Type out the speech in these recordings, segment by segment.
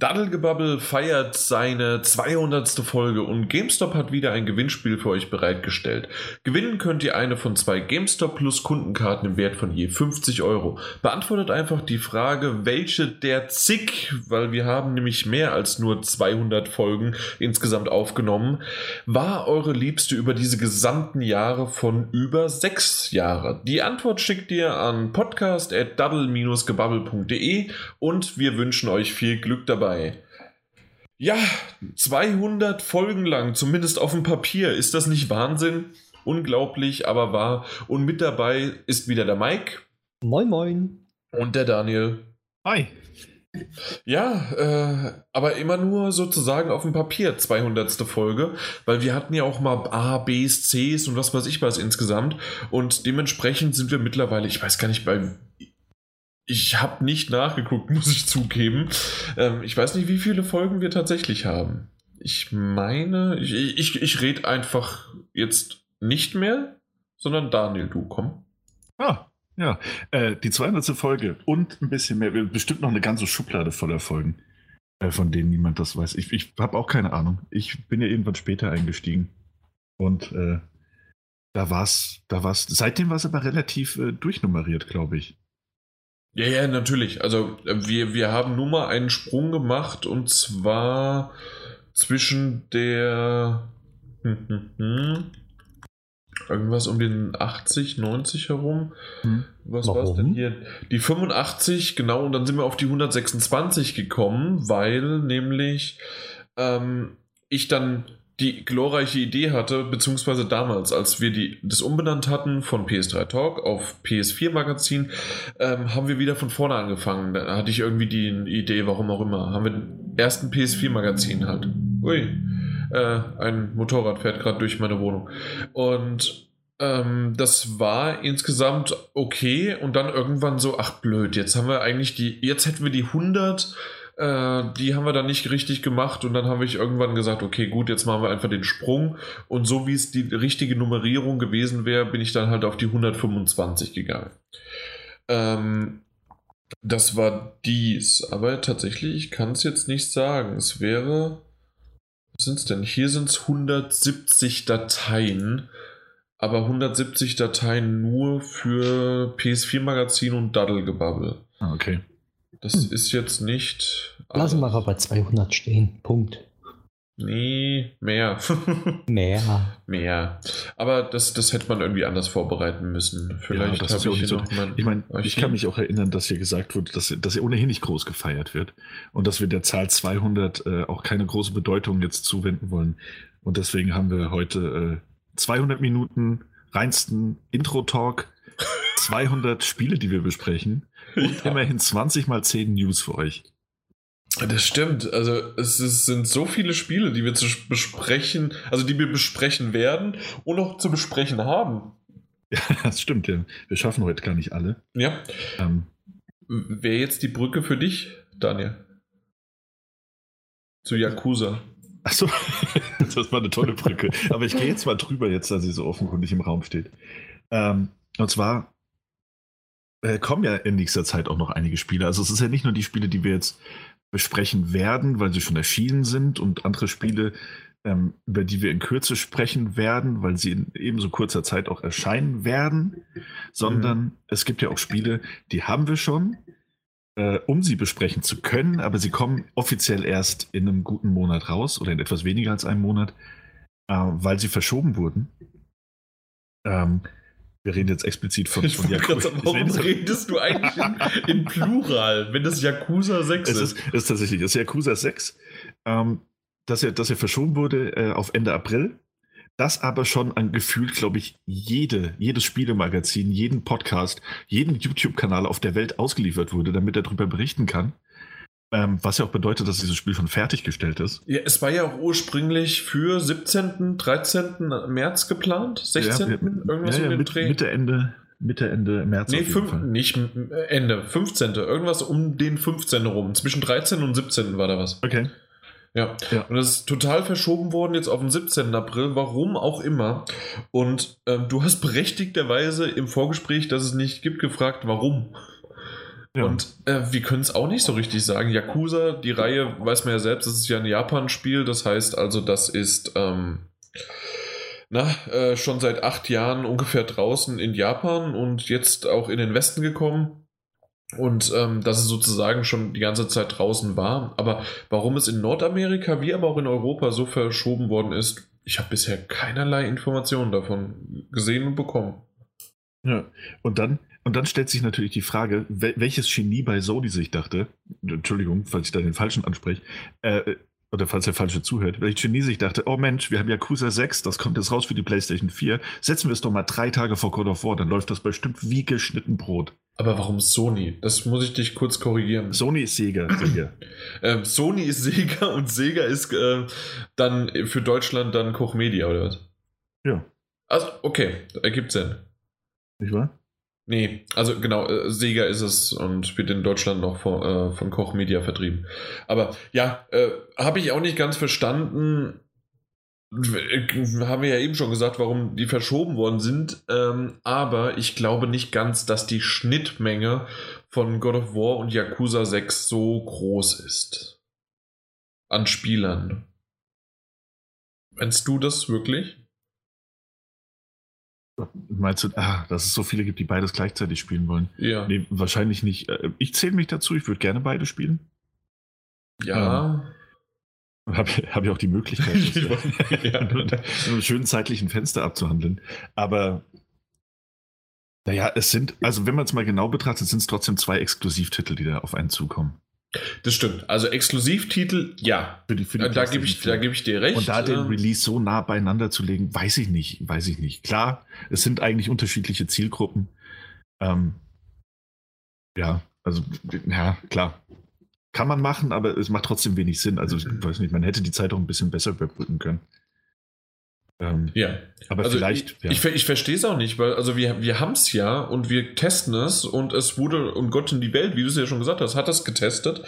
Daddelgebabbel feiert seine 200. Folge und GameStop hat wieder ein Gewinnspiel für euch bereitgestellt. Gewinnen könnt ihr eine von zwei GameStop Plus Kundenkarten im Wert von je 50 Euro. Beantwortet einfach die Frage, welche der zig, weil wir haben nämlich mehr als nur 200 Folgen insgesamt aufgenommen, war eure liebste über diese gesamten Jahre von über sechs Jahre. Die Antwort schickt ihr an podcast.daddel-gebabbel.de und wir wünschen euch viel Glück dabei dabei. Ja, 200 Folgen lang, zumindest auf dem Papier. Ist das nicht Wahnsinn? Unglaublich, aber wahr. Und mit dabei ist wieder der Mike. Moin, moin. Und der Daniel. Hi. Ja, äh, aber immer nur sozusagen auf dem Papier 200. Folge, weil wir hatten ja auch mal A, B, Cs und was weiß ich was insgesamt und dementsprechend sind wir mittlerweile, ich weiß gar nicht, bei ich habe nicht nachgeguckt, muss ich zugeben. Ähm, ich weiß nicht, wie viele Folgen wir tatsächlich haben. Ich meine, ich, ich, ich rede einfach jetzt nicht mehr, sondern Daniel, du komm. Ah, ja. Äh, die 200. Folge und ein bisschen mehr. Bestimmt noch eine ganze Schublade voller Folgen, äh, von denen niemand das weiß. Ich, ich habe auch keine Ahnung. Ich bin ja irgendwann später eingestiegen. Und äh, da war's, da war's. Seitdem war es aber relativ äh, durchnummeriert, glaube ich. Ja, ja, natürlich. Also äh, wir, wir haben nur mal einen Sprung gemacht und zwar zwischen der hm, hm, hm, irgendwas um den 80, 90 herum. Hm. Was war es denn hier? Die 85, genau, und dann sind wir auf die 126 gekommen, weil nämlich ähm, ich dann die glorreiche Idee hatte, beziehungsweise damals, als wir die, das umbenannt hatten von PS3 Talk auf PS4 Magazin, ähm, haben wir wieder von vorne angefangen. Da hatte ich irgendwie die Idee, warum auch immer. Haben wir den ersten PS4 Magazin halt. Ui, äh, ein Motorrad fährt gerade durch meine Wohnung. Und ähm, das war insgesamt okay und dann irgendwann so, ach blöd, jetzt haben wir eigentlich die, jetzt hätten wir die 100 äh, die haben wir dann nicht richtig gemacht und dann habe ich irgendwann gesagt, okay, gut, jetzt machen wir einfach den Sprung. Und so wie es die richtige Nummerierung gewesen wäre, bin ich dann halt auf die 125 gegangen. Ähm, das war dies. Aber tatsächlich, ich kann es jetzt nicht sagen. Es wäre. Was sind es denn? Hier sind es 170 Dateien. Aber 170 Dateien nur für PS4-Magazin und Daddlegebabbel. Ah, okay. Das hm. ist jetzt nicht. Lassen wir aber bei 200 stehen. Punkt. Nee, mehr. mehr. Mehr. Aber das, das hätte man irgendwie anders vorbereiten müssen. Vielleicht ja, habe ich so, noch mein Ich meine, ich kann mich auch erinnern, dass hier gesagt wurde, dass, dass er ohnehin nicht groß gefeiert wird und dass wir der Zahl 200 äh, auch keine große Bedeutung jetzt zuwenden wollen. Und deswegen haben wir heute äh, 200 Minuten reinsten Intro-Talk, 200 Spiele, die wir besprechen und ja. immerhin 20 mal 10 News für euch. Das stimmt. Also es, ist, sind so viele Spiele, die wir zu besprechen, also die wir besprechen werden und auch zu besprechen haben. Ja, das stimmt. Ja. Wir schaffen heute gar nicht alle. Ja. Ähm. Wäre jetzt die Brücke für dich, Daniel? Zu Yakuza. Achso, das war eine tolle Brücke. Aber ich gehe jetzt mal drüber, jetzt, da sie so offenkundig im Raum steht. Ähm, und zwar äh, kommen ja in nächster Zeit auch noch einige Spiele. Also es ist ja nicht nur die Spiele, die wir jetzt besprechen werden, weil sie schon erschienen sind und andere Spiele, ähm, über die wir in Kürze sprechen werden, weil sie in ebenso kurzer Zeit auch erscheinen werden, sondern mhm. es gibt ja auch Spiele, die haben wir schon, äh, um sie besprechen zu können, aber sie kommen offiziell erst in einem guten Monat raus oder in etwas weniger als einem Monat, äh, weil sie verschoben wurden. Ähm, wir reden jetzt explizit von, von Yakuza. Sagen, warum redest du eigentlich in, in, Plural, wenn das Yakuza 6 ist? Es ist, ist tatsächlich, das Yakuza 6, ähm, das, ja, das ja verschoben wurde äh, auf Ende April. Das aber schon an gefühlt, glaube ich, jede, jedes Spielemagazin, jeden Podcast, jeden YouTube-Kanal auf der Welt ausgeliefert wurde, damit er darüber berichten kann. Ähm, was ja auch bedeutet, dass dieses Spiel schon fertiggestellt ist. Ja, es war ja auch ursprünglich für 17., 13. März geplant. 16. Ja, irgendwas ja, um mit, Mitte, Ende, Mitte, Ende März. Nee, fünf, nicht Ende, 15. Irgendwas um den 15. rum. Zwischen 13. und 17. war da was. Okay. Ja. ja. Und das ist total verschoben worden jetzt auf den 17. April, warum auch immer. Und ähm, du hast berechtigterweise im Vorgespräch, dass es nicht gibt, gefragt, warum. Ja. Und äh, wir können es auch nicht so richtig sagen. Yakuza, die Reihe, weiß man ja selbst, das ist ja ein Japan-Spiel. Das heißt also, das ist ähm, na, äh, schon seit acht Jahren ungefähr draußen in Japan und jetzt auch in den Westen gekommen. Und ähm, dass es sozusagen schon die ganze Zeit draußen war. Aber warum es in Nordamerika wie aber auch in Europa so verschoben worden ist, ich habe bisher keinerlei Informationen davon gesehen und bekommen. Ja. Und dann, und dann stellt sich natürlich die Frage, wel welches Genie bei Sony sich dachte, Entschuldigung, falls ich da den Falschen anspreche, äh, oder falls der Falsche zuhört, welches Genie sich dachte, oh Mensch, wir haben Yakuza 6, das kommt jetzt raus für die PlayStation 4, setzen wir es doch mal drei Tage vor God of War, dann läuft das bestimmt wie geschnitten Brot. Aber warum Sony? Das muss ich dich kurz korrigieren. Sony ist Sega. Sega. Ähm, Sony ist Sega und Sega ist äh, dann für Deutschland dann Koch Media oder was? Ja. Also, okay, ergibt Sinn. Nicht wahr? Nee, also genau, äh, Sega ist es und wird in Deutschland noch von, äh, von Koch Media vertrieben. Aber ja, äh, habe ich auch nicht ganz verstanden. Äh, Haben wir ja eben schon gesagt, warum die verschoben worden sind. Ähm, aber ich glaube nicht ganz, dass die Schnittmenge von God of War und Yakuza 6 so groß ist. An Spielern. Meinst du das wirklich? Meinst du, ah, dass es so viele gibt, die beides gleichzeitig spielen wollen? Ja. Nee, wahrscheinlich nicht. Äh, Ich zähle mich dazu, ich würde gerne beide spielen. Ja. Habe hab ja auch die Möglichkeit, das ja. in einem schönen zeitlichen Fenster abzuhandeln. Aber naja, es sind, also wenn man es mal genau betrachtet, sind es trotzdem zwei Exklusivtitel, die da auf einen zukommen. Das stimmt. Also Exklusivtitel, ja. Für die, für die Äh, Da gebe ich, da gebe ich dir recht. Und da den Ähm, Release so nah beieinander zu legen, weiß ich nicht, weiß ich nicht. Klar, es sind eigentlich unterschiedliche Zielgruppen. Ähm, ja, also, ja, klar. Kann man machen, aber es macht trotzdem wenig Sinn. Also, ich weiß nicht, man hätte die Zeit auch ein bisschen besser überbrücken können. Ähm, Ja. aber Also vielleicht, ich, ja. ich, ich verstehe es auch nicht, weil also wir, wir haben es ja und wir testen es und es wurde und Gott in die Welt, wie du es ja schon gesagt hast, hat es getestet.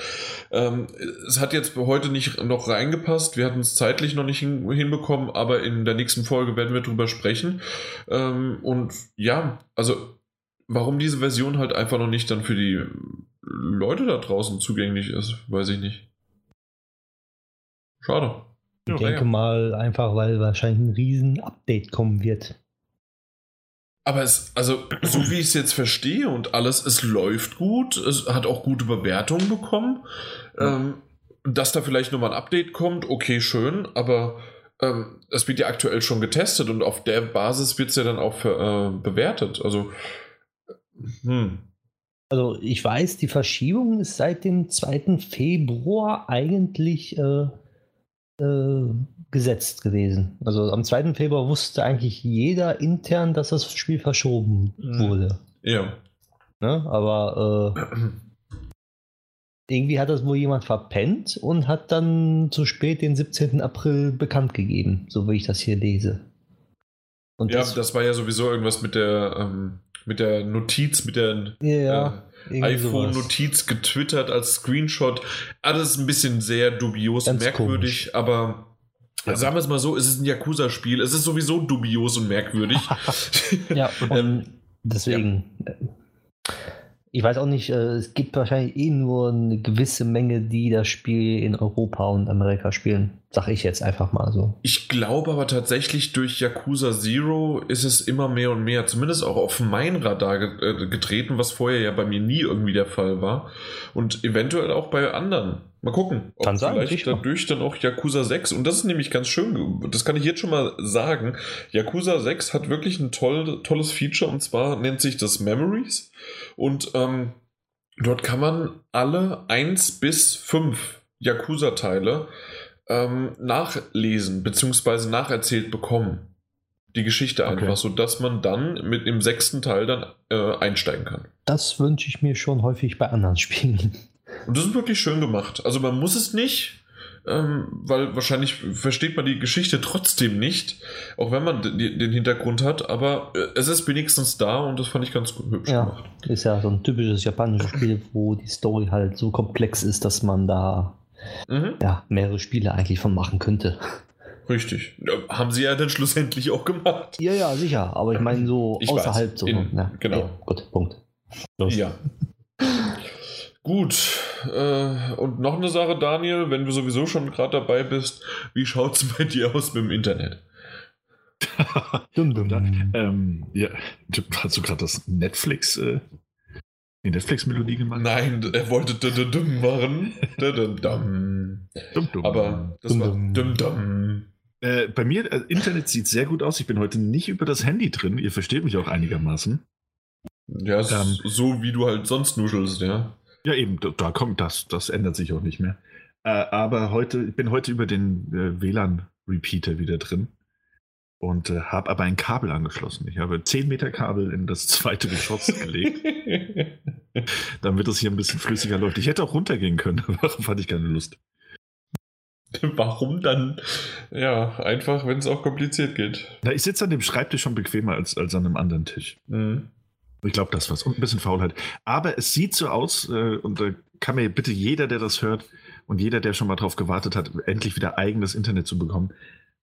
Ähm, es hat jetzt heute nicht noch reingepasst, wir hatten es zeitlich noch nicht hin, hinbekommen, aber in der nächsten Folge werden wir drüber sprechen. Ähm, und ja, also warum diese Version halt einfach noch nicht dann für die Leute da draußen zugänglich ist, weiß ich nicht. Schade. Ich Ja, denke ja. mal einfach, weil wahrscheinlich ein riesen Update kommen wird. Aber es, also, so wie ich es jetzt verstehe und alles, es läuft gut, es hat auch gute Bewertungen bekommen. Ähm, dass da vielleicht nochmal ein Update kommt, okay, schön, aber ähm, es wird ja aktuell schon getestet und auf der Basis wird es ja dann auch für, äh, bewertet. Also, hm. Also ich weiß, die Verschiebung ist seit dem 2. Februar eigentlich äh, äh, gesetzt gewesen. Also am 2. Februar wusste eigentlich jeder intern, dass das Spiel verschoben Mhm. wurde. Ja. Ne? Aber äh, irgendwie hat das wohl jemand verpennt und hat dann zu spät den 17. April bekannt gegeben, so wie ich das hier lese. Und Ja, das, das war ja sowieso irgendwas mit der, ähm, mit der Notiz, mit der ja, äh, iPhone-Notiz getwittert als Screenshot. Alles ein bisschen sehr dubios und Ganz merkwürdig, aber Ja. sagen wir es mal so, es ist ein Yakuza-Spiel. Es ist sowieso dubios und merkwürdig. Ja, und Ähm, deswegen. äh, Ich weiß auch nicht, äh, es gibt wahrscheinlich eh nur eine gewisse Menge, die das Spiel in Europa und Amerika spielen. Sag ich jetzt einfach mal so. Ich glaube aber tatsächlich durch Yakuza Zero ist es immer mehr und mehr, zumindest auch auf mein Radar äh, getreten, was vorher ja bei mir nie irgendwie der Fall war. Und eventuell auch bei anderen. Mal gucken, Kann sein, vielleicht sicher. dadurch dann auch Yakuza 6, und das ist nämlich ganz schön, das kann ich jetzt schon mal sagen, Yakuza 6 hat wirklich ein toll, tolles Feature, und zwar nennt sich das Memories. Und ähm, dort kann man alle 1 bis 5 Yakuza-Teile ähm, nachlesen bzw. nacherzählt bekommen. Die Geschichte Okay. einfach, sodass man dann mit dem sechsten Teil dann äh, einsteigen kann. Das wünsche ich mir schon häufig bei anderen Spielen. Und das ist wirklich schön gemacht. Also man muss es nicht, ähm, weil wahrscheinlich versteht man die Geschichte trotzdem nicht, auch wenn man den Hintergrund hat, aber äh, es ist wenigstens da und das fand ich ganz hübsch Ja. gemacht. Ist ja so ein typisches japanisches Spiel, wo die Story halt so komplex ist, dass man da Mhm, ja, mehrere Spiele eigentlich von machen könnte. richtig. Haben sie ja dann schlussendlich auch gemacht. Ja, ja, sicher. Aber ich meine so Ich außerhalb weiß. so. In- ja. genau. Ja, gut, Punkt. Los. Ja. Gut, äh, und noch eine Sache, Daniel, wenn du sowieso schon gerade dabei bist, wie schaut es bei dir aus mit dem Internet? dum, dum. Ähm, ja, hast du gerade das Netflix, äh, die Netflix-Melodie gemacht? Nein, er wollte dum machen. Aber das war dum dum. Äh, bei mir, äh, Internet sieht sehr gut aus. Ich bin heute nicht über das Handy drin. Ihr versteht mich auch einigermaßen. Ja, ähm, so wie du halt sonst nuschelst, ja. Ja, eben, da, kommt das, das ändert sich auch nicht mehr. Äh, aber heute, ich bin heute über den äh, WLAN-Repeater wieder drin und äh, habe aber ein Kabel angeschlossen. Ich habe 10 Meter Kabel in das zweite Geschoss gelegt, damit es hier ein bisschen flüssiger läuft. Ich hätte auch runtergehen können, aber fand ich keine Lust. Warum dann? Ja, einfach, wenn es auch kompliziert geht. Na, ich sitze an dem Schreibtisch schon bequemer als, als an einem anderen Tisch. Mhm. Ich glaube, das war's. Und ein bisschen Faulheit. Aber es sieht so aus, äh, und da kann mir bitte jeder, der das hört und jeder, der schon mal drauf gewartet hat, endlich wieder eigenes Internet zu bekommen,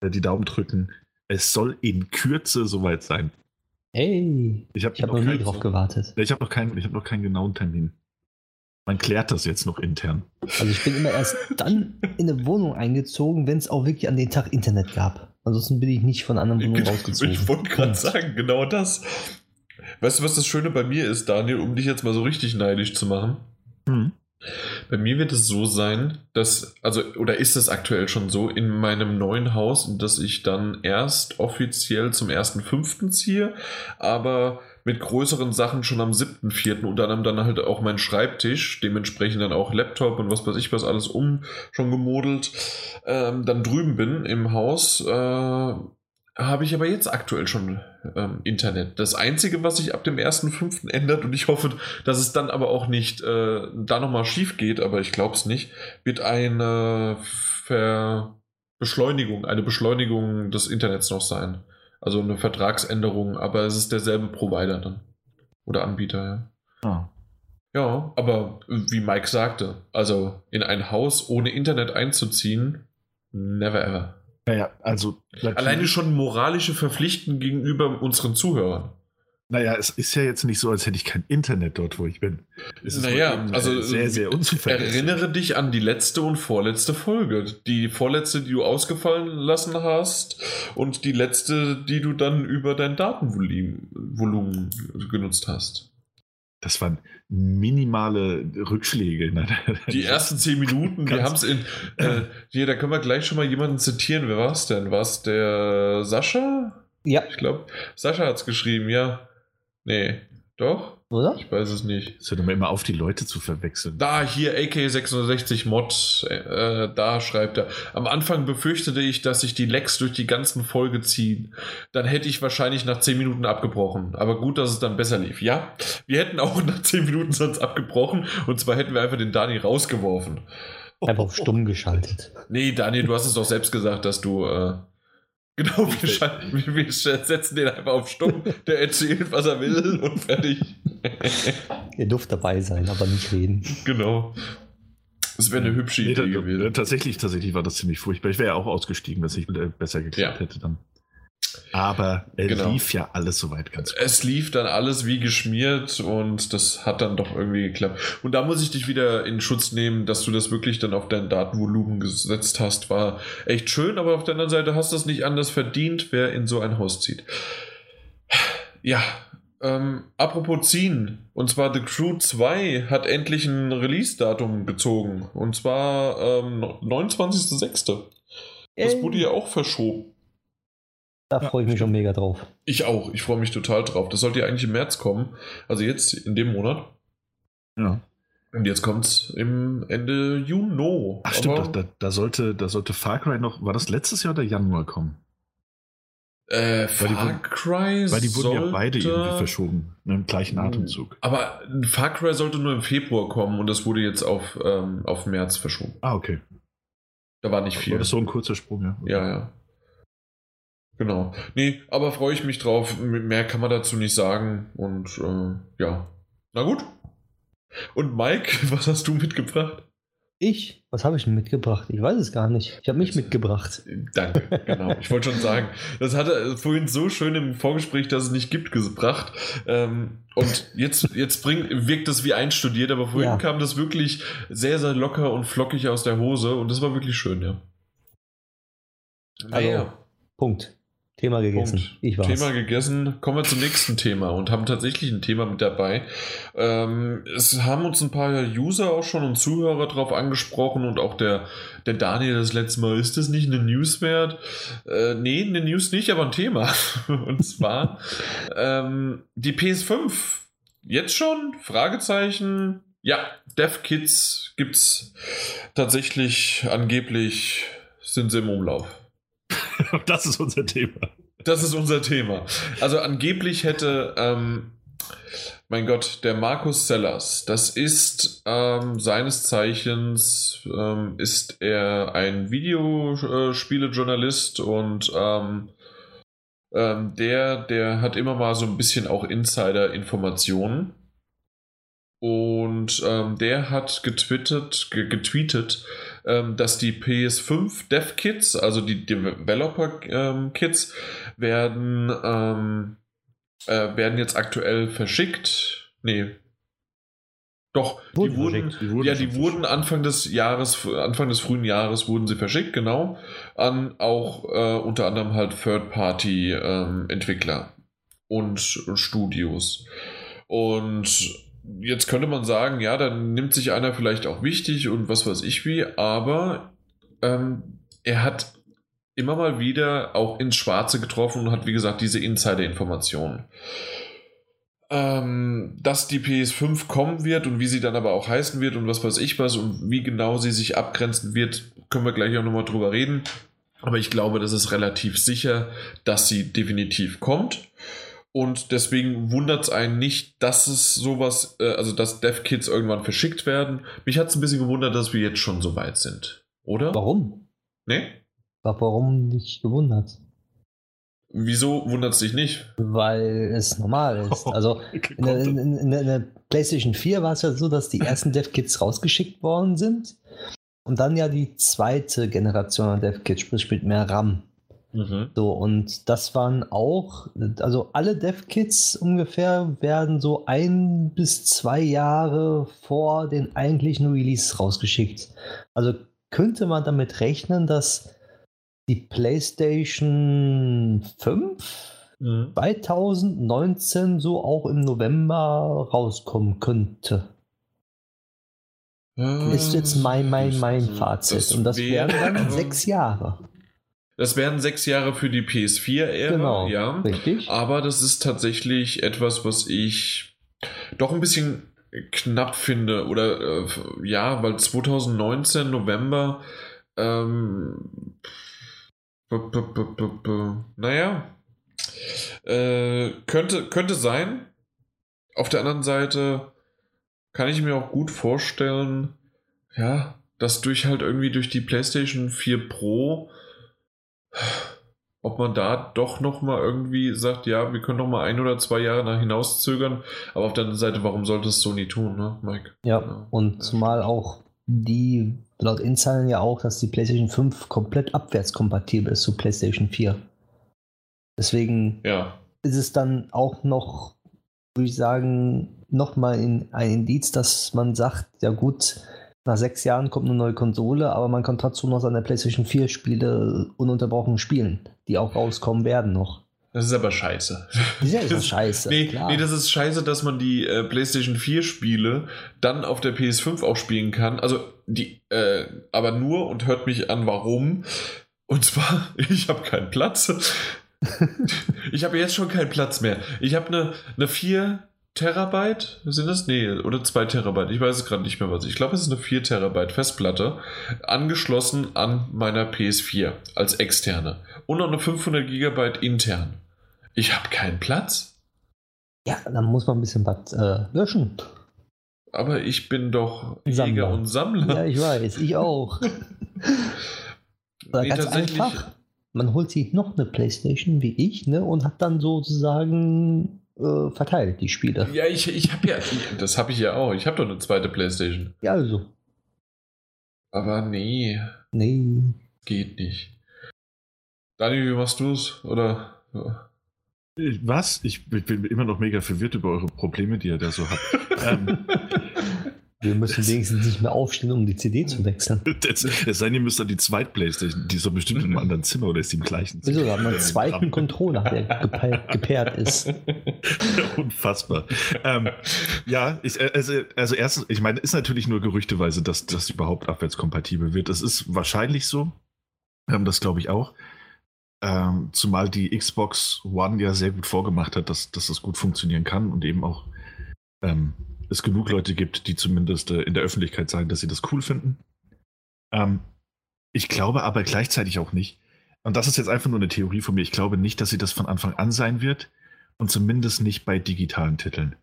äh, die Daumen drücken. Es soll in Kürze soweit sein. Hey, ich habe hab noch, noch nie drauf gewartet. Ich habe noch, keinen, hab noch keinen genauen Termin. Man klärt das jetzt noch intern. Also ich bin immer erst dann in eine Wohnung eingezogen, wenn es auch wirklich an den Tag Internet gab. Ansonsten bin ich nicht von anderen Wohnungen rausgezogen. Ich wollte gerade sagen, genau das. Weißt du, was das Schöne bei mir ist, Daniel, um dich jetzt mal so richtig neidisch zu machen? Mhm. Bei mir wird es so sein, dass, also, oder ist es aktuell schon so, in meinem neuen Haus, dass ich dann erst offiziell zum 1.5. ziehe, aber mit größeren Sachen schon am 7.4. unter anderem dann halt auch mein Schreibtisch, dementsprechend dann auch Laptop und was weiß ich was alles um schon gemodelt, ähm, dann drüben bin im Haus. Äh, habe ich aber jetzt aktuell schon ähm, Internet. Das Einzige, was sich ab dem 1.5. ändert, und ich hoffe, dass es dann aber auch nicht äh, da nochmal schief geht, aber ich glaube es nicht, wird eine Ver Beschleunigung, eine Beschleunigung des Internets noch sein. Also eine Vertragsänderung, aber es ist derselbe Provider dann. Oder Anbieter, ja. Ah. Ja, aber wie Mike sagte, also in ein Haus ohne Internet einzuziehen, never ever. Naja, also. Alleine schon moralische Verpflichten gegenüber unseren Zuhörern. Naja, es ist ja jetzt nicht so, als hätte ich kein Internet dort, wo ich bin. Es naja, also sehr, sehr unzuverlässig. Erinnere dich an die letzte und vorletzte Folge. Die vorletzte, die du ausgefallen lassen hast und die letzte, die du dann über dein Datenvolumen genutzt hast. Das waren minimale Rückschläge. Die ersten zehn Minuten, wir haben es in. Äh, hier, da können wir gleich schon mal jemanden zitieren. Wer war es denn? War es der Sascha? Ja. Ich glaube, Sascha hat es geschrieben, ja. Nee, doch? Oder? Ich weiß es nicht. Es hört immer, immer auf, die Leute zu verwechseln. Da, hier AK660 Mod, äh, da schreibt er. Am Anfang befürchtete ich, dass sich die Lecks durch die ganzen Folge ziehen. Dann hätte ich wahrscheinlich nach 10 Minuten abgebrochen. Aber gut, dass es dann besser lief. Ja, wir hätten auch nach 10 Minuten sonst abgebrochen. Und zwar hätten wir einfach den Dani rausgeworfen. Einfach auf stumm geschaltet. Nee, Daniel, du hast es doch selbst gesagt, dass du. Äh, Genau, wir, wir, setzen den einfach auf Stumm, der erzählt, was er will und fertig. Ihr dürft dabei sein, aber nicht reden. Genau. Das wäre eine hübsche nee, Idee gewesen. Tatsächlich, tatsächlich war das ziemlich furchtbar. Ich wäre ja auch ausgestiegen, wenn es nicht besser geklappt ja. hätte dann. Aber es genau. lief ja alles soweit ganz gut. Es lief dann alles wie geschmiert und das hat dann doch irgendwie geklappt. Und da muss ich dich wieder in Schutz nehmen, dass du das wirklich dann auf dein Datenvolumen gesetzt hast. War echt schön, aber auf der anderen Seite hast du es nicht anders verdient, wer in so ein Haus zieht. Ja, ähm, apropos ziehen, und zwar The Crew 2 hat endlich ein Release-Datum gezogen. Und zwar ähm, 29.06. Das wurde ja auch verschoben. Da ja, freue ich mich schon mega drauf. Ich auch. Ich freue mich total drauf. Das sollte ja eigentlich im März kommen. Also jetzt in dem Monat. Ja. Und jetzt kommt es im Ende Juni. Ach stimmt, da, da, sollte, da sollte Far Cry noch, war das letztes Jahr oder Januar kommen? Äh, Far weil Cry Weil die wurden ja beide irgendwie verschoben, im gleichen Atemzug. Aber Far Cry sollte nur im Februar kommen und das wurde jetzt auf, ähm, auf März verschoben. Ah, okay. Da war nicht viel. War das so ein kurzer Sprung, ja? Okay. Ja, ja. Genau. Nee, aber freue ich mich drauf. Mehr kann man dazu nicht sagen. Und äh, ja. Na gut. Und Mike, was hast du mitgebracht? Ich? Was habe ich denn mitgebracht? Ich weiß es gar nicht. Ich habe mich mitgebracht. Danke, genau. Ich wollte schon sagen, das hatte er vorhin so schön im Vorgespräch, dass es nicht gibt, gebracht. Ähm, und jetzt, jetzt bringt, wirkt das wie einstudiert, aber vorhin Ja. kam das wirklich sehr, sehr locker und flockig aus der Hose und das war wirklich schön, ja. Also, Punkt. Thema gegessen. Punkt. Ich war's. Thema gegessen. Kommen wir zum nächsten Thema und haben tatsächlich ein Thema mit dabei. Ähm, es haben uns ein paar User auch schon und Zuhörer drauf angesprochen und auch der, der Daniel das letzte Mal, ist das nicht eine News wert? Äh, nee, eine News nicht, aber ein Thema. und zwar ähm, die PS5. Jetzt schon? Fragezeichen. Ja, DevKits gibt's tatsächlich angeblich sind sie im Umlauf. Das ist unser Thema. Das ist unser Thema. Also angeblich hätte, ähm, mein Gott, der Markus Sellers, das ist ähm, seines Zeichens, ähm, ist er ein Videospielejournalist und ähm, ähm, der, der hat immer mal so ein bisschen auch Insider-Informationen. Und ähm, der hat getwittert, ge getweetet, dass die PS5 Dev Kits, also die Developer ähm, Kits, werden, ähm, äh, werden jetzt aktuell verschickt. Nee. Doch, Wurden die wurden. Die wurden ja, die wurden Anfang des Jahres, Anfang des frühen Jahres wurden sie verschickt, genau, an auch äh, unter anderem halt Third-Party-Entwickler und Studios. Und jetzt könnte man sagen, ja, dann nimmt sich einer vielleicht auch wichtig und was weiß ich wie, aber ähm, er hat immer mal wieder auch ins Schwarze getroffen und hat, wie gesagt, diese Insider-Informationen. Ähm, dass die PS5 kommen wird und wie sie dann aber auch heißen wird und was weiß ich was und wie genau sie sich abgrenzen wird, können wir gleich auch nochmal drüber reden. Aber ich glaube, das ist relativ sicher, dass sie definitiv kommt. Und deswegen wundert es einen nicht, dass es sowas, äh, also dass Dev-Kits irgendwann verschickt werden. Mich hat es ein bisschen gewundert, dass wir jetzt schon so weit sind. Oder? Warum? Nee? Warum nicht gewundert? Wieso wundert es dich nicht? Weil es normal ist. Also in der, in, in, in der PlayStation 4 war es ja so, dass die ersten Dev-Kits rausgeschickt worden sind. Und dann ja die zweite Generation an Dev-Kits, sprich mit mehr RAM. Mhm. So, und das waren auch, also alle Dev-Kits ungefähr werden so ein bis zwei Jahre vor den eigentlichen Release rausgeschickt. Also könnte man damit rechnen, dass die PlayStation 5 Mhm. 2019 so auch im November rauskommen könnte. Ist jetzt mein, mein, mein Also, Fazit. das Und das wär- wären dann sechs Jahre. Das wären sechs Jahre für die PS4-Ära, Genau. ja. Richtig? Aber das ist tatsächlich etwas, was ich doch ein bisschen knapp finde. Oder äh, ja, weil 2019 November, ähm, b -b -b -b -b naja, äh, könnte, könnte sein. Auf der anderen Seite kann ich mir auch gut vorstellen, ja, dass durch halt irgendwie durch die PlayStation 4 Pro ob man da doch noch mal irgendwie sagt, ja, wir können noch mal ein oder zwei Jahre nach hinaus zögern. Aber auf der anderen Seite, warum sollte es Sony tun, ne, Mike? Ja, Ja. und zumal auch die, laut Insider ja auch, dass die PlayStation 5 komplett abwärtskompatibel ist zu PlayStation 4. Deswegen Ja, ist es dann auch noch, würde ich sagen, nochmal in, ein Indiz, dass man sagt, ja gut, nach sechs Jahren kommt eine neue Konsole, aber man kann trotzdem noch seine PlayStation 4 Spiele ununterbrochen spielen, die auch rauskommen werden noch. das ist aber scheiße. Das ist ja scheiße. Nee, klar. nee, das ist scheiße, dass man die äh, PlayStation 4 Spiele dann auf der PS5 auch spielen kann. Also die, äh, aber nur und hört mich an, warum. Und zwar, ich habe keinen Platz. ich habe jetzt schon keinen Platz mehr. Ich habe eine, eine 4 Terabyte, sind das? Nee, oder 2 Terabyte. Ich weiß es gerade nicht mehr was. Ich glaube, es ist eine 4 Terabyte Festplatte, angeschlossen an meiner PS4 als externe. Und noch eine 500 Gigabyte intern. Ich habe keinen Platz. ja, dann muss man ein bisschen was äh, löschen. Aber ich bin doch Sammler. Jäger und Sammler. Ja, ich weiß, ich auch. Nee, ganz einfach. Man holt sich noch eine Playstation wie ich, ne, und hat dann sozusagen äh, verteilt die Spiele. Ja, ich, ich habe ja, das habe ich ja auch. Ich habe doch eine zweite Playstation. Ja, also. Aber nee, Nee. geht nicht. Dani, wie machst du es? Oder? Was? Ich bin bin immer noch mega verwirrt über eure Probleme, die ihr da so habt. ähm, Wir müssen wenigstens nicht mehr aufstehen, um die CD zu wechseln. es, sei denn, ihr müsst dann die Zweit-Playstation, die ist doch bestimmt in einem anderen Zimmer oder ist die im gleichen Wieso? Zimmer? Da hat man einen zweiten Controller, der gepa- gepaart ist. Unfassbar. ähm, ja, ich, äh, also, also erstens, ich meine, ist natürlich nur gerüchteweise, dass das überhaupt abwärtskompatibel wird. Es ist wahrscheinlich so. Ähm, das glaube ich auch. Ähm, zumal die Xbox One ja sehr gut vorgemacht hat, dass, dass das gut funktionieren kann und eben auch ähm, es genug Leute gibt, die zumindest äh, in der Öffentlichkeit sagen, dass sie das cool finden. Ähm, ich glaube aber gleichzeitig auch nicht, und das ist jetzt einfach nur eine Theorie von mir, ich glaube nicht, dass sie das von Anfang an sein wird und zumindest nicht bei digitalen Titeln.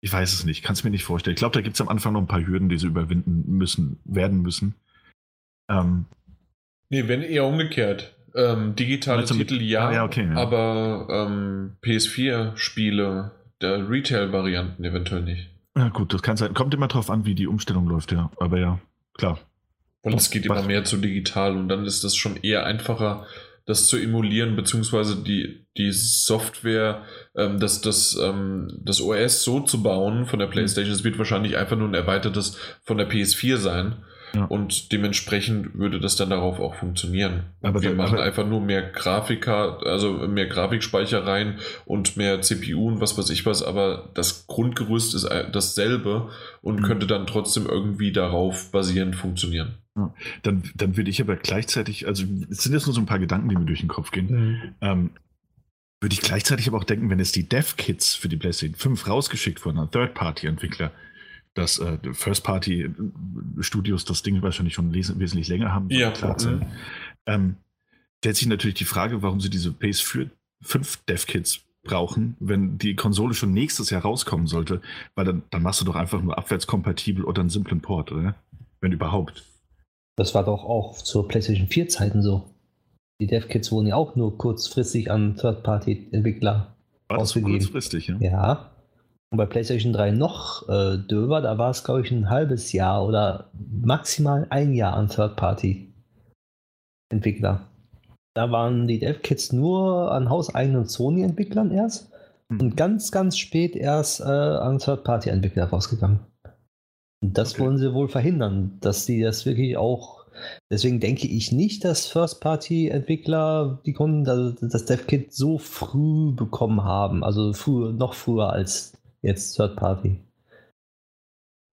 Ich weiß es nicht, kann es mir nicht vorstellen. Ich glaube, da gibt es am Anfang noch ein paar Hürden, die sie überwinden müssen, werden müssen. Ähm, Nee, wenn eher umgekehrt. Ähm, digitale mit- Titel ja, Ah, ja, okay, ja. aber ähm, PS4-Spiele der Retail-Varianten eventuell nicht. ja, gut, das kann sein. Kommt immer drauf an, wie die Umstellung läuft, ja. Aber ja, klar. Und es geht immer mehr zu digital und dann ist das schon eher einfacher, das zu emulieren, beziehungsweise die, die Software, ähm, das, das, ähm, das OS so zu bauen von der PlayStation. Es wird wahrscheinlich einfach nur ein erweitertes von der PS4 sein. Ja. Und dementsprechend würde das dann darauf auch funktionieren. Aber wir machen aber- einfach nur mehr Grafika, also mehr Grafikspeicher rein und mehr CPU und was weiß ich was, aber das Grundgerüst ist dasselbe und Mhm. könnte dann trotzdem irgendwie darauf basierend funktionieren. Dann, dann würde ich aber gleichzeitig, also es sind jetzt nur so ein paar Gedanken, die mir durch den Kopf gehen. Ähm, würde ich gleichzeitig aber auch denken, wenn jetzt die Dev-Kits für die PlayStation 5 rausgeschickt wurden an Third-Party-Entwickler, dass äh, First-Party-Studios das Ding wahrscheinlich schon les- wesentlich länger haben. Ja, klar mhm. Ähm, stellt sich natürlich die Frage, warum sie diese PS4 5 Dev-Kits brauchen, wenn die Konsole schon nächstes Jahr rauskommen sollte, weil dann, dann machst du doch einfach nur abwärtskompatibel oder einen simplen Port, oder? Wenn überhaupt. Das war doch auch zur PlayStation 4 Zeiten so. Die Dev-Kits wurden ja auch nur kurzfristig an Third-Party-Entwickler. War das so Ausgegeben. kurzfristig, ja? Ja. Und bei PlayStation 3 noch äh, döber, da war es, glaube ich, ein halbes Jahr oder maximal ein Jahr an Third-Party-Entwickler. Da waren die Dev-Kits nur an hauseigenen Sony-Entwicklern erst Hm. und ganz, ganz spät erst äh, an Third-Party-Entwickler rausgegangen. Und das Okay. wollen sie wohl verhindern, dass die das wirklich auch. Deswegen denke ich nicht, dass First-Party-Entwickler die Kunden also das Dev-Kit so früh bekommen haben. Also früher, noch früher als jetzt Third-Party.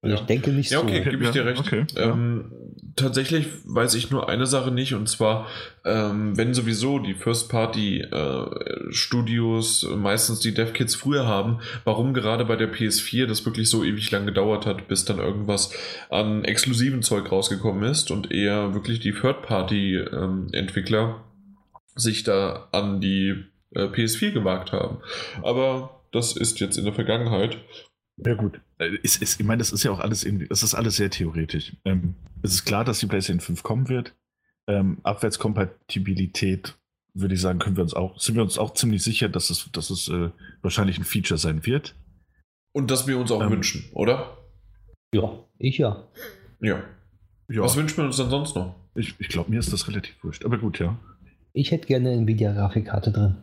Also Ja. Ich denke nicht Ja, so. okay, gebe ich Ja, dir recht. okay, ja. ähm, tatsächlich weiß ich nur eine Sache nicht, und zwar, ähm, wenn sowieso die First-Party-Studios meistens die Dev-Kits früher haben, warum gerade bei der PS4 das wirklich so ewig lang gedauert hat, bis dann irgendwas an exklusiven Zeug rausgekommen ist und eher wirklich die Third-Party-Entwickler sich da an die äh, PS4 gewagt haben. Aber das ist jetzt in der Vergangenheit. Ja, gut. Äh, Ist, ist, ich meine, das ist ja auch alles irgendwie, das ist alles sehr theoretisch. Ähm, es ist klar, dass die PlayStation 5 kommen wird. Ähm, Abwärtskompatibilität, würde ich sagen, können wir uns auch, sind wir uns auch ziemlich sicher, dass es, dass es äh, wahrscheinlich ein Feature sein wird. Und das wir uns auch Ähm, wünschen, oder? Ja, ich ja. Ja. Ja, Was wünschen wir uns denn sonst noch? ich, ich glaube, mir ist das relativ wurscht. Aber gut, ja. Ich hätte gerne eine Nvidia-Grafikkarte drin.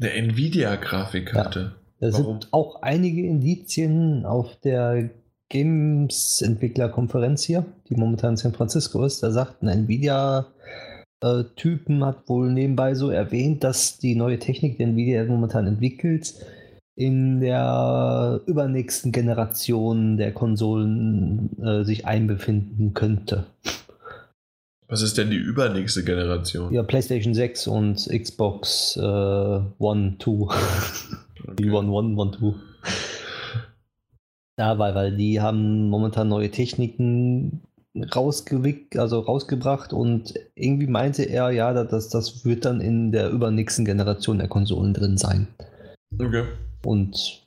Eine Nvidia-Grafikkarte. Da Warum? sind auch einige Indizien auf der Games-Entwickler-Konferenz hier, die momentan in San Francisco ist. Da sagt ein Nvidia-Typen, hat wohl nebenbei so erwähnt, dass die neue Technik, die Nvidia momentan entwickelt, in der übernächsten Generation der Konsolen äh, sich einbefinden könnte. Was ist denn die übernächste Generation? Ja, PlayStation 6 und Xbox äh, One, 2. Die One, One, One, Two. Ja, weil, weil die haben momentan neue Techniken rausgewickt, also rausgebracht und irgendwie meinte er, ja, das, das wird dann in der übernächsten Generation der Konsolen drin sein. Okay. Und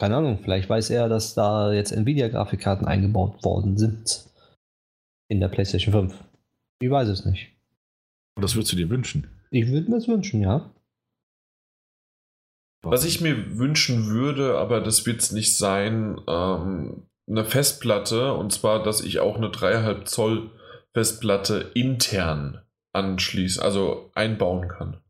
keine Ahnung, vielleicht weiß er, dass da jetzt Nvidia-Grafikkarten eingebaut worden sind in der PlayStation 5. Ich weiß es nicht. Und das würdest du dir wünschen. Ich würde mir das wünschen, ja. Was ich mir wünschen würde, aber das wird es nicht sein, ähm, eine Festplatte und zwar, dass ich auch eine 3,5 Zoll Festplatte intern anschließen, also einbauen kann.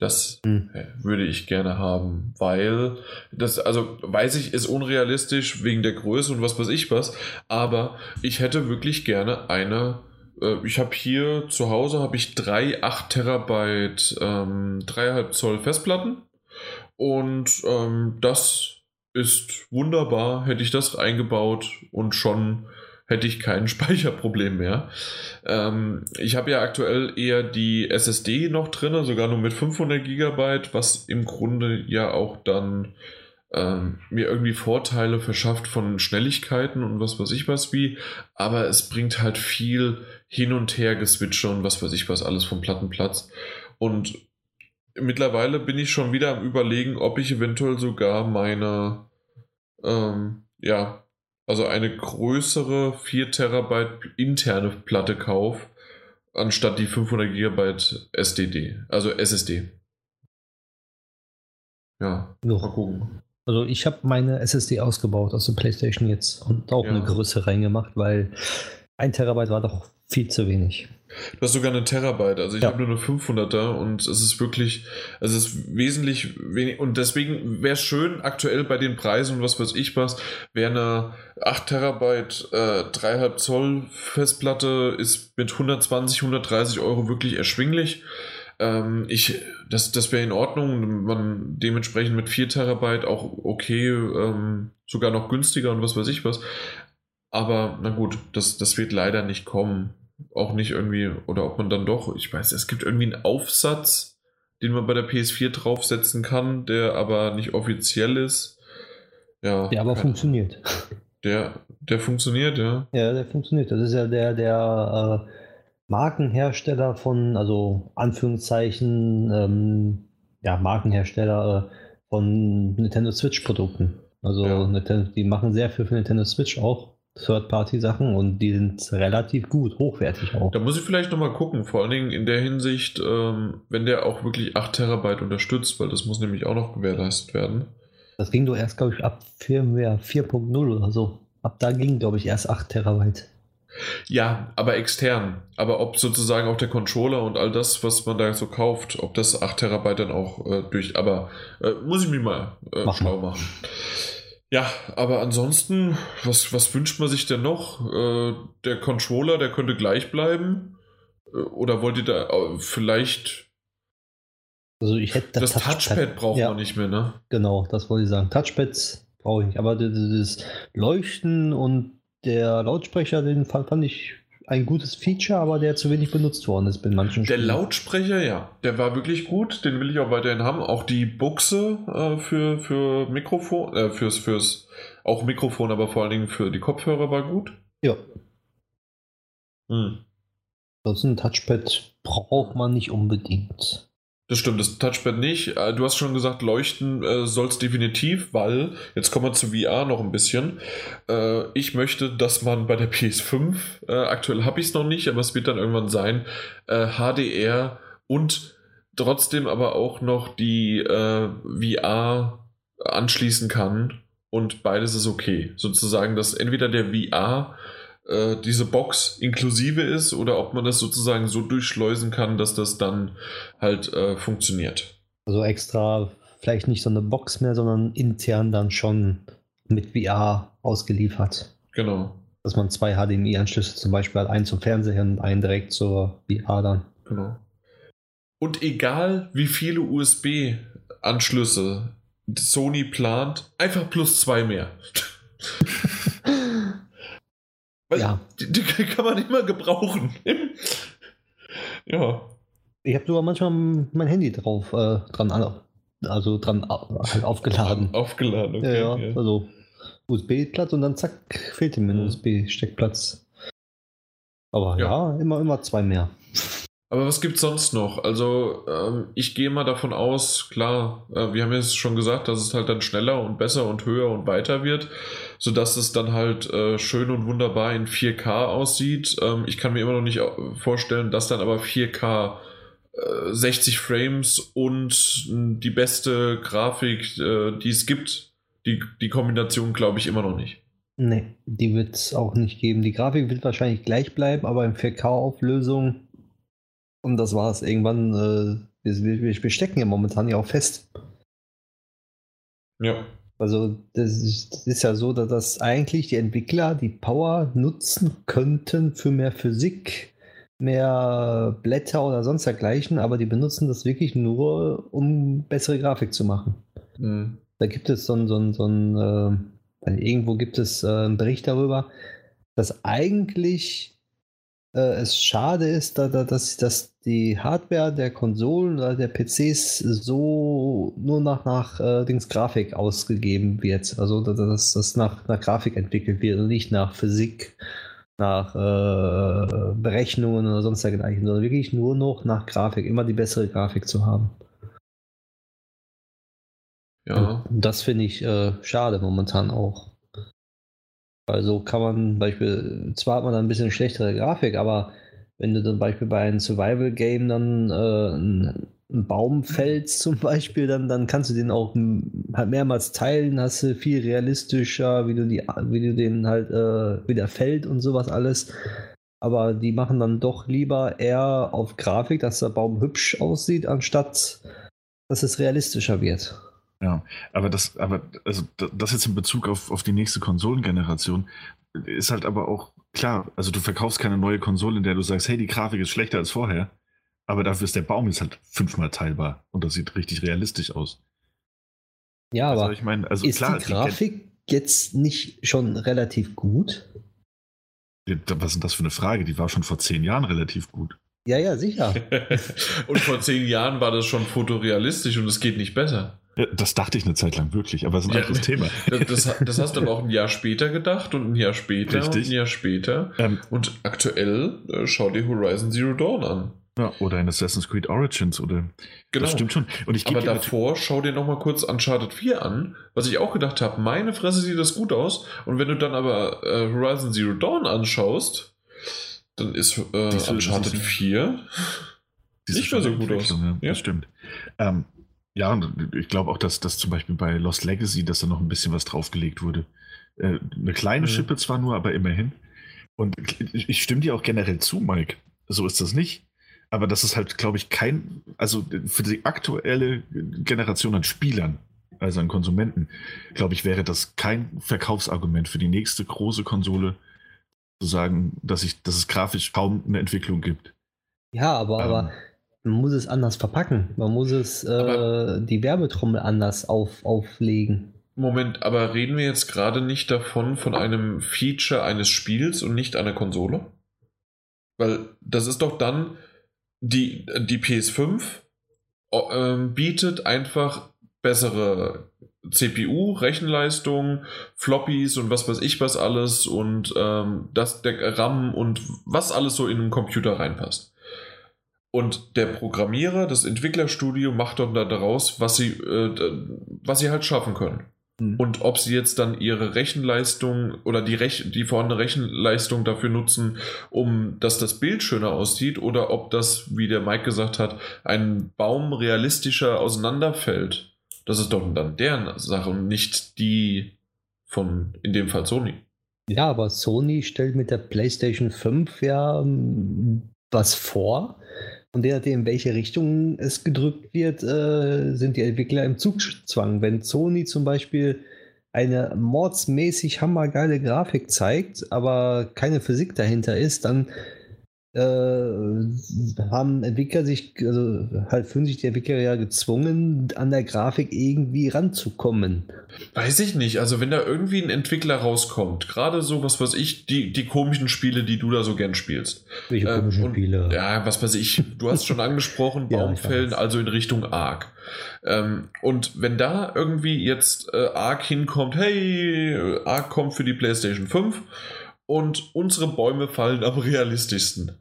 Das hm. würde ich gerne haben, weil das, also weiß ich, ist unrealistisch wegen der Größe und was weiß ich was, aber ich hätte wirklich gerne eine. Äh, ich habe hier zu Hause habe ich drei 8 Terabyte ähm, 3,5 Zoll Festplatten und ähm, das ist wunderbar. Hätte ich das eingebaut und schon hätte ich kein Speicherproblem mehr. Ähm, ich habe ja aktuell eher die SSD noch drin, sogar nur mit 500 GB, was im Grunde ja auch dann ähm, mir irgendwie Vorteile verschafft von Schnelligkeiten und was weiß ich was wie, aber es bringt halt viel hin und her geswitcht und was weiß ich was alles vom Plattenplatz. Und mittlerweile bin ich schon wieder am überlegen, ob ich eventuell sogar meine ähm, ja, also eine größere 4 Terabyte interne Platte kaufe, anstatt die 500 Gigabyte SDD, also SSD. Ja, so. mal gucken. Also ich habe meine SSD ausgebaut aus der PlayStation jetzt und auch ja. eine Größe reingemacht, weil ein Terabyte war doch viel zu wenig. Du hast sogar eine Terabyte, also ich ja. habe nur eine 500er und es ist wirklich, es ist wesentlich wenig und deswegen wäre es schön, aktuell bei den Preisen und was weiß ich was, wäre eine 8 Terabyte äh, 3,5 Zoll Festplatte ist mit 120, 130 Euro wirklich erschwinglich. Ähm, ich, das, das wäre in Ordnung, man dementsprechend mit 4 Terabyte auch okay, ähm, sogar noch günstiger und was weiß ich was. Aber na gut, das, das wird leider nicht kommen auch nicht irgendwie, oder ob man dann doch, ich weiß, es gibt irgendwie einen Aufsatz, den man bei der PS4 draufsetzen kann, der aber nicht offiziell ist. Ja, der aber funktioniert. Der, der funktioniert, ja. Ja, der funktioniert. Das ist ja der, der äh, Markenhersteller von, also Anführungszeichen, ähm, ja, Markenhersteller äh, von Nintendo Switch-Produkten. Also ja. Nintendo, die machen sehr viel für Nintendo Switch auch. Third-Party-Sachen und die sind relativ gut, hochwertig auch. Da muss ich vielleicht nochmal gucken, vor allen Dingen in der Hinsicht, ähm, wenn der auch wirklich 8 Terabyte unterstützt, weil das muss nämlich auch noch gewährleistet werden. Das ging doch erst, glaube ich, ab Firmware 4.0 oder so. Ab da ging, glaube ich, erst 8 Terabyte. Ja, aber extern. Aber ob sozusagen auch der Controller und all das, was man da so kauft, ob das 8 Terabyte dann auch äh, durch. Aber äh, muss ich mich mal äh, Mach schlau mal. machen. Ja, aber ansonsten, was, was wünscht man sich denn noch? Äh, der Controller, der könnte gleich bleiben? Äh, oder wollt ihr da äh, vielleicht. Also ich hätte das, das Touchpad, Touchpad braucht ja, man nicht mehr, ne? Genau, das wollte ich sagen. Touchpads brauche ich nicht. Aber das Leuchten und der Lautsprecher, den fand, fand ich ein gutes Feature, aber der zu wenig benutzt worden ist bei manchen Der Spielen. Lautsprecher, ja, der war wirklich gut, den will ich auch weiterhin haben. Auch die Buchse äh, für, für Mikrofon, äh, fürs, fürs, auch Mikrofon, aber vor allen Dingen für die Kopfhörer war gut. Ja. Hm. Sonst ein Touchpad braucht man nicht unbedingt. Das stimmt, das Touchpad nicht. Äh, du hast schon gesagt, leuchten äh, soll es definitiv, weil, jetzt kommen wir zu VR noch ein bisschen. Äh, ich möchte, dass man bei der PS5, äh, aktuell habe ich es noch nicht, aber es wird dann irgendwann sein, HDR und trotzdem aber auch noch die VR anschließen kann und beides ist okay. Sozusagen, dass entweder der VR äh, diese Box inklusive ist oder ob man das sozusagen so durchschleusen kann, dass das dann halt äh, funktioniert. Also extra vielleicht nicht so eine Box mehr, sondern intern dann schon mit VR ausgeliefert. Genau. Dass man zwei HDMI-Anschlüsse zum Beispiel hat, einen zum Fernseher und einen direkt zur VR dann. Genau. Und egal wie viele USB-Anschlüsse Sony plant, einfach plus zwei mehr. Weil ja. Die, die, kann man immer gebrauchen. ja. Ich habe sogar manchmal mein Handy drauf, äh, dran, also dran halt aufgeladen. Aufgeladen, okay. Ja, ja. also USB-Platz und dann zack, fehlt ihm ein USB-Steckplatz. Aber ja. ja, immer, immer zwei mehr. Aber was gibt es sonst noch? Also, ähm, ich gehe mal davon aus, klar, äh, wir haben jetzt schon gesagt, dass es halt dann schneller und besser und höher und weiter wird, sodass es dann halt äh, schön und wunderbar in 4K aussieht. Ähm, ich kann mir immer noch nicht vorstellen, dass dann aber 4K äh, 60 Frames und die beste Grafik, äh, die es gibt, die, die Kombination glaube ich immer noch nicht. Nee, die wird es auch nicht geben. Die Grafik wird wahrscheinlich gleich bleiben, aber in 4K-Auflösung. Und das war es irgendwann. Äh, wir, wir, wir stecken ja momentan ja auch fest. Ja. Also das ist, das ist, ja so, dass das eigentlich die Entwickler die Power nutzen könnten für mehr Physik, mehr Blätter oder sonst dergleichen, aber die benutzen das wirklich nur, um bessere Grafik zu machen. Mhm. Da gibt es so ein, so ein, so ein äh, irgendwo gibt es äh, einen Bericht darüber, dass eigentlich es schade ist, da, da, dass, dass die Hardware der Konsolen oder der PCs so nur nach, nach äh, Dings Grafik ausgegeben wird. Also dass das nach, nach Grafik entwickelt wird und nicht nach Physik, nach äh, Berechnungen oder sonst dergleichen, sondern wirklich nur noch nach Grafik, immer die bessere Grafik zu haben. Ja. Und das finde ich äh, schade momentan auch. Also kann man Beispiel, zwar hat man dann ein bisschen schlechtere Grafik, aber wenn du zum Beispiel bei einem Survival-Game dann äh, einen, Baum fällst zum Beispiel, dann, dann kannst du den auch halt mehrmals teilen, hast du viel realistischer, wie du, die, wie du den halt äh, wieder fällt und sowas alles. Aber die machen dann doch lieber eher auf Grafik, dass der Baum hübsch aussieht, anstatt dass es realistischer wird. Ja, aber das, aber also das jetzt in Bezug auf, auf die nächste Konsolengeneration ist halt aber auch klar, also du verkaufst keine neue Konsole, in der du sagst, hey, die Grafik ist schlechter als vorher, aber dafür ist der Baum jetzt halt fünfmal teilbar und das sieht richtig realistisch aus. Ja, also, aber ich meine, also ist klar, die Grafik die jetzt nicht schon relativ gut? Was ist denn das für eine Frage? Die war schon vor zehn Jahren relativ gut. Ja, ja, sicher. und vor zehn Jahren war das schon fotorealistisch und es geht nicht besser. Das dachte ich eine Zeit lang wirklich, aber es ist ein ja, anderes Thema. Das, das, hast du dann auch ein Jahr später gedacht und ein Jahr später Richtig. und ein Jahr später. Ähm, und aktuell äh, schau dir Horizon Zero Dawn an. Ja, oder in Assassin's Creed Origins oder. Genau. Das stimmt schon. Und ich Aber davor schau dir nochmal kurz Uncharted 4 an, was ich auch gedacht habe, meine Fresse sieht das gut aus. Und wenn du dann aber äh, Horizon Zero Dawn anschaust, dann ist äh, Uncharted 4 nicht mehr so gut aus. Ja, ja. Das stimmt. Ähm, ja, und ich glaube auch, dass, dass zum Beispiel bei Lost Legacy, dass da noch ein bisschen was draufgelegt wurde. Äh, eine kleine mhm. Schippe zwar nur, aber immerhin. Und ich stimme dir auch generell zu, Mike. So ist das nicht. Aber das ist halt, glaube ich, kein, also für die aktuelle Generation an Spielern, also an Konsumenten, glaube ich, wäre das kein Verkaufsargument für die nächste große Konsole, zu sagen, dass, ich, dass es grafisch kaum eine Entwicklung gibt. Ja, aber, ähm, aber man muss es anders verpacken. Man muss es äh, die Werbetrommel anders auf, auflegen. Moment, aber reden wir jetzt gerade nicht davon von einem Feature eines Spiels und nicht einer Konsole? Weil das ist doch dann die, die PS5 äh, bietet einfach bessere CPU, Rechenleistung, Floppies und was weiß ich was alles und ähm, das der RAM und was alles so in einen Computer reinpasst. Und der Programmierer, das Entwicklerstudio macht dann daraus, was sie, äh, was sie halt schaffen können. Mhm. Und ob sie jetzt dann ihre Rechenleistung oder die, Rech die vorhandene Rechenleistung dafür nutzen, um dass das Bild schöner aussieht, oder ob das, wie der Mike gesagt hat, ein Baum realistischer auseinanderfällt. Das ist doch dann deren Sache und nicht die von, in dem Fall Sony. Ja, aber Sony stellt mit der PlayStation 5 ja ähm, was vor, und je nachdem, in welche Richtung es gedrückt wird, äh, sind die Entwickler im Zugzwang. Wenn Sony zum Beispiel eine mordsmäßig hammergeile Grafik zeigt, aber keine Physik dahinter ist, dann äh, haben Entwickler sich, also halt fühlen sich die Entwickler ja gezwungen, an der Grafik irgendwie ranzukommen. Weiß ich nicht. Also wenn da irgendwie ein Entwickler rauskommt, gerade so, was weiß ich, die, die komischen Spiele, die du da so gern spielst. Welche ähm, komischen Spiele? Ja, was weiß ich, du hast schon angesprochen, Baumfällen, ja, also in Richtung Ark. Ähm, und wenn da irgendwie jetzt äh, Ark hinkommt, hey, Ark kommt für die PlayStation 5 und unsere Bäume fallen am realistischsten.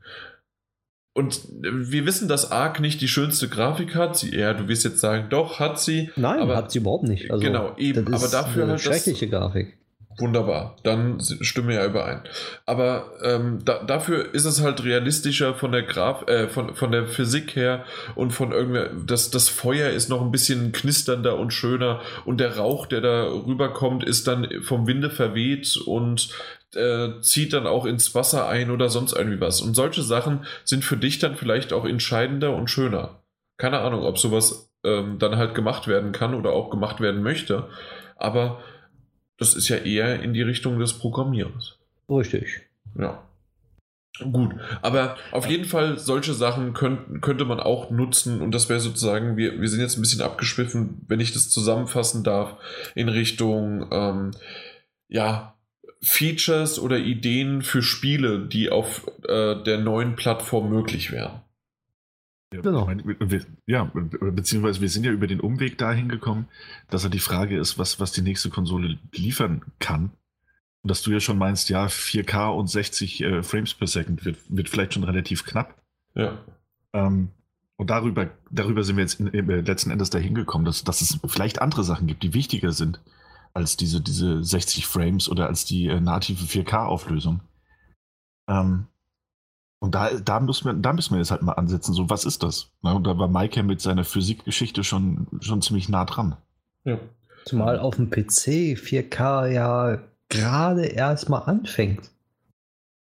Und wir wissen, dass Ark nicht die schönste Grafik hat. Sie, ja, du wirst jetzt sagen, doch, hat sie. Nein, aber, hat sie überhaupt nicht. Also, genau, eben. aber dafür eine halt schreckliche das, Grafik. wunderbar. Dann stimmen wir ja überein. Aber ähm, da, dafür ist es halt realistischer von der Graf, äh, von, von der Physik her und von irgendwer. Das, das Feuer ist noch ein bisschen knisternder und schöner und der Rauch, der da rüberkommt, ist dann vom Winde verweht und äh, zieht dann auch ins Wasser ein oder sonst irgendwie was. Und solche Sachen sind für dich dann vielleicht auch entscheidender und schöner. Keine Ahnung, ob sowas ähm, dann halt gemacht werden kann oder auch gemacht werden möchte. Aber das ist ja eher in die Richtung des Programmierens. Richtig. Ja. Gut, aber auf jeden Fall solche Sachen könnt, könnte man auch nutzen und das wäre sozusagen, wir, wir sind jetzt ein bisschen abgeschwiffen, wenn ich das zusammenfassen darf, in Richtung, ähm, ja, Features oder Ideen für Spiele, die auf äh, der neuen Plattform möglich wären. Ja, genau. Meine, wir, ja, beziehungsweise wir sind ja über den Umweg dahin gekommen, dass er die Frage ist, was, was die nächste Konsole liefern kann. Und dass du ja schon meinst, ja, 4K und 60 äh, Frames per Second wird, wird vielleicht schon relativ knapp. Ja. Ähm, und darüber, darüber sind wir jetzt in, in, letzten Endes dahin gekommen, dass, dass es vielleicht andere Sachen gibt, die wichtiger sind als diese, diese 60 Frames oder als die äh, native 4K-Auflösung. Ähm, und da, da, müssen wir, da müssen wir jetzt halt mal ansetzen. So, was ist das? Na, und da war Maike mit seiner Physikgeschichte schon, schon ziemlich nah dran. Ja. Zumal auf dem PC 4K ja gerade erst mal anfängt,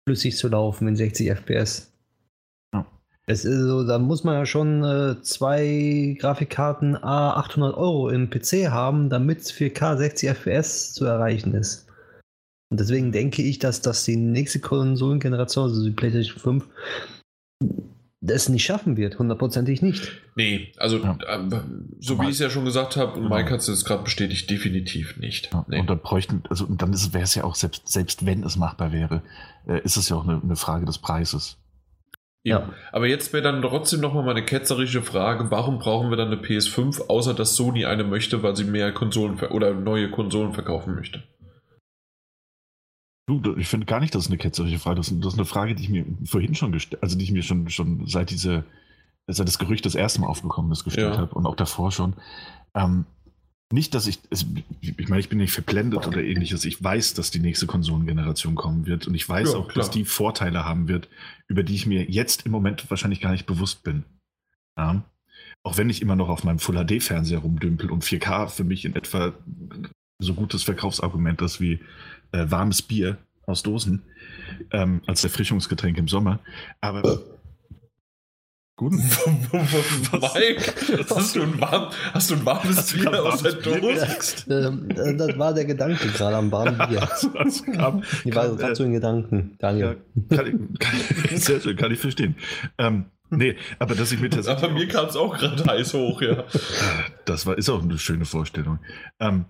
flüssig zu laufen in 60 FPS. Es ist so, da muss man ja schon äh, zwei Grafikkarten A 800 Euro im PC haben, damit 4K 60 FPS zu erreichen ist. Und deswegen denke ich, dass das die nächste Konsolengeneration, also die PlayStation 5, das nicht schaffen wird, hundertprozentig nicht. Nee, also ja. äh, so wie ich es ja schon gesagt habe, und. Mike hat es jetzt gerade bestätigt, definitiv nicht. Ja, nee. Und dann bräuchten, also und dann wäre es ja auch, selbst, selbst wenn es machbar wäre, äh, ist es ja auch eine, eine Frage des Preises. Ja. Aber jetzt wäre dann trotzdem nochmal meine ketzerische Frage, warum brauchen wir dann eine PS5, außer dass Sony eine möchte, weil sie mehr Konsolen oder neue Konsolen verkaufen möchte? Du, ich finde gar nicht, dass es eine ketzerische Frage ist. Das ist eine Frage, die ich mir vorhin schon gestellt, also die ich mir schon, schon seit diese, seit das Gerücht das erste Mal aufgekommen ist, gestellt ja. habe und auch davor schon. Ähm, nicht, dass ich, es, ich meine, ich bin nicht verblendet oder ähnliches. Ich weiß, dass die nächste Konsolengeneration kommen wird und ich weiß ja, auch, klar. dass die Vorteile haben wird, über die ich mir jetzt im Moment wahrscheinlich gar nicht bewusst bin. Ja? Auch wenn ich immer noch auf meinem Full HD-Fernseher rumdümpel und 4K für mich in etwa so gutes Verkaufsargument ist wie äh, warmes Bier aus Dosen ähm, als Erfrischungsgetränk im Sommer. Aber Gut. Mike, hast du ein, warm, hast du ein warmes Bier aus der Dose? Ähm, das war der Gedanke gerade am warmen Bier. das kam, ich war gerade so in Gedanken, Daniel. Ja, kann ich, kann ich, sehr schön, kann ich verstehen. Ähm, nee, aber dass ich mir tatsächlich. Aber mir kam es auch gerade heiß hoch, ja. Das war, ist auch eine schöne Vorstellung. Ähm,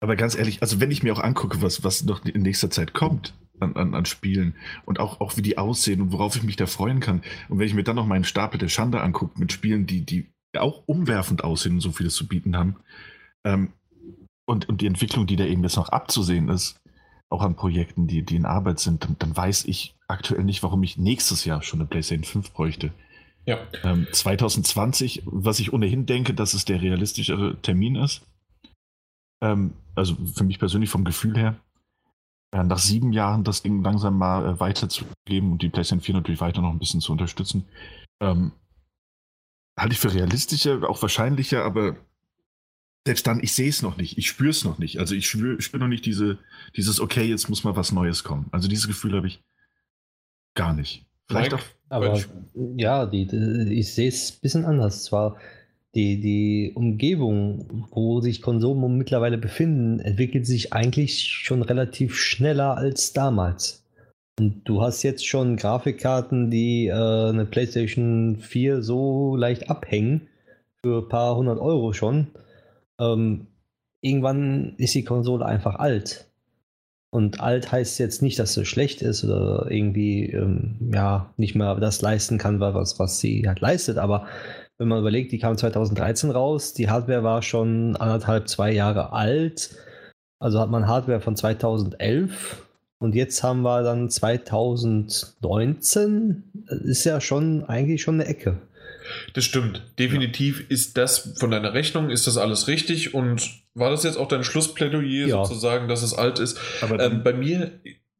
aber ganz ehrlich, also wenn ich mir auch angucke, was, was noch in nächster Zeit kommt an, an, an Spielen und auch, auch wie die aussehen und worauf ich mich da freuen kann, und wenn ich mir dann noch meinen Stapel der Schande angucke mit Spielen, die, die auch umwerfend aussehen und so vieles zu bieten haben, ähm, und, und die Entwicklung, die da eben jetzt noch abzusehen ist, auch an Projekten, die, die in Arbeit sind, dann, dann weiß ich aktuell nicht, warum ich nächstes Jahr schon eine PlayStation 5 bräuchte. Ja. Ähm, 2020, was ich ohnehin denke, dass es der realistischere Termin ist. Ähm, also für mich persönlich vom Gefühl her, äh, nach sieben Jahren das Ding langsam mal äh, weiterzugeben und die PlayStation 4 natürlich weiter noch ein bisschen zu unterstützen, ähm, halte ich für realistischer, auch wahrscheinlicher, aber selbst dann, ich sehe es noch nicht, ich spüre es noch nicht. Also ich spüre spür noch nicht diese, dieses, okay, jetzt muss mal was Neues kommen. Also dieses Gefühl habe ich gar nicht. Vielleicht Mike, auch. Aber ja, die, die, ich sehe es ein bisschen anders. Zwar die, die Umgebung, wo sich Konsolen mittlerweile befinden, entwickelt sich eigentlich schon relativ schneller als damals. Und du hast jetzt schon Grafikkarten, die äh, eine PlayStation 4 so leicht abhängen, für ein paar hundert Euro schon. Ähm, irgendwann ist die Konsole einfach alt. Und alt heißt jetzt nicht, dass sie schlecht ist oder irgendwie ähm, ja nicht mehr das leisten kann, was, was sie halt leistet, aber wenn man überlegt, die kam 2013 raus, die Hardware war schon anderthalb, zwei Jahre alt. Also hat man Hardware von 2011 und jetzt haben wir dann 2019. Das ist ja schon eigentlich schon eine Ecke. Das stimmt. Definitiv ja. ist das von deiner Rechnung, ist das alles richtig. Und war das jetzt auch dein Schlussplädoyer, ja. sozusagen, dass es alt ist? Aber ähm, bei mir,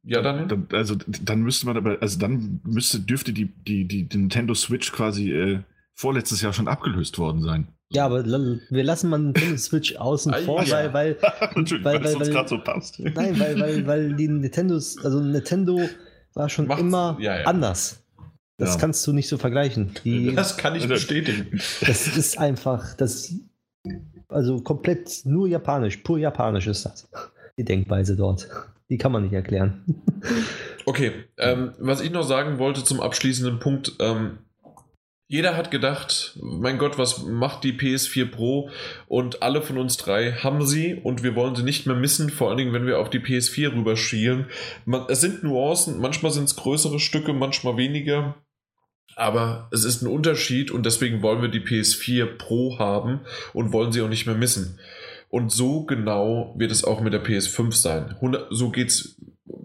ja, dann, dann. Also dann müsste man aber, also dann müsste, dürfte die, die, die, die Nintendo Switch quasi äh, vorletztes Jahr schon abgelöst worden sein. Ja, aber wir lassen mal Nintendo Switch außen vor, weil, weil, weil, weil, weil, weil, so passt. Nein, weil, weil, weil die Nintendos, also Nintendo war schon Macht's, immer ja, ja. anders. Das ja. kannst du nicht so vergleichen. Die, das kann ich bestätigen. Das ist einfach, das, also komplett nur japanisch, pur japanisch ist das. Die Denkweise dort. Die kann man nicht erklären. Okay, ähm, was ich noch sagen wollte zum abschließenden Punkt, ähm, jeder hat gedacht, mein Gott, was macht die PS4 Pro? Und alle von uns drei haben sie und wir wollen sie nicht mehr missen, vor allen Dingen, wenn wir auf die PS4 rüberschielen. Man, es sind Nuancen, manchmal sind es größere Stücke, manchmal weniger. Aber es ist ein Unterschied und deswegen wollen wir die PS4 Pro haben und wollen sie auch nicht mehr missen. Und so genau wird es auch mit der PS5 sein. So geht es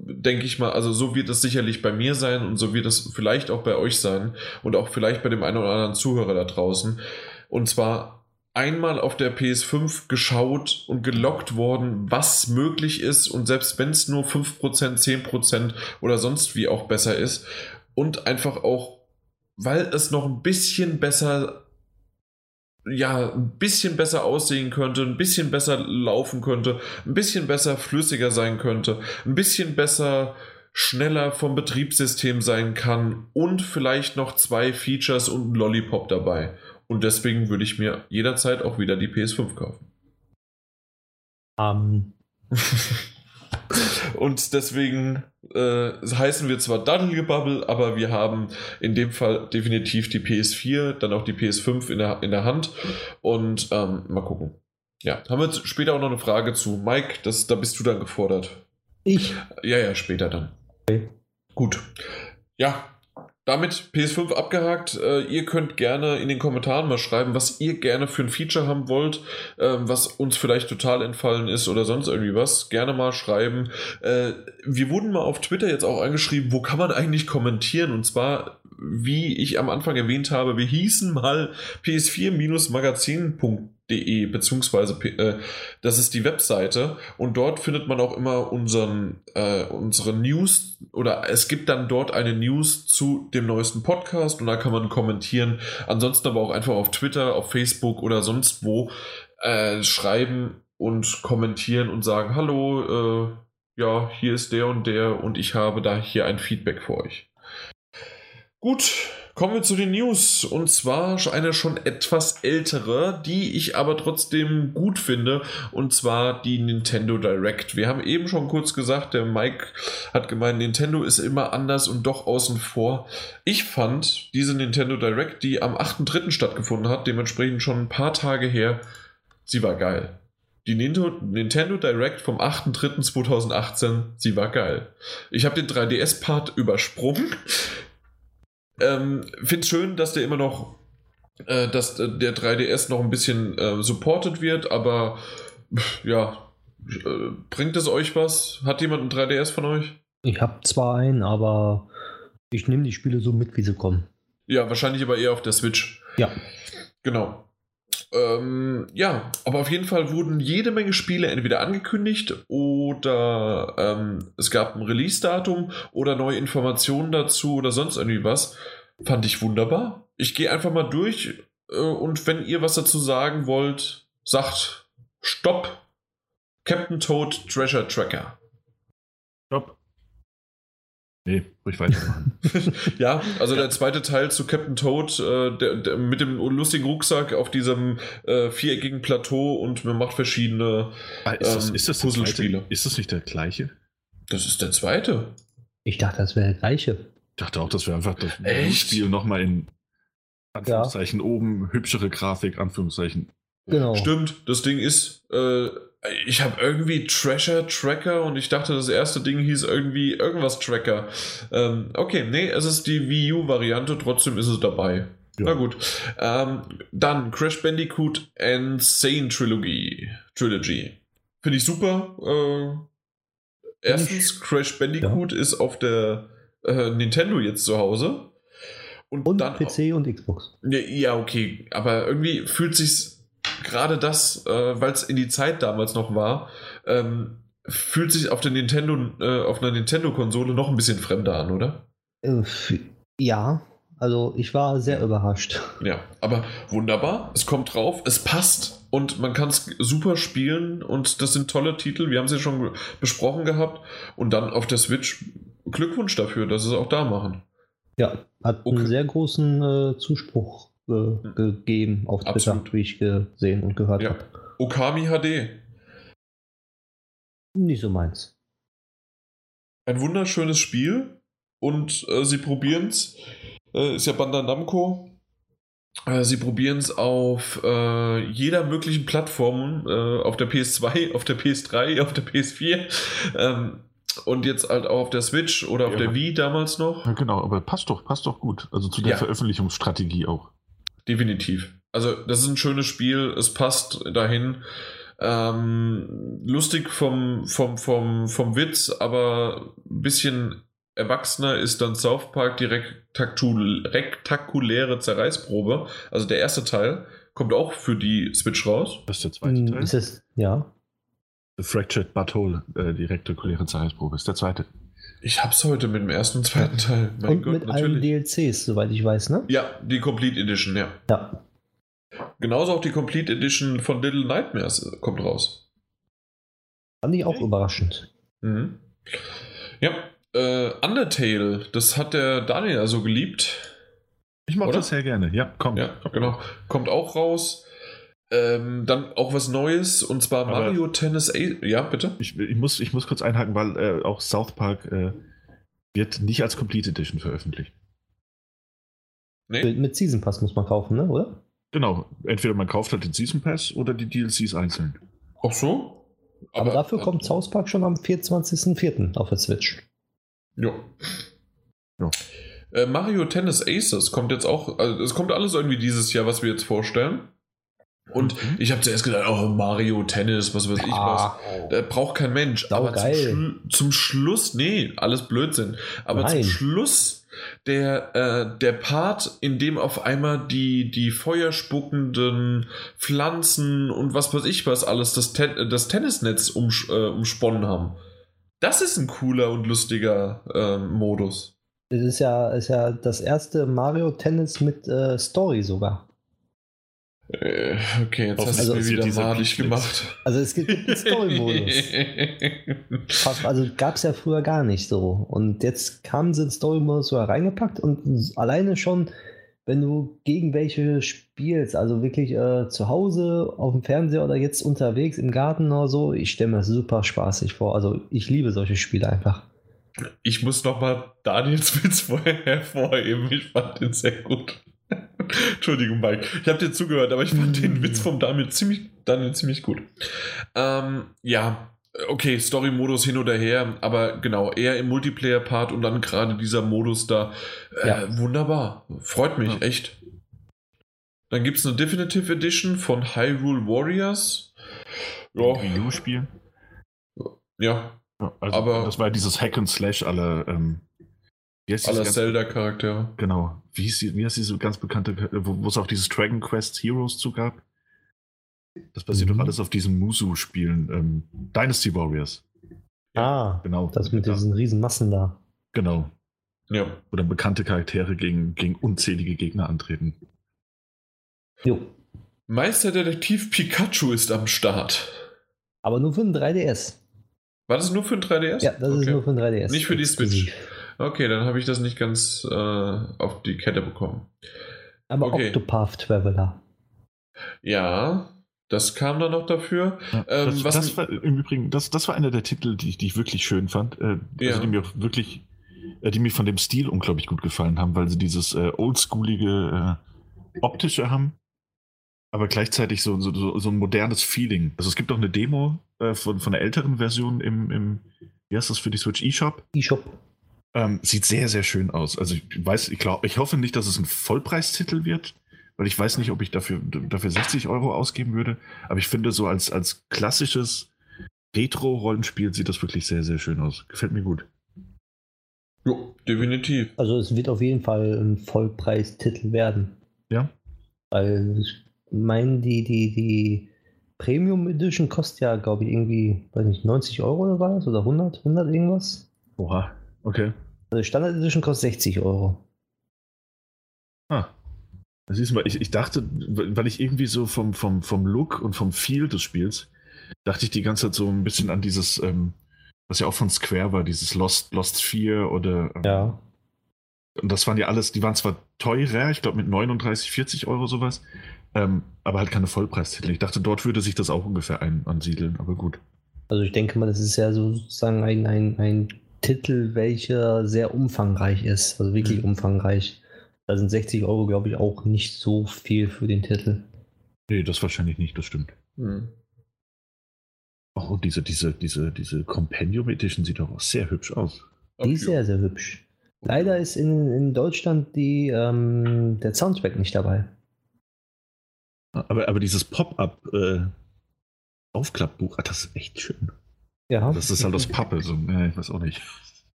denke ich mal, also so wird es sicherlich bei mir sein und so wird es vielleicht auch bei euch sein und auch vielleicht bei dem einen oder anderen Zuhörer da draußen. Und zwar einmal auf der PS5 geschaut und gelockt worden, was möglich ist und selbst wenn es nur 5%, 10% oder sonst wie auch besser ist und einfach auch, weil es noch ein bisschen besser ja, ein bisschen besser aussehen könnte, ein bisschen besser laufen könnte, ein bisschen besser flüssiger sein könnte, ein bisschen besser schneller vom Betriebssystem sein kann und vielleicht noch zwei Features und ein Lollipop dabei. Und deswegen würde ich mir jederzeit auch wieder die PS5 kaufen. Um. Und deswegen äh, heißen wir zwar Daddelgebubble, aber wir haben in dem Fall definitiv die PS4, dann auch die PS5 in der, in der Hand. Und ähm, mal gucken. Ja, haben wir später auch noch eine Frage zu. Mike, das, da bist du dann gefordert. Ich? Ja, ja, später dann. Okay. Gut. Ja, damit PS5 abgehakt. Äh, ihr könnt gerne in den Kommentaren mal schreiben, was ihr gerne für ein Feature haben wollt, äh, was uns vielleicht total entfallen ist oder sonst irgendwie was. Gerne mal schreiben. Äh, wir wurden mal auf Twitter jetzt auch angeschrieben, wo kann man eigentlich kommentieren? Und zwar wie ich am Anfang erwähnt habe, wir hießen mal ps4-magazin.de, beziehungsweise äh, das ist die Webseite und dort findet man auch immer unseren, äh, unsere News oder es gibt dann dort eine News zu dem neuesten Podcast und da kann man kommentieren. Ansonsten aber auch einfach auf Twitter, auf Facebook oder sonst wo äh, schreiben und kommentieren und sagen, hallo, äh, ja, hier ist der und der und ich habe da hier ein Feedback für euch. Gut, kommen wir zu den News. Und zwar eine schon etwas ältere, die ich aber trotzdem gut finde. Und zwar die Nintendo Direct. Wir haben eben schon kurz gesagt, der Mike hat gemeint, Nintendo ist immer anders und doch außen vor. Ich fand diese Nintendo Direct, die am 8.3. stattgefunden hat, dementsprechend schon ein paar Tage her, sie war geil. Die Nintendo Direct vom 8.3.2018, sie war geil. Ich habe den 3DS-Part übersprungen. Ähm, Finde es schön, dass der immer noch, äh, dass äh, der 3DS noch ein bisschen äh, supported wird, aber ja, äh, bringt es euch was? Hat jemand ein 3DS von euch? Ich habe zwar einen, aber ich nehme die Spiele so mit, wie sie kommen. Ja, wahrscheinlich aber eher auf der Switch. Ja. Genau. Ähm, ja, aber auf jeden Fall wurden jede Menge Spiele entweder angekündigt oder ähm, es gab ein Release-Datum oder neue Informationen dazu oder sonst irgendwie was. Fand ich wunderbar. Ich gehe einfach mal durch äh, und wenn ihr was dazu sagen wollt, sagt Stopp. Captain Toad Treasure Tracker. Stopp. Nee, ruhig weitermachen. ja, also ja. der zweite Teil zu Captain Toad, äh, der, der, mit dem lustigen Rucksack auf diesem äh, viereckigen Plateau und man macht verschiedene ah, ist das, ähm, ist das Puzzlespiele. Ist das nicht der gleiche? Das ist der zweite. Ich dachte, das wäre der gleiche. Ich dachte auch, das wäre einfach das Echt? Spiel nochmal in Anführungszeichen ja. oben, hübschere Grafik, Anführungszeichen. Genau. Stimmt, das Ding ist äh, ich habe irgendwie Treasure Tracker und ich dachte, das erste Ding hieß irgendwie irgendwas Tracker. Ähm, okay, nee, es ist die Wii U-Variante, trotzdem ist es dabei. Ja. Na gut. Ähm, dann Crash Bandicoot Insane Trilogy. Trilogy. Finde ich super. Äh, erstens, Crash Bandicoot ja. ist auf der äh, Nintendo jetzt zu Hause. Und, und dann PC und Xbox. Ja, ja, okay, aber irgendwie fühlt sich's gerade das, äh, weil es in die Zeit damals noch war, ähm, fühlt sich auf der Nintendo, äh, auf einer Nintendo-Konsole noch ein bisschen fremder an, oder? Ja, also ich war sehr überrascht. Ja, aber wunderbar. Es kommt drauf, es passt und man kann es super spielen und das sind tolle Titel. Wir haben sie ja schon besprochen gehabt und dann auf der Switch Glückwunsch dafür, dass sie es auch da machen. Ja, hat okay. einen sehr großen äh, Zuspruch äh, gegeben auf Twitter, Absolut. wie ich gesehen und gehört ja. habe. Okami HD. Nicht so meins. Ein wunderschönes Spiel und äh, sie probieren es. Äh, ist ja Bandai Namco. Äh, sie probieren es auf äh, jeder möglichen Plattform, äh, auf der PS2, auf der PS3, auf der PS4 ähm, und jetzt halt auch auf der Switch oder auf ja, der Wii damals noch. Ja, genau, aber passt doch, passt doch gut. Also zu der ja. Veröffentlichungsstrategie auch. Definitiv. Also das ist ein schönes Spiel, es passt dahin. Ähm, lustig vom, vom, vom, vom Witz, aber ein bisschen erwachsener ist dann South Park die rektakuläre Zerreißprobe. Also der erste Teil kommt auch für die Switch raus. Das ist der zweite hm, Teil. Ist es, ja. The Fractured Butthole, äh, die rektakuläre Zerreißprobe, ist der zweite. Ich hab's heute mit dem ersten und zweiten Teil. Mein und Gott, mit natürlich. allen DLCs, soweit ich weiß, ne? Ja, die Complete Edition, ja. Ja. Genauso auch die Complete Edition von Little Nightmares kommt raus. Fand ich auch überraschend. Mhm. Ja, äh, Undertale, das hat der Daniel also geliebt. Ich mag Oder? das sehr gerne, ja, kommt. Ja, genau. Kommt auch raus. Ähm, dann auch was Neues und zwar Aber Mario Tennis A. Ja, bitte? Ich, ich, muss, ich muss kurz einhaken, weil äh, auch South Park äh, wird nicht als Complete Edition veröffentlicht. Nee. Mit Season Pass muss man kaufen, ne? oder? Genau, entweder man kauft halt den Season Pass oder die DLCs einzeln. Ach so? Aber, Aber dafür kommt South Park schon am 24.04. auf der Switch. Ja. ja. Äh, Mario Tennis Aces kommt jetzt auch, also es kommt alles irgendwie dieses Jahr, was wir jetzt vorstellen. Und mhm. ich habe zuerst gedacht, oh, Mario Tennis, was weiß ich was. Da braucht kein Mensch. Aber zum, Schlu zum, Schluss, nee, alles Blödsinn. Aber Nein. zum Schluss der, äh, der Part, in dem auf einmal die, die feuerspuckenden Pflanzen und was weiß ich was alles das, Ten das Tennisnetz um, äh, umsponnen haben. Das ist ein cooler und lustiger äh, Modus. Das ist ja, ist ja das erste Mario Tennis mit äh, Story sogar. Äh, okay, jetzt hast also, du mir wieder malig gemacht. Also es gibt einen Story-Modus. also gab es ja früher gar nicht so. Und jetzt haben sie den Story-Modus so reingepackt und alleine schon, wenn du gegen welche spielst, also wirklich äh, zu Hause, auf dem Fernseher oder jetzt unterwegs im Garten oder so, ich stelle mir das super spaßig vor. Also ich liebe solche Spiele einfach. Ich muss nochmal Daniels Witz vorher hervorheben. Ich fand den sehr gut. Entschuldigung, Mike. Ich habe dir zugehört, aber ich fand den Witz vom Daniel ziemlich, Daniel ziemlich gut. Ähm, ja, okay, Story-Modus hin oder her, aber genau, eher im Multiplayer-Part und dann gerade dieser Modus da. Äh, ja. Wunderbar. Freut mich, ja. echt. Dann gibt es eine Definitive Edition von Hyrule Warriors. Ja. Wii U-Spiel. Ja. also aber das war dieses Hack and Slash aller ähm, aller Zelda-Charaktere. Genau. Wie, hieß die, wie heißt diese ganz bekannte, wo, es auch dieses Dragon Quest Heroes zu gab? Das basiert mhm. doch alles auf diesen Musu-Spielen. Ähm, Dynasty Warriors. Ah, genau. Das mit diesen riesen Massen da. Genau. Ja. Oder bekannte Charaktere gegen, gegen unzählige Gegner antreten. Jo. Meisterdetektiv Pikachu ist am Start. Aber nur für den 3DS. War das nur für den 3DS? Ja, das okay. ist nur für den 3DS. Nicht für die Switch. Okay, dann habe ich das nicht ganz äh, auf die Kette bekommen. Aber okay. Octopath Traveler. Ja, das kam dann noch dafür. Ja, ähm, das, das, war im Übrigen, das, das war einer der Titel, die, die ich wirklich schön fand. Äh, also ja. also die mir auch wirklich, äh, die mir von dem Stil unglaublich gut gefallen haben, weil sie dieses äh, oldschoolige äh, optische haben, aber gleichzeitig so, so, so, so, ein modernes Feeling. Also es gibt auch eine Demo äh, von, von der älteren Version im, im, wie heißt das für die Switch eShop? eShop. Ähm, sieht sehr, sehr schön aus. Also ich weiß, ich glaube, ich hoffe nicht, dass es ein Vollpreistitel wird, weil ich weiß nicht, ob ich dafür, dafür 60 Euro ausgeben würde. Aber ich finde, so als, als klassisches Retro-Rollenspiel sieht das wirklich sehr, sehr schön aus. Gefällt mir gut. Jo, definitiv. Also es wird auf jeden Fall ein Vollpreistitel werden. Ja. Weil ich meine, die, die, die Premium Edition kostet ja, glaube ich, irgendwie, weiß nicht, 90 Euro oder was? Oder 100, 100 irgendwas? Oha, okay. Also Standard Edition kostet 60 Euro. Ah. Das ist mal, ich, ich dachte, weil ich irgendwie so vom, vom, vom Look und vom Feel des Spiels, dachte ich die ganze Zeit so ein bisschen an dieses, ähm, was ja auch von Square war, dieses Lost, Lost 4 oder. Ähm, Ja. Und das waren ja alles, die waren zwar teurer, ich glaube mit 39, 40 Euro sowas, ähm, aber halt keine Vollpreistitel. Ich dachte, dort würde sich das auch ungefähr ein, ansiedeln, aber gut. Also ich denke mal, das ist ja so sozusagen ein, ein, ein Titel, welcher sehr umfangreich ist. Also wirklich Mhm. umfangreich. Da sind 60 Euro, glaube ich, auch nicht so viel für den Titel. Nee, das wahrscheinlich nicht, das stimmt. Hm. Oh, und diese, diese, diese, diese Compendium Edition sieht doch auch sehr hübsch aus. Die ist sehr, sehr hübsch. Leider ist in, in Deutschland die, ähm, der Soundtrack nicht dabei. Aber, aber dieses Pop-up äh, Aufklappbuch, ah, das ist echt schön. Ja, Das ist halt aus Pappe, so, ja, ich weiß auch nicht.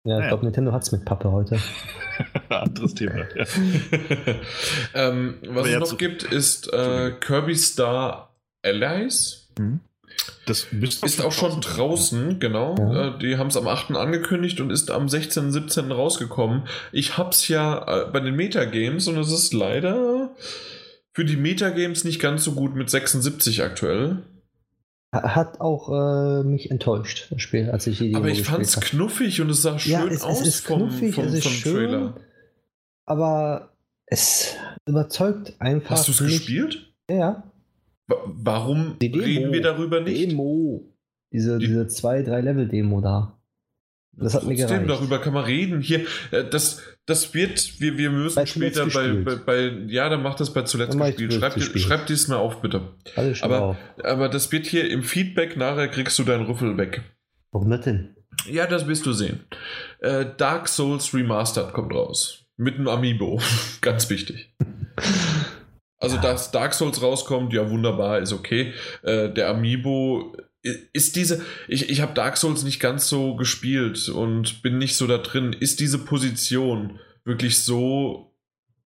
ja ich Ja. glaube, Nintendo hat es mit Pappe heute. Anderes Thema. Ja. ähm, was Aber es noch zu- gibt, ist äh, Kirby Star Allies. Das müsste Ist auch schon draußen, genau. Ja. Äh, die haben es am 8. angekündigt und ist am 16., 17. rausgekommen. Ich hab's ja äh, bei den Metagames und es ist leider für die Metagames nicht ganz so gut mit 76 aktuell. Ha- Hat auch äh, mich enttäuscht, das Spiel, als ich die Aber ich gespielt hab. knuffig und es sah schön Ja, es, aus es ist vom, knuffig, vom, es ist vom schön, Trailer. aber es überzeugt einfach Hast du es gespielt? Ja, Wa- Warum reden wir darüber nicht? Demo. Diese, Die- diese zwei, drei Level-Demo da. Das hat mir Trotzdem, gereicht. darüber kann man reden. Hier, äh, das, das wird, wir, wir müssen Bei später bei, bei, bei, ja, dann macht das bei zuletzt Dann gespielt. zuletzt Schreib, dir- gespielt. schreib dies mal auf, bitte. Alles Aber- auf. Aber das wird hier im Feedback, nachher kriegst du deinen Rüffel weg. Warum das denn? Ja, das wirst du sehen. Äh, Dark Souls Remastered kommt raus. Mit einem Amiibo. Ganz wichtig. Also, Ja. dass Dark Souls rauskommt, ja, wunderbar, ist okay. Äh, der Amiibo ist diese. Ich, ich habe Dark Souls nicht ganz so gespielt und bin nicht so da drin. Ist diese Position wirklich so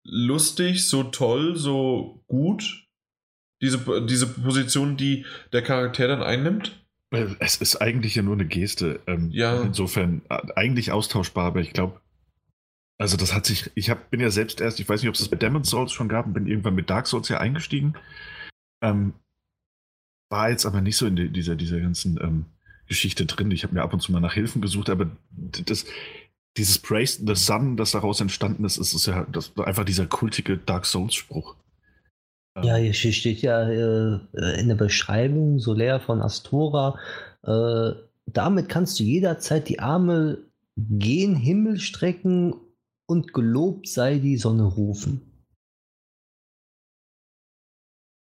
lustig, so toll, so gut? Diese, diese Position, die der Charakter dann einnimmt? Weil Es ist eigentlich ja nur eine Geste. Ähm, Ja. Insofern äh, eigentlich austauschbar, aber ich glaube, also das hat sich, ich hab, bin ja selbst erst, ich weiß nicht, ob es das bei Demon's Souls schon gab und bin irgendwann mit Dark Souls ja eingestiegen. Ähm, war jetzt aber nicht so in die, dieser, dieser ganzen ähm, Geschichte drin. Ich habe mir ab und zu mal nach Hilfen gesucht, aber das, dieses Praise the Sun, das daraus entstanden ist, ist, ist ja das, einfach dieser kultige Dark Souls-Spruch. Ähm, Ja, hier steht ja äh, in der Beschreibung Soler von Astora. Äh, damit kannst du jederzeit die Arme gen Himmel strecken und gelobt sei die Sonne rufen.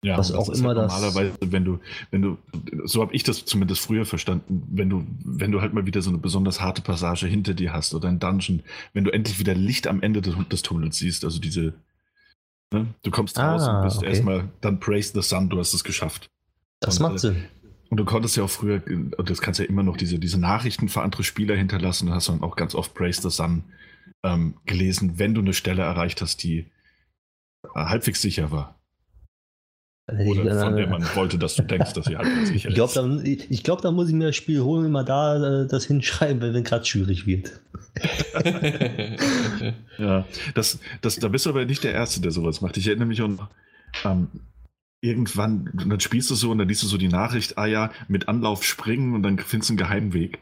Ja, Was auch immer halt das- Normalerweise, wenn du, wenn du, so habe ich das zumindest früher verstanden, wenn du, wenn du halt mal wieder so eine besonders harte Passage hinter dir hast oder ein Dungeon, wenn du endlich wieder Licht am Ende des, des Tunnels siehst, also diese, ne, du kommst raus Ah, und bist okay. erstmal, dann praise the sun, du hast es geschafft. Das Und, macht äh, Sinn. Und du konntest ja auch früher, und das kannst ja immer noch, diese, diese Nachrichten für andere Spieler hinterlassen, da hast dann auch ganz oft Praise the Sun ähm, gelesen, wenn du eine Stelle erreicht hast, die äh, halbwegs sicher war. Dann hätte ich Oder von dann- der man wollte, dass du denkst, dass sie halbwegs sicher Ich glaube, ist. da, ich, ich glaub, da muss ich mir das Spiel holen, immer da äh, das hinschreiben, wenn gerade schwierig wird. Ja, das, das, da bist du aber nicht der Erste, der sowas macht. Ich erinnere mich an ähm, irgendwann, dann spielst du so und dann liest du so die Nachricht, ah ja, mit Anlauf springen und dann findest du einen Geheimweg.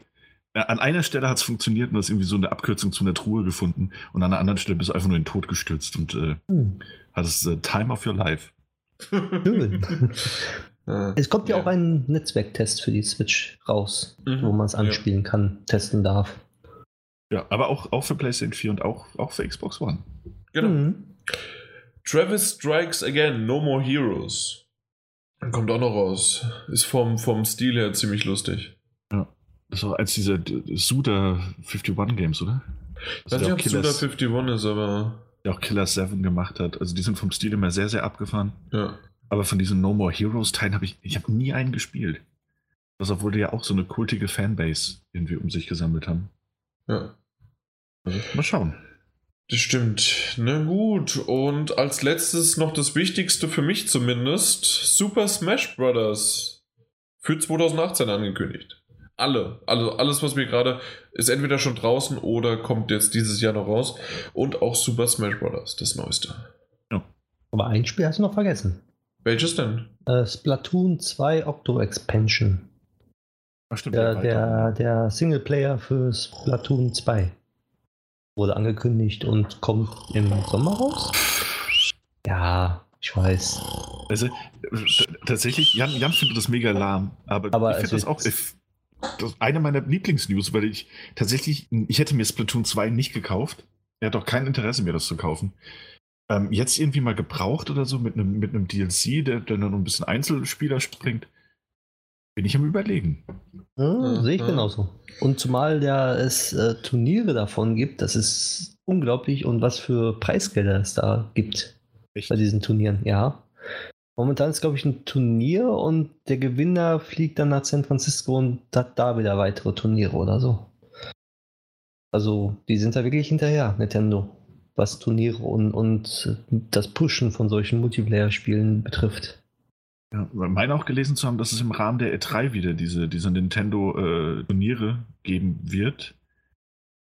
Äh, An einer Stelle hat es funktioniert und hast irgendwie so eine Abkürzung zu einer Truhe gefunden und an einer anderen Stelle bist du einfach nur in den Tod gestürzt und äh, Hm, hattest äh, Time of Your Life. Schön. Es kommt ja, auch ein Netzwerktest für die Switch raus, Mhm. wo man es Ja. anspielen kann, testen darf. Ja, aber auch, auch für PlayStation 4 und auch, auch für Xbox One. Genau. Mhm. Travis Strikes Again, No More Heroes. Kommt auch noch raus. Ist vom, vom Stil her ziemlich lustig. Das war als diese äh, Suda 51 Games, oder? Ich weiß nicht, ob Suda 51 ist, aber der auch Killer 7 gemacht hat. Also die sind vom Stil immer sehr, sehr abgefahren. ja. Aber von diesen No More Heroes Teilen habe ich, ich habe nie einen gespielt. Das obwohl die ja auch so eine kultige Fanbase irgendwie um sich gesammelt haben. ja. Also, mal schauen. Das stimmt. Na gut. Und als letztes noch das Wichtigste für mich zumindest: Super Smash Bros. für 2018 angekündigt. Alle. Also alles, was wir gerade ist entweder schon draußen oder kommt jetzt dieses Jahr noch raus. Und auch Super Smash Bros. das Neueste. Aber ein Spiel hast du noch vergessen. Welches denn? Äh, Splatoon 2 Octo Expansion. Ach, stimmt, Der, der, der Singleplayer für Splatoon 2 wurde angekündigt und kommt im Sommer raus. Ja, ich weiß. Also, tatsächlich, Jan, Jan findet das mega lahm, aber, Aber ich finde es das auch. Ich, das ist eine meiner Lieblingsnews, weil ich tatsächlich, ich hätte mir Splatoon 2 nicht gekauft. Er hat auch kein Interesse mehr, das zu kaufen. Ähm, jetzt irgendwie mal gebraucht oder so mit einem, mit einem DLC, der, der dann noch ein bisschen Einzelspieler springt. Bin ich am Überlegen. Ja, Mhm. Sehe ich genauso. Und zumal da es äh, Turniere davon gibt, das ist unglaublich und was für Preisgelder es da gibt Echt? bei diesen Turnieren, ja. Momentan ist, glaube ich, ein Turnier und der Gewinner fliegt dann nach San Francisco und hat da wieder weitere Turniere oder so. Also, die sind da wirklich hinterher, Nintendo, was Turniere und, und das Pushen von solchen Multiplayer-Spielen betrifft. Ja, meine auch gelesen zu haben, dass es im Rahmen der E3 wieder diese, diese Nintendo-Turniere geben wird.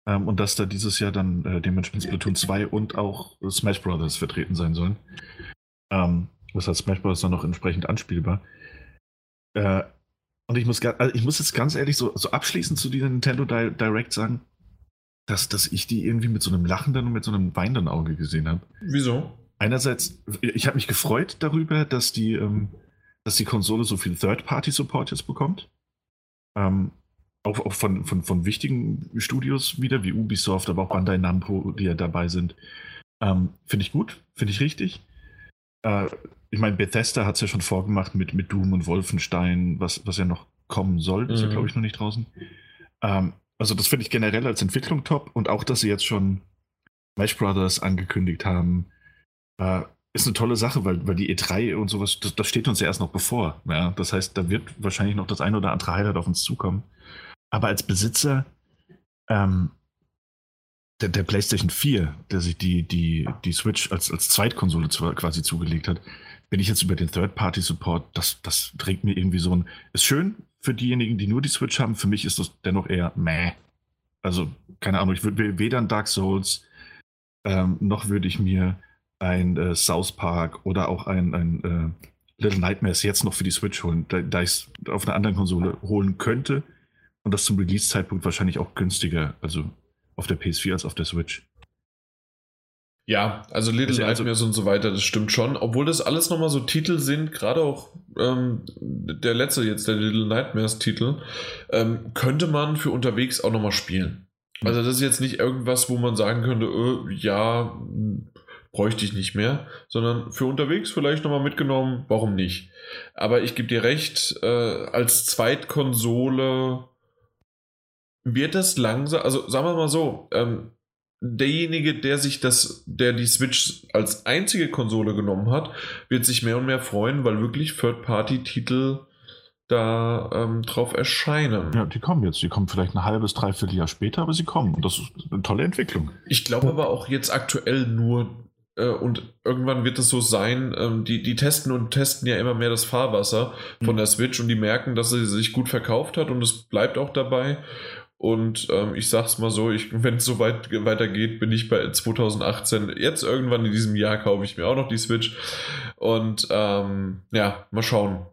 Ähm, und dass da dieses Jahr dann äh, dementsprechend Splatoon 2 und auch Smash Brothers vertreten sein sollen. Ähm, das heißt, Smash Brothers dann noch entsprechend anspielbar. Äh, und ich muss, also ich muss jetzt ganz ehrlich so, so abschließend zu dieser Nintendo Di Direct sagen, dass, dass ich die irgendwie mit so einem lachenden und mit so einem weinenden Auge gesehen habe. Wieso? Einerseits, ich habe mich gefreut darüber, dass die, ähm, dass die Konsole so viel Third-Party-Support jetzt bekommt. Ähm, auch auch von, von, von wichtigen Studios wieder, wie Ubisoft, aber auch Bandai Namco, die ja dabei sind. Ähm, finde ich gut, finde ich richtig. Äh, ich meine, Bethesda hat es ja schon vorgemacht mit, mit Doom und Wolfenstein, was, was ja noch kommen soll. Ist ja, Mhm. glaube ich, noch nicht draußen. Ähm, also, das finde ich generell als Entwicklung top und auch, dass sie jetzt schon Smash Brothers angekündigt haben, äh, ist eine tolle Sache, weil, weil die E3 und sowas, das, das steht uns ja erst noch bevor. Ja? Das heißt, da wird wahrscheinlich noch das ein oder andere Highlight auf uns zukommen. Aber als Besitzer ähm, der, der PlayStation 4, der sich die, die, die Switch als, als Zweitkonsole zwar quasi zugelegt hat, bin ich jetzt über den Third-Party-Support, das, das trägt mir irgendwie so ein. Ist schön für diejenigen, die nur die Switch haben. Für mich ist das dennoch eher meh. Also, keine Ahnung, ich würde weder ein Dark Souls, ähm, noch würde ich mir ein äh, South Park oder auch ein, ein äh, Little Nightmares jetzt noch für die Switch holen, da, da ich es auf einer anderen Konsole holen könnte und das zum Release-Zeitpunkt wahrscheinlich auch günstiger, also auf der PS4 als auf der Switch. Ja, also Little Also- also- Nightmares und so weiter, das stimmt schon. Obwohl das alles nochmal so Titel sind, gerade auch ähm, der letzte jetzt, der Little Nightmares-Titel, ähm, könnte man für unterwegs auch nochmal spielen. Also das ist jetzt nicht irgendwas, wo man sagen könnte, äh, ja, mh, bräuchte ich nicht mehr, sondern für unterwegs vielleicht nochmal mitgenommen, warum nicht? Aber ich gebe dir recht, äh, als Zweitkonsole wird das langsam, also sagen wir mal so, ähm, derjenige, der sich das, der die Switch als einzige Konsole genommen hat, wird sich mehr und mehr freuen, weil wirklich Third-Party-Titel da ähm, drauf erscheinen. Ja, die kommen jetzt. Die kommen vielleicht ein halbes, dreiviertel Jahr später, aber sie kommen. Und das ist eine tolle Entwicklung. Ich glaube aber auch jetzt aktuell nur äh, und irgendwann wird es so sein, ähm, die, die testen und testen ja immer mehr das Fahrwasser von Mhm. der Switch und die merken, dass sie sich gut verkauft hat und es bleibt auch dabei. Und ähm, ich sag's mal so, wenn es so weit weitergeht, bin ich bei 2018. Jetzt irgendwann in diesem Jahr kaufe ich mir auch noch die Switch. Und ähm, ja, mal schauen,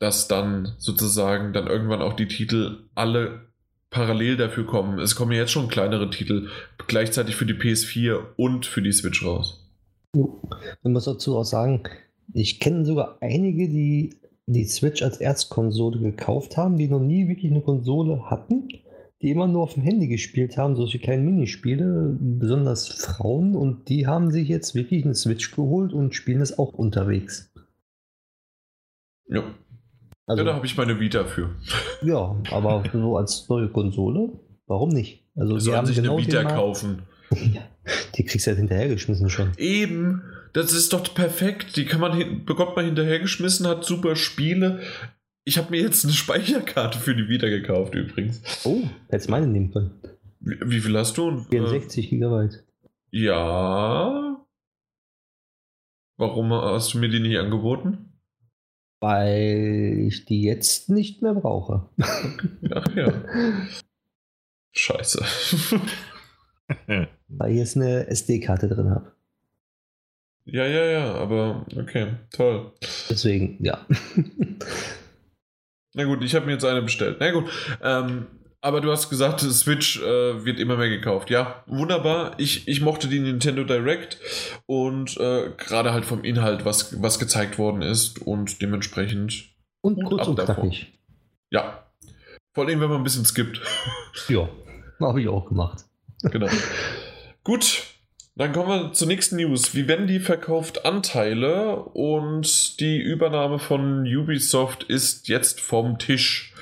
dass dann sozusagen dann irgendwann auch die Titel alle parallel dafür kommen. Es kommen ja jetzt schon kleinere Titel gleichzeitig für die PS4 und für die Switch raus. Man muss dazu auch sagen, ich kenne sogar einige, die die Switch als Erstkonsole gekauft haben, die noch nie wirklich eine Konsole hatten, die immer nur auf dem Handy gespielt haben, solche kleinen Minispiele, besonders Frauen, und die haben sich jetzt wirklich eine Switch geholt und spielen es auch unterwegs. Ja, Also, ja da habe ich meine Vita für. ja, aber so als neue Konsole, warum nicht? Also, sollen haben sich genau eine Vita kaufen. Ja, die kriegst du ja hinterhergeschmissen schon. Eben, das ist doch perfekt. Die kann man bekommt man hinterhergeschmissen, hat super Spiele. Ich habe mir jetzt eine Speicherkarte für die Vita gekauft übrigens. Oh, hättest meine nehmen können. Wie, wie viel hast du? 64 Gigabyte. Ja. Warum hast du mir die nicht angeboten? Weil ich die jetzt nicht mehr brauche. Ach ja. Scheiße. Weil ich jetzt eine SD-Karte drin habe. Ja, ja, ja, aber okay, toll. Deswegen, ja. Na gut, ich habe mir jetzt eine bestellt. Na gut, ähm, aber du hast gesagt, Switch äh, wird immer mehr gekauft. Ja, wunderbar. Ich, ich mochte die Nintendo Direct und äh, gerade halt vom Inhalt, was, was gezeigt worden ist und dementsprechend. Und kurz und knackig. Ja. Vor allem, wenn man ein bisschen skippt. Ja, habe ich auch gemacht. Genau. Gut, dann kommen wir zur nächsten News. Vivendi verkauft Anteile und die Übernahme von Ubisoft ist jetzt vom Tisch.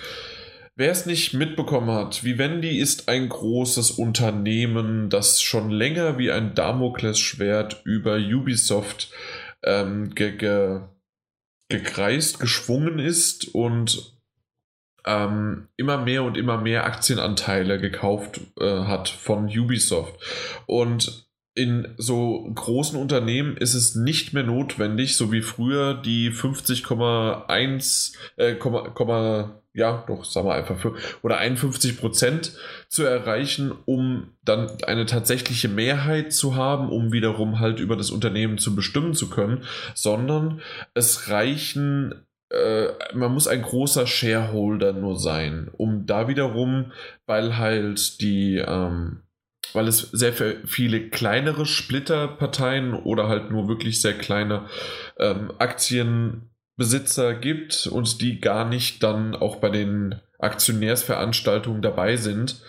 Wer es nicht mitbekommen hat, Vivendi ist ein großes Unternehmen, das schon länger wie ein Damoklesschwert über Ubisoft ähm, ge ge gekreist, geschwungen ist und ähm, immer mehr und immer mehr Aktienanteile gekauft äh, hat von Ubisoft. Und in so großen Unternehmen ist es nicht mehr notwendig, so wie früher die 50,1, äh, ja, doch, sagen wir einfach für, oder 51 Prozent zu erreichen, um dann eine tatsächliche Mehrheit zu haben, um wiederum halt über das Unternehmen zu bestimmen zu können, sondern es reichen äh, man muss ein großer Shareholder nur sein, um da wiederum, weil halt die, ähm, weil es sehr viele kleinere Splitterparteien oder halt nur wirklich sehr kleine ähm, Aktienbesitzer gibt und die gar nicht dann auch bei den Aktionärsveranstaltungen dabei sind.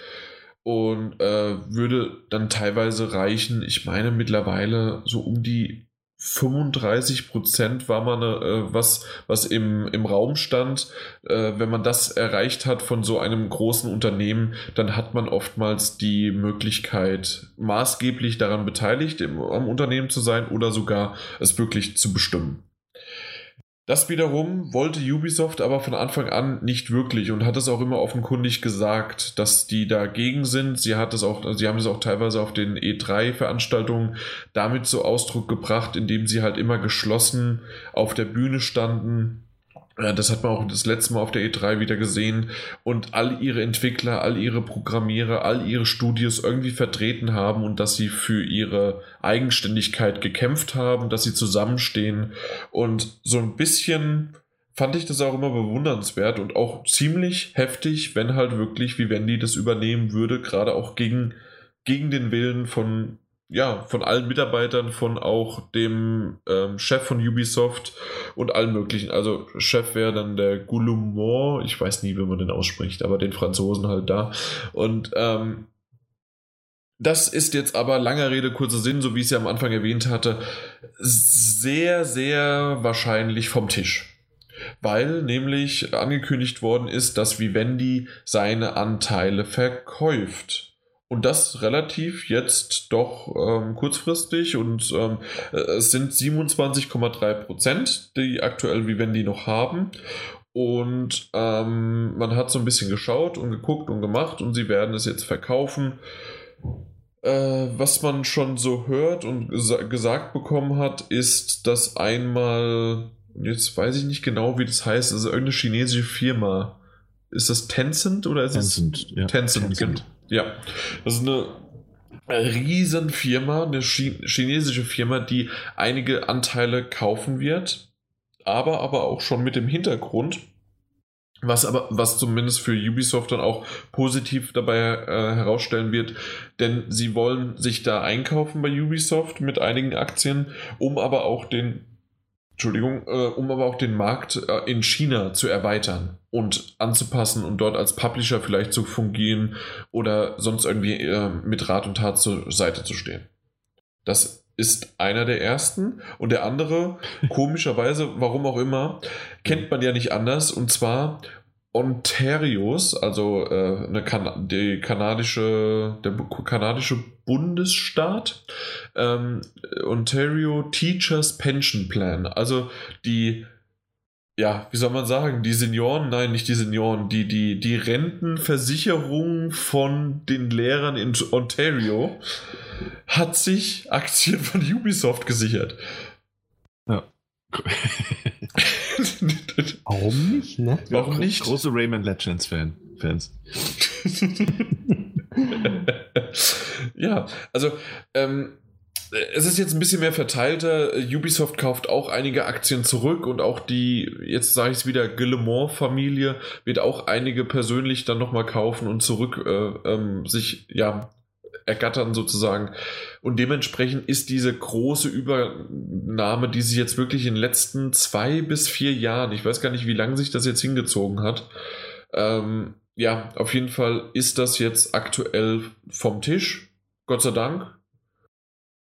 Und äh, würde dann teilweise reichen, ich meine mittlerweile so um die 35 Prozent war man, äh, was, was im, im Raum stand. Äh, wenn man das erreicht hat von so einem großen Unternehmen, dann hat man oftmals die Möglichkeit, maßgeblich daran beteiligt, im, am Unternehmen zu sein oder sogar es wirklich zu bestimmen. Das wiederum wollte Ubisoft aber von Anfang an nicht wirklich und hat es auch immer offenkundig gesagt, dass die dagegen sind. Sie hat es auch, sie haben es auch teilweise auf den E3-Veranstaltungen damit zu Ausdruck gebracht, indem sie halt immer geschlossen auf der Bühne standen das hat man auch das letzte Mal auf der E3 wieder gesehen. Und all ihre Entwickler, all ihre Programmierer, all ihre Studios irgendwie vertreten haben und dass sie für ihre Eigenständigkeit gekämpft haben, dass sie zusammenstehen. Und so ein bisschen fand ich das auch immer bewundernswert und auch ziemlich heftig, wenn halt wirklich Vivendi das übernehmen würde, gerade auch gegen, gegen den Willen von ja, von allen Mitarbeitern, von auch dem ähm, Chef von Ubisoft und allen möglichen. Also Chef wäre dann der Goulumont, ich weiß nie, wie man den ausspricht, aber den Franzosen halt da. Und ähm, das ist jetzt aber langer Rede, kurzer Sinn, so wie ich es ja am Anfang erwähnt hatte, sehr, sehr wahrscheinlich vom Tisch. Weil nämlich angekündigt worden ist, dass Vivendi seine Anteile verkauft. Und das relativ jetzt doch ähm, kurzfristig und ähm, äh, es sind 27,3 Prozent, die aktuell Vivendi noch haben. Und ähm, man hat so ein bisschen geschaut und geguckt und gemacht und sie werden es jetzt verkaufen. Äh, was man schon so hört und gesa gesagt bekommen hat, ist, dass einmal, jetzt weiß ich nicht genau, wie das heißt, also irgendeine chinesische Firma. Ist das Tencent oder ist Tencent, es ja. Tencent? Tencent. Ja, das ist eine Riesenfirma, eine chinesische Firma, die einige Anteile kaufen wird, aber, aber auch schon mit dem Hintergrund, was aber, was zumindest für Ubisoft dann auch positiv dabei äh, herausstellen wird, denn sie wollen sich da einkaufen bei Ubisoft mit einigen Aktien, um aber auch den Entschuldigung, äh, um aber auch den Markt äh, in China zu erweitern und anzupassen und dort als Publisher vielleicht zu fungieren oder sonst irgendwie äh, mit Rat und Tat zur Seite zu stehen. Das ist einer der ersten und der andere, komischerweise, warum auch immer, kennt man ja nicht anders und zwar Ontarios, also äh, eine kan die kanadische, der kanadische Bundesstaat, ähm, Ontario Teachers Pension Plan, also die ja, wie soll man sagen, die Senioren, nein, nicht die Senioren, die, die, die Rentenversicherung von den Lehrern in Ontario hat sich Aktien von Ubisoft gesichert. Ja. Warum nicht, ne? Warum Ja, nicht? Große Rayman Legends Fan, Fans. ja, also ähm, es ist jetzt ein bisschen mehr verteilter. Ubisoft kauft auch einige Aktien zurück und auch die, jetzt sage ich es wieder, Guillemot-Familie wird auch einige persönlich dann nochmal kaufen und zurück äh, ähm, sich, ja, ergattern sozusagen. Und dementsprechend ist diese große Übernahme, die sich jetzt wirklich in den letzten zwei bis vier Jahren, ich weiß gar nicht, wie lange sich das jetzt hingezogen hat, ähm, ja, auf jeden Fall ist das jetzt aktuell vom Tisch. Gott sei Dank.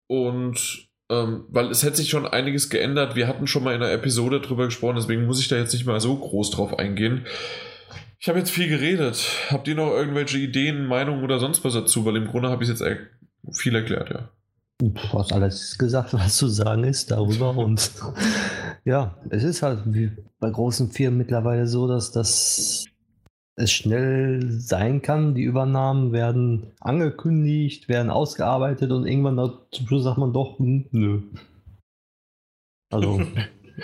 Und ähm, weil es hätte sich schon einiges geändert. Wir hatten schon mal in einer Episode drüber gesprochen, deswegen muss ich da jetzt nicht mal so groß drauf eingehen. Ich habe jetzt viel geredet. Habt ihr noch irgendwelche Ideen, Meinungen oder sonst was dazu? Weil im Grunde habe ich jetzt er viel erklärt, ja. Du hast alles gesagt, was zu sagen ist darüber. Und ja, es ist halt wie bei großen Firmen mittlerweile so, dass das es schnell sein kann. Die Übernahmen werden angekündigt, werden ausgearbeitet und irgendwann zum Schluss sagt man doch, hm, nö. Also,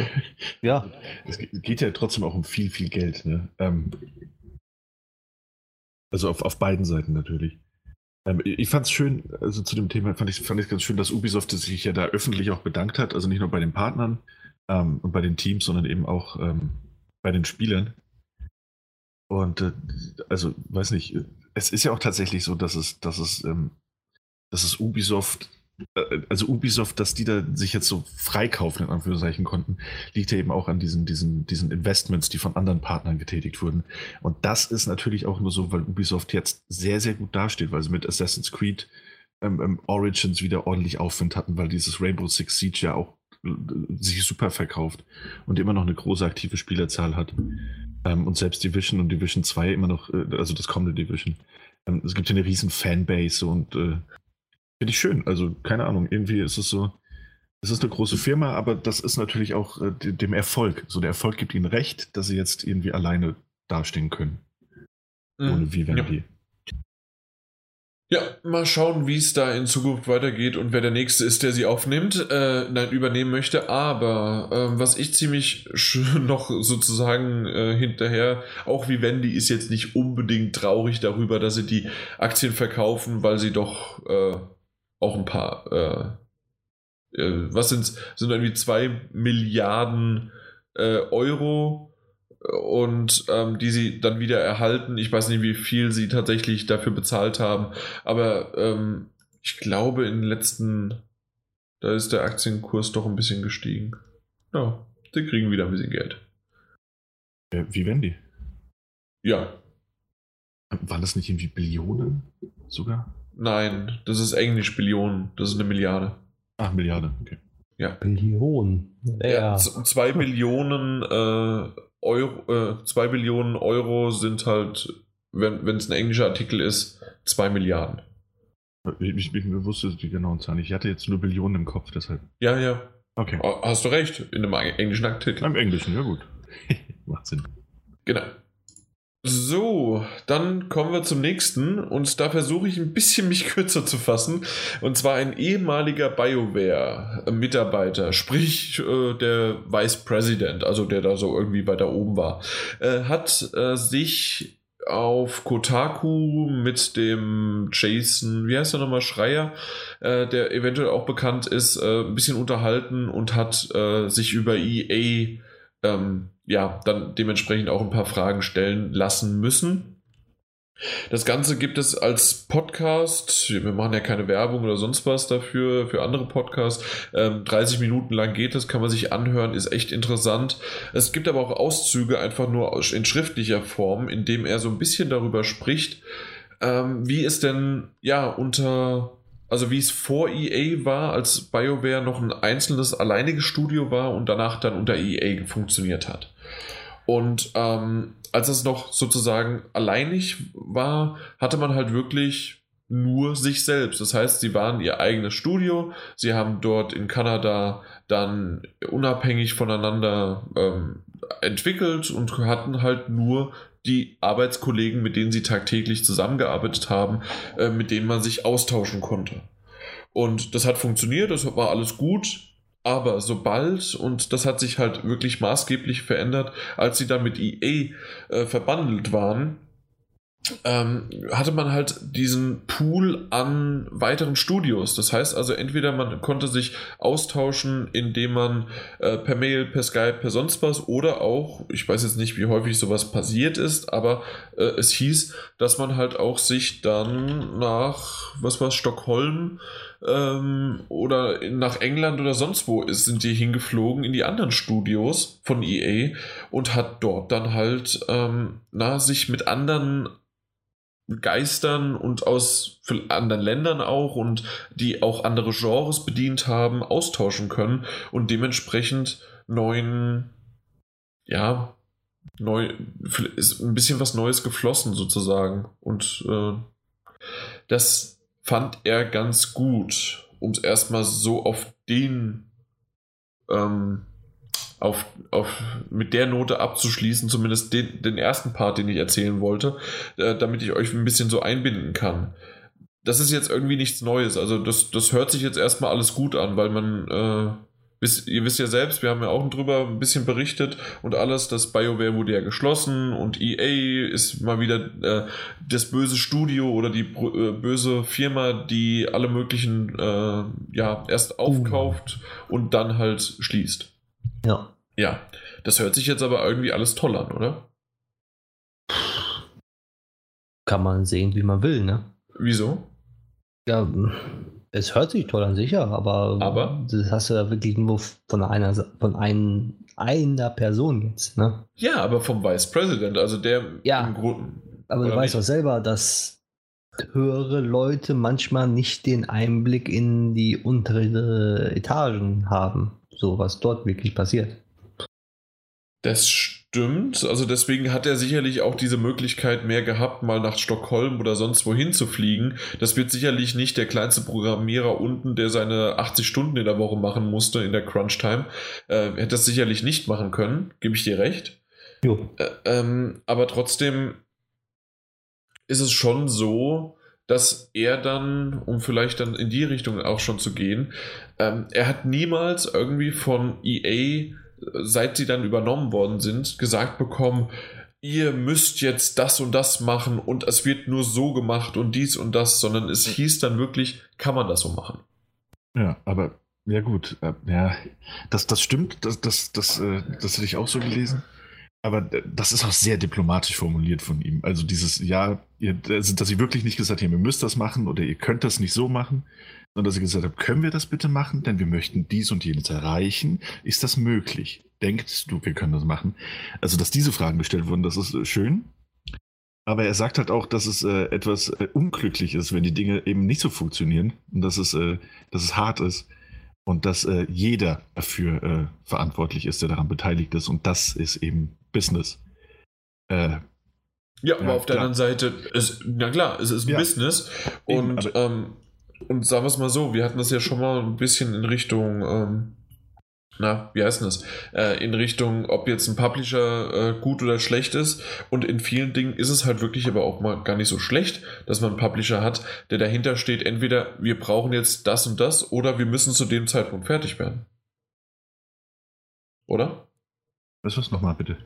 ja. Es geht ja trotzdem auch um viel, viel Geld. Ne? Ähm, also auf, auf beiden Seiten natürlich. Ähm, ich fand es schön, also zu dem Thema fand ich fand ganz schön, dass Ubisoft sich ja da öffentlich auch bedankt hat. Also nicht nur bei den Partnern ähm, und bei den Teams, sondern eben auch ähm, bei den Spielern. Und äh, also, weiß nicht, es ist ja auch tatsächlich so, dass es, dass es, ähm, dass es Ubisoft, also Ubisoft, dass die da sich jetzt so freikaufen, in Anführungszeichen konnten, liegt ja eben auch an diesen, diesen, diesen Investments, die von anderen Partnern getätigt wurden. Und das ist natürlich auch nur so, weil Ubisoft jetzt sehr, sehr gut dasteht, weil sie mit Assassin's Creed ähm, ähm, Origins wieder ordentlich Aufwind hatten, weil dieses Rainbow Six Siege ja auch äh, sich super verkauft und immer noch eine große aktive Spielerzahl hat. Ähm, und selbst Division und Division 2 immer noch, äh, also das kommende Division. Ähm, es gibt ja eine riesen Fanbase und äh, finde ich schön. Also keine Ahnung, irgendwie ist es so, es ist eine große Firma, aber das ist natürlich auch äh, dem Erfolg. So der Erfolg gibt ihnen recht, dass sie jetzt irgendwie alleine dastehen können. Ohne Vivendi. Ja. Ja, mal schauen, wie es da in Zukunft weitergeht und wer der Nächste ist, der sie aufnimmt, äh, nein, übernehmen möchte. Aber äh, was ich ziemlich noch sozusagen äh, hinterher, auch wie Wendy ist jetzt nicht unbedingt traurig darüber, dass sie die Aktien verkaufen, weil sie doch äh, auch ein paar, äh, äh, was sind's, sind irgendwie zwei Milliarden äh, Euro und ähm, die sie dann wieder erhalten. Ich weiß nicht, wie viel sie tatsächlich dafür bezahlt haben, aber ähm, ich glaube, in den letzten, da ist der Aktienkurs doch ein bisschen gestiegen. Ja, die kriegen wieder ein bisschen Geld. Äh, Vivendi. Ja, Waren das nicht irgendwie Billionen sogar? Nein, das ist Englisch Billionen, das ist eine Milliarde. Ach, Milliarde, okay. Ja. Billionen. Ja, z- zwei Billionen äh, Euro, äh, zwei Billionen Euro sind halt, wenn es ein englischer Artikel ist, zwei Milliarden. Ich, ich, ich wusste die genauen Zahlen. nicht. Ich hatte jetzt nur Billionen im Kopf, deshalb. Ja, ja, Okay. hast du recht, in einem englischen Artikel. Im Englischen, ja gut. Macht Sinn. Genau. So, dann kommen wir zum nächsten und da versuche ich ein bisschen mich kürzer zu fassen. Und zwar ein ehemaliger BioWare-Mitarbeiter, sprich äh, der Vice President, also der da so irgendwie weiter oben war, äh, hat äh, sich auf Kotaku mit dem Jason, wie heißt er nochmal, Schreier, äh, der eventuell auch bekannt ist, äh, ein bisschen unterhalten und hat äh, sich über EA ähm, ja, dann dementsprechend auch ein paar Fragen stellen lassen müssen. Das Ganze gibt es als Podcast. Wir machen ja keine Werbung oder sonst was dafür, für andere Podcasts. Ähm, 30 Minuten lang geht das, kann man sich anhören, ist echt interessant. Es gibt aber auch Auszüge einfach nur in schriftlicher Form, in dem er so ein bisschen darüber spricht, ähm, wie es denn ja unter also wie es vor EA war, als BioWare noch ein einzelnes alleiniges Studio war und danach dann unter EA funktioniert hat. Und ähm, als es noch sozusagen alleinig war, hatte man halt wirklich nur sich selbst. Das heißt, sie waren ihr eigenes Studio, sie haben dort in Kanada dann unabhängig voneinander ähm, entwickelt und hatten halt nur die Arbeitskollegen, mit denen sie tagtäglich zusammengearbeitet haben, äh, mit denen man sich austauschen konnte. Und das hat funktioniert, das war alles gut. Aber sobald, und das hat sich halt wirklich maßgeblich verändert, als sie dann mit EA äh, verbandelt waren, ähm, hatte man halt diesen Pool an weiteren Studios. Das heißt also, entweder man konnte sich austauschen, indem man äh, per Mail, per Skype, per sonst was, oder auch, ich weiß jetzt nicht, wie häufig sowas passiert ist, aber äh, es hieß, dass man halt auch sich dann nach, was war Stockholm ähm, oder nach England oder sonst wo ist, sind die hingeflogen in die anderen Studios von EA und hat dort dann halt ähm, na, sich mit anderen Geistern und aus anderen Ländern auch und die auch andere Genres bedient haben, austauschen können und dementsprechend neuen, ja, neu, ist ein bisschen was Neues geflossen sozusagen. Und äh, das fand er ganz gut, um es erstmal so auf den ähm, auf, auf, mit der Note abzuschließen, zumindest den, den ersten Part, den ich erzählen wollte, äh, damit ich euch ein bisschen so einbinden kann. Das ist jetzt irgendwie nichts Neues. Also das, das hört sich jetzt erstmal alles gut an, weil man, äh, wisst, ihr wisst ja selbst, wir haben ja auch drüber ein bisschen berichtet und alles, das BioWare wurde ja geschlossen und EA ist mal wieder äh, das böse Studio oder die äh, böse Firma, die alle möglichen, äh, ja, erst aufkauft uh. und dann halt schließt. Ja. Ja, das hört sich jetzt aber irgendwie alles toll an, oder? Kann man sehen, wie man will, ne? Wieso? Ja, es hört sich toll an, sicher, aber, aber? das hast du ja wirklich nur von einer, von ein, einer Person jetzt, ne? Ja, aber vom Vice President, also der ja, im Grunde. Aber du weißt doch selber, dass höhere Leute manchmal nicht den Einblick in die untere Etagen haben so was dort wirklich passiert. Das stimmt. Also deswegen hat er sicherlich auch diese Möglichkeit mehr gehabt, mal nach Stockholm oder sonst wohin zu fliegen. Das wird sicherlich nicht der kleinste Programmierer unten, der seine 80 Stunden in der Woche machen musste in der Crunch-Time, äh, hätte das sicherlich nicht machen können. Gebe ich dir recht. Jo. Äh, ähm, aber trotzdem ist es schon so, dass er dann, um vielleicht dann in die Richtung auch schon zu gehen, ähm, er hat niemals irgendwie von EA, seit sie dann übernommen worden sind, gesagt bekommen, ihr müsst jetzt das und das machen und es wird nur so gemacht und dies und das, sondern es hieß dann wirklich, kann man das so machen. Ja, aber ja gut, äh, ja, das, das stimmt, das, das, das, äh, das hätte ich auch so gelesen. Aber das ist auch sehr diplomatisch formuliert von ihm. Also dieses, ja, ihr, also, dass sie wirklich nicht gesagt haben, ihr müsst das machen oder ihr könnt das nicht so machen, sondern dass sie gesagt haben, können wir das bitte machen, denn wir möchten dies und jenes erreichen. Ist das möglich? Denkt du, wir können das machen? Also, dass diese Fragen gestellt wurden, das ist äh, schön. Aber er sagt halt auch, dass es äh, etwas äh, unglücklich ist, wenn die Dinge eben nicht so funktionieren und dass es, äh, dass es hart ist und dass äh, jeder dafür äh, verantwortlich ist, der daran beteiligt ist. Und das ist eben Business. Äh, ja, aber auf der anderen Seite, ist, na klar, es ist ja. Business. Und, Eben, ähm, und sagen wir es mal so, wir hatten das ja schon mal ein bisschen in Richtung, ähm, na, wie heißt das? Äh, in Richtung, ob jetzt ein Publisher äh, gut oder schlecht ist. Und in vielen Dingen ist es halt wirklich aber auch mal gar nicht so schlecht, dass man einen Publisher hat, der dahinter steht, entweder wir brauchen jetzt das und das oder wir müssen zu dem Zeitpunkt fertig werden. Oder? Was ist nochmal bitte?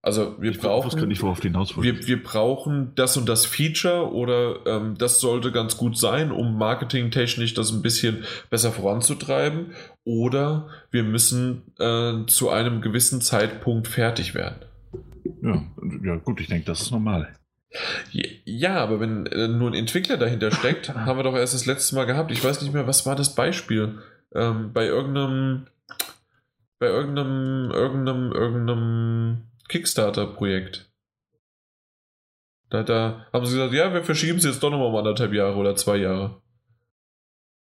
Also wir ich brauchen, nicht, worauf wir, wir brauchen das und das Feature oder ähm, das sollte ganz gut sein, um marketingtechnisch das ein bisschen besser voranzutreiben. Oder wir müssen äh, zu einem gewissen Zeitpunkt fertig werden. Ja, ja gut, ich denke, das ist normal. Ja, aber wenn äh, nur ein Entwickler dahinter steckt, haben wir doch erst das letzte Mal gehabt. Ich weiß nicht mehr, was war das Beispiel? Ähm, bei irgendeinem, bei irgendeinem, irgendeinem, irgendeinem Kickstarter-Projekt. Da, da haben sie gesagt, ja, wir verschieben es jetzt doch nochmal um anderthalb Jahre oder zwei Jahre.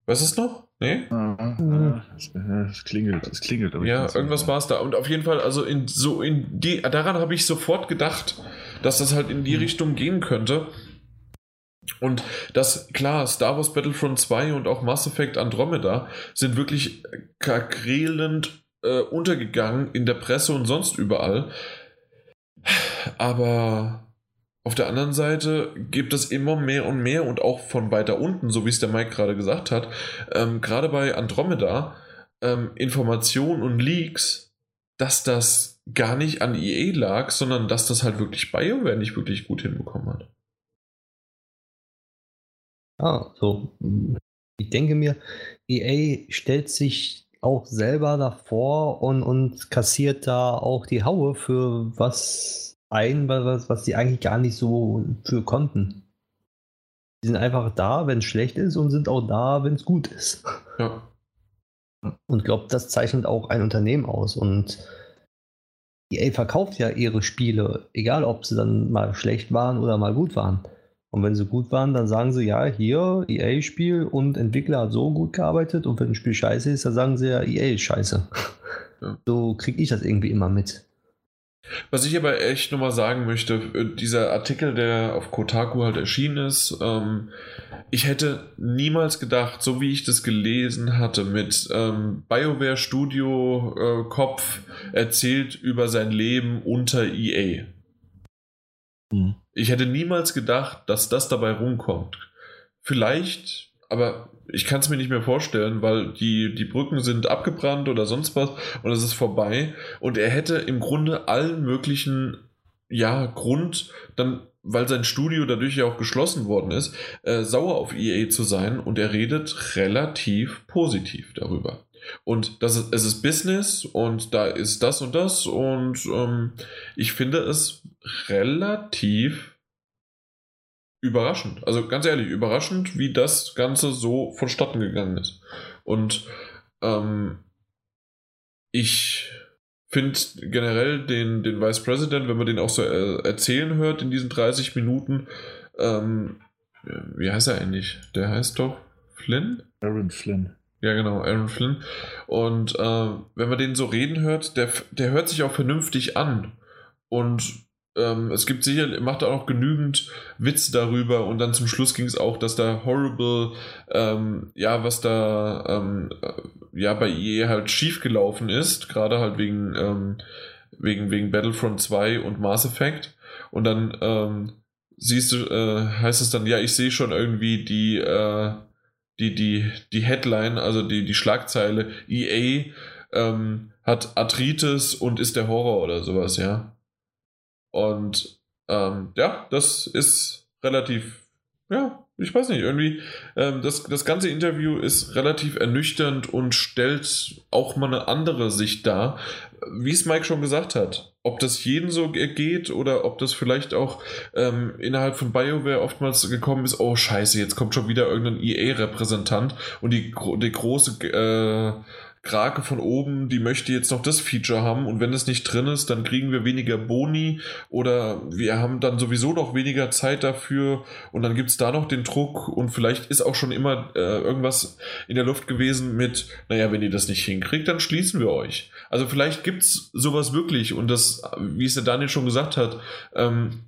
Weißt du es noch? Nee? Es klingelt, es klingelt. ja, irgendwas war es da. Und auf jeden Fall, also in so in die, daran habe ich sofort gedacht, dass das halt in die mhm. Richtung gehen könnte. Und das, klar, Star Wars Battlefront 2 und auch Mass Effect Andromeda sind wirklich kakrelend äh, untergegangen in der Presse und sonst überall. Aber auf der anderen Seite gibt es immer mehr und mehr und auch von weiter unten, so wie es der Mike gerade gesagt hat, ähm, gerade bei Andromeda, ähm, Informationen und Leaks, dass das gar nicht an EA lag, sondern dass das halt wirklich BioWare nicht wirklich gut hinbekommen hat. Ah, so. Ich denke mir, EA stellt sich auch selber davor und, und kassiert da auch die Haue für was ein, was, was die eigentlich gar nicht so für konnten. Die sind einfach da, wenn es schlecht ist und sind auch da, wenn es gut ist. Ja. Und glaube, das zeichnet auch ein Unternehmen aus. Und EA verkauft ja ihre Spiele, egal ob sie dann mal schlecht waren oder mal gut waren. Und wenn sie gut waren, dann sagen sie, ja, hier, EA-Spiel und Entwickler hat so gut gearbeitet. Und wenn ein Spiel scheiße ist, dann sagen sie ja, EA ist scheiße. Ja. So kriege ich das irgendwie immer mit. Was ich aber echt nochmal sagen möchte, äh, dieser Artikel, der auf Kotaku halt erschienen ist, ähm, ich hätte niemals gedacht, so wie ich das gelesen hatte, mit ähm, BioWare Studio äh, Kopf erzählt über sein Leben unter EA. Hm. Ich hätte niemals gedacht, dass das dabei rumkommt. Vielleicht, aber ich kann es mir nicht mehr vorstellen, weil die, die Brücken sind abgebrannt oder sonst was und es ist vorbei. Und er hätte im Grunde allen möglichen, ja, Grund, dann, weil sein Studio dadurch ja auch geschlossen worden ist, äh, sauer auf EA zu sein und er redet relativ positiv darüber. Und das ist, es ist Business und da ist das und das und ähm, ich finde es relativ überraschend. Also ganz ehrlich, überraschend, wie das Ganze so vonstatten gegangen ist. Und ähm, ich finde generell den, den Vice President, wenn man den auch so äh, erzählen hört in diesen 30 Minuten, ähm, wie heißt er eigentlich? Der heißt doch Flynn? Aaron Flynn. Ja, genau, Aaron Flynn. Und äh, wenn man den so reden hört, der, der hört sich auch vernünftig an. Und ähm, es gibt sicher, macht auch noch genügend Witz darüber und dann zum Schluss ging es auch, dass da Horrible, ähm, ja, was da ähm, äh, ja bei EA halt schiefgelaufen ist, gerade halt wegen, ähm, wegen, wegen Battlefront 2 und Mass Effect. Und dann ähm, siehst du, äh, heißt es dann, ja, ich sehe schon irgendwie die, äh, die, die, die Headline, also die, die Schlagzeile, EA ähm, hat Arthritis und ist der Horror oder sowas, ja. Und ähm, ja, das ist relativ, ja, ich weiß nicht, irgendwie, ähm, das, das ganze Interview ist relativ ernüchternd und stellt auch mal eine andere Sicht dar, wie es Mike schon gesagt hat. Ob das jeden so geht oder ob das vielleicht auch ähm, innerhalb von BioWare oftmals gekommen ist, oh scheiße, jetzt kommt schon wieder irgendein EA-Repräsentant und die, die große äh, Krake von oben, die möchte jetzt noch das Feature haben. Und wenn es nicht drin ist, dann kriegen wir weniger Boni oder wir haben dann sowieso noch weniger Zeit dafür. Und dann gibt es da noch den Druck. Und vielleicht ist auch schon immer äh, irgendwas in der Luft gewesen mit, naja, wenn ihr das nicht hinkriegt, dann schließen wir euch. Also vielleicht gibt es sowas wirklich. Und das, wie es der Daniel schon gesagt hat, ähm,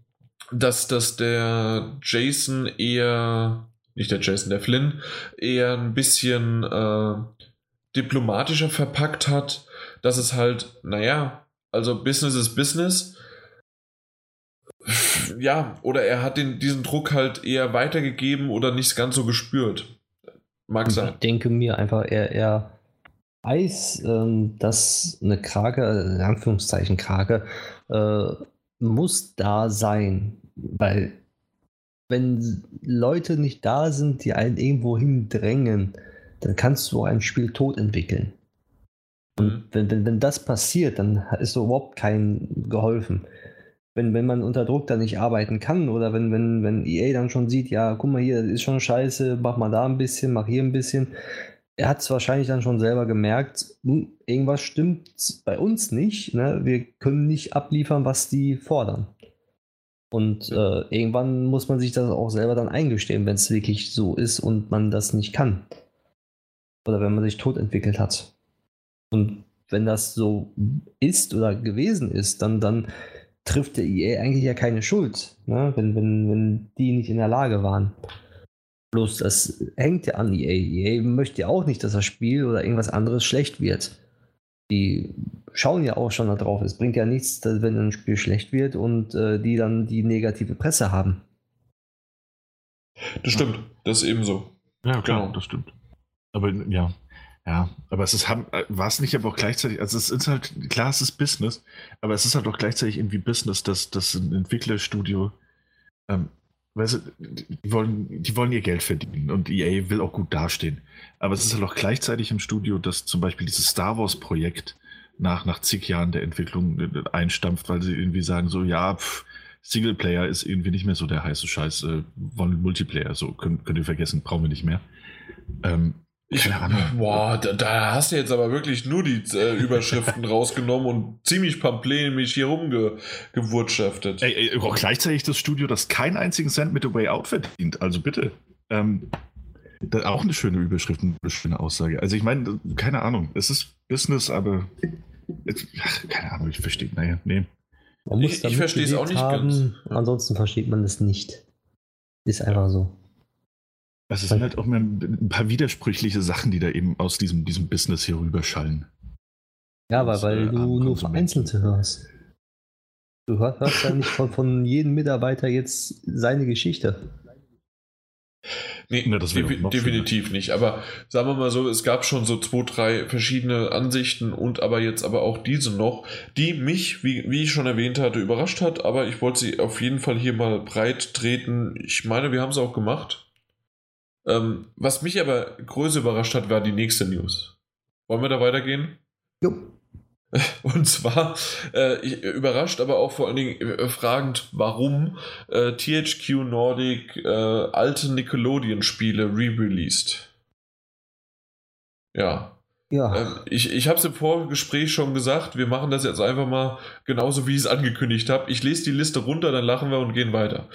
dass, dass der Jason eher, nicht der Jason, der Flynn, eher ein bisschen äh, diplomatischer verpackt hat, dass es halt, naja, also Business ist Business. Ja, oder er hat den, diesen Druck halt eher weitergegeben oder nicht ganz so gespürt. Mag sein. Ich denke mir einfach, er, er weiß, ähm, dass eine Krake, in Anführungszeichen Krake, äh, muss da sein. Weil wenn Leute nicht da sind, die einen irgendwo hindrängen, dann kannst du ein Spiel tot entwickeln. Und mhm. wenn, wenn, wenn das passiert, dann ist so überhaupt kein geholfen. Wenn, wenn man unter Druck dann nicht arbeiten kann oder wenn, wenn, wenn EA dann schon sieht, ja, guck mal hier, das ist schon scheiße, mach mal da ein bisschen, mach hier ein bisschen. Er hat es wahrscheinlich dann schon selber gemerkt, hm, irgendwas stimmt bei uns nicht. Ne? Wir können nicht abliefern, was die fordern. Und äh, irgendwann muss man sich das auch selber dann eingestehen, wenn es wirklich so ist und man das nicht kann oder wenn man sich tot entwickelt hat. Und wenn das so ist oder gewesen ist, dann, dann trifft der EA eigentlich ja keine Schuld, ne? wenn, wenn, wenn die nicht in der Lage waren. Bloß das hängt ja an EA. EA möchte ja auch nicht, dass das Spiel oder irgendwas anderes schlecht wird. die schauen ja auch schon darauf. Es bringt ja nichts, wenn ein Spiel schlecht wird und äh, die dann die negative Presse haben. Das stimmt, das ist ebenso. Ja, klar, genau. das stimmt. Aber ja, ja, aber es ist, war es nicht aber auch gleichzeitig, also es ist halt, klar, es ist Business, aber es ist halt auch gleichzeitig irgendwie Business, dass, dass ein Entwicklerstudio, ähm, weißt du, die wollen, die wollen ihr Geld verdienen und EA will auch gut dastehen. Aber es ist halt auch gleichzeitig im Studio, dass zum Beispiel dieses Star Wars Projekt nach, nach zig Jahren der Entwicklung äh, einstampft, weil sie irgendwie sagen so, ja, pff, Singleplayer ist irgendwie nicht mehr so der heiße Scheiß, äh, wollen Multiplayer, so könnt, könnt ihr vergessen, brauchen wir nicht mehr. Ähm, ich, boah, da, da, hast du jetzt aber wirklich nur die äh, Überschriften rausgenommen und ziemlich pamphlämisch hier rumgewirtschaftet. Ey, ey, auch gleichzeitig das Studio, das keinen einzigen Cent mit The Way Out verdient. Also bitte. Ähm, auch eine schöne Überschrift, eine schöne Aussage. Also ich meine, keine Ahnung, es ist Business, aber ach, keine Ahnung, ich verstehe, naja, nee. Man muss ich, ich verstehe es auch nicht haben, ganz. Ansonsten versteht man es nicht. Ist einfach so. Also es sind halt auch mal ein paar widersprüchliche Sachen, die da eben aus diesem, diesem Business hier rüberschallen. Ja, weil, weil äh, du nur Vereinzelte hörst. Du hörst, hörst ja nicht von, von jedem Mitarbeiter jetzt seine Geschichte. Nee, ja, das defi definitiv schöner. nicht. Aber sagen wir mal so, es gab schon so zwei, drei verschiedene Ansichten und aber jetzt aber auch diese noch, die mich, wie, wie ich schon erwähnt hatte, überrascht hat. Aber ich wollte sie auf jeden Fall hier mal breit treten. Ich meine, wir haben es auch gemacht. Ähm, was mich aber größer überrascht hat, war die nächste News. Wollen wir da weitergehen? Jo. Und zwar äh, überrascht, aber auch vor allen Dingen äh, fragend, warum äh, THQ Nordic äh, alte Nickelodeon-Spiele re-released. Ja. Ja. Ähm, ich ich habe es im Vorgespräch schon gesagt, wir machen das jetzt einfach mal genauso, wie ich es angekündigt habe. Ich lese die Liste runter, dann lachen wir und gehen weiter.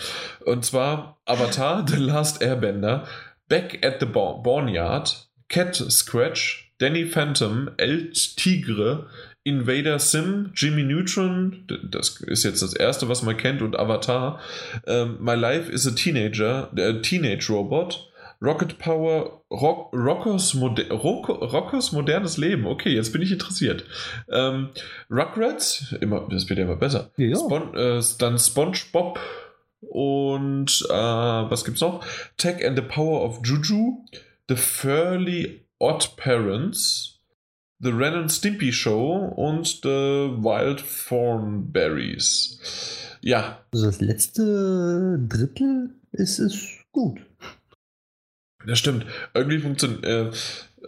Und zwar Avatar, The Last Airbender, Back at the Barnyard, Cat Scratch, Danny Phantom, El Tigre, Invader Sim, Jimmy Neutron, das ist jetzt das erste, was man kennt, und Avatar, ähm, My Life is a Teenager, der Teenage Robot, Rocket Power, Rock, Rockers, Moder Rock, Rockers modernes Leben. Okay, jetzt bin ich interessiert. Ähm, Rugrats, immer, das wird ja immer besser. Ja. Spon äh, dann SpongeBob, und äh, was gibt's noch? Tech and the Power of Juju, The Fairly Odd Parents, The Ren and Stimpy Show und The Wild Thornberries. Ja. Also das letzte Drittel ist es gut. Das stimmt. Irgendwie funktioniert. Äh,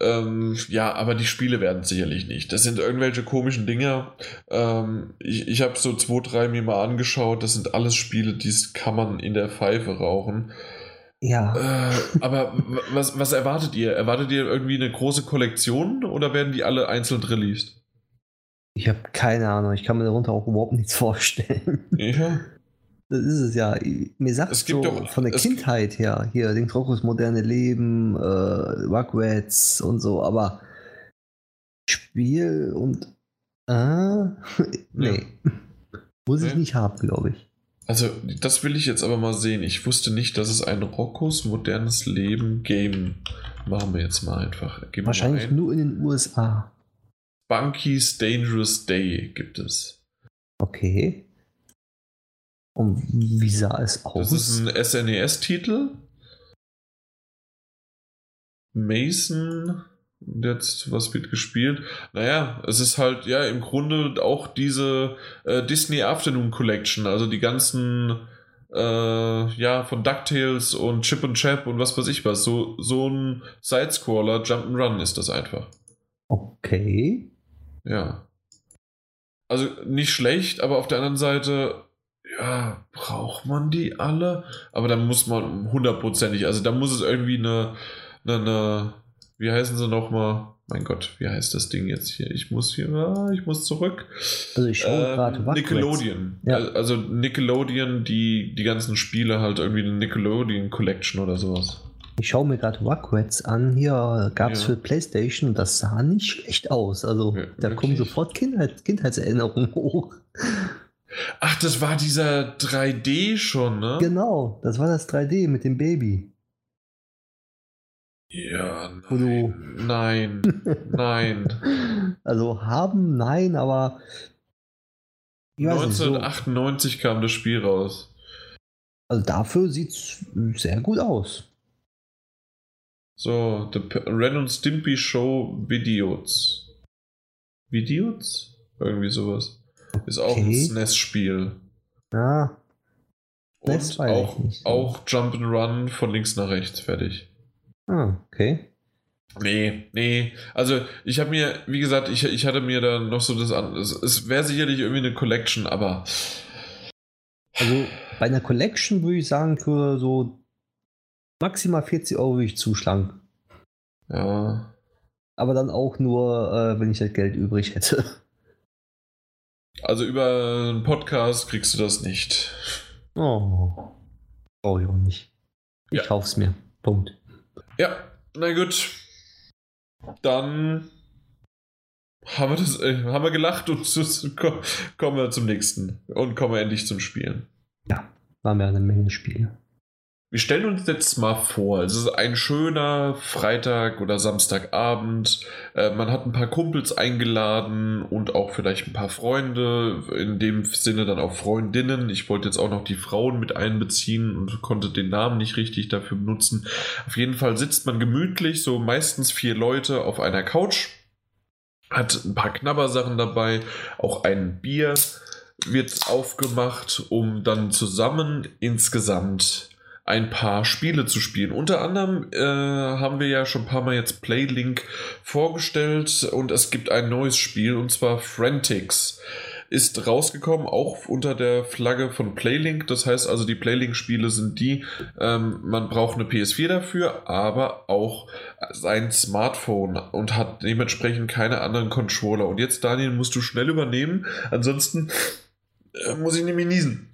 ähm, ja, aber die Spiele werden sicherlich nicht. Das sind irgendwelche komischen Dinge. Ähm, ich ich habe so zwei, drei mir mal angeschaut. Das sind alles Spiele, die kann man in der Pfeife rauchen. Ja. Äh, aber was, was erwartet ihr? Erwartet ihr irgendwie eine große Kollektion oder werden die alle einzeln released? Ich habe keine Ahnung. Ich kann mir darunter auch überhaupt nichts vorstellen. Ja. Das ist es ja. Mir sagt es so doch, von der Kindheit her, hier, den Krokus moderne Leben, äh, Rugrats und so, aber Spiel und äh, nee. Ja. Muss ich nicht haben, glaube ich. Also, das will ich jetzt aber mal sehen. Ich wusste nicht, dass es ein Roccos modernes Leben Game machen wir jetzt mal einfach. Geben Wahrscheinlich nur in den USA. Bunky's Dangerous Day gibt es. Okay. Und wie sah es aus? Das ist ein SNES-Titel. Mason, jetzt, was wird gespielt? Naja, es ist halt, ja, im Grunde auch diese äh, Disney Afternoon Collection, also die ganzen, äh, ja, von DuckTales und Chip und Chap und was weiß ich was. So, so ein Sidescroller, Jump'n'Run ist das einfach. Okay. Ja. Also nicht schlecht, aber auf der anderen Seite ja, braucht man die alle? Aber da muss man hundertprozentig, also da muss es irgendwie eine, eine, eine wie heißen sie nochmal? Mein Gott, wie heißt das Ding jetzt hier? Ich muss hier, ah, ich muss zurück. Also ich schaue ähm, gerade Nickelodeon. Ja. Also Nickelodeon, die, die ganzen Spiele halt irgendwie eine Nickelodeon Collection oder sowas. Ich schaue mir gerade Rugrats an. Hier gab es ja. für PlayStation und das sah nicht schlecht aus. Also ja, da kommen sofort Kindheit, Kindheitserinnerungen hoch. Ach, das war dieser 3D schon, ne? Genau, das war das 3D mit dem Baby. Ja, nein. Nein, nein. Also haben, nein, aber. Ich weiß nicht, so, 1998 kam das Spiel raus. also dafür sieht es sehr gut aus. So, The Ren und Stimpy Show Videos. Videos? Irgendwie sowas. Ist auch ein Okay. SNES-Spiel. Ja, Das Und weiß ich auch, nicht. auch Jump'n'Run von links nach rechts fertig. ah, okay. Nee, nee. Also ich habe mir, wie gesagt, ich, ich hatte mir da noch so das an. Es, es wäre sicherlich irgendwie eine Collection, aber Also bei einer Collection würde ich sagen, für so maximal 40 Euro würde ich zuschlagen. ja. Aber dann auch nur, äh, wenn ich das Geld übrig hätte. Also über einen Podcast kriegst du das nicht. Oh. Brauche ich auch nicht. Ich Ja. kauf's mir. Punkt. Ja, na gut. Dann haben wir das, äh, haben wir gelacht und kommen wir zum nächsten und kommen wir endlich zum Spielen. War mir eine Menge Spiele. Wir stellen uns jetzt mal vor, es ist ein schöner Freitag oder Samstagabend. Äh, man hat ein paar Kumpels eingeladen und auch vielleicht ein paar Freunde, in dem Sinne dann auch Freundinnen. Ich wollte jetzt auch noch die Frauen mit einbeziehen und konnte den Namen nicht richtig dafür benutzen. Auf jeden Fall sitzt man gemütlich, so meistens vier Leute auf einer Couch, hat ein paar Knabbersachen dabei, auch ein Bier wird aufgemacht, um dann zusammen insgesamt ein paar Spiele zu spielen. Unter anderem äh, haben wir ja schon ein paar Mal jetzt Playlink vorgestellt und es gibt ein neues Spiel und zwar Frantics. Ist rausgekommen, auch unter der Flagge von Playlink. Das heißt also, die Playlink-Spiele sind die, ähm, man braucht eine PS4 dafür, aber auch sein Smartphone und hat dementsprechend keine anderen Controller. Und jetzt, Daniel, musst du schnell übernehmen, ansonsten äh, muss ich nämlich niesen.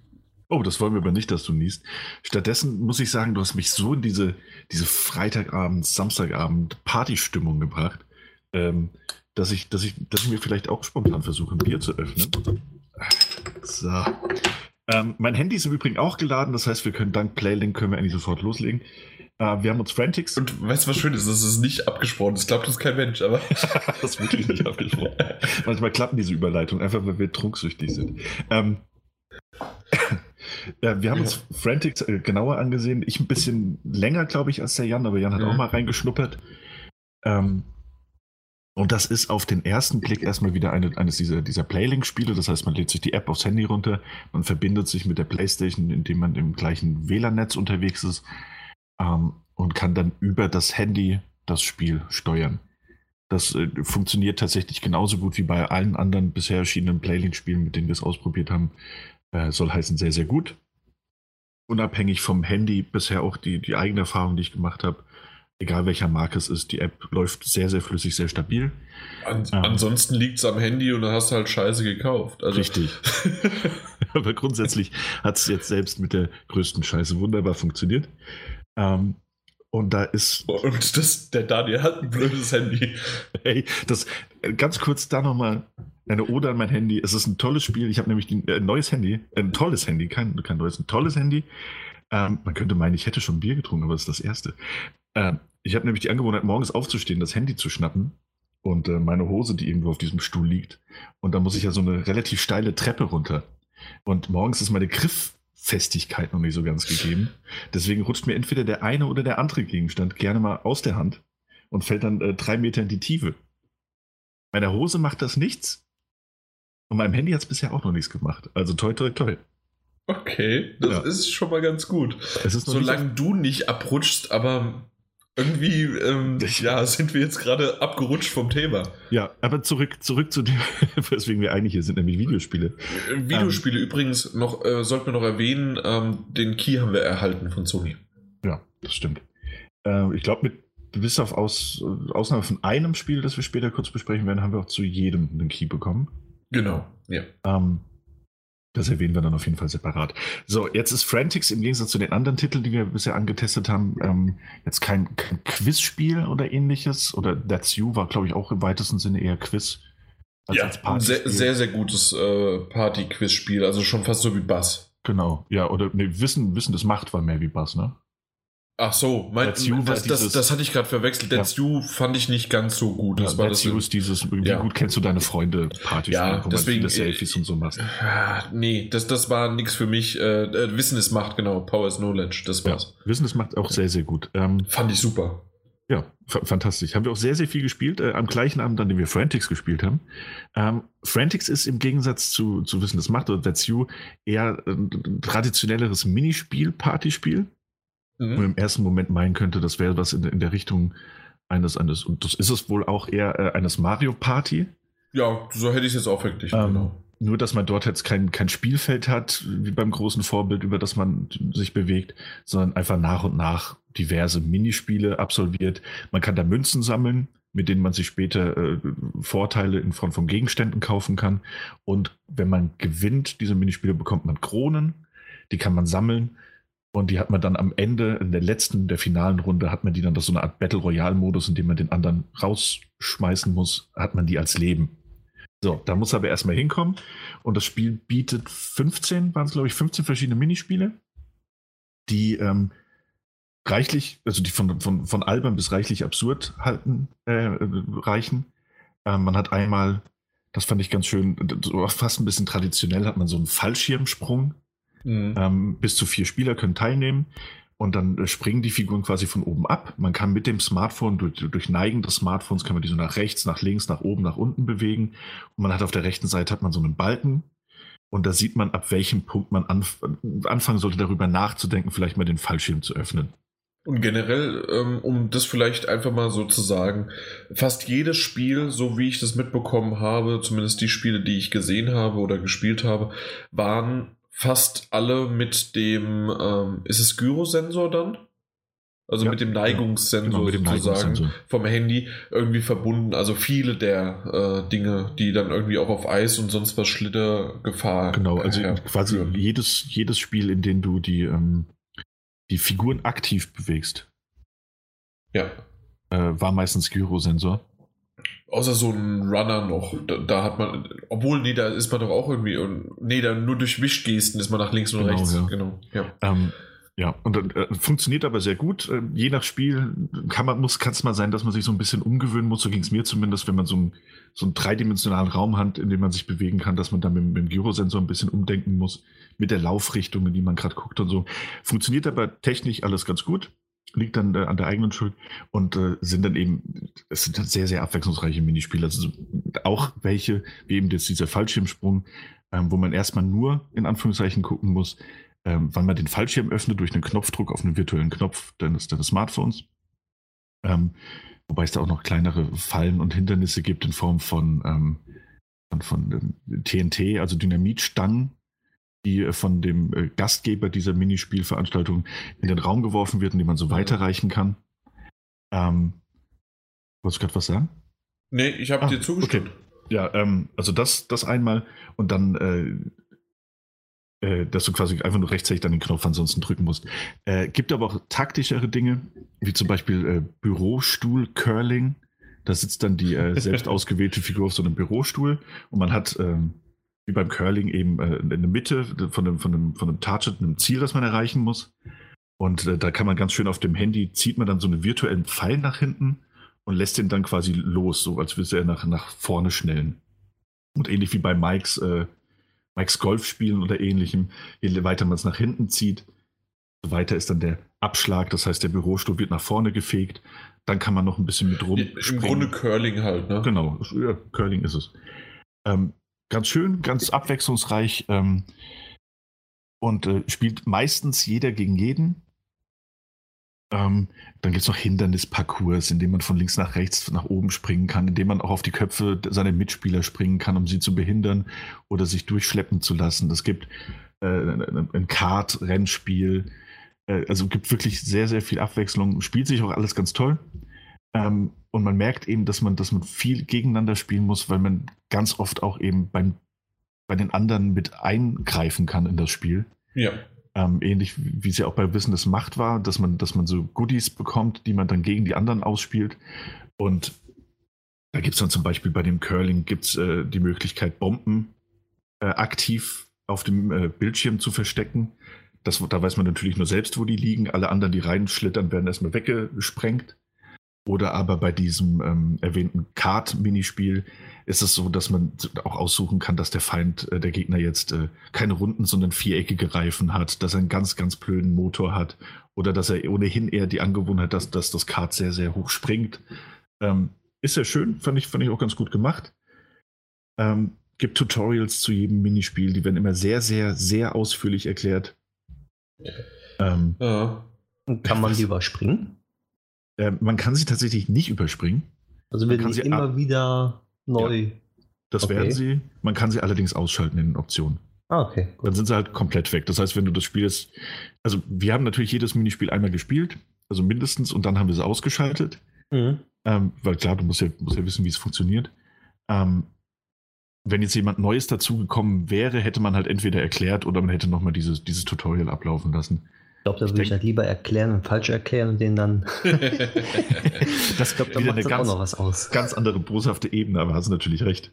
Oh, das wollen wir aber nicht, dass du niest. Stattdessen muss ich sagen, du hast mich so in diese, diese Freitagabend, Samstagabend Partystimmung gebracht, ähm, dass, ich, dass, ich, dass ich mir vielleicht auch spontan versuche, ein Bier zu öffnen. So. Ähm, mein Handy ist im Übrigen auch geladen, das heißt, wir können dank Playlink können wir eigentlich sofort loslegen. Äh, wir haben uns Frantics. Und weißt du, was schön ist? Das ist nicht abgesprochen. Das glaubt uns kein Mensch, aber. das ist wirklich nicht abgesprochen. Manchmal klappen diese Überleitungen, einfach weil wir trunksüchtig sind. Ähm, ja, wir haben Ja. uns Frantics äh, genauer angesehen. Ich ein bisschen länger, glaube ich, als der Jan, aber Jan hat Mhm. auch mal reingeschnuppert. Ähm, und das ist auf den ersten Blick erstmal wieder eine, eines dieser, dieser Playlink-Spiele. Das heißt, man lädt sich die App aufs Handy runter, man verbindet sich mit der Playstation, indem man im gleichen WLAN-Netz unterwegs ist ähm, und kann dann über das Handy das Spiel steuern. Das äh, funktioniert tatsächlich genauso gut wie bei allen anderen bisher erschienenen Playlink-Spielen, mit denen wir es ausprobiert haben. Äh, soll heißen, sehr, sehr gut. Unabhängig vom Handy, bisher auch die, die eigene Erfahrung, die ich gemacht habe. Egal welcher Marke es ist, die App läuft sehr, sehr flüssig, sehr stabil. An, Ja. Ansonsten liegt es am Handy und dann hast du halt Scheiße gekauft. Also, Richtig. Aber grundsätzlich hat es jetzt selbst mit der größten Scheiße wunderbar funktioniert. Ähm, und da ist Und das, der Daniel hat ein blödes Handy. Hey, das äh, ganz kurz da nochmal eine Ode an mein Handy. Es ist ein tolles Spiel. Ich habe nämlich ein äh, neues Handy, ein tolles Handy, kein, kein neues, ein tolles Handy. Ähm, man könnte meinen, ich hätte schon Bier getrunken, aber das ist das erste. Ähm, ich habe nämlich die Angewohnheit, morgens aufzustehen, das Handy zu schnappen und äh, meine Hose, die irgendwo auf diesem Stuhl liegt. Und da muss ich ja so eine relativ steile Treppe runter. Und morgens ist meine Grifffestigkeit noch nicht so ganz gegeben. Deswegen rutscht mir entweder der eine oder der andere Gegenstand gerne mal aus der Hand und fällt dann äh, drei Meter in die Tiefe. Meiner Hose macht das nichts. Und meinem Handy hat es bisher auch noch nichts gemacht. Also toi, toi, toi. Okay, das Ja. ist schon mal ganz gut. Es ist noch nicht Solange du nicht abrutschst, aber irgendwie, ähm, ja, sind wir jetzt gerade abgerutscht vom Thema. ja, aber zurück, zurück zu dem, weswegen wir eigentlich hier sind, nämlich Videospiele. Äh, Videospiele übrigens noch, äh, sollten wir noch erwähnen, ähm, den Key haben wir erhalten von Sony. Ja, das stimmt. Äh, ich glaube, mit bis auf Aus, Ausnahme von einem Spiel, das wir später kurz besprechen werden, haben wir auch zu jedem einen Key bekommen. Genau, ja. Ähm, das erwähnen wir dann auf jeden Fall separat. So, jetzt ist Frantics im Gegensatz zu den anderen Titeln, die wir bisher angetestet haben, ähm, jetzt kein, kein Quizspiel oder ähnliches. Oder That's You war, glaube ich, auch im weitesten Sinne eher Quiz. als ja, sehr, sehr, sehr gutes äh, Party-Quiz-Spiel, also schon fast so wie Bass. Genau, ja, oder nee, Wissen, Wissen des Macht war mehr wie Bass, ne? Ach so, mein, That's You, das, was das, das hatte ich gerade verwechselt. That's You fand ich nicht ganz so gut. Das Ja, war That's das You ist dieses, wie Ja. gut kennst du deine Freunde Party, Ja, wo deswegen- man viele Selfies und so machst. Nee, das, das war nichts für mich. Äh, äh, Wissen ist Macht, genau. Power is Knowledge, das Ja, war's. Wissen, das macht auch sehr, sehr gut. Ähm, Fand ich super. Ja, fa- fantastisch. Haben wir auch sehr, sehr viel gespielt. Äh, am gleichen Abend, an dem wir Frantics gespielt haben. Ähm, Frantics ist im Gegensatz zu, zu Wissen, das macht oder That's You eher ein traditionelleres Minispiel, Partyspiel. Wo man Mhm. im ersten Moment meinen könnte, das wäre was in, in der Richtung eines, eines, und das ist es wohl auch eher äh, eines Mario Party. Ja, so hätte ich es jetzt auch wirklich. Ähm, genau. Nur, dass man dort jetzt kein, kein Spielfeld hat, wie beim großen Vorbild, über das man sich bewegt, sondern einfach nach und nach diverse Minispiele absolviert. Man kann da Münzen sammeln, mit denen man sich später äh, Vorteile in Form von Gegenständen kaufen kann. Und wenn man gewinnt, diese Minispiele, bekommt man Kronen, die kann man sammeln. Und die hat man dann am Ende, in der letzten, der finalen Runde, hat man die dann das so eine Art Battle Royale-Modus, in dem man den anderen rausschmeißen muss, hat man die als Leben. So, da muss er aber erstmal hinkommen. Und das Spiel bietet 15, waren es glaube ich, 15 verschiedene Minispiele, die ähm, reichlich, also die von, von, von albern bis reichlich absurd halten, äh, reichen. Ähm, man hat einmal, das fand ich ganz schön, fast ein bisschen traditionell, hat man so einen Fallschirmsprung. Mhm. Ähm, bis zu vier Spieler können teilnehmen. Und dann äh, springen die Figuren quasi von oben ab. Man kann mit dem Smartphone, durch, durch Neigen des Smartphones, kann man die so nach rechts, nach links, nach oben, nach unten bewegen. Und man hat auf der rechten Seite hat man so einen Balken. Und da sieht man, ab welchem Punkt man anf anfangen sollte, darüber nachzudenken, vielleicht mal den Fallschirm zu öffnen. Und generell, ähm, um das vielleicht einfach mal so zu sagen, fast jedes Spiel, so wie ich das mitbekommen habe, zumindest die Spiele, die ich gesehen habe oder gespielt habe, waren fast alle mit dem, ähm, ist es Gyrosensor dann? Also Ja, mit dem Neigungssensor Genau, mit dem sozusagen Neigungssensor. vom Handy irgendwie verbunden. Also viele der äh, Dinge, die dann irgendwie auch auf Eis und sonst was Schlittergefahr. Genau, also quasi führen. jedes, jedes Spiel, in dem du die, ähm, die Figuren aktiv bewegst, Ja. äh, war meistens Gyrosensor. Außer so ein Runner noch. Da, da hat man, obwohl, nee, da ist man doch auch irgendwie, und, nee, da nur durch Wischgesten ist man nach links und Genau, rechts. ja. Genau, ja. Ähm, ja, und dann äh, funktioniert aber sehr gut. Äh, je nach Spiel kann man, muss, kann es mal sein, dass man sich so ein bisschen umgewöhnen muss. So ging es mir zumindest, wenn man so, ein, so einen dreidimensionalen Raum hat, in dem man sich bewegen kann, dass man dann mit, mit dem Gyrosensor ein bisschen umdenken muss, mit der Laufrichtung, in die man gerade guckt und so. Funktioniert aber technisch alles ganz gut. Liegt dann äh, an der eigenen Schuld und äh, sind dann eben, es sind dann sehr, sehr abwechslungsreiche Minispiele. Also so, auch welche, wie eben jetzt dieser Fallschirmsprung, ähm, wo man erstmal nur in Anführungszeichen gucken muss, ähm, wann man den Fallschirm öffnet durch einen Knopfdruck auf einen virtuellen Knopf deines, deines Smartphones. Ähm, wobei es da auch noch kleinere Fallen und Hindernisse gibt in Form von, ähm, von, von ähm, TNT, also Dynamitstangen, die äh, von dem äh, Gastgeber dieser Minispielveranstaltung in den Raum geworfen werden, die man so weiterreichen kann. Ähm, wolltest du gerade was sagen? Nee, ich habe Ah, dir zugestimmt. Ja, ähm, also das, das einmal und dann, äh, äh, dass du quasi einfach nur rechtzeitig dann den Knopf ansonsten drücken musst. Äh, gibt aber auch taktischere Dinge, wie zum Beispiel äh, Bürostuhl-Curling. Da sitzt dann die äh, selbst ausgewählte Figur auf so einem Bürostuhl und man hat, ähm, wie beim Curling, eben äh, in der Mitte von einem, von einem, von einem Target, einem Ziel, das man erreichen muss. Und äh, da kann man ganz schön auf dem Handy, zieht man dann so einen virtuellen Pfeil nach hinten und lässt den dann quasi los, so als würde er nach, nach vorne schnellen. Und ähnlich wie bei Mikes, äh, Mikes Golfspielen oder ähnlichem, je weiter man es nach hinten zieht, so weiter ist dann der Abschlag, das heißt, der Bürostuhl wird nach vorne gefegt, dann kann man noch ein bisschen mit rum. Im Grunde Curling halt, ne? Genau, ja, Curling ist es. Ähm, ganz schön, ganz abwechslungsreich ähm, und äh, spielt meistens jeder gegen jeden. Ähm, dann gibt es noch Hindernisparcours, in dem man von links nach rechts nach oben springen kann, in dem man auch auf die Köpfe seiner Mitspieler springen kann, um sie zu behindern oder sich durchschleppen zu lassen. Es gibt äh, ein Kart-Rennspiel. Äh, also gibt wirklich sehr, sehr viel Abwechslung. Spielt sich auch alles ganz toll. Ähm, und man merkt eben, dass man, dass man viel gegeneinander spielen muss, weil man ganz oft auch eben beim, bei den anderen mit eingreifen kann in das Spiel. Ja. Ähm, ähnlich wie es ja auch bei Wissen des Macht war, dass man, dass man so Goodies bekommt, die man dann gegen die anderen ausspielt. Und da gibt es dann zum Beispiel bei dem Curling gibt's, äh, die Möglichkeit, Bomben äh, aktiv auf dem äh, Bildschirm zu verstecken. Das, da weiß man natürlich nur selbst, wo die liegen. Alle anderen, die reinschlittern, werden erstmal weggesprengt. Oder aber bei diesem ähm, erwähnten Kart-Minispiel ist es so, dass man auch aussuchen kann, dass der Feind, äh, der Gegner jetzt äh, keine runden, sondern viereckige Reifen hat, dass er einen ganz, ganz blöden Motor hat oder dass er ohnehin eher die Angewohnheit hat, dass, dass das Kart sehr, sehr hoch springt. Ähm, ist sehr schön, fand ich, fand ich auch ganz gut gemacht. Ähm, gibt Tutorials zu jedem Minispiel, die werden immer sehr, sehr, sehr ausführlich erklärt. Ähm, ja. Kann man die überspringen? Äh, man kann sie tatsächlich nicht überspringen. Also werden sie immer wieder neu. Ja, das okay. werden sie. Man kann sie allerdings ausschalten in den Optionen. Ah, okay. Gut. Dann sind sie halt komplett weg. Das heißt, wenn du das spielst, also wir haben natürlich jedes Minispiel einmal gespielt, also mindestens, und dann haben wir sie ausgeschaltet. Mhm. Ähm, weil klar, du musst ja, musst ja wissen, wie es funktioniert. Ähm, wenn jetzt jemand Neues dazugekommen wäre, hätte man halt entweder erklärt oder man hätte nochmal dieses, dieses Tutorial ablaufen lassen. Ich glaube, da würde ich halt lieber erklären und falsch erklären und den dann. das kommt eine ganz, auch noch was aus. ganz andere boshafte Ebene, aber hast du natürlich recht.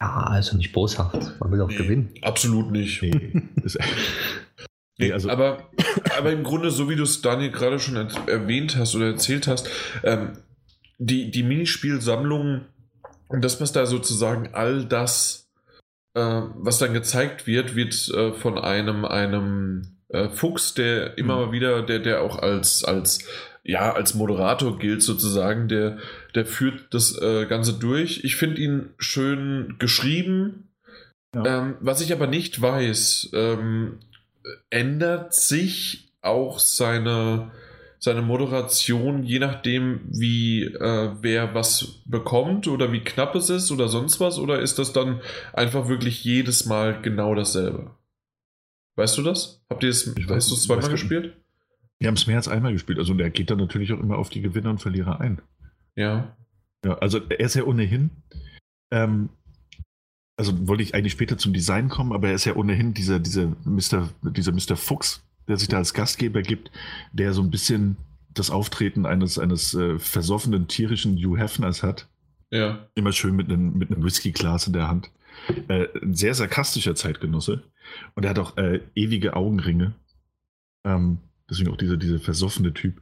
Ja, also nicht boshaft. Man will auch nee, gewinnen. Absolut nicht. Nee. nee also aber, aber im Grunde, so wie du es Daniel gerade schon erwähnt hast oder erzählt hast, ähm, die, die Minispielsammlung und das, was da sozusagen all das, äh, was dann gezeigt wird, wird äh, von einem, einem äh, Fuchs, der immer mhm. mal wieder, der, der auch als, als, ja, als Moderator gilt sozusagen, der, der führt das äh, Ganze durch. Ich finde ihn schön geschrieben. Ja. Ähm, was ich aber nicht weiß, ähm, ändert sich auch seine, seine Moderation, je nachdem, wie äh, wer was bekommt oder wie knapp es ist oder sonst was, oder ist das dann einfach wirklich jedes Mal genau dasselbe? Weißt du das? Habt ihr es, ich hast du es zweimal gespielt? Wir haben es mehr als einmal gespielt. Also der geht dann natürlich auch immer auf die Gewinner und Verlierer ein. Ja. Ja, also er ist ja ohnehin, ähm, also wollte ich eigentlich später zum Design kommen, aber er ist ja ohnehin dieser, dieser Mr., dieser Mr. Fuchs, der sich da als Gastgeber gibt, der so ein bisschen das Auftreten eines, eines äh, versoffenen tierischen Hugh Hefners hat. Ja. Immer schön mit einem, mit einem Whiskyglas in der Hand. Äh, ein sehr sarkastischer Zeitgenosse. Und er hat auch äh, ewige Augenringe. Ähm, deswegen auch dieser, dieser versoffene Typ,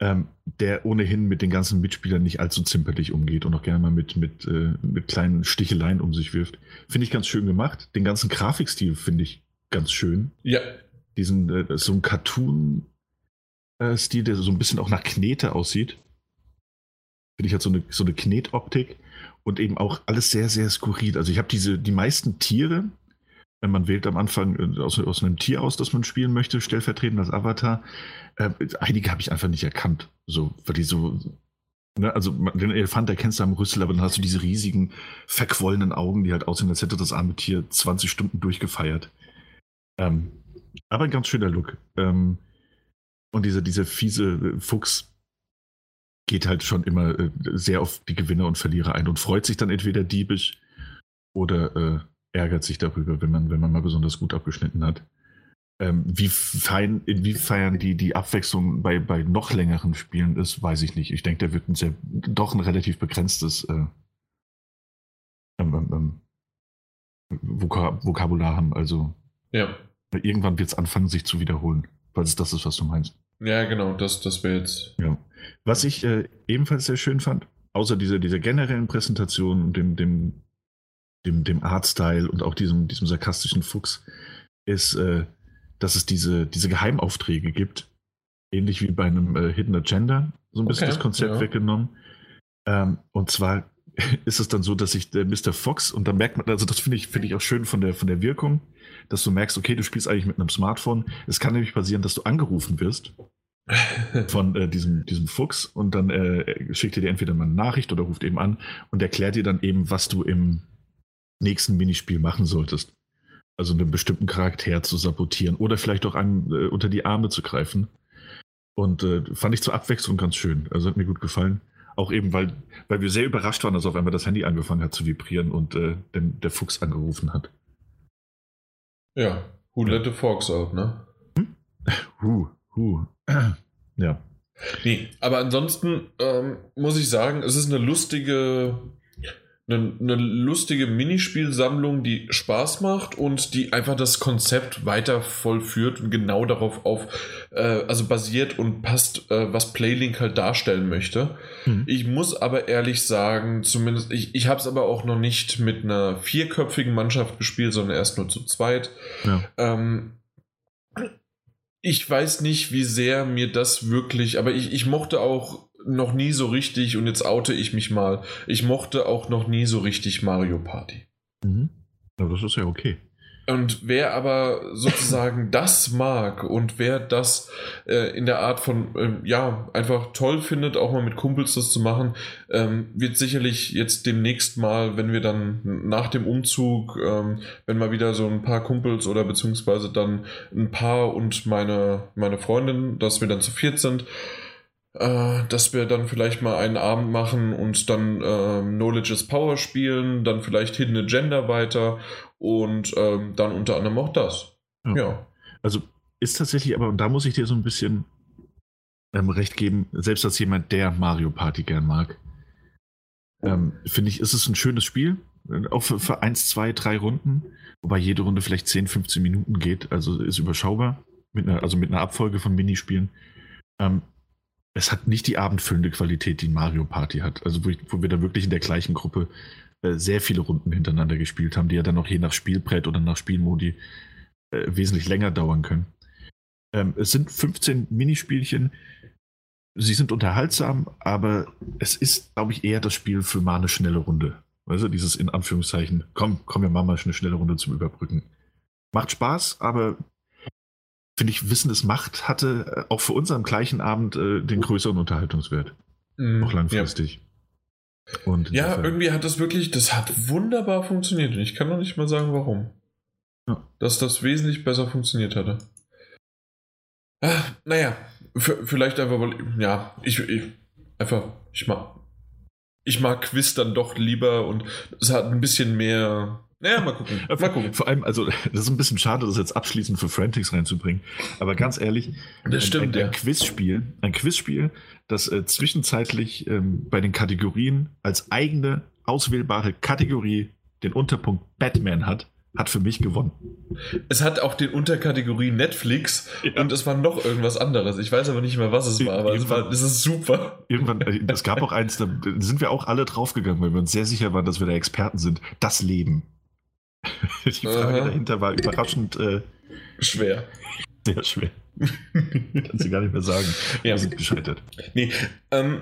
ähm, der ohnehin mit den ganzen Mitspielern nicht allzu zimperlich umgeht und auch gerne mal mit, mit, äh, mit kleinen Sticheleien um sich wirft. Finde ich ganz schön gemacht. Den ganzen Grafikstil finde ich ganz schön. Ja. Diesen, äh, so ein Cartoon-Stil, äh, der so ein bisschen auch nach Knete aussieht. Finde ich halt so eine, so eine Knetoptik und eben auch alles sehr, sehr skurril. Also ich habe diese, die meisten Tiere, man wählt am Anfang äh, aus, aus einem Tier aus, das man spielen möchte, stellvertretend als Avatar. Äh, einige habe ich einfach nicht erkannt. So, weil die so. Ne, also den Elefant erkennst du am Rüssel, aber dann hast du diese riesigen, verquollenen Augen, die halt aussehen, als hätte das arme Tier 20 Stunden durchgefeiert. Ähm, aber ein ganz schöner Look. Ähm, und dieser, dieser fiese Fuchs geht halt schon immer äh, sehr auf die Gewinner und Verlierer ein und freut sich dann entweder diebisch oder äh, ärgert sich darüber, wenn man, wenn man mal besonders gut abgeschnitten hat. Ähm, wie fein, inwiefern die, die Abwechslung bei, bei noch längeren Spielen ist, weiß ich nicht. Ich denke, der wird ein sehr, doch ein relativ begrenztes äh, ähm, ähm, ähm Vokab Vokabular haben. Also ja. irgendwann wird es anfangen, sich zu wiederholen, falls es das ist, was du meinst. Ja, genau, das, das wäre jetzt. Ja. Was ich äh, ebenfalls sehr schön fand, außer dieser, dieser generellen Präsentation und dem, dem dem, dem Artstyle und auch diesem, diesem sarkastischen Fuchs, ist, äh, dass es diese, diese Geheimaufträge gibt. Ähnlich wie bei einem äh, Hidden Agenda, so ein bisschen okay, das Konzept ja. weggenommen. Ähm, und zwar ist es dann so, dass sich der Mr. Fox, und da merkt man, also das finde ich, finde ich auch schön von der, von der Wirkung, dass du merkst, okay, du spielst eigentlich mit einem Smartphone. Es kann nämlich passieren, dass du angerufen wirst von äh, diesem, diesem Fuchs und dann äh, schickt er dir entweder mal eine Nachricht oder ruft eben an und erklärt dir dann eben, was du im, nächsten Minispiel machen solltest. Also einen bestimmten Charakter zu sabotieren oder vielleicht auch einem äh, unter die Arme zu greifen. Und äh, fand ich zur Abwechslung ganz schön. Also hat mir gut gefallen. Auch eben, weil, weil wir sehr überrascht waren, dass auf einmal das Handy angefangen hat zu vibrieren und äh, den, der Fuchs angerufen hat. Ja, who let the fox out, ne? Hm? Hu, hu. ja. Nee, aber ansonsten ähm, muss ich sagen, es ist eine lustige eine, eine lustige Minispielsammlung, die Spaß macht und die einfach das Konzept weiter vollführt und genau darauf auf, äh, also basiert und passt, äh, was Playlink halt darstellen möchte. Mhm. Ich muss aber ehrlich sagen, zumindest, ich, ich habe es aber auch noch nicht mit einer vierköpfigen Mannschaft gespielt, sondern erst nur zu zweit. Ja. Ähm, ich weiß nicht, wie sehr mir das wirklich, aber ich, ich mochte auch noch nie so richtig, und jetzt oute ich mich mal, ich mochte auch noch nie so richtig Mario Party. Mhm. Ja, das ist ja okay. Und wer aber sozusagen das mag und wer das äh, in der Art von, ähm, ja, einfach toll findet, auch mal mit Kumpels das zu machen, ähm, wird sicherlich jetzt demnächst mal, wenn wir dann nach dem Umzug, ähm, wenn mal wieder so ein paar Kumpels oder beziehungsweise dann ein Paar und meine, meine Freundin, dass wir dann zu viert sind, äh, dass wir dann vielleicht mal einen Abend machen und dann äh, Knowledge is Power spielen, dann vielleicht Hidden Agenda weiter und ähm, dann unter anderem auch das. Ja. ja. Also ist tatsächlich, aber und da muss ich dir so ein bisschen ähm, recht geben, selbst als jemand, der Mario Party gern mag, ähm, finde ich, ist es ein schönes Spiel. Auch für, für 1, 2, 3 Runden, wobei jede Runde vielleicht 10, 15 Minuten geht, also ist überschaubar, mit einer, also mit einer Abfolge von Minispielen. Ähm, es hat nicht die abendfüllende Qualität, die Mario Party hat. Also wo, ich, wo wir da wirklich in der gleichen Gruppe äh, sehr viele Runden hintereinander gespielt haben, die ja dann auch je nach Spielbrett oder nach Spielmodi äh, wesentlich länger dauern können. Ähm, es sind 15 Minispielchen. Sie sind unterhaltsam, aber es ist, glaube ich, eher das Spiel für mal eine schnelle Runde. Also dieses in Anführungszeichen, komm, komm, wir machen mal eine schnelle Runde zum Überbrücken. Macht Spaß, aber finde ich, Wissen es Macht hatte äh, auch für uns am gleichen Abend äh, den größeren Unterhaltungswert. Mhm, auch langfristig. Ja. Und ja, irgendwie hat das wirklich, das hat wunderbar funktioniert. Und ich kann noch nicht mal sagen, warum. Ja. Dass das wesentlich besser funktioniert hatte. Ah, naja, vielleicht einfach, weil, ja, ich, ich einfach, ich mag, ich mag Quiz dann doch lieber und es hat ein bisschen mehr ja, mal gucken. mal gucken. Vor allem, also, das ist ein bisschen schade, das jetzt abschließend für Frantics reinzubringen. Aber ganz ehrlich, das stimmt, ein, ein, ein Quizspiel, ein Quizspiel, das äh, zwischenzeitlich ähm, bei den Kategorien als eigene auswählbare Kategorie den Unterpunkt Batman hat, hat für mich gewonnen. Es hat auch den Unterkategorie Netflix ja. und es war noch irgendwas anderes. Ich weiß aber nicht mehr, was es war, aber es, war, es ist super. Irgendwann, äh, es gab auch eins, da sind wir auch alle draufgegangen, weil wir uns sehr sicher waren, dass wir da Experten sind. Das Leben. Die Frage Aha. dahinter war überraschend äh, schwer. Sehr schwer. Kannst du gar nicht mehr sagen. Ja. Wir sind gescheitert. Nee, ähm,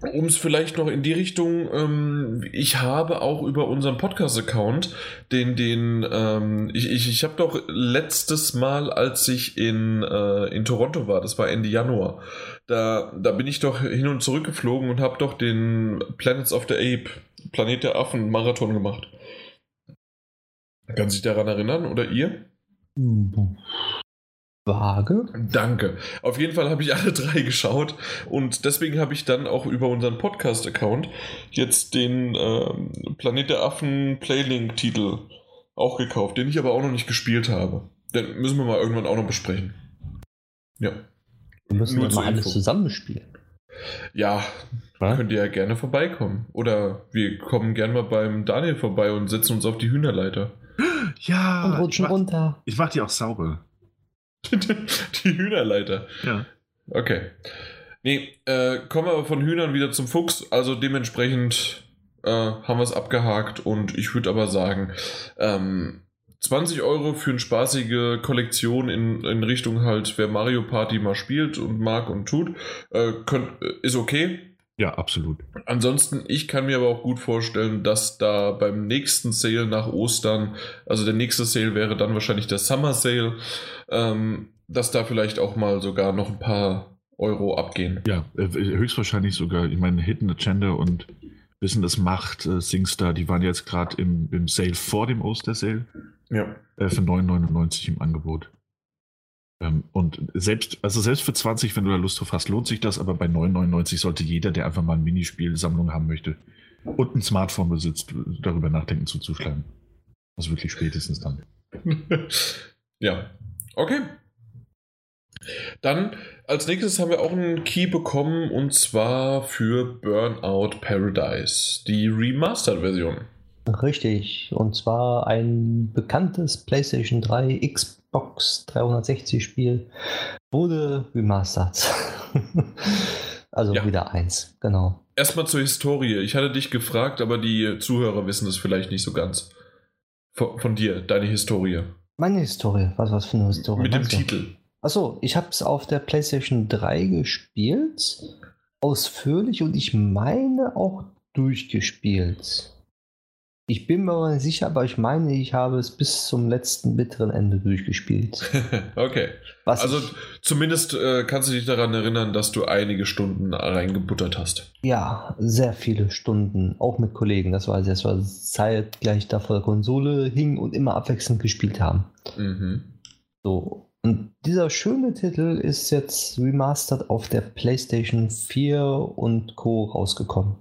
um es vielleicht noch in die Richtung, ähm, ich habe auch über unseren Podcast-Account den, den, ähm, ich, ich, ich habe doch letztes Mal, als ich in, äh, in Toronto war, das war Ende Januar, da, da bin ich doch hin und zurück geflogen und habe doch den Planets of the Ape, Planet der Affen Marathon gemacht. Kann sich daran erinnern oder ihr? Vage. Danke. Auf jeden Fall habe ich alle drei geschaut und deswegen habe ich dann auch über unseren Podcast-Account jetzt den ähm, Planet der Affen Playlink-Titel auch gekauft, den ich aber auch noch nicht gespielt habe. Den müssen wir mal irgendwann auch noch besprechen. Ja. Wir müssen Nur mal alles zusammenspielen. Ja, Was? könnt ihr ja gerne vorbeikommen. Oder wir kommen gerne mal beim Daniel vorbei und setzen uns auf die Hühnerleiter. Ja. Und rutschen ich mach, runter. Ich mach die auch sauber. die Hühnerleiter. Ja. Okay. Nee, äh, kommen wir aber von Hühnern wieder zum Fuchs. Also dementsprechend äh, haben wir es abgehakt und ich würde aber sagen, ähm, 20 Euro für eine spaßige Kollektion in, in Richtung halt, wer Mario Party mal spielt und mag und tut, äh, könnt, ist okay. Ja, absolut. Ansonsten, ich kann mir aber auch gut vorstellen, dass da beim nächsten Sale nach Ostern, also der nächste Sale wäre dann wahrscheinlich der Summer Sale, ähm, dass da vielleicht auch mal sogar noch ein paar Euro abgehen. Ja, äh, höchstwahrscheinlich sogar. Ich meine, Hidden Agenda und Wissen das Macht, äh, Singstar, die waren jetzt gerade im, im Sale vor dem Oster-Sale. Ja. Äh, für 9,99 im Angebot. Ähm, und selbst, also selbst für 20, wenn du da Lust drauf hast, lohnt sich das, aber bei 9,99 sollte jeder, der einfach mal eine Minispielsammlung haben möchte und ein Smartphone besitzt, darüber nachdenken zuzuschlagen. Also wirklich spätestens dann. ja. Okay. Dann als nächstes haben wir auch einen Key bekommen und zwar für Burnout Paradise, die Remastered-Version. Richtig, und zwar ein bekanntes PlayStation 3 Xbox 360 Spiel wurde remastered. also ja. wieder eins, genau. Erstmal zur Historie. Ich hatte dich gefragt, aber die Zuhörer wissen es vielleicht nicht so ganz. Von, von dir, deine Historie. Meine Historie? Was, was für eine Historie? Mit dem Titel. Achso, ich habe es auf der PlayStation 3 gespielt. Ausführlich und ich meine auch durchgespielt. Ich bin mir aber nicht sicher, aber ich meine, ich habe es bis zum letzten bitteren Ende durchgespielt. okay. Was also zumindest äh, kannst du dich daran erinnern, dass du einige Stunden reingebuttert hast. Ja, sehr viele Stunden, auch mit Kollegen. Das war das war zeitgleich da vor der Konsole hing und immer abwechselnd gespielt haben. Mhm. So. Und dieser schöne Titel ist jetzt remastered auf der PlayStation 4 und Co. rausgekommen.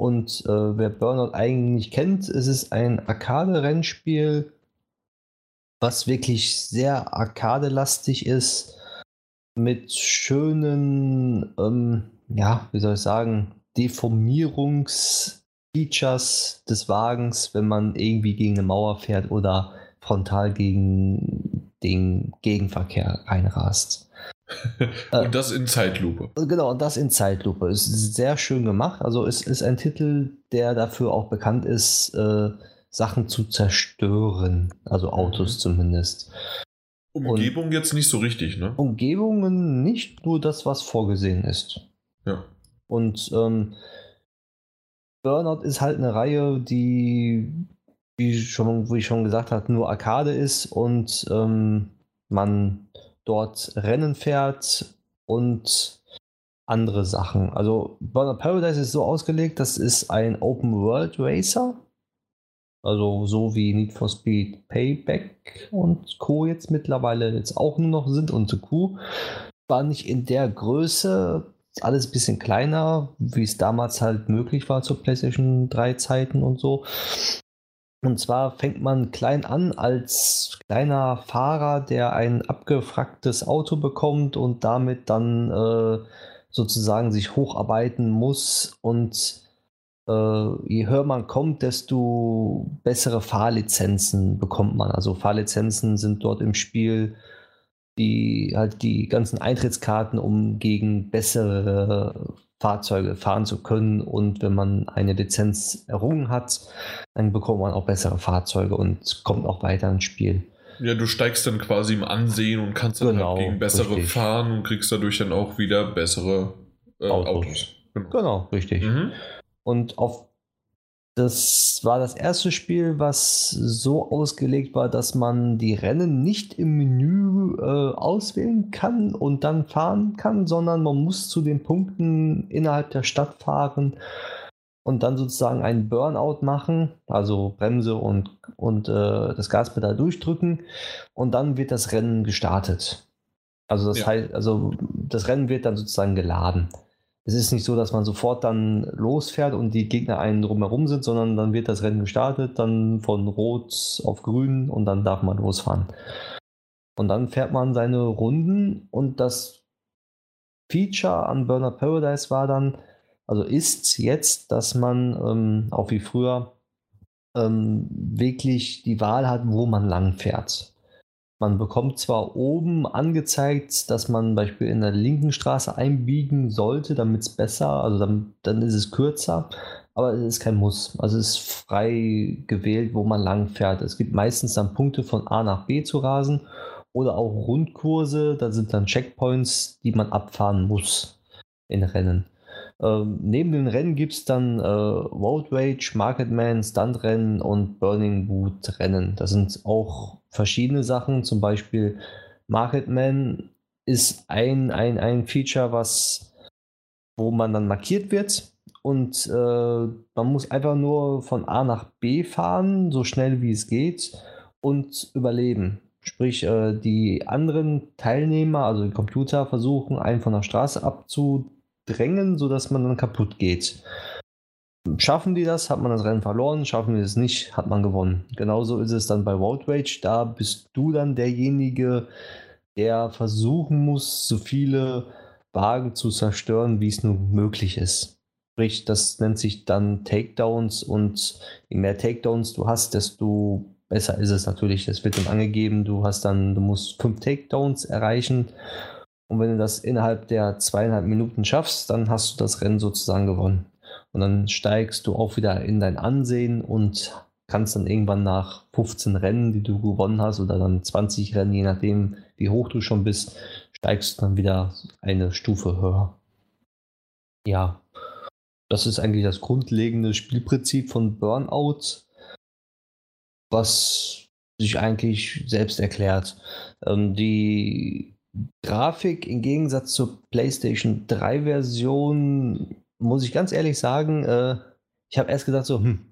Und äh, wer Burnout eigentlich kennt, es ist ein Arcade-Rennspiel, was wirklich sehr arcade-lastig ist, mit schönen, ähm, ja, wie soll ich sagen, Deformierungsfeatures des Wagens, wenn man irgendwie gegen eine Mauer fährt oder frontal gegen den Gegenverkehr reinrast. und äh, das in Zeitlupe. Genau, und das in Zeitlupe. Ist sehr schön gemacht. Also es ist ein Titel, der dafür auch bekannt ist, äh, Sachen zu zerstören. Also Autos mhm. zumindest. Umgebung und jetzt nicht so richtig, ne? Umgebungen nicht nur das, was vorgesehen ist. Ja. Und ähm, Burnout ist halt eine Reihe, die, wie, schon, wie ich schon gesagt habe, nur Arcade ist und ähm, man dort Rennen fährt und andere Sachen. Also Burnout Paradise ist so ausgelegt, das ist ein Open World Racer. Also so wie Need for Speed Payback und Co. jetzt mittlerweile jetzt auch nur noch sind und Q. War nicht in der Größe, alles ein bisschen kleiner, wie es damals halt möglich war zur PlayStation 3 Zeiten und so. Und zwar fängt man klein an als kleiner Fahrer, der ein abgefragtes Auto bekommt und damit dann äh, sozusagen sich hocharbeiten muss. Und äh, je höher man kommt, desto bessere Fahrlizenzen bekommt man. Also Fahrlizenzen sind dort im Spiel die halt die ganzen Eintrittskarten, um gegen bessere Fahrzeuge fahren zu können. Und wenn man eine Lizenz errungen hat, dann bekommt man auch bessere Fahrzeuge und kommt auch weiter ins Spiel. Ja, du steigst dann quasi im Ansehen und kannst dann halt genau, halt gegen bessere richtig. fahren und kriegst dadurch dann auch wieder bessere äh, Autos. Autos. Genau. genau, richtig. Mhm. Und auf das war das erste Spiel, was so ausgelegt war, dass man die Rennen nicht im Menü äh, auswählen kann und dann fahren kann, sondern man muss zu den Punkten innerhalb der Stadt fahren und dann sozusagen einen Burnout machen, also Bremse und, und äh, das Gaspedal durchdrücken und dann wird das Rennen gestartet. Also das ja. heißt, also das Rennen wird dann sozusagen geladen es ist nicht so, dass man sofort dann losfährt und die Gegner einen drumherum sind, sondern dann wird das Rennen gestartet, dann von Rot auf Grün und dann darf man losfahren. Und dann fährt man seine Runden und das Feature an Burner Paradise war dann, also ist jetzt, dass man ähm, auch wie früher ähm, wirklich die Wahl hat, wo man lang fährt. Man bekommt zwar oben angezeigt, dass man Beispiel in der linken Straße einbiegen sollte, damit es besser, also dann, dann ist es kürzer, aber es ist kein Muss. Also es ist frei gewählt, wo man lang fährt. Es gibt meistens dann Punkte von A nach B zu rasen oder auch Rundkurse, da sind dann Checkpoints, die man abfahren muss in Rennen. Ähm, neben den Rennen gibt es dann äh, Road Rage, Marketman, Stuntrennen und Burning Boot Rennen. Das sind auch verschiedene Sachen. Zum Beispiel Marketman ist ein, ein, ein Feature, was, wo man dann markiert wird und äh, man muss einfach nur von A nach B fahren, so schnell wie es geht und überleben. Sprich, äh, die anderen Teilnehmer, also die Computer, versuchen einen von der Straße abzu drängen, sodass man dann kaputt geht. Schaffen die das, hat man das Rennen verloren. Schaffen die es nicht, hat man gewonnen. Genauso ist es dann bei Road Rage. Da bist du dann derjenige, der versuchen muss, so viele Wagen zu zerstören, wie es nur möglich ist. Sprich, das nennt sich dann Takedowns und je mehr Takedowns du hast, desto besser ist es natürlich. Das wird dann angegeben, du hast dann, du musst fünf Takedowns erreichen und wenn du das innerhalb der zweieinhalb Minuten schaffst, dann hast du das Rennen sozusagen gewonnen. Und dann steigst du auch wieder in dein Ansehen und kannst dann irgendwann nach 15 Rennen, die du gewonnen hast, oder dann 20 Rennen, je nachdem, wie hoch du schon bist, steigst du dann wieder eine Stufe höher. Ja, das ist eigentlich das grundlegende Spielprinzip von Burnout, was sich eigentlich selbst erklärt. Ähm, die Grafik im Gegensatz zur PlayStation 3 Version, muss ich ganz ehrlich sagen, äh, ich habe erst gesagt, so, hm,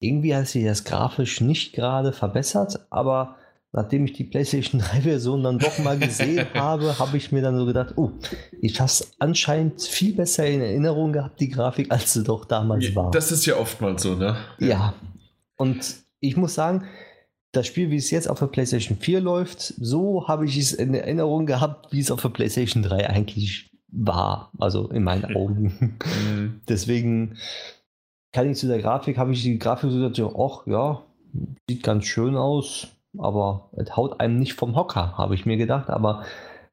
irgendwie hat sich das grafisch nicht gerade verbessert, aber nachdem ich die PlayStation 3 Version dann doch mal gesehen habe, habe ich mir dann so gedacht, oh, ich habe es anscheinend viel besser in Erinnerung gehabt, die Grafik, als sie doch damals war. Das ist ja oftmals so, ne? Ja. ja. Und ich muss sagen, das Spiel, wie es jetzt auf der PlayStation 4 läuft, so habe ich es in Erinnerung gehabt, wie es auf der PlayStation 3 eigentlich war. Also in meinen Augen. Mhm. Deswegen kann ich zu der Grafik, habe ich die Grafik so gesagt, ach ja, sieht ganz schön aus, aber es haut einem nicht vom Hocker, habe ich mir gedacht. Aber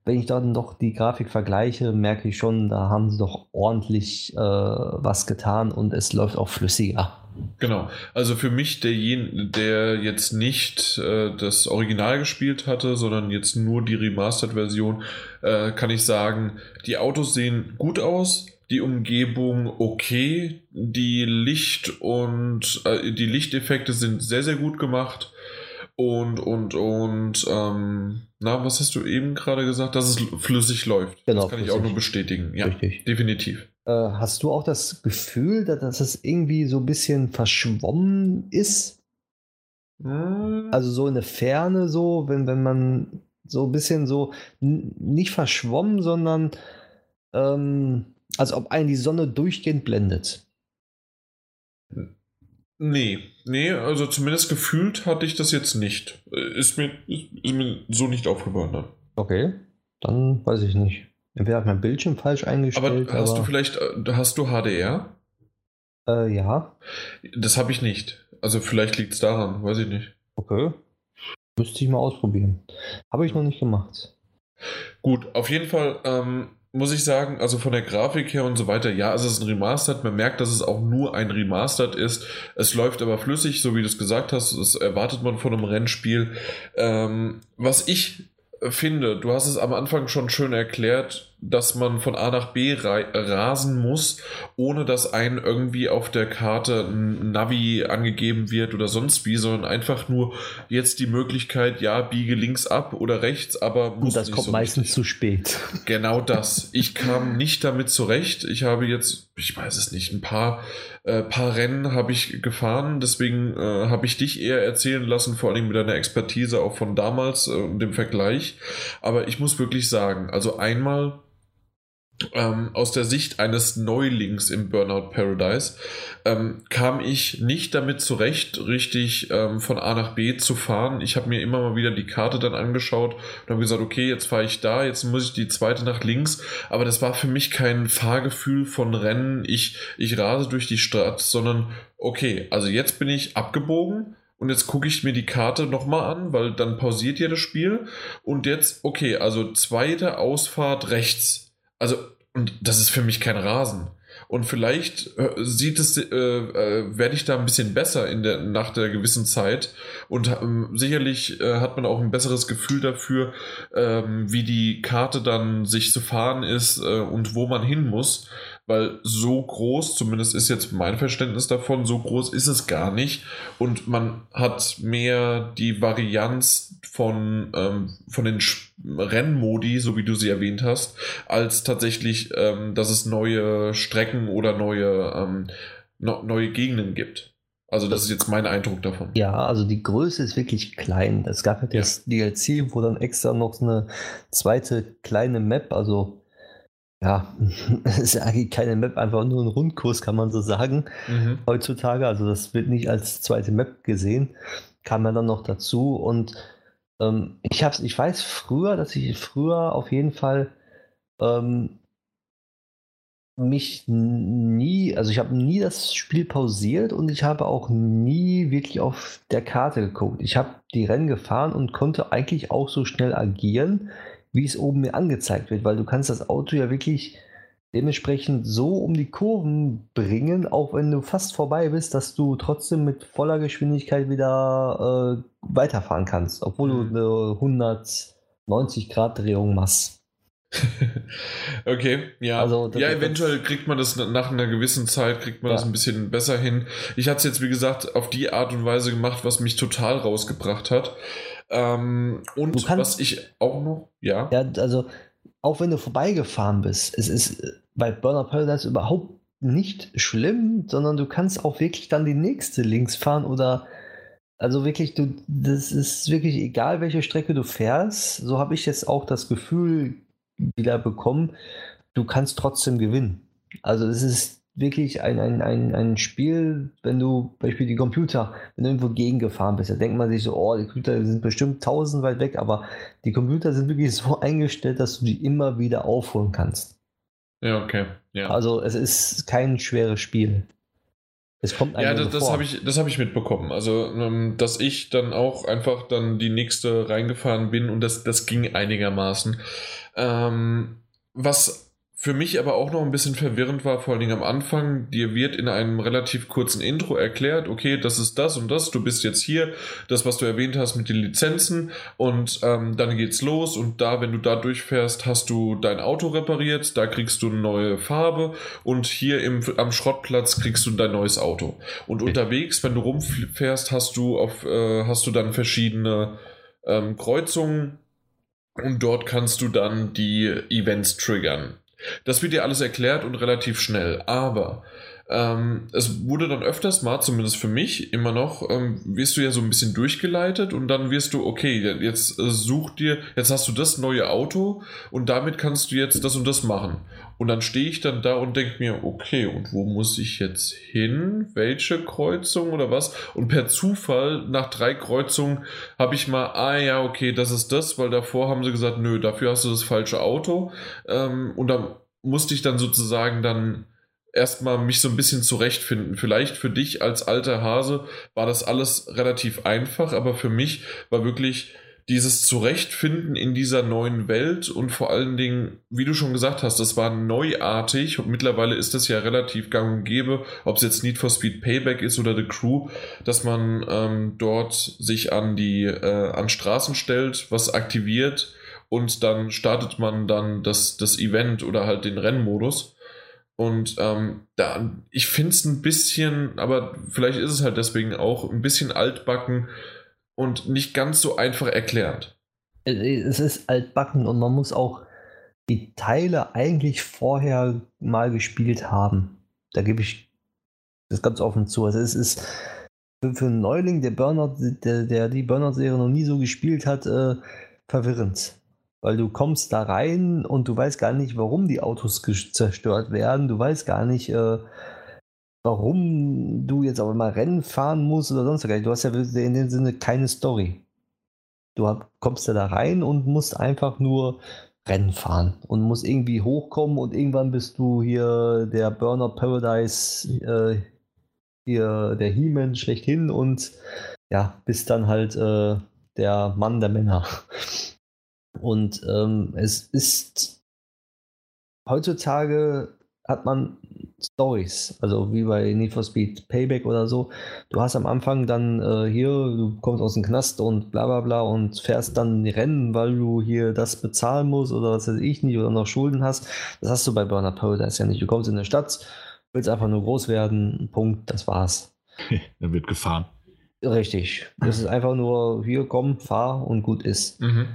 wenn ich dann doch die Grafik vergleiche, merke ich schon, da haben sie doch ordentlich äh, was getan und es läuft auch flüssiger. Genau. Also für mich, der, der jetzt nicht äh, das Original gespielt hatte, sondern jetzt nur die Remastered-Version, äh, kann ich sagen, die Autos sehen gut aus, die Umgebung okay, die Licht und äh, die Lichteffekte sind sehr, sehr gut gemacht. Und, und, und, ähm, na, was hast du eben gerade gesagt, dass es flüssig läuft? Genau. Das kann flüssig. ich auch nur bestätigen. Ja, Richtig. definitiv. Äh, hast du auch das Gefühl, dass, es irgendwie so ein bisschen verschwommen ist? Hm. Also so in der Ferne, so, wenn, wenn man so ein bisschen so, nicht verschwommen, sondern ähm, als ob einen die Sonne durchgehend blendet. Nee, nee, also zumindest gefühlt hatte ich das jetzt nicht. Ist mir, ist, ist mir so nicht aufgefallen. Ne? Okay, dann weiß ich nicht. Entweder ich mein Bildschirm falsch eingestellt. Aber hast aber... du vielleicht, äh, hast du HDR? Äh, ja. Das habe ich nicht. Also vielleicht liegt es daran, weiß ich nicht. Okay. Müsste ich mal ausprobieren. Habe ich noch nicht gemacht. Gut, auf jeden Fall ähm, muss ich sagen, also von der Grafik her und so weiter, ja, es ist ein Remastered. Man merkt, dass es auch nur ein Remastered ist. Es läuft aber flüssig, so wie du es gesagt hast. Das erwartet man von einem Rennspiel. Ähm, was ich finde, du hast es am Anfang schon schön erklärt, dass man von A nach B rasen muss, ohne dass einem irgendwie auf der Karte ein Navi angegeben wird oder sonst wie, sondern einfach nur jetzt die Möglichkeit, ja, biege links ab oder rechts, aber muss Und das kommt so meistens richtig. zu spät. Genau das. Ich kam nicht damit zurecht. Ich habe jetzt, ich weiß es nicht, ein paar, äh, paar Rennen habe ich gefahren, deswegen äh, habe ich dich eher erzählen lassen, vor allem mit deiner Expertise auch von damals äh, und dem Vergleich. Aber ich muss wirklich sagen, also einmal ähm, aus der Sicht eines Neulings im Burnout Paradise ähm, kam ich nicht damit zurecht, richtig ähm, von A nach B zu fahren. Ich habe mir immer mal wieder die Karte dann angeschaut und habe gesagt, okay, jetzt fahre ich da, jetzt muss ich die zweite nach links. Aber das war für mich kein Fahrgefühl von Rennen. Ich, ich rase durch die Stadt, sondern okay, also jetzt bin ich abgebogen. Und jetzt gucke ich mir die Karte nochmal an, weil dann pausiert ja das Spiel. Und jetzt, okay, also zweite Ausfahrt rechts also, und das ist für mich kein Rasen. Und vielleicht äh, sieht es, äh, äh, werde ich da ein bisschen besser in der, nach der gewissen Zeit. Und ähm, sicherlich äh, hat man auch ein besseres Gefühl dafür, ähm, wie die Karte dann sich zu fahren ist äh, und wo man hin muss weil so groß, zumindest ist jetzt mein Verständnis davon, so groß ist es gar nicht. Und man hat mehr die Varianz von, ähm, von den Rennmodi, so wie du sie erwähnt hast, als tatsächlich, ähm, dass es neue Strecken oder neue, ähm, no, neue Gegenden gibt. Also das ist jetzt mein Eindruck davon. Ja, also die Größe ist wirklich klein. Es gab ja. das DLC, wo dann extra noch eine zweite kleine Map, also ja, es ist eigentlich keine Map, einfach nur ein Rundkurs, kann man so sagen, mhm. heutzutage. Also das wird nicht als zweite Map gesehen, kam ja dann noch dazu und Ähm, ich, hab's, ich weiß früher, dass ich früher auf jeden Fall ähm, mich nie, also ich habe nie das Spiel pausiert und ich habe auch nie wirklich auf der Karte geguckt. Ich habe die Rennen gefahren und konnte eigentlich auch so schnell agieren, wie es oben mir angezeigt wird, weil du kannst das Auto ja wirklich dementsprechend so um die Kurven bringen, auch wenn du fast vorbei bist, dass du trotzdem mit voller Geschwindigkeit wieder äh, weiterfahren kannst, obwohl mhm. du eine 190 Grad Drehung machst. okay, ja. Also, ja, eventuell kriegt man das nach einer gewissen Zeit, kriegt man ja. das ein bisschen besser hin. Ich hatte es jetzt, wie gesagt, auf die Art und Weise gemacht, was mich total rausgebracht hat. Ähm, und kannst, was ich auch noch, ja. Ja, also auch wenn du vorbeigefahren bist, es ist bei Burner Paradise überhaupt nicht schlimm, sondern du kannst auch wirklich dann die nächste links fahren oder also wirklich, du, das ist wirklich egal, welche Strecke du fährst. So habe ich jetzt auch das Gefühl wieder bekommen, du kannst trotzdem gewinnen. Also es ist wirklich ein, ein, ein, ein Spiel, wenn du Beispiel die Computer, wenn du irgendwo gegengefahren bist, da denkt man sich so, oh, die Computer sind bestimmt tausend weit weg, aber die Computer sind wirklich so eingestellt, dass du die immer wieder aufholen kannst. Ja, okay. Ja. Also es ist kein schweres Spiel. Es kommt ja, das, das habe ich, hab ich mitbekommen. Also, ähm, dass ich dann auch einfach dann die nächste reingefahren bin und das, das ging einigermaßen. Ähm, was für mich aber auch noch ein bisschen verwirrend war, vor allen Dingen am Anfang, dir wird in einem relativ kurzen Intro erklärt, okay, das ist das und das, du bist jetzt hier, das, was du erwähnt hast mit den Lizenzen und ähm, dann geht's los und da, wenn du da durchfährst, hast du dein Auto repariert, da kriegst du eine neue Farbe und hier im, am Schrottplatz kriegst du dein neues Auto. Und unterwegs, wenn du rumfährst, hast du auf, äh, hast du dann verschiedene ähm, Kreuzungen und dort kannst du dann die Events triggern. Das wird dir alles erklärt und relativ schnell, aber ähm, es wurde dann öfters mal, zumindest für mich, immer noch, ähm, wirst du ja so ein bisschen durchgeleitet und dann wirst du, okay, jetzt äh, such dir, jetzt hast du das neue Auto und damit kannst du jetzt das und das machen. Und dann stehe ich dann da und denke mir, okay, und wo muss ich jetzt hin? Welche Kreuzung oder was? Und per Zufall, nach drei Kreuzungen, habe ich mal, ah ja, okay, das ist das, weil davor haben sie gesagt, nö, dafür hast du das falsche Auto. Ähm, und dann musste ich dann sozusagen dann erstmal mich so ein bisschen zurechtfinden. Vielleicht für dich als alter Hase war das alles relativ einfach, aber für mich war wirklich dieses Zurechtfinden in dieser neuen Welt und vor allen Dingen, wie du schon gesagt hast, das war neuartig und mittlerweile ist das ja relativ gang und gäbe, ob es jetzt Need for Speed Payback ist oder The Crew, dass man ähm, dort sich an die äh, an Straßen stellt, was aktiviert und dann startet man dann das, das Event oder halt den Rennmodus. Und ähm, da, ich finde es ein bisschen, aber vielleicht ist es halt deswegen auch ein bisschen altbacken und nicht ganz so einfach erklärt. Es ist altbacken und man muss auch die Teile eigentlich vorher mal gespielt haben. Da gebe ich das ganz offen zu. Also es ist für, für einen Neuling, der Burnout, der, der die Burnout-Serie noch nie so gespielt hat, äh, verwirrend. Weil du kommst da rein und du weißt gar nicht, warum die Autos zerstört werden. Du weißt gar nicht, äh, warum du jetzt aber mal Rennen fahren musst oder sonst was. Du hast ja in dem Sinne keine Story. Du kommst ja da rein und musst einfach nur Rennen fahren und musst irgendwie hochkommen und irgendwann bist du hier der Burnout Paradise, äh, hier der He-Man schlechthin und ja, bist dann halt äh, der Mann der Männer. Und ähm, es ist heutzutage hat man Stories, also wie bei Need for Speed Payback oder so. Du hast am Anfang dann äh, hier, du kommst aus dem Knast und bla bla bla und fährst dann Rennen, weil du hier das bezahlen musst oder was weiß ich nicht oder noch Schulden hast. Das hast du bei Burner Paradise ja nicht. Du kommst in eine Stadt, willst einfach nur groß werden, Punkt, das war's. Dann wird gefahren. Richtig. Das ist einfach nur hier, komm, fahr und gut ist. Mhm.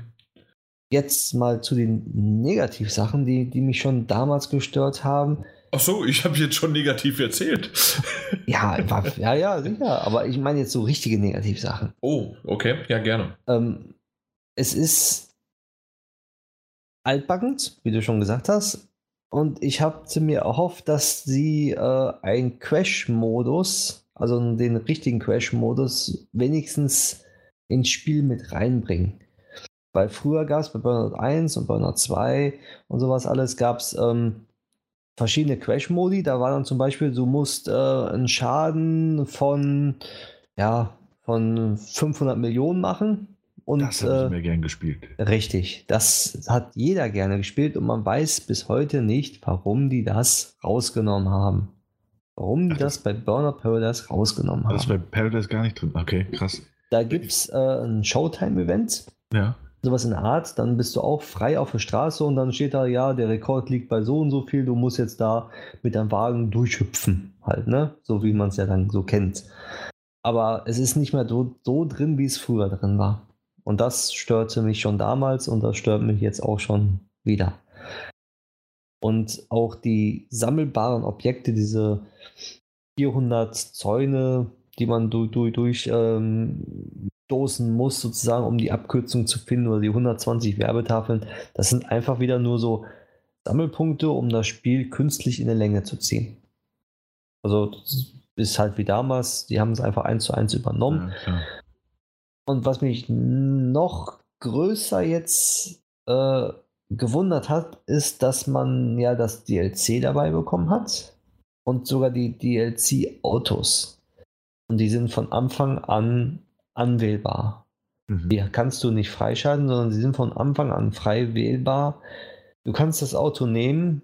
Jetzt mal zu den Negativsachen, die, die mich schon damals gestört haben. Ach so, ich habe jetzt schon negativ erzählt. ja, war, ja, ja, sicher. Aber ich meine jetzt so richtige Negativsachen. Oh, okay, ja, gerne. Ähm, es ist altbackend, wie du schon gesagt hast. Und ich habe mir erhofft, dass sie äh, einen Crash-Modus, also den richtigen Crash-Modus, wenigstens ins Spiel mit reinbringen. Weil früher gab es bei Burnout 1 und Burnout 2 und sowas alles, gab es ähm, verschiedene Crash-Modi. Da war dann zum Beispiel, du musst äh, einen Schaden von, ja, von 500 Millionen machen. Und, das habe ich äh, mir gern gespielt. Richtig, das hat jeder gerne gespielt und man weiß bis heute nicht, warum die das rausgenommen haben. Warum die Ach, das bei Burnout Paradise rausgenommen War das bei haben. Paradise gar nicht drin? Okay, krass. Da gibt es äh, ein Showtime-Event, Ja. Sowas in der Art, dann bist du auch frei auf der Straße und dann steht da, ja, der Rekord liegt bei so und so viel, du musst jetzt da mit deinem Wagen durchhüpfen, halt, ne? So wie man es ja dann so kennt. Aber es ist nicht mehr so, so drin, wie es früher drin war. Und das störte mich schon damals und das stört mich jetzt auch schon wieder. Und auch die sammelbaren Objekte, diese 400 Zäune, die man durch, durch, durch ähm, stoßen muss, sozusagen, um die Abkürzung zu finden, oder die 120 Werbetafeln, das sind einfach wieder nur so Sammelpunkte, um das Spiel künstlich in der Länge zu ziehen. Also, ist halt wie damals, die haben es einfach eins zu eins übernommen. ja. Und was mich noch größer jetzt äh, gewundert hat, ist, dass man ja das DLC dabei bekommen hat und sogar die DLC-Autos. Und die sind von Anfang an anwählbar. Mhm. Die kannst du nicht freischalten, sondern sie sind von Anfang an frei wählbar. Du kannst das Auto nehmen,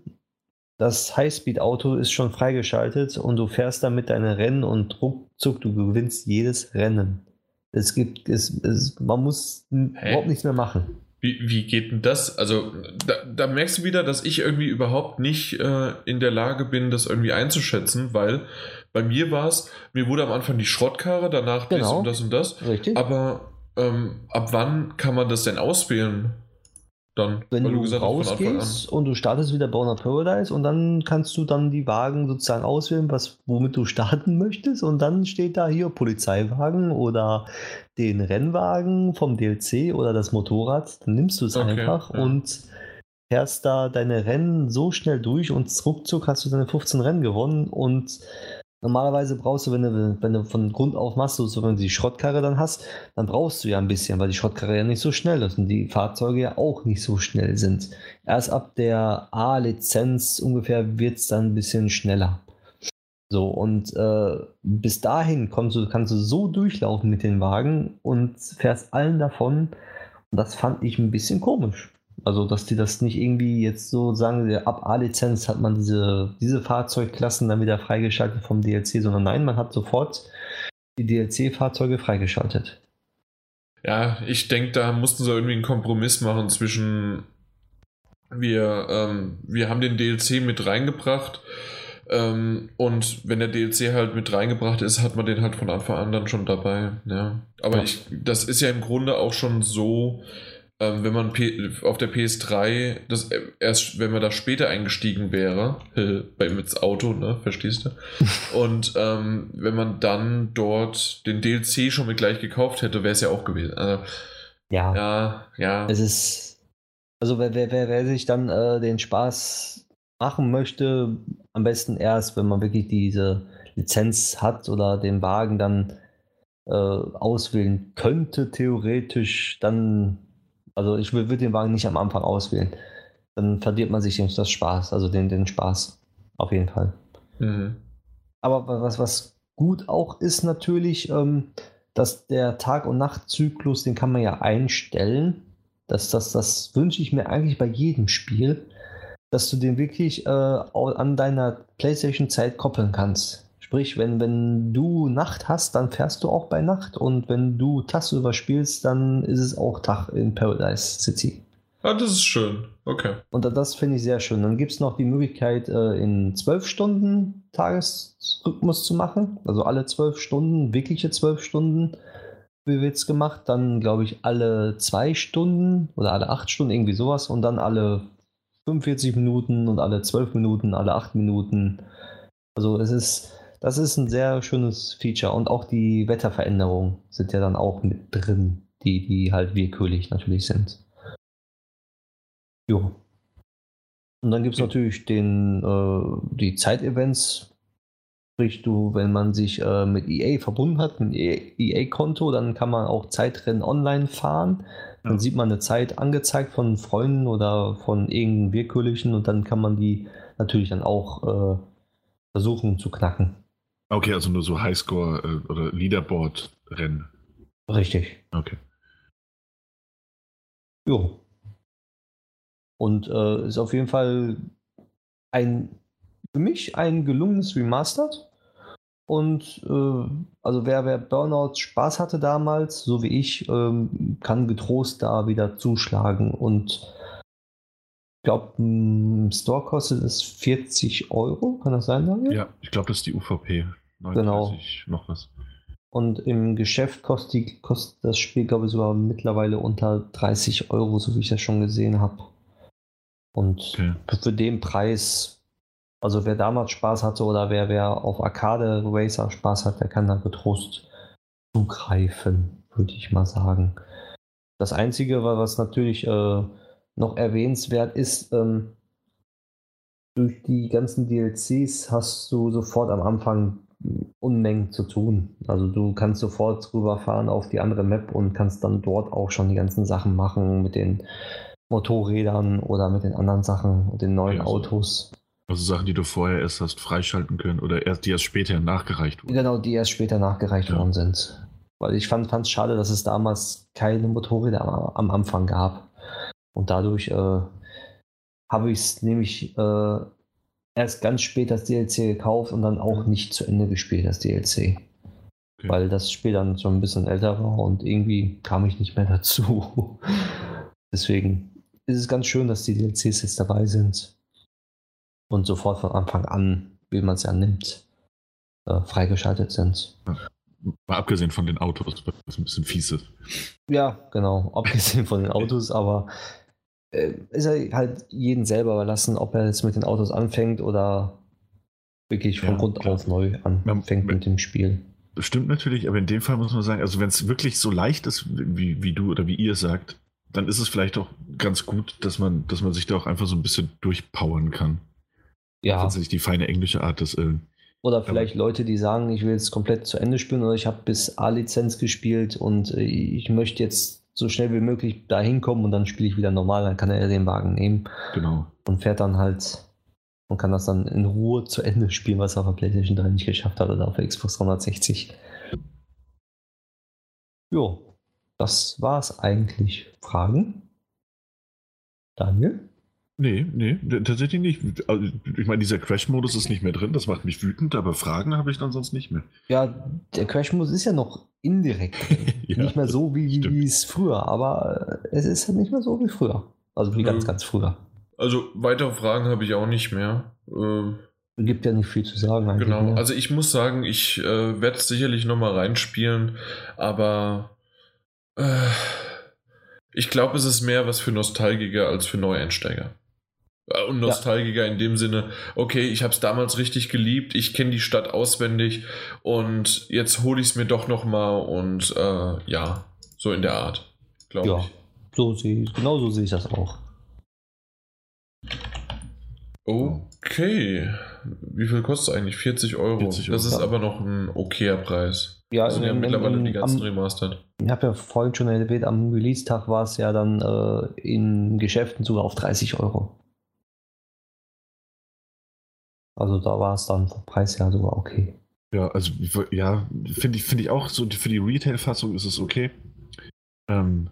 das Highspeed-Auto ist schon freigeschaltet und du fährst damit deine Rennen und ruckzuck, du gewinnst jedes Rennen. Es gibt, es, es, man muss Hä? überhaupt nichts mehr machen. Wie, wie geht denn das? Also, da, da merkst du wieder, dass ich irgendwie überhaupt nicht äh, in der Lage bin, das irgendwie einzuschätzen, weil bei mir war es, mir wurde am Anfang die Schrottkarre, danach das Genau. und das und das. Richtig? Aber ähm, ab wann kann man das denn auswählen? Dann, Wenn du, an. rausgehst und du startest wieder Burnout Paradise und dann kannst du dann die Wagen sozusagen auswählen, was, womit du starten möchtest und dann steht da hier Polizeiwagen oder den Rennwagen vom DLC oder das Motorrad, dann nimmst du es Okay, einfach ja. und fährst da deine Rennen so schnell durch und ruckzuck hast du deine 15 Rennen gewonnen und Normalerweise brauchst du, wenn du, wenn du von Grund auf machst, so wenn du die Schrottkarre dann hast, dann brauchst du ja ein bisschen, weil die Schrottkarre ja nicht so schnell ist und die Fahrzeuge ja auch nicht so schnell sind. Erst ab der A-Lizenz ungefähr wird es dann ein bisschen schneller. So, und äh, bis dahin kommst du, kannst du so durchlaufen mit den Wagen und fährst allen davon. Und das fand ich ein bisschen komisch. Also, dass die das nicht irgendwie jetzt so sagen, ab A-Lizenz hat man diese, diese Fahrzeugklassen dann wieder freigeschaltet vom DLC, sondern nein, man hat sofort die DLC-Fahrzeuge freigeschaltet. Ja, ich denke, da mussten sie irgendwie einen Kompromiss machen zwischen wir, ähm, wir haben den DLC mit reingebracht ähm, und wenn der DLC halt mit reingebracht ist, hat man den halt von Anfang an dann schon dabei. Ja. Aber Ja. ich, das ist ja im Grunde auch schon so, ähm, wenn man P auf der PS3, das äh, erst wenn man da später eingestiegen wäre, bei mit Auto, ne, verstehst du? Und ähm, wenn man dann dort den DLC schon mit gleich gekauft hätte, wäre es ja auch gewesen. Also, Ja, ja, ja. es ist. Also, wer, wer, wer, wer sich dann äh, den Spaß machen möchte, am besten erst, wenn man wirklich diese Lizenz hat oder den Wagen dann äh, auswählen könnte, theoretisch, dann. Also, ich würde den Wagen nicht am Anfang auswählen. Dann verliert man sich den- das Spaß, also den, den Spaß. Auf jeden Fall. Mhm. Aber was, was gut auch ist natürlich, ähm, dass der Tag- und Nachtzyklus, den kann man ja einstellen. Das, das, das wünsche ich mir eigentlich bei jedem Spiel, dass du den wirklich äh, an deiner PlayStation-Zeit koppeln kannst. Sprich, wenn, wenn du Nacht hast, dann fährst du auch bei Nacht und wenn du tagsüber spielst, dann ist es auch Tag in Paradise City. Ah, das ist schön. Okay. Und das finde ich sehr schön. Dann gibt es noch die Möglichkeit, äh, in zwölf Stunden Tagesrhythmus zu machen. Also alle zwölf Stunden, wirkliche zwölf Stunden wie wird's gemacht. Dann, glaube ich, alle zwei Stunden oder alle acht Stunden, irgendwie sowas. Und dann alle 45 Minuten und alle zwölf Minuten, alle acht Minuten. Also es ist, das ist ein sehr schönes Feature. Und auch die Wetterveränderungen sind ja dann auch mit drin, die, die halt willkürlich natürlich sind. Jo. Und dann gibt es natürlich den, äh, die Zeitevents. Sprich, du, wenn man sich äh, mit EA verbunden hat, mit EA-Konto, dann kann man auch Zeitrennen online fahren. Dann Ja. sieht man eine Zeit angezeigt von Freunden oder von irgendeinem Willkürlichen und dann kann man die natürlich dann auch äh, versuchen zu knacken. Okay, also nur so Highscore äh, oder Leaderboard-Rennen. Richtig. Okay. Jo. Und äh, ist auf jeden Fall ein für mich ein gelungenes Remastered. Und äh, also wer, wer Burnout Spaß hatte damals, so wie ich, ähm, kann getrost da wieder zuschlagen. Und ich glaube, Store kostet es 40 Euro, kann das sein, Daniel? Ja, ich glaube, das ist die UVP. Genau. noch was. Und im Geschäft kostet, die- kostet das Spiel, glaube ich, sogar mittlerweile unter 30 Euro, so wie ich das schon gesehen habe. Und Okay. für, den Preis, also wer damals Spaß hatte oder wer, wer auf Arcade Racer Spaß hat, der kann da getrost zugreifen, würde ich mal sagen. Das Einzige, wa- was natürlich äh, noch erwähnenswert ist, ähm, durch die ganzen DLCs hast du sofort am Anfang Unmengen zu tun. Also du kannst sofort rüberfahren auf die andere Map und kannst dann dort auch schon die ganzen Sachen machen mit den Motorrädern oder mit den anderen Sachen und den neuen Ja, so. Autos. Also Sachen, die du vorher erst hast freischalten können oder erst, die erst später nachgereicht wurden. Genau, die erst später nachgereicht Ja. worden sind. Weil ich fand es schade, dass es damals keine Motorräder am, am Anfang gab. Und dadurch äh, habe ich es nämlich äh, erst ganz spät das DLC gekauft und dann auch nicht zu Ende gespielt, das DLC. Okay. Weil das Spiel dann schon ein bisschen älter war und irgendwie kam ich nicht mehr dazu. Deswegen ist es ganz schön, dass die DLCs jetzt dabei sind und sofort von Anfang an, wie man es ja nimmt, äh, freigeschaltet sind. Mal abgesehen von den Autos, was ein bisschen fies ist. Ja, genau. Abgesehen von den Autos, aber ist ja halt jeden selber überlassen, ob er jetzt mit den Autos anfängt oder wirklich von Ja, Grund klar. auf neu anfängt Man- mit dem Spiel. Stimmt natürlich, aber in dem Fall muss man sagen, also wenn es wirklich so leicht ist, wie, wie du oder wie ihr sagt, dann ist es vielleicht auch ganz gut, dass man, dass man sich da auch einfach so ein bisschen durchpowern kann. Ja, Tatsächlich die feine englische Art des äh, oder vielleicht Leute, die sagen, ich will jetzt komplett zu Ende spielen oder ich habe bis A-Lizenz gespielt und äh, ich möchte jetzt so schnell wie möglich da hinkommen und dann spiele ich wieder normal, dann kann er den Wagen nehmen genau. und fährt dann halt und kann das dann in Ruhe zu Ende spielen, was er auf der PlayStation 3 nicht geschafft hat oder auf der Xbox 360. Jo, das war's eigentlich. Fragen? Daniel? Nee, nee, tatsächlich nicht. Also, Ich meine, dieser Crash-Modus ist nicht mehr drin, das macht mich wütend, aber Fragen habe ich dann sonst nicht mehr. Ja, der Crash-Modus ist ja noch indirekt. Ja, nicht mehr so, wie, es früher, aber äh, es ist halt nicht mehr so wie früher. Also wie ganz, Nö. ganz früher. Also weitere Fragen habe ich auch nicht mehr. Äh, Gibt ja nicht viel zu sagen eigentlich. genau. ne? Also ich muss sagen, ich äh, werde sicherlich nochmal reinspielen, aber äh, ich glaube, es ist mehr was für Nostalgiker als für Neueinsteiger. Äh, Und Nostalgiker in dem Sinne, okay, ich habe es damals richtig geliebt, ich kenne die Stadt auswendig und jetzt hole ich es mir doch nochmal und äh, ja, so in der Art, glaube ja, ich. so sehe ich, genau so sehe ich das auch. Okay. Wie viel kostet es eigentlich? 40 Euro. 40 Euro, das ist ja. aber noch ein okayer Preis. Ja, ja in- in- mittlerweile in- die ganzen am- remastered. Ich habe ja vorhin schon erwähnt, am Release-Tag war es ja dann äh, in Geschäften sogar auf 30 Euro. Also da war es dann vom Preis her sogar okay. Ja, also ja, finde ich, finde ich auch so, für die Retail-Fassung ist es okay. Ähm,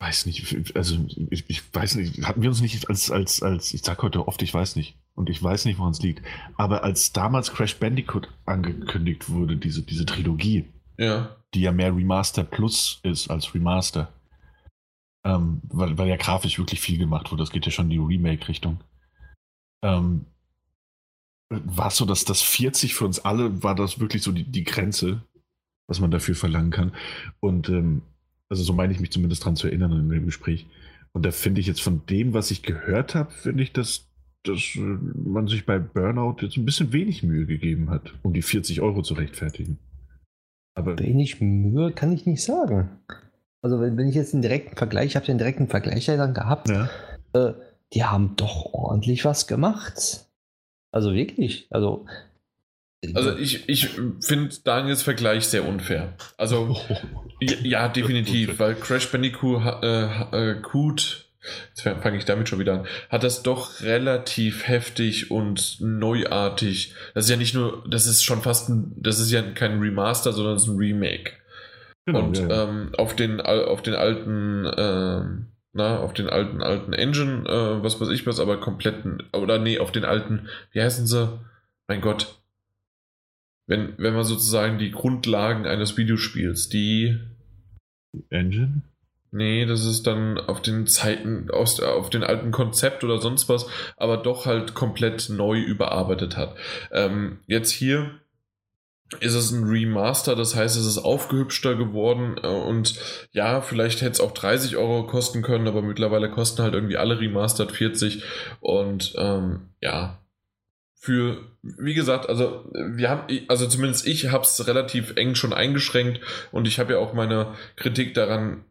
weiß nicht, also ich, ich weiß nicht, hatten wir uns nicht als, als, als, ich sag heute oft, ich weiß nicht. Und ich weiß nicht, woran es liegt. Aber als damals Crash Bandicoot angekündigt wurde, diese, diese Trilogie, Ja. die ja mehr Remaster Plus ist als Remaster, ähm, weil, weil ja grafisch wirklich viel gemacht wurde, das geht ja schon in die Remake-Richtung. Ähm, war es so, dass das 40 für uns alle war das wirklich so die, die Grenze, was man dafür verlangen kann. Und ähm, also so meine ich mich zumindest dran zu erinnern in dem Gespräch. Und da finde ich jetzt von dem, was ich gehört habe, finde ich, dass, dass äh, man sich bei Burnout jetzt ein bisschen wenig Mühe gegeben hat, um die 40 Euro zu rechtfertigen. Aber Wenig Mühe kann ich nicht sagen. Also wenn, wenn ich jetzt einen direkten Vergleich, ich habe den direkten Vergleich ja dann gehabt, ja, äh, die haben doch ordentlich was gemacht. Also wirklich. Also Also ich, ich finde Daniels Vergleich sehr unfair. Also ja, definitiv, weil Crash Bandicoot äh, äh, jetzt fange ich damit schon wieder an, hat das doch relativ heftig und neuartig. Das ist ja nicht nur, das ist schon fast ein, das ist ja kein Remaster, sondern es ist ein Remake. Genau, und ja, ja. Ähm, auf, den, auf den alten, äh, na, auf den alten, alten Engine, äh, was weiß ich was, aber kompletten, oder nee, auf den alten, wie heißen sie? Mein Gott. Wenn, wenn man sozusagen die Grundlagen eines Videospiels, die Engine? Nee, das ist dann auf den Zeiten, aus, auf den alten Konzept oder sonst was, aber doch halt komplett neu überarbeitet hat. Ähm, jetzt hier ist es ein Remaster, das heißt, es ist aufgehübschter geworden äh, und ja, vielleicht hätte es auch 30 Euro kosten können, aber mittlerweile kosten halt irgendwie alle Remastered 40 und ähm, ja, für, wie gesagt, also wir haben, also zumindest ich habe es relativ eng schon eingeschränkt und ich habe ja auch meine Kritik daran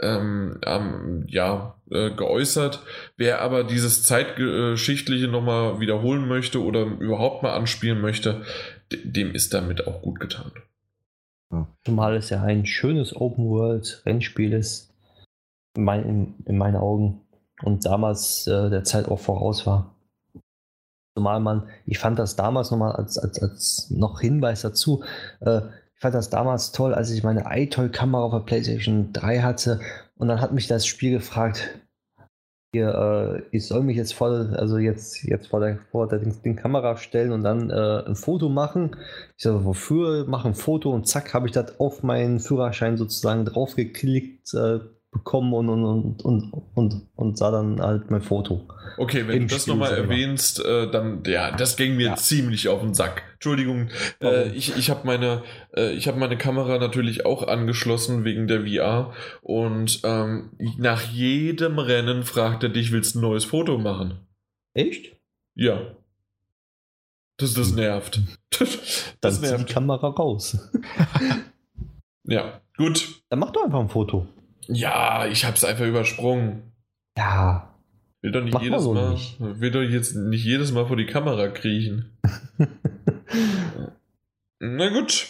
ähm, ähm, ja, äh, geäußert. Wer aber dieses Zeitgeschichtliche nochmal wiederholen möchte oder überhaupt mal anspielen möchte, dem ist damit auch gut getan. Zumal es ja ein schönes Open-World-Rennspiel ist, in, mein, in, meinen Augen, und damals äh, der Zeit auch voraus war. Zumal man, ich fand das damals nochmal als, als, als noch Hinweis dazu, äh, ich fand das damals toll, als ich meine iToy-Kamera auf der PlayStation 3 hatte und dann hat mich das Spiel gefragt, hier, äh, ich soll mich jetzt voll, also jetzt, jetzt vor der, vor der den, den Kamera stellen und dann äh, ein Foto machen. Ich sage, wofür? Mach ein Foto und zack, habe ich das auf meinen Führerschein sozusagen draufgeklickt, äh, bekommen und, und, und, und, und, sah dann halt mein Foto. Okay, wenn du das nochmal erwähnst, äh, dann, ja, das ging mir ja. ziemlich auf den Sack. Entschuldigung, äh, ich, ich habe meine, äh, hab meine Kamera natürlich auch angeschlossen wegen der VR und ähm, nach jedem Rennen fragt er dich, willst du ein neues Foto machen? Echt? Ja. Das, das hm. nervt. Das, dann nervt. die Kamera raus. ja, gut. Dann mach doch einfach ein Foto. Ja, ich hab's einfach übersprungen. Ja. Will doch nicht jedes so Mal. Nicht. Will doch jetzt nicht jedes Mal vor die Kamera kriechen. Na gut.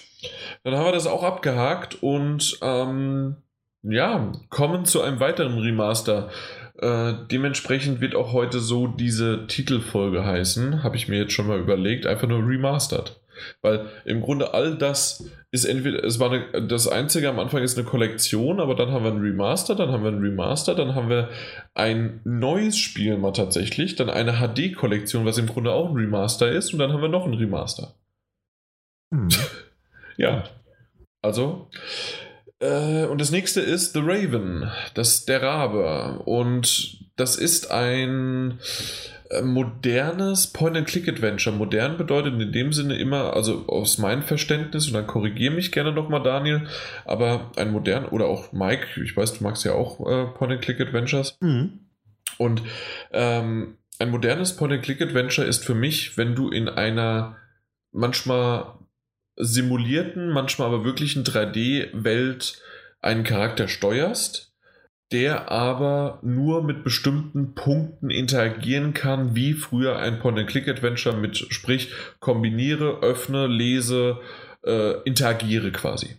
Dann haben wir das auch abgehakt und ähm, ja, kommen zu einem weiteren Remaster. Äh, dementsprechend wird auch heute so diese Titelfolge heißen. Habe ich mir jetzt schon mal überlegt. Einfach nur remastered. Weil im Grunde all das ist entweder, es war eine, das einzige am Anfang ist eine Kollektion, aber dann haben wir ein Remaster, dann haben wir ein Remaster, dann haben wir ein neues Spiel mal tatsächlich, dann eine HD-Kollektion, was im Grunde auch ein Remaster ist, und dann haben wir noch ein Remaster. Hm. ja. Also. Äh, und das nächste ist The Raven, das der Rabe. Und das ist ein modernes Point-and-Click-Adventure. Modern bedeutet in dem Sinne immer, also aus meinem Verständnis, und dann korrigiere mich gerne nochmal, Daniel, aber ein modern, oder auch Mike, ich weiß, du magst ja auch äh, Point-and-Click-Adventures. Mhm. Und ähm, ein modernes Point-and-Click-Adventure ist für mich, wenn du in einer manchmal simulierten, manchmal aber wirklichen 3D-Welt einen Charakter steuerst der aber nur mit bestimmten Punkten interagieren kann, wie früher ein Point-and-Click-Adventure mit, sprich, kombiniere, öffne, lese, äh, interagiere quasi.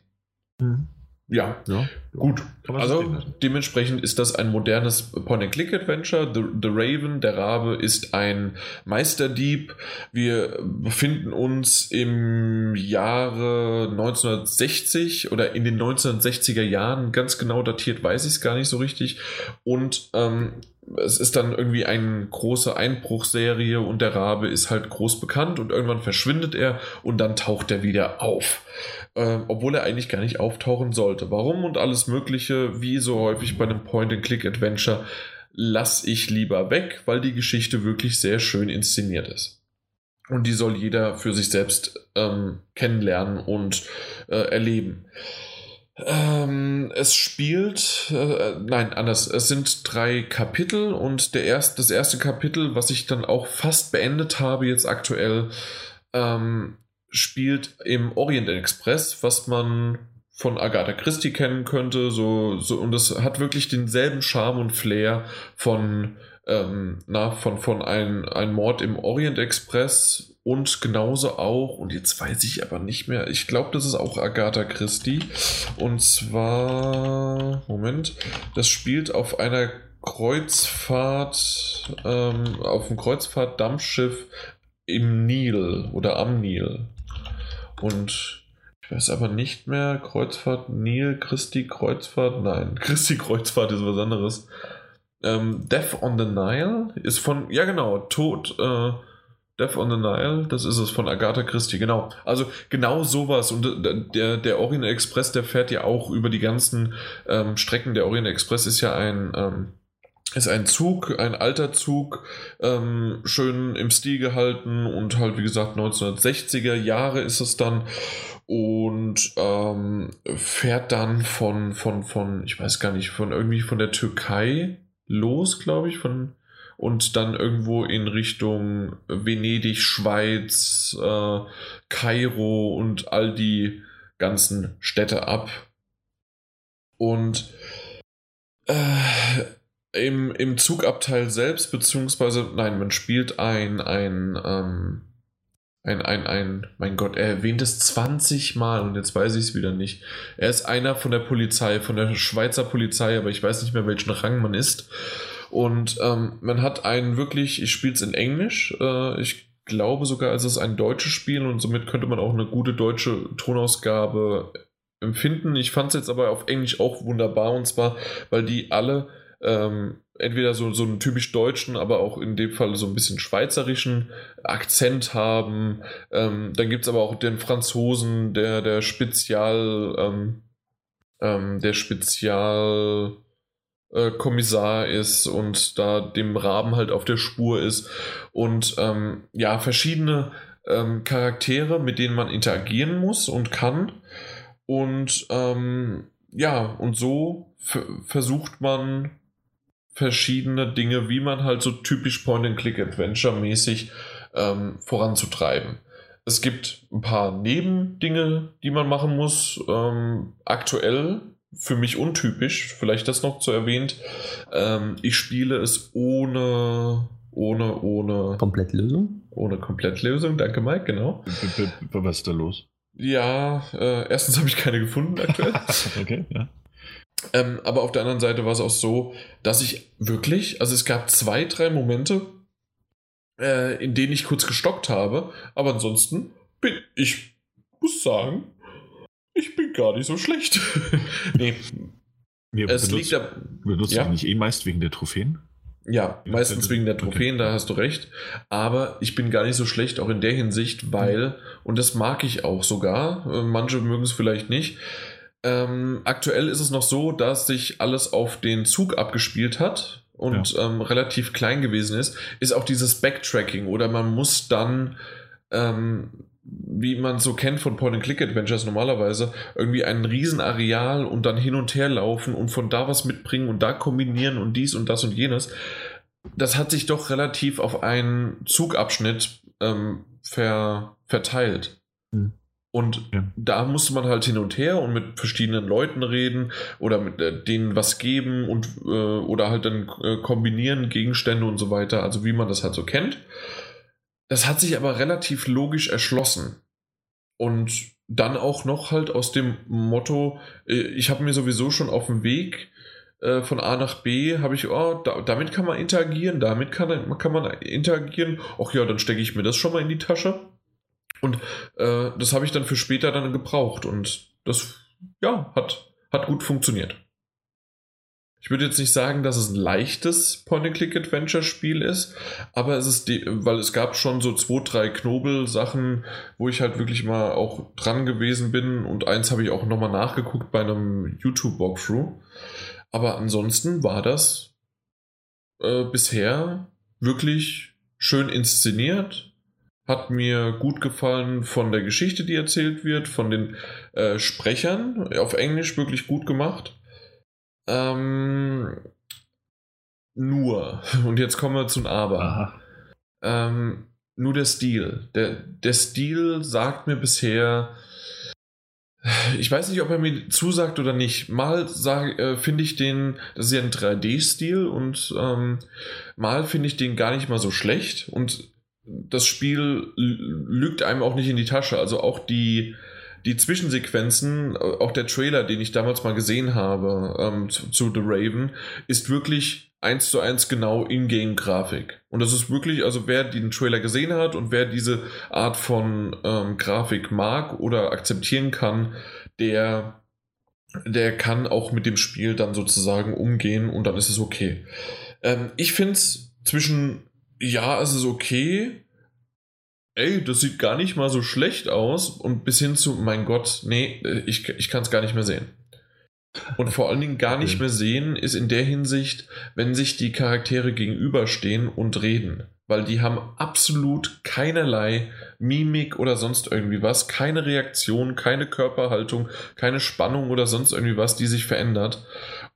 Mhm. Ja, ja, gut. Also dementsprechend ist das ein modernes Point-and-Click-Adventure. The, The, Raven, der Rabe, ist ein Meisterdieb. Wir befinden uns im Jahre 1960 oder in den 1960er Jahren. Ganz genau datiert weiß ich es gar nicht so richtig. Und ähm, es ist dann irgendwie eine große Einbruchserie und der Rabe ist halt groß bekannt und irgendwann verschwindet er und dann taucht er wieder auf äh, obwohl er eigentlich gar nicht auftauchen sollte. Warum und alles Mögliche, wie so häufig bei einem Point-and-Click-Adventure, lasse ich lieber weg, weil die Geschichte wirklich sehr schön inszeniert ist. Und die soll jeder für sich selbst ähm, kennenlernen und äh, erleben. Ähm, es spielt, äh, nein, anders. Es sind drei Kapitel und der erst, das erste Kapitel, was ich dann auch fast beendet habe, jetzt aktuell, ähm, spielt im Orient Express, was man von Agatha Christie kennen könnte. So, so, und es hat wirklich denselben Charme und Flair von, ähm, na, von, von ein, ein Mord im Orient Express und genauso auch, und jetzt weiß ich aber nicht mehr, ich glaube, das ist auch Agatha Christie. Und zwar, Moment, das spielt auf einer Kreuzfahrt, ähm, auf einem Kreuzfahrt-Dampfschiff im Nil oder am Nil. Und ich weiß aber nicht mehr, Kreuzfahrt, Nil, Christi, Kreuzfahrt, nein, Christi Kreuzfahrt ist was anderes. Ähm, Death on the Nile ist von, ja genau, Tod, äh, Death on the Nile, das ist es von Agatha Christie, genau. Also genau sowas. Und der, der Orient Express, der fährt ja auch über die ganzen ähm, Strecken. Der Orient Express ist ja ein, ähm, ist ein Zug, ein alter Zug, ähm, schön im Stil gehalten und halt, wie gesagt, 1960er Jahre ist es dann und ähm, fährt dann von, von, von, ich weiß gar nicht, von irgendwie von der Türkei los, glaube ich, von und dann irgendwo in Richtung Venedig, Schweiz, äh, Kairo und all die ganzen Städte ab. Und äh, im, im Zugabteil selbst, beziehungsweise, nein, man spielt ein, ein, ähm, ein, ein, ein, mein Gott, er erwähnt es 20 Mal und jetzt weiß ich es wieder nicht. Er ist einer von der Polizei, von der Schweizer Polizei, aber ich weiß nicht mehr, welchen Rang man ist. Und ähm, man hat einen wirklich, ich spiele es in Englisch, äh, ich glaube sogar, es ist ein deutsches Spiel und somit könnte man auch eine gute deutsche Tonausgabe empfinden. Ich fand es jetzt aber auf Englisch auch wunderbar und zwar, weil die alle ähm, entweder so, so einen typisch deutschen, aber auch in dem Fall so ein bisschen schweizerischen Akzent haben. Ähm, dann gibt es aber auch den Franzosen, der, der Spezial, ähm, ähm, der Spezial äh, Kommissar ist und da dem Raben halt auf der Spur ist und ähm, ja, verschiedene ähm, Charaktere, mit denen man interagieren muss und kann und ja, und so versucht man verschiedene Dinge, wie man halt so typisch Point-and-Click-Adventure-mäßig ähm, voranzutreiben. Es gibt ein paar Nebendinge, die man machen muss. Ähm, aktuell für mich untypisch, vielleicht das noch zu erwähnt. Ähm, ich spiele es ohne, ohne, ohne. Komplettlösung? Ohne Komplettlösung, danke Mike, genau. Was ist da los? Ja, äh, erstens habe ich keine gefunden aktuell. okay, ja. Ähm, aber auf der anderen Seite war es auch so, dass ich wirklich, also es gab zwei, drei Momente, äh, in denen ich kurz gestockt habe, aber ansonsten bin ich, muss sagen, ich bin gar nicht so schlecht. nee. Ja, es benutzt, liegt da. Benutzt ja. nicht eh meist wegen der Trophäen? Ja, meistens wegen der Trophäen, okay. da hast du recht. Aber ich bin gar nicht so schlecht, auch in der Hinsicht, weil, und das mag ich auch sogar, äh, manche mögen es vielleicht nicht. Ähm, aktuell ist es noch so, dass sich alles auf den Zug abgespielt hat und ja. ähm, relativ klein gewesen ist, ist auch dieses Backtracking oder man muss dann ähm, wie man so kennt von Point-and-Click-Adventures normalerweise, irgendwie ein Riesenareal und dann hin und her laufen und von da was mitbringen und da kombinieren und dies und das und jenes. Das hat sich doch relativ auf einen Zugabschnitt ähm, ver verteilt. Mhm. Und ja. da musste man halt hin und her und mit verschiedenen Leuten reden oder mit äh, denen was geben und äh, oder halt dann äh, kombinieren Gegenstände und so weiter, also wie man das halt so kennt. Das hat sich aber relativ logisch erschlossen. Und dann auch noch halt aus dem Motto, äh, ich habe mir sowieso schon auf dem Weg äh, von A nach B, habe ich, oh, da, damit kann man interagieren, damit kann, kann man interagieren. Ach ja, dann stecke ich mir das schon mal in die Tasche. Und äh, das habe ich dann für später dann gebraucht. Und das, ja, hat, hat gut funktioniert. Ich würde jetzt nicht sagen, dass es ein leichtes Point-and-Click-Adventure-Spiel ist, aber es ist, die, weil es gab schon so zwei, drei Knobel-Sachen, wo ich halt wirklich mal auch dran gewesen bin und eins habe ich auch nochmal nachgeguckt bei einem YouTube-Walkthrough. Aber ansonsten war das äh, bisher wirklich schön inszeniert, hat mir gut gefallen von der Geschichte, die erzählt wird, von den äh, Sprechern, auf Englisch wirklich gut gemacht. Ähm, nur, und jetzt kommen wir zum Aber. Ähm, nur der Stil. Der, der Stil sagt mir bisher, ich weiß nicht, ob er mir zusagt oder nicht. Mal äh, finde ich den, das ist ja ein 3D-Stil und ähm, mal finde ich den gar nicht mal so schlecht und das Spiel lügt einem auch nicht in die Tasche. Also auch die, die Zwischensequenzen, auch der Trailer, den ich damals mal gesehen habe ähm, zu, zu, The Raven, ist wirklich eins zu eins genau Ingame-Grafik. Und das ist wirklich, also wer den Trailer gesehen hat und wer diese Art von ähm, Grafik mag oder akzeptieren kann, der, der kann auch mit dem Spiel dann sozusagen umgehen und dann ist es okay. Ähm, ich finde es zwischen, ja, es ist okay, ey, das sieht gar nicht mal so schlecht aus und bis hin zu, mein Gott, nee, ich, ich kann es gar nicht mehr sehen. Und vor allen Dingen gar nicht mehr sehen ist in der Hinsicht, wenn sich die Charaktere gegenüberstehen und reden. Weil die haben absolut keinerlei Mimik oder sonst irgendwie was, keine Reaktion, keine Körperhaltung, keine Spannung oder sonst irgendwie was, die sich verändert.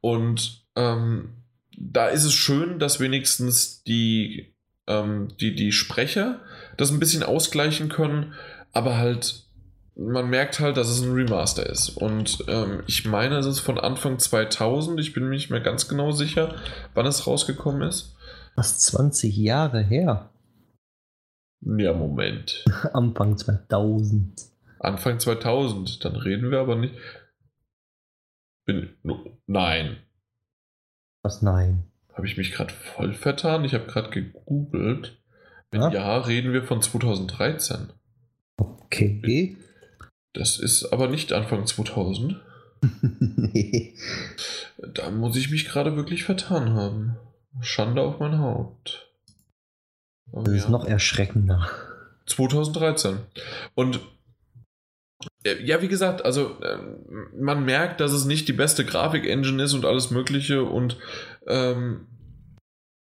Und ähm, da ist es schön, dass wenigstens die, ähm, die, die Sprecher das ein bisschen ausgleichen können, aber halt man merkt halt, dass es ein Remaster ist. Und ähm, ich meine, es ist von Anfang 2000. Ich bin mir nicht mehr ganz genau sicher, wann es rausgekommen ist. Fast 20 Jahre her. Ja, Moment. Anfang 2000. Anfang 2000. Dann reden wir aber nicht. Bin. Nein. Was nein? Habe ich mich gerade voll vertan? Ich habe gerade gegoogelt. Wenn ja? ja, reden wir von 2013. Okay. Das ist aber nicht Anfang 2000. nee. Da muss ich mich gerade wirklich vertan haben. Schande auf mein Haupt. Aber das ist ja. noch erschreckender. 2013. Und äh, ja, wie gesagt, also ähm, man merkt, dass es nicht die beste Grafik-Engine ist und alles Mögliche und ähm,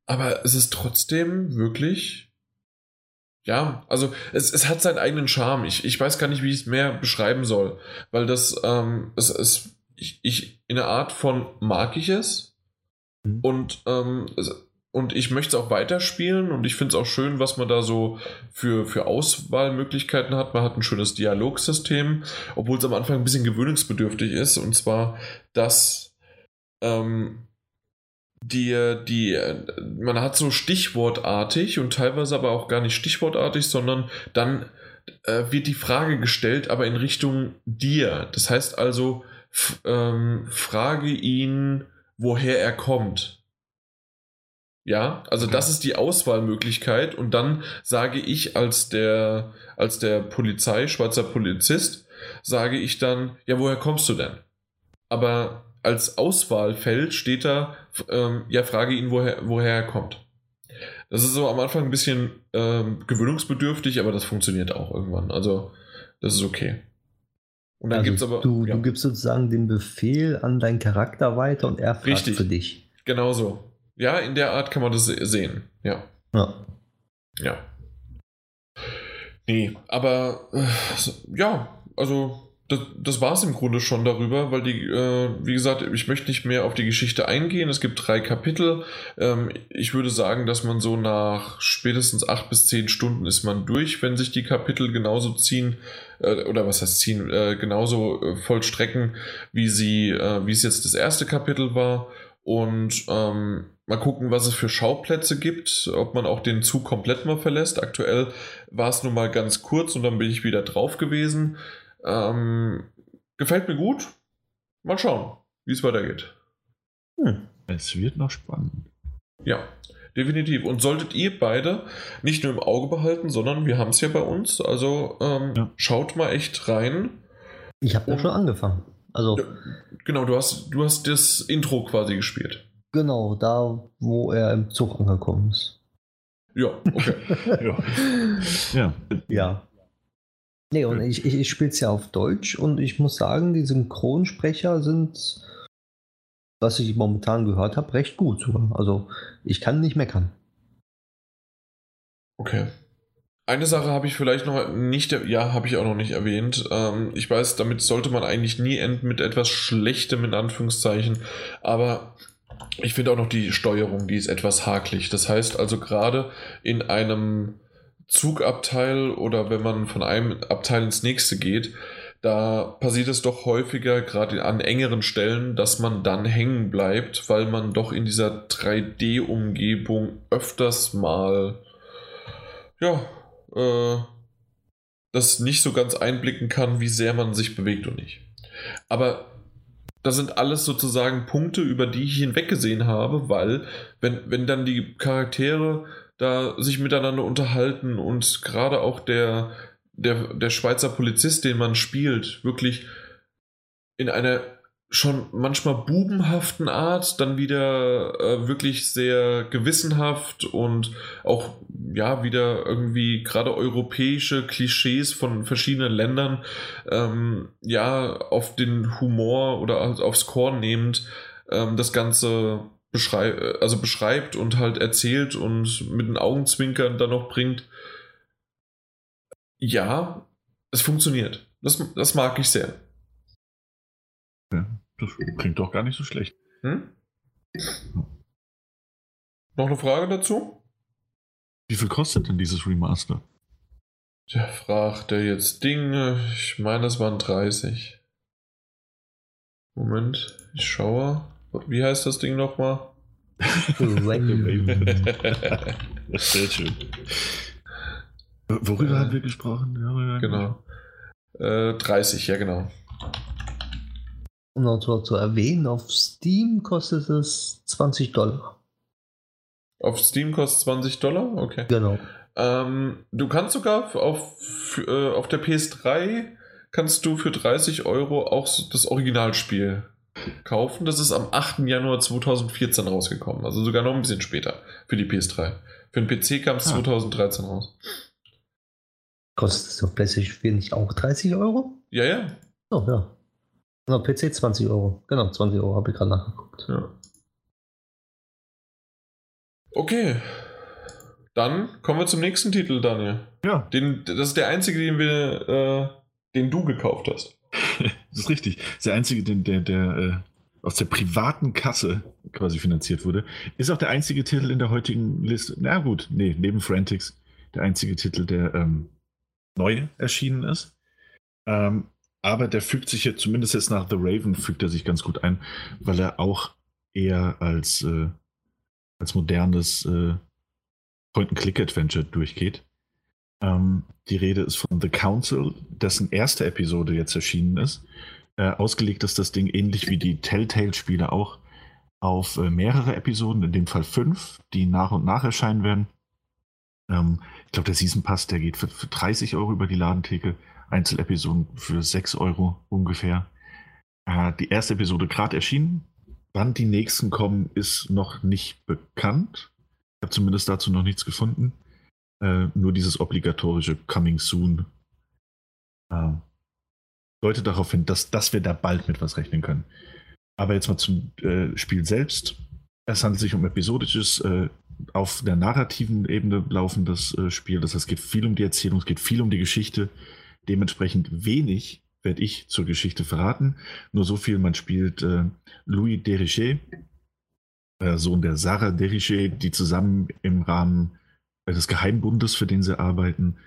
aber es ist trotzdem wirklich ja, also es, es hat seinen eigenen Charme. Ich, ich weiß gar nicht, wie ich es mehr beschreiben soll, weil das, ähm, es, es, ich, ich, in der Art von mag ich es mhm. und, ähm, und ich möchte es auch weiterspielen und ich finde es auch schön, was man da so für, für Auswahlmöglichkeiten hat. Man hat ein schönes Dialogsystem, obwohl es am Anfang ein bisschen gewöhnungsbedürftig ist und zwar, dass ähm, die, die, man hat so stichwortartig und teilweise aber auch gar nicht stichwortartig, sondern dann äh, wird die Frage gestellt, aber in Richtung dir. Das heißt also, ähm, frage ihn, woher er kommt. Ja, also okay. das ist die Auswahlmöglichkeit und dann sage ich als der, als der Polizei, Schweizer Polizist, sage ich dann, ja, woher kommst du denn? Aber als Auswahlfeld steht da, ähm, ja, frage ihn, woher, woher er kommt. Das ist so am Anfang ein bisschen ähm, gewöhnungsbedürftig, aber das funktioniert auch irgendwann. Also, das ist okay. Und dann also gibt's aber. Du, ja. du gibst sozusagen den Befehl an deinen Charakter weiter und er fragt Richtig. für dich. Genau so. Ja, in der Art kann man das sehen. Ja. Ja. Ja. Nee, aber äh, ja, also das, das war es im Grunde schon darüber, weil die, äh, wie gesagt, ich möchte nicht mehr auf die Geschichte eingehen. Es gibt drei Kapitel. Ähm, ich würde sagen, dass man so nach spätestens acht bis zehn Stunden ist man durch, wenn sich die Kapitel genauso ziehen, äh, oder was heißt ziehen, äh, genauso äh, vollstrecken, wie sie, äh, wie es jetzt das erste Kapitel war. Und ähm, mal gucken, was es für Schauplätze gibt, ob man auch den Zug komplett mal verlässt. Aktuell war es nur mal ganz kurz und dann bin ich wieder drauf gewesen. Ähm, gefällt mir gut. Mal schauen, wie es weitergeht. Hm. Es wird noch spannend. Ja, definitiv. Und solltet ihr beide nicht nur im Auge behalten, sondern wir haben es ja bei uns. Also ähm, ja. schaut mal echt rein. Ich habe ja schon angefangen. Also genau, du hast du hast das Intro quasi gespielt. Genau, da wo er im Zug angekommen ist. Ja, okay. ja. ja. Ja. Nee, und ich, ich, ich spiele es ja auf Deutsch und ich muss sagen, die Synchronsprecher sind, was ich momentan gehört habe, recht gut sogar. Also ich kann nicht meckern. Okay. Eine Sache habe ich vielleicht noch nicht, ja, habe ich auch noch nicht erwähnt. Ähm, ich weiß, damit sollte man eigentlich nie enden mit etwas Schlechtem in Anführungszeichen, aber ich finde auch noch die Steuerung, die ist etwas hakelig. Das heißt also gerade in einem Zugabteil oder wenn man von einem Abteil ins nächste geht, da passiert es doch häufiger, gerade an engeren Stellen, dass man dann hängen bleibt, weil man doch in dieser 3D-Umgebung öfters mal ja, äh, das nicht so ganz einblicken kann, wie sehr man sich bewegt und nicht. Aber das sind alles sozusagen Punkte, über die ich hinweggesehen habe, weil wenn, wenn dann die Charaktere da sich miteinander unterhalten und gerade auch der, der, der Schweizer Polizist, den man spielt, wirklich in einer schon manchmal bubenhaften Art, dann wieder äh, wirklich sehr gewissenhaft und auch ja wieder irgendwie gerade europäische Klischees von verschiedenen Ländern ähm, ja auf den Humor oder aufs Korn nehmend ähm, das Ganze beschrei also beschreibt und halt erzählt und mit den Augenzwinkern dann noch bringt. Ja, es funktioniert. Das, das mag ich sehr. Ja, das klingt doch gar nicht so schlecht. Hm? Noch eine Frage dazu? Wie viel kostet denn dieses Remaster? Der fragt er jetzt Dinge. Ich meine, es waren 30. Moment, ich schaue. Wie heißt das Ding nochmal? Sehr schön. Worüber äh, haben wir gesprochen? Ja, genau. Äh, 30, ja genau. Um noch zu erwähnen, auf Steam kostet es 20 Dollar. Auf Steam kostet 20 Dollar? Okay. Genau. Ähm, du kannst sogar auf, äh, auf der PS3 kannst du für 30 Euro auch das Originalspiel kaufen. Das ist am 8. Januar 2014 rausgekommen. Also sogar noch ein bisschen später für die PS3. Für den PC kam es ah. 2013 raus. Kostet es auf PlayStation 4 nicht auch 30 Euro? Ja, ja. Oh, ja. Genau, PC 20 Euro. Genau, 20 Euro habe ich gerade nachgeguckt. Ja. Okay. Dann kommen wir zum nächsten Titel, Daniel. Ja. Den, das ist der einzige, den wir, äh, den du gekauft hast. Das ist richtig. Das ist der einzige, den, der, der äh, aus der privaten Kasse quasi finanziert wurde. Ist auch der einzige Titel in der heutigen Liste. Na gut, nee, neben Frantics der einzige Titel, der ähm, neu erschienen ist. Ähm, aber der fügt sich jetzt, zumindest jetzt nach The Raven, fügt er sich ganz gut ein, weil er auch eher als, äh, als modernes äh, Point-and-Click-Adventure durchgeht. Ähm, die Rede ist von The Council, dessen erste Episode jetzt erschienen ist. Äh, ausgelegt ist das Ding ähnlich wie die Telltale-Spiele auch auf äh, mehrere Episoden, in dem Fall fünf, die nach und nach erscheinen werden. Ähm, ich glaube, der Season Pass, der geht für, für 30 Euro über die Ladentheke. Einzelepisoden für 6 Euro ungefähr. Äh, die erste Episode gerade erschienen. Wann die nächsten kommen, ist noch nicht bekannt. Ich habe zumindest dazu noch nichts gefunden. Äh, nur dieses obligatorische Coming Soon äh, deutet darauf hin, dass, dass wir da bald mit was rechnen können. Aber jetzt mal zum äh, Spiel selbst. Es handelt sich um episodisches, äh, auf der narrativen Ebene laufendes äh, Spiel. Das heißt, es geht viel um die Erzählung, es geht viel um die Geschichte. Dementsprechend wenig werde ich zur Geschichte verraten. Nur so viel, man spielt äh, Louis Derichet, äh, Sohn der Sarah Derichet, die zusammen im Rahmen des Geheimbundes, für den sie arbeiten,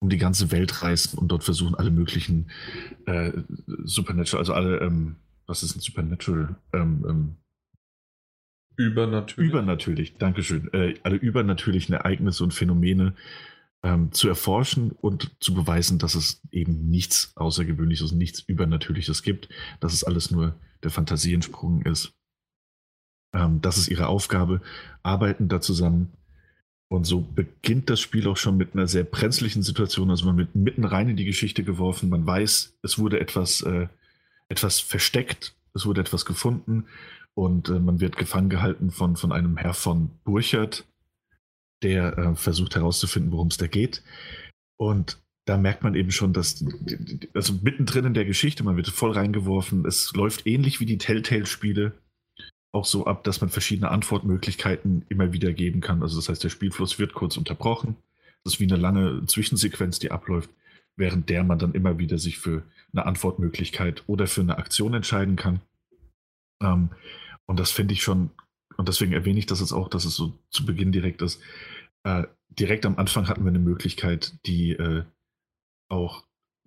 um die ganze Welt reisen und dort versuchen, alle möglichen äh, Supernatural, also alle, ähm, was ist ein Supernatural? Ähm, ähm, Übernatürlich. Übernatürlich, Dankeschön. Äh, alle übernatürlichen Ereignisse und Phänomene ähm, zu erforschen und zu beweisen, dass es eben nichts Außergewöhnliches, nichts Übernatürliches gibt, dass es alles nur der Fantasie entsprungen ist. Ähm, das ist ihre Aufgabe, arbeiten da zusammen. Und so beginnt das Spiel auch schon mit einer sehr brenzlichen Situation. Also man wird mitten rein in die Geschichte geworfen. Man weiß, es wurde etwas, äh, etwas versteckt, es wurde etwas gefunden und äh, man wird gefangen gehalten von, von einem Herr von Burchert, der äh, versucht herauszufinden, worum es da geht. Und da merkt man eben schon, dass, also mittendrin in der Geschichte, man wird voll reingeworfen. Es läuft ähnlich wie die Telltale-Spiele auch so ab, dass man verschiedene Antwortmöglichkeiten immer wieder geben kann. Also das heißt, der Spielfluss wird kurz unterbrochen. Das ist wie eine lange Zwischensequenz, die abläuft, während der man dann immer wieder sich für eine Antwortmöglichkeit oder für eine Aktion entscheiden kann. Ähm, und das finde ich schon, und deswegen erwähne ich das jetzt auch, dass es so zu Beginn direkt ist. Äh, direkt am Anfang hatten wir eine Möglichkeit, die äh, auch,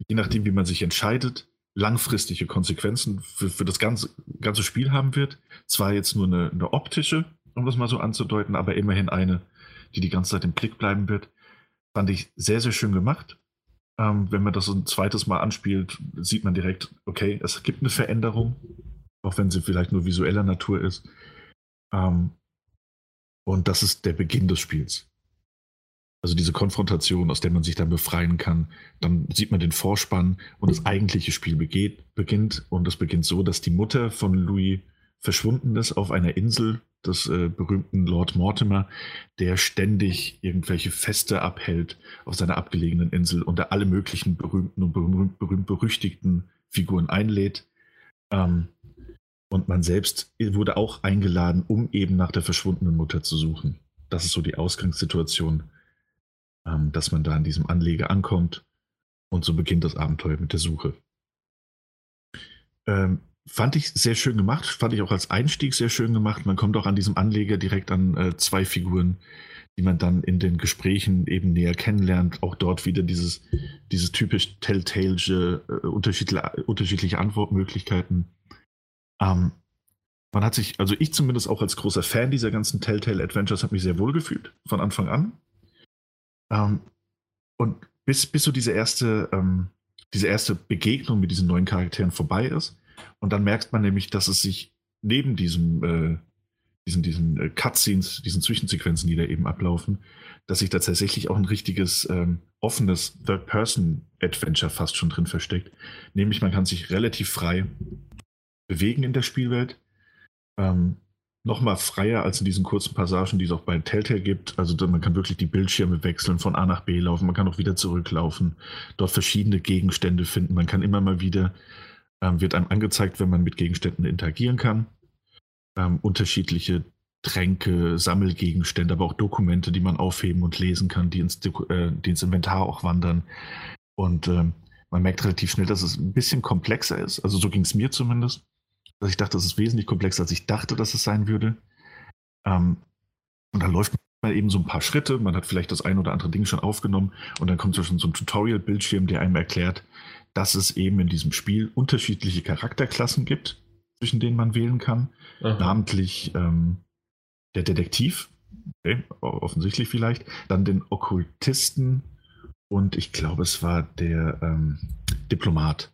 je nachdem, wie man sich entscheidet, langfristige Konsequenzen für, für das ganze, ganze Spiel haben wird. Zwar jetzt nur eine, eine optische, um das mal so anzudeuten, aber immerhin eine, die die ganze Zeit im Blick bleiben wird. Fand ich sehr, sehr schön gemacht. Ähm, wenn man das ein zweites Mal anspielt, sieht man direkt, okay, es gibt eine Veränderung, auch wenn sie vielleicht nur visueller Natur ist. Ähm, und das ist der Beginn des Spiels. Also diese Konfrontation, aus der man sich dann befreien kann. Dann sieht man den Vorspann und das eigentliche Spiel begeht, beginnt. Und es beginnt so, dass die Mutter von Louis verschwunden ist auf einer Insel des äh, berühmten Lord Mortimer, der ständig irgendwelche Feste abhält auf seiner abgelegenen Insel und er alle möglichen berühmten und berühmt, berühmt berüchtigten Figuren einlädt. Ähm, und man selbst wurde auch eingeladen, um eben nach der verschwundenen Mutter zu suchen. Das ist so die Ausgangssituation, ähm, dass man da an diesem Anleger ankommt. Und so beginnt das Abenteuer mit der Suche. Ähm, fand ich sehr schön gemacht, fand ich auch als Einstieg sehr schön gemacht. Man kommt auch an diesem Anleger direkt an äh, zwei Figuren, die man dann in den Gesprächen eben näher kennenlernt. Auch dort wieder dieses, dieses typisch Telltale, äh, unterschiedliche, unterschiedliche Antwortmöglichkeiten. Ähm, man hat sich, also ich zumindest auch als großer Fan dieser ganzen Telltale Adventures, habe mich sehr wohl gefühlt von Anfang an. Ähm, und bis, bis so diese erste, ähm, diese erste Begegnung mit diesen neuen Charakteren vorbei ist. Und dann merkt man nämlich, dass es sich neben diesem, äh, diesen, diesen äh, Cutscenes, diesen Zwischensequenzen, die da eben ablaufen, dass sich da tatsächlich auch ein richtiges ähm, offenes Third-Person-Adventure fast schon drin versteckt. Nämlich man kann sich relativ frei bewegen in der Spielwelt. Ähm, Nochmal freier als in diesen kurzen Passagen, die es auch bei Telltale gibt. Also man kann wirklich die Bildschirme wechseln, von A nach B laufen, man kann auch wieder zurücklaufen, dort verschiedene Gegenstände finden. Man kann immer mal wieder, ähm, wird einem angezeigt, wenn man mit Gegenständen interagieren kann. Ähm, unterschiedliche Tränke, Sammelgegenstände, aber auch Dokumente, die man aufheben und lesen kann, die ins, äh, die ins Inventar auch wandern. Und ähm, man merkt relativ schnell, dass es ein bisschen komplexer ist. Also so ging es mir zumindest. Dass ich dachte, es ist wesentlich komplexer, als ich dachte, dass es sein würde. Ähm, und dann läuft man eben so ein paar Schritte, man hat vielleicht das ein oder andere Ding schon aufgenommen und dann kommt so schon so ein Tutorial-Bildschirm, der einem erklärt, dass es eben in diesem Spiel unterschiedliche Charakterklassen gibt, zwischen denen man wählen kann. Aha. Namentlich ähm, der Detektiv, okay, offensichtlich vielleicht, dann den Okkultisten und ich glaube, es war der ähm, Diplomat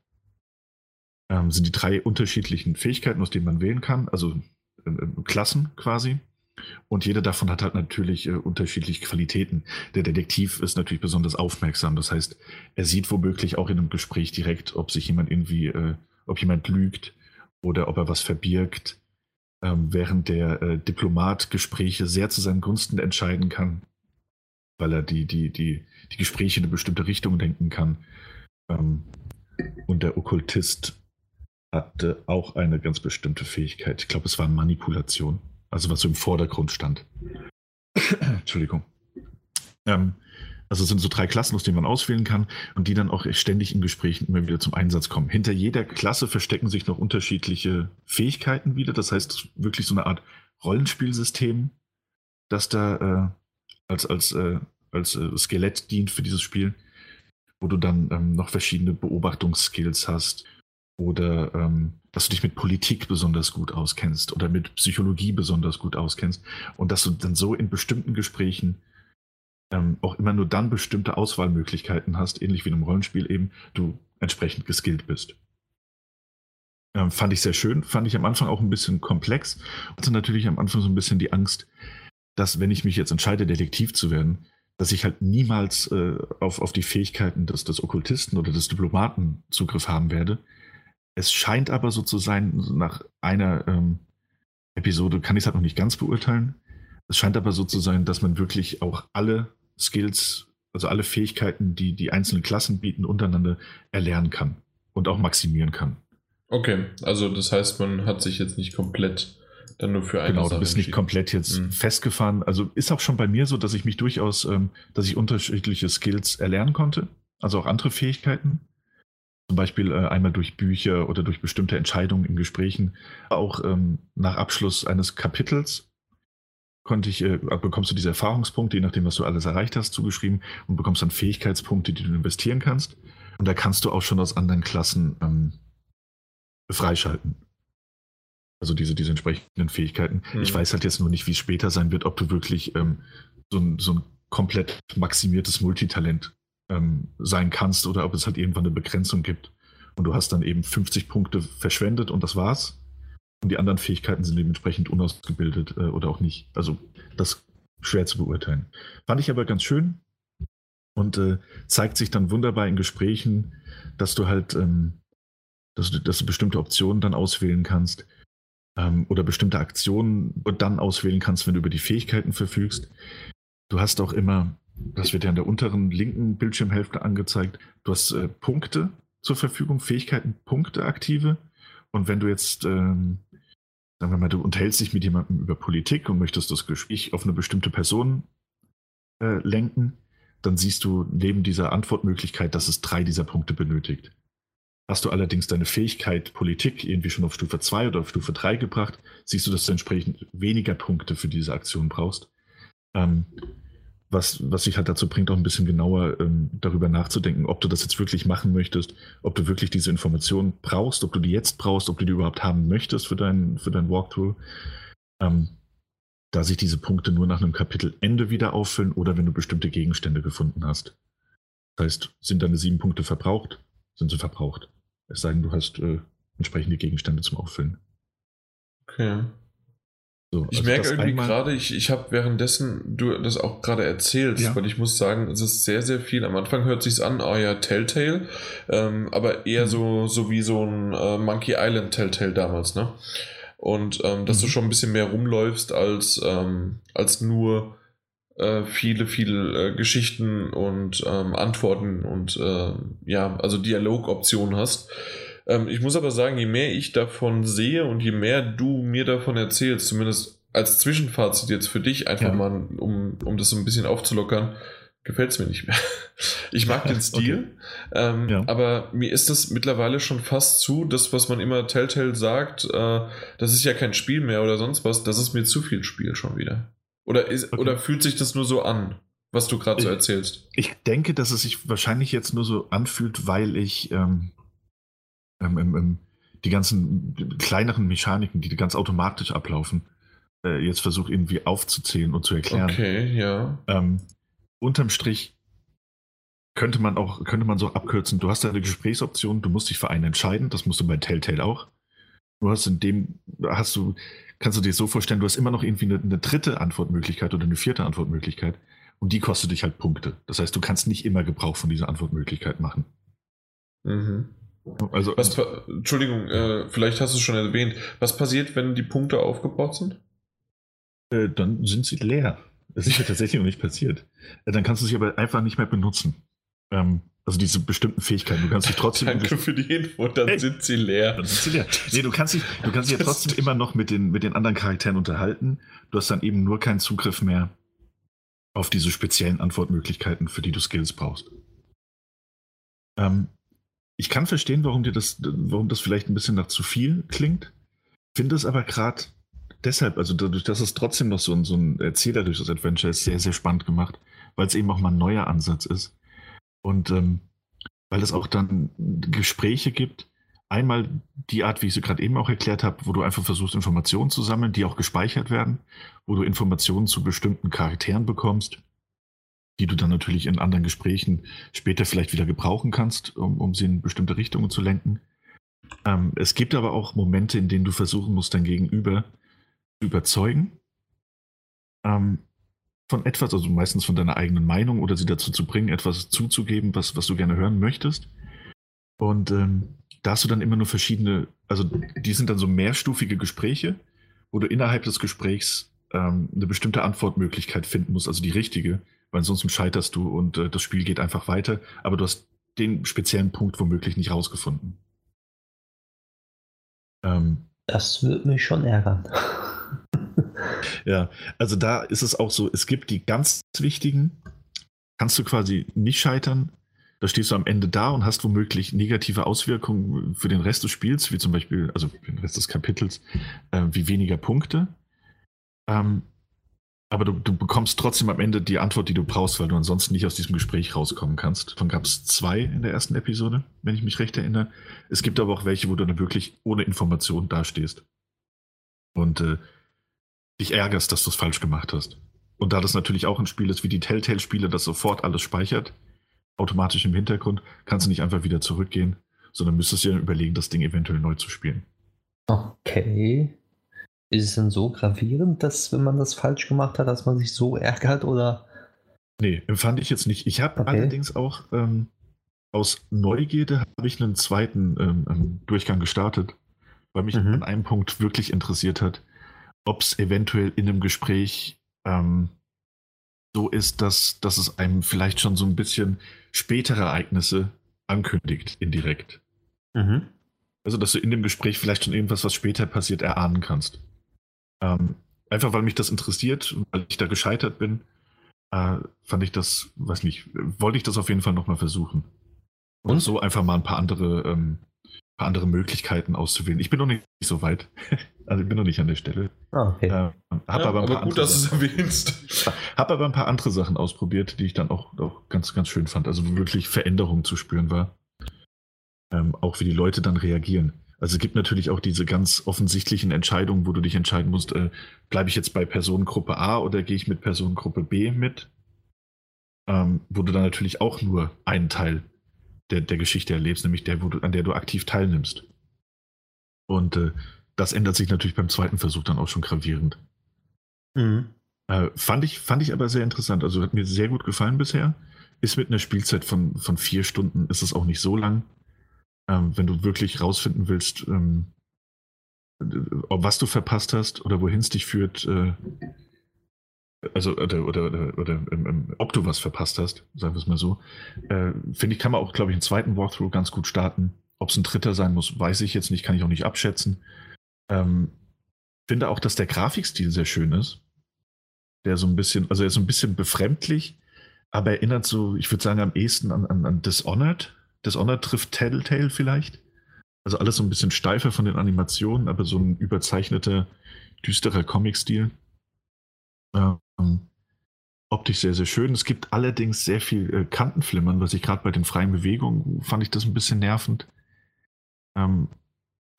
ähm, sind die drei unterschiedlichen Fähigkeiten, aus denen man wählen kann, also äh, äh, Klassen quasi. Und jeder davon hat halt natürlich äh, unterschiedliche Qualitäten. Der Detektiv ist natürlich besonders aufmerksam. Das heißt, er sieht womöglich auch in einem Gespräch direkt, ob sich jemand irgendwie, äh, ob jemand lügt oder ob er was verbirgt. Ähm, während der äh, Diplomat Gespräche sehr zu seinen Gunsten entscheiden kann, weil er die, die, die, die Gespräche in eine bestimmte Richtung denken kann. Ähm, und der Okkultist hatte auch eine ganz bestimmte Fähigkeit. Ich glaube, es war Manipulation. Also was so im Vordergrund stand. Entschuldigung. Ähm, also es sind so drei Klassen, aus denen man auswählen kann und die dann auch ständig in Gesprächen immer wieder zum Einsatz kommen. Hinter jeder Klasse verstecken sich noch unterschiedliche Fähigkeiten wieder. Das heißt wirklich so eine Art Rollenspielsystem, das da äh, als, als, äh, als äh, Skelett dient für dieses Spiel, wo du dann ähm, noch verschiedene Beobachtungsskills hast oder ähm, dass du dich mit Politik besonders gut auskennst oder mit Psychologie besonders gut auskennst und dass du dann so in bestimmten Gesprächen ähm, auch immer nur dann bestimmte Auswahlmöglichkeiten hast, ähnlich wie in einem Rollenspiel eben, du entsprechend geskillt bist. Ähm, fand ich sehr schön, fand ich am Anfang auch ein bisschen komplex. Hatte natürlich am Anfang so ein bisschen die Angst, dass wenn ich mich jetzt entscheide, Detektiv zu werden, dass ich halt niemals äh, auf, auf die Fähigkeiten des, des Okkultisten oder des Diplomaten Zugriff haben werde, es scheint aber so zu sein, nach einer ähm, Episode kann ich es halt noch nicht ganz beurteilen. Es scheint aber so zu sein, dass man wirklich auch alle Skills, also alle Fähigkeiten, die die einzelnen Klassen bieten, untereinander erlernen kann und auch maximieren kann. Okay, also das heißt, man hat sich jetzt nicht komplett dann nur für eine Genau, Sache du bist nicht komplett jetzt mhm. festgefahren. Also ist auch schon bei mir so, dass ich mich durchaus, ähm, dass ich unterschiedliche Skills erlernen konnte, also auch andere Fähigkeiten. Zum Beispiel äh, einmal durch Bücher oder durch bestimmte Entscheidungen in Gesprächen. Auch ähm, nach Abschluss eines Kapitels konnte ich, äh, bekommst du diese Erfahrungspunkte, je nachdem, was du alles erreicht hast, zugeschrieben und bekommst dann Fähigkeitspunkte, die du investieren kannst. Und da kannst du auch schon aus anderen Klassen ähm, freischalten. Also diese, diese entsprechenden Fähigkeiten. Mhm. Ich weiß halt jetzt nur nicht, wie es später sein wird, ob du wirklich ähm, so, ein, so ein komplett maximiertes Multitalent ähm, sein kannst oder ob es halt irgendwann eine Begrenzung gibt. Und du hast dann eben 50 Punkte verschwendet und das war's. Und die anderen Fähigkeiten sind dementsprechend unausgebildet äh, oder auch nicht. Also das schwer zu beurteilen. Fand ich aber ganz schön und äh, zeigt sich dann wunderbar in Gesprächen, dass du halt, ähm, dass, du, dass du bestimmte Optionen dann auswählen kannst ähm, oder bestimmte Aktionen dann auswählen kannst, wenn du über die Fähigkeiten verfügst. Du hast auch immer, das wird ja in der unteren linken Bildschirmhälfte angezeigt, du hast äh, Punkte zur Verfügung, Fähigkeiten, Punkte aktive. Und wenn du jetzt ähm, sagen wir mal, du unterhältst dich mit jemandem über Politik und möchtest das Gespräch auf eine bestimmte Person äh, lenken, dann siehst du neben dieser Antwortmöglichkeit, dass es drei dieser Punkte benötigt. Hast du allerdings deine Fähigkeit Politik irgendwie schon auf Stufe 2 oder auf Stufe 3 gebracht, siehst du, dass du entsprechend weniger Punkte für diese Aktion brauchst. Ähm, was, was sich halt dazu bringt, auch ein bisschen genauer ähm, darüber nachzudenken, ob du das jetzt wirklich machen möchtest, ob du wirklich diese Information brauchst, ob du die jetzt brauchst, ob du die überhaupt haben möchtest für dein, für dein Walkthrough. Ähm, da sich diese Punkte nur nach einem Kapitelende wieder auffüllen oder wenn du bestimmte Gegenstände gefunden hast. Das heißt, sind deine sieben Punkte verbraucht, sind sie verbraucht. Es sei denn, du hast äh, entsprechende Gegenstände zum Auffüllen. Okay. So, ich also merke irgendwie gerade, ich, ich habe währenddessen du das auch gerade erzählst, ja. weil ich muss sagen, es ist sehr, sehr viel. Am Anfang hört sich an, oh ja, Telltale, ähm, aber eher mhm. so, so wie so ein äh, Monkey Island Telltale damals, ne? Und ähm, dass mhm. du schon ein bisschen mehr rumläufst als, ähm, als nur äh, viele, viele äh, Geschichten und ähm, Antworten und äh, ja, also Dialogoptionen hast. Ähm, ich muss aber sagen, je mehr ich davon sehe und je mehr du mir davon erzählst, zumindest als Zwischenfazit jetzt für dich, einfach ja. mal, um, um das so ein bisschen aufzulockern, gefällt es mir nicht mehr. Ich mag den Stil, okay. ähm, ja. aber mir ist das mittlerweile schon fast zu, das, was man immer Telltale sagt, äh, das ist ja kein Spiel mehr oder sonst was, das ist mir zu viel Spiel schon wieder. Oder, ist, okay. oder fühlt sich das nur so an, was du gerade so erzählst? Ich denke, dass es sich wahrscheinlich jetzt nur so anfühlt, weil ich ähm, ähm, ähm, die ganzen kleineren Mechaniken, die ganz automatisch ablaufen, äh, jetzt versuche irgendwie aufzuzählen und zu erklären. Okay, ja. Ähm, unterm Strich könnte man auch, könnte man so abkürzen, du hast eine Gesprächsoption, du musst dich für einen entscheiden, das musst du bei Telltale auch. Du hast in dem, hast du, kannst du dir so vorstellen, du hast immer noch irgendwie eine, eine dritte Antwortmöglichkeit oder eine vierte Antwortmöglichkeit und die kostet dich halt Punkte. Das heißt, du kannst nicht immer Gebrauch von dieser Antwortmöglichkeit machen. Mhm. Also, was, Entschuldigung, äh, vielleicht hast du es schon erwähnt. Was passiert, wenn die Punkte aufgebaut sind? Äh, dann sind sie leer. Das ist ja tatsächlich noch nicht passiert. Äh, dann kannst du sie aber einfach nicht mehr benutzen. Ähm, also diese bestimmten Fähigkeiten. Du kannst dich trotzdem. Danke für die Info, dann hey, sind sie leer. Dann sind sie leer. Nee, du kannst dich, du kannst dich ja trotzdem immer noch mit den, mit den anderen Charakteren unterhalten. Du hast dann eben nur keinen Zugriff mehr auf diese speziellen Antwortmöglichkeiten, für die du Skills brauchst. Ähm, ich kann verstehen, warum dir das, warum das vielleicht ein bisschen nach zu viel klingt. Finde es aber gerade deshalb, also dadurch, dass es trotzdem noch so ein, so ein Erzähler durch das Adventure ist, sehr, sehr spannend gemacht, weil es eben auch mal ein neuer Ansatz ist. Und ähm, weil es auch dann Gespräche gibt, einmal die Art, wie ich sie gerade eben auch erklärt habe, wo du einfach versuchst, Informationen zu sammeln, die auch gespeichert werden, wo du Informationen zu bestimmten Charakteren bekommst die du dann natürlich in anderen Gesprächen später vielleicht wieder gebrauchen kannst, um, um sie in bestimmte Richtungen zu lenken. Ähm, es gibt aber auch Momente, in denen du versuchen musst, dein Gegenüber zu überzeugen ähm, von etwas, also meistens von deiner eigenen Meinung oder sie dazu zu bringen, etwas zuzugeben, was, was du gerne hören möchtest. Und ähm, da hast du dann immer nur verschiedene, also die sind dann so mehrstufige Gespräche, wo du innerhalb des Gesprächs ähm, eine bestimmte Antwortmöglichkeit finden musst, also die richtige, weil ansonsten scheiterst du und äh, das Spiel geht einfach weiter, aber du hast den speziellen Punkt womöglich nicht rausgefunden. Ähm, das würde mich schon ärgern. ja, also da ist es auch so, es gibt die ganz wichtigen, kannst du quasi nicht scheitern. Da stehst du am Ende da und hast womöglich negative Auswirkungen für den Rest des Spiels, wie zum Beispiel, also für den Rest des Kapitels, äh, wie weniger Punkte. Ähm, aber du, du, bekommst trotzdem am Ende die Antwort, die du brauchst, weil du ansonsten nicht aus diesem Gespräch rauskommen kannst. Davon gab es zwei in der ersten Episode, wenn ich mich recht erinnere. Es gibt aber auch welche, wo du dann wirklich ohne Information dastehst. Und äh, dich ärgerst, dass du es falsch gemacht hast. und da das natürlich auch ein Spiel ist wie die Telltale-Spiele, das sofort alles speichert, automatisch im Hintergrund, kannst du nicht einfach wieder zurückgehen, sondern müsstest dir dann überlegen, das Ding eventuell neu zu spielen. Okay. Ist es denn so gravierend, dass, wenn man das falsch gemacht hat, dass man sich so ärgert oder? Nee, empfand ich jetzt nicht. Ich habe Okay. allerdings auch ähm, aus Neugierde habe ich einen zweiten ähm, ähm, Durchgang gestartet, weil mich Mhm. an einem Punkt wirklich interessiert hat, ob es eventuell in einem Gespräch ähm, so ist, dass, dass es einem vielleicht schon so ein bisschen spätere Ereignisse ankündigt, indirekt. Mhm. Also, dass du in dem Gespräch vielleicht schon irgendwas, was später passiert, erahnen kannst. Ähm, einfach weil mich das interessiert und weil ich da gescheitert bin, äh, fand ich das, weiß nicht, wollte ich das auf jeden Fall nochmal versuchen. Und Und? so einfach mal ein paar andere, ähm, paar andere Möglichkeiten auszuwählen. Ich bin noch nicht so weit. Also ich bin noch nicht an der Stelle. Ah, okay. Äh, hab Ja, aber, aber ein paar gut, andere dass du es Sachen, erwähnst. hab aber ein paar andere Sachen ausprobiert, die ich dann auch, auch ganz, ganz schön fand. Also wirklich Veränderung zu spüren war. Ähm, auch wie die Leute dann reagieren. Also es gibt natürlich auch diese ganz offensichtlichen Entscheidungen, wo du dich entscheiden musst, äh, bleibe ich jetzt bei Personengruppe A oder gehe ich mit Personengruppe B mit? Ähm, wo du dann natürlich auch nur einen Teil der, der Geschichte erlebst, nämlich der, du, an der du aktiv teilnimmst. Und äh, das ändert sich natürlich beim zweiten Versuch dann auch schon gravierend. Mhm. Äh, fand, ich, fand ich aber sehr interessant. Also hat mir sehr gut gefallen bisher. Ist mit einer Spielzeit von, von vier Stunden, ist es auch nicht so lang. Ähm, wenn du wirklich rausfinden willst, ähm, äh, was du verpasst hast oder wohin es dich führt, äh, also oder, oder, oder, oder ähm, ähm, ob du was verpasst hast, sagen wir es mal so, äh, finde ich, kann man auch, glaube ich, einen zweiten Walkthrough ganz gut starten. Ob es ein dritter sein muss, weiß ich jetzt nicht, kann ich auch nicht abschätzen. Ähm, finde auch, dass der Grafikstil sehr schön ist. Der so ein bisschen, also er ist so ein bisschen befremdlich, aber erinnert so, ich würde sagen, am ehesten an, an, an Dishonored. Dishonored trifft Tattletale vielleicht. Also alles so ein bisschen steifer von den Animationen, aber so ein überzeichneter, düsterer Comic-Stil. Ähm, optisch sehr, sehr schön. Es gibt allerdings sehr viel äh, Kantenflimmern, was ich gerade bei den freien Bewegungen fand ich das ein bisschen nervend. Ähm,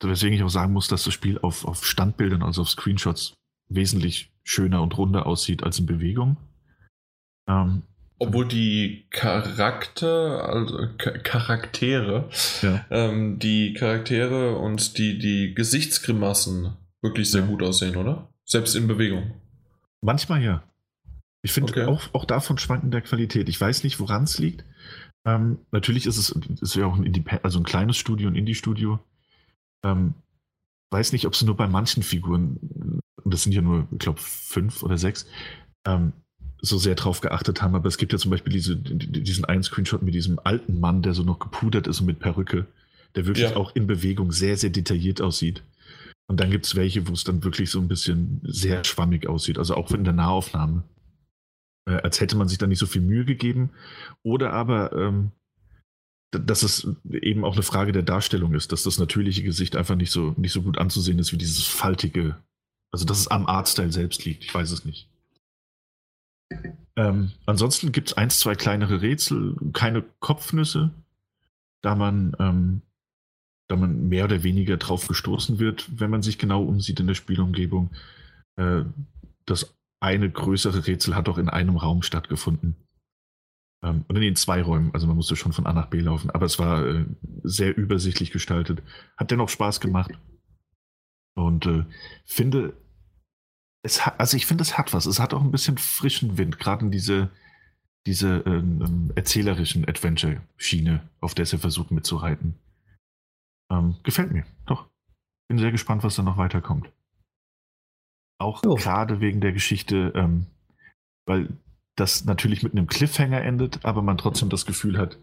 weswegen ich auch sagen muss, dass das Spiel auf, auf Standbildern, also auf Screenshots, wesentlich schöner und runder aussieht als in Bewegung. Ähm, Obwohl die Charakter, also Cha- Charaktere, ja. ähm, die Charaktere und die, die Gesichtsgrimassen wirklich sehr Ja. gut aussehen, oder? Selbst in Bewegung. Manchmal ja. Ich finde Okay. auch, auch davon schwankender Qualität. Ich weiß nicht, woran es liegt. Ähm, natürlich ist es ist ja auch ein, Indep also ein kleines Studio, ein Indie-Studio. Ähm, weiß nicht, ob sie nur bei manchen Figuren, und das sind ja nur, ich glaube, fünf oder sechs, ähm, so sehr drauf geachtet haben. Aber es gibt ja zum Beispiel diese, die- diesen einen Screenshot mit diesem alten Mann, der so noch gepudert ist und mit Perücke, der wirklich Ja. auch in Bewegung sehr, sehr detailliert aussieht. Und dann gibt es welche, wo es dann wirklich so ein bisschen sehr schwammig aussieht, also auch in der Nahaufnahme. Äh, als hätte man sich da nicht so viel Mühe gegeben. Oder aber, ähm, dass es eben auch eine Frage der Darstellung ist, dass das natürliche Gesicht einfach nicht so, nicht so gut anzusehen ist wie dieses faltige. Also, dass es am Artstyle selbst liegt. Ich weiß es nicht. Ähm, ansonsten gibt es eins, zwei kleinere Rätsel, keine Kopfnüsse, da man, ähm, da man mehr oder weniger drauf gestoßen wird, wenn man sich genau umsieht in der Spielumgebung. Äh, das eine größere Rätsel hat auch in einem Raum stattgefunden. Ähm, und in zwei Räumen, also man musste schon von A nach B laufen, aber es war äh, sehr übersichtlich gestaltet. Hat dennoch Spaß gemacht. Und äh, finde, es hat, also ich finde, es hat was. Es hat auch ein bisschen frischen Wind, gerade in diese, diese ähm, ähm, erzählerischen Adventure-Schiene, auf der sie versuchen mitzureiten. Ähm, gefällt mir, doch. Bin sehr gespannt, was da noch weiterkommt. Auch Jo. gerade wegen der Geschichte, ähm, weil das natürlich mit einem Cliffhanger endet, aber man trotzdem das Gefühl hat,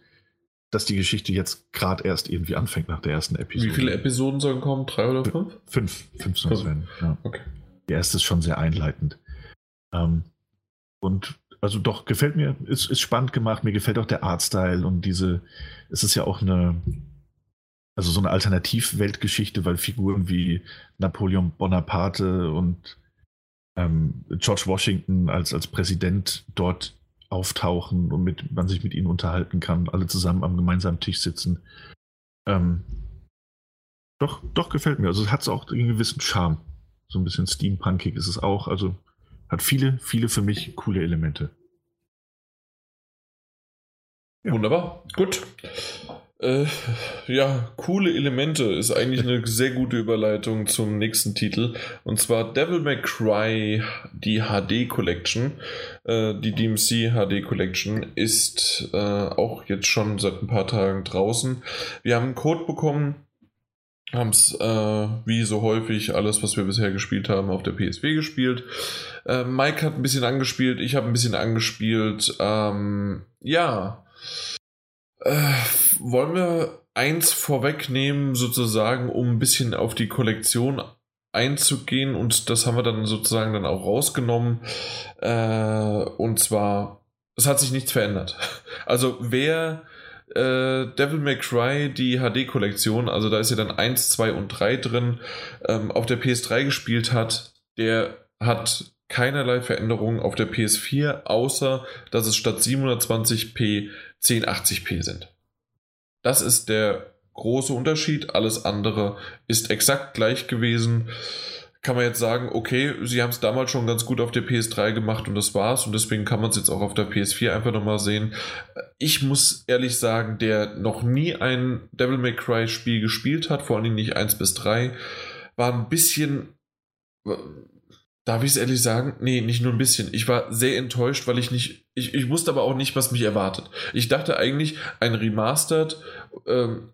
dass die Geschichte jetzt gerade erst irgendwie anfängt nach der ersten Episode. Wie viele Episoden sollen kommen? Drei oder fünf? Fünf. Fünf sollen es werden. Ja. Okay. Die erste ist schon sehr einleitend. Ähm, und also doch, gefällt mir, ist, ist spannend gemacht. Mir gefällt auch der Artstyle und diese, es ist ja auch eine, also so eine Alternativ-Weltgeschichte, weil Figuren wie Napoleon Bonaparte und ähm, George Washington als, als Präsident dort auftauchen und mit, man sich mit ihnen unterhalten kann, alle zusammen am gemeinsamen Tisch sitzen. Ähm, doch, doch gefällt mir. Also es hat auch einen gewissen Charme. So ein bisschen steampunkig ist es auch. Also Hat viele, viele für mich coole Elemente. Ja. Wunderbar, gut. Äh, ja, coole Elemente ist eigentlich eine sehr gute Überleitung zum nächsten Titel. Und zwar Devil May Cry, die HD Collection. Äh, die DMC HD Collection ist äh, auch jetzt schon seit ein paar Tagen draußen. Wir haben einen Code bekommen, haben es äh, wie so häufig alles, was wir bisher gespielt haben, auf der PSW gespielt. Äh, Mike hat ein bisschen angespielt, ich habe ein bisschen angespielt. Ähm, ja. Äh, wollen wir eins vorwegnehmen, sozusagen, um ein bisschen auf die Kollektion einzugehen und das haben wir dann sozusagen dann auch rausgenommen. Äh, und zwar, es hat sich nichts verändert. Also wer äh, Devil May Cry, die HD-Kollektion, also da ist ja dann 1, 2 und 3 drin, ähm, auf der PS3 gespielt hat, der hat keinerlei Veränderungen auf der PS4, außer dass es statt 720p 1080p sind. Das ist der große Unterschied. Alles andere ist exakt gleich gewesen. Kann man jetzt sagen, okay, sie haben es damals schon ganz gut auf der PS3 gemacht und das war's und deswegen kann man es jetzt auch auf der PS4 einfach nochmal sehen. Ich muss ehrlich sagen, der noch nie ein Devil May Cry Spiel gespielt hat, vor allem nicht 1 bis 3, war ein bisschen Darf ich es ehrlich sagen? Nee, nicht nur ein bisschen. Ich war sehr enttäuscht, weil ich nicht. Ich, ich wusste aber auch nicht, was mich erwartet. Ich dachte eigentlich, ein Remastered. Ähm,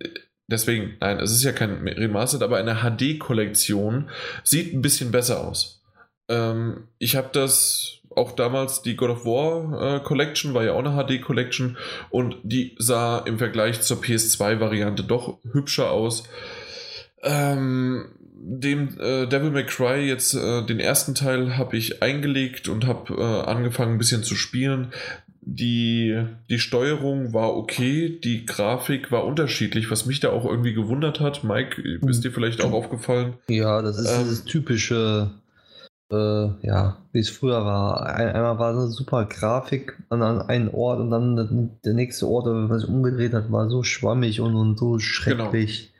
deswegen, nein, es ist ja kein Remastered, aber eine HD-Kollektion sieht ein bisschen besser aus. Ähm, ich habe das auch damals, die God of War äh, Collection war ja auch eine HD-Collection und die sah im Vergleich zur PS2-Variante doch hübscher aus. Ähm, dem äh, Devil May Cry jetzt äh, den ersten Teil habe ich eingelegt und habe äh, angefangen ein bisschen zu spielen. Die, die Steuerung war okay, die Grafik war unterschiedlich, was mich da auch irgendwie gewundert hat. Mike, ist dir vielleicht auch aufgefallen? Ja, das ist ähm, dieses typische, äh, ja, wie es früher war. Ein, einmal war eine super Grafik an, an einem Ort und dann der nächste Ort, wenn man sich umgedreht hat, war so schwammig und, und so schrecklich.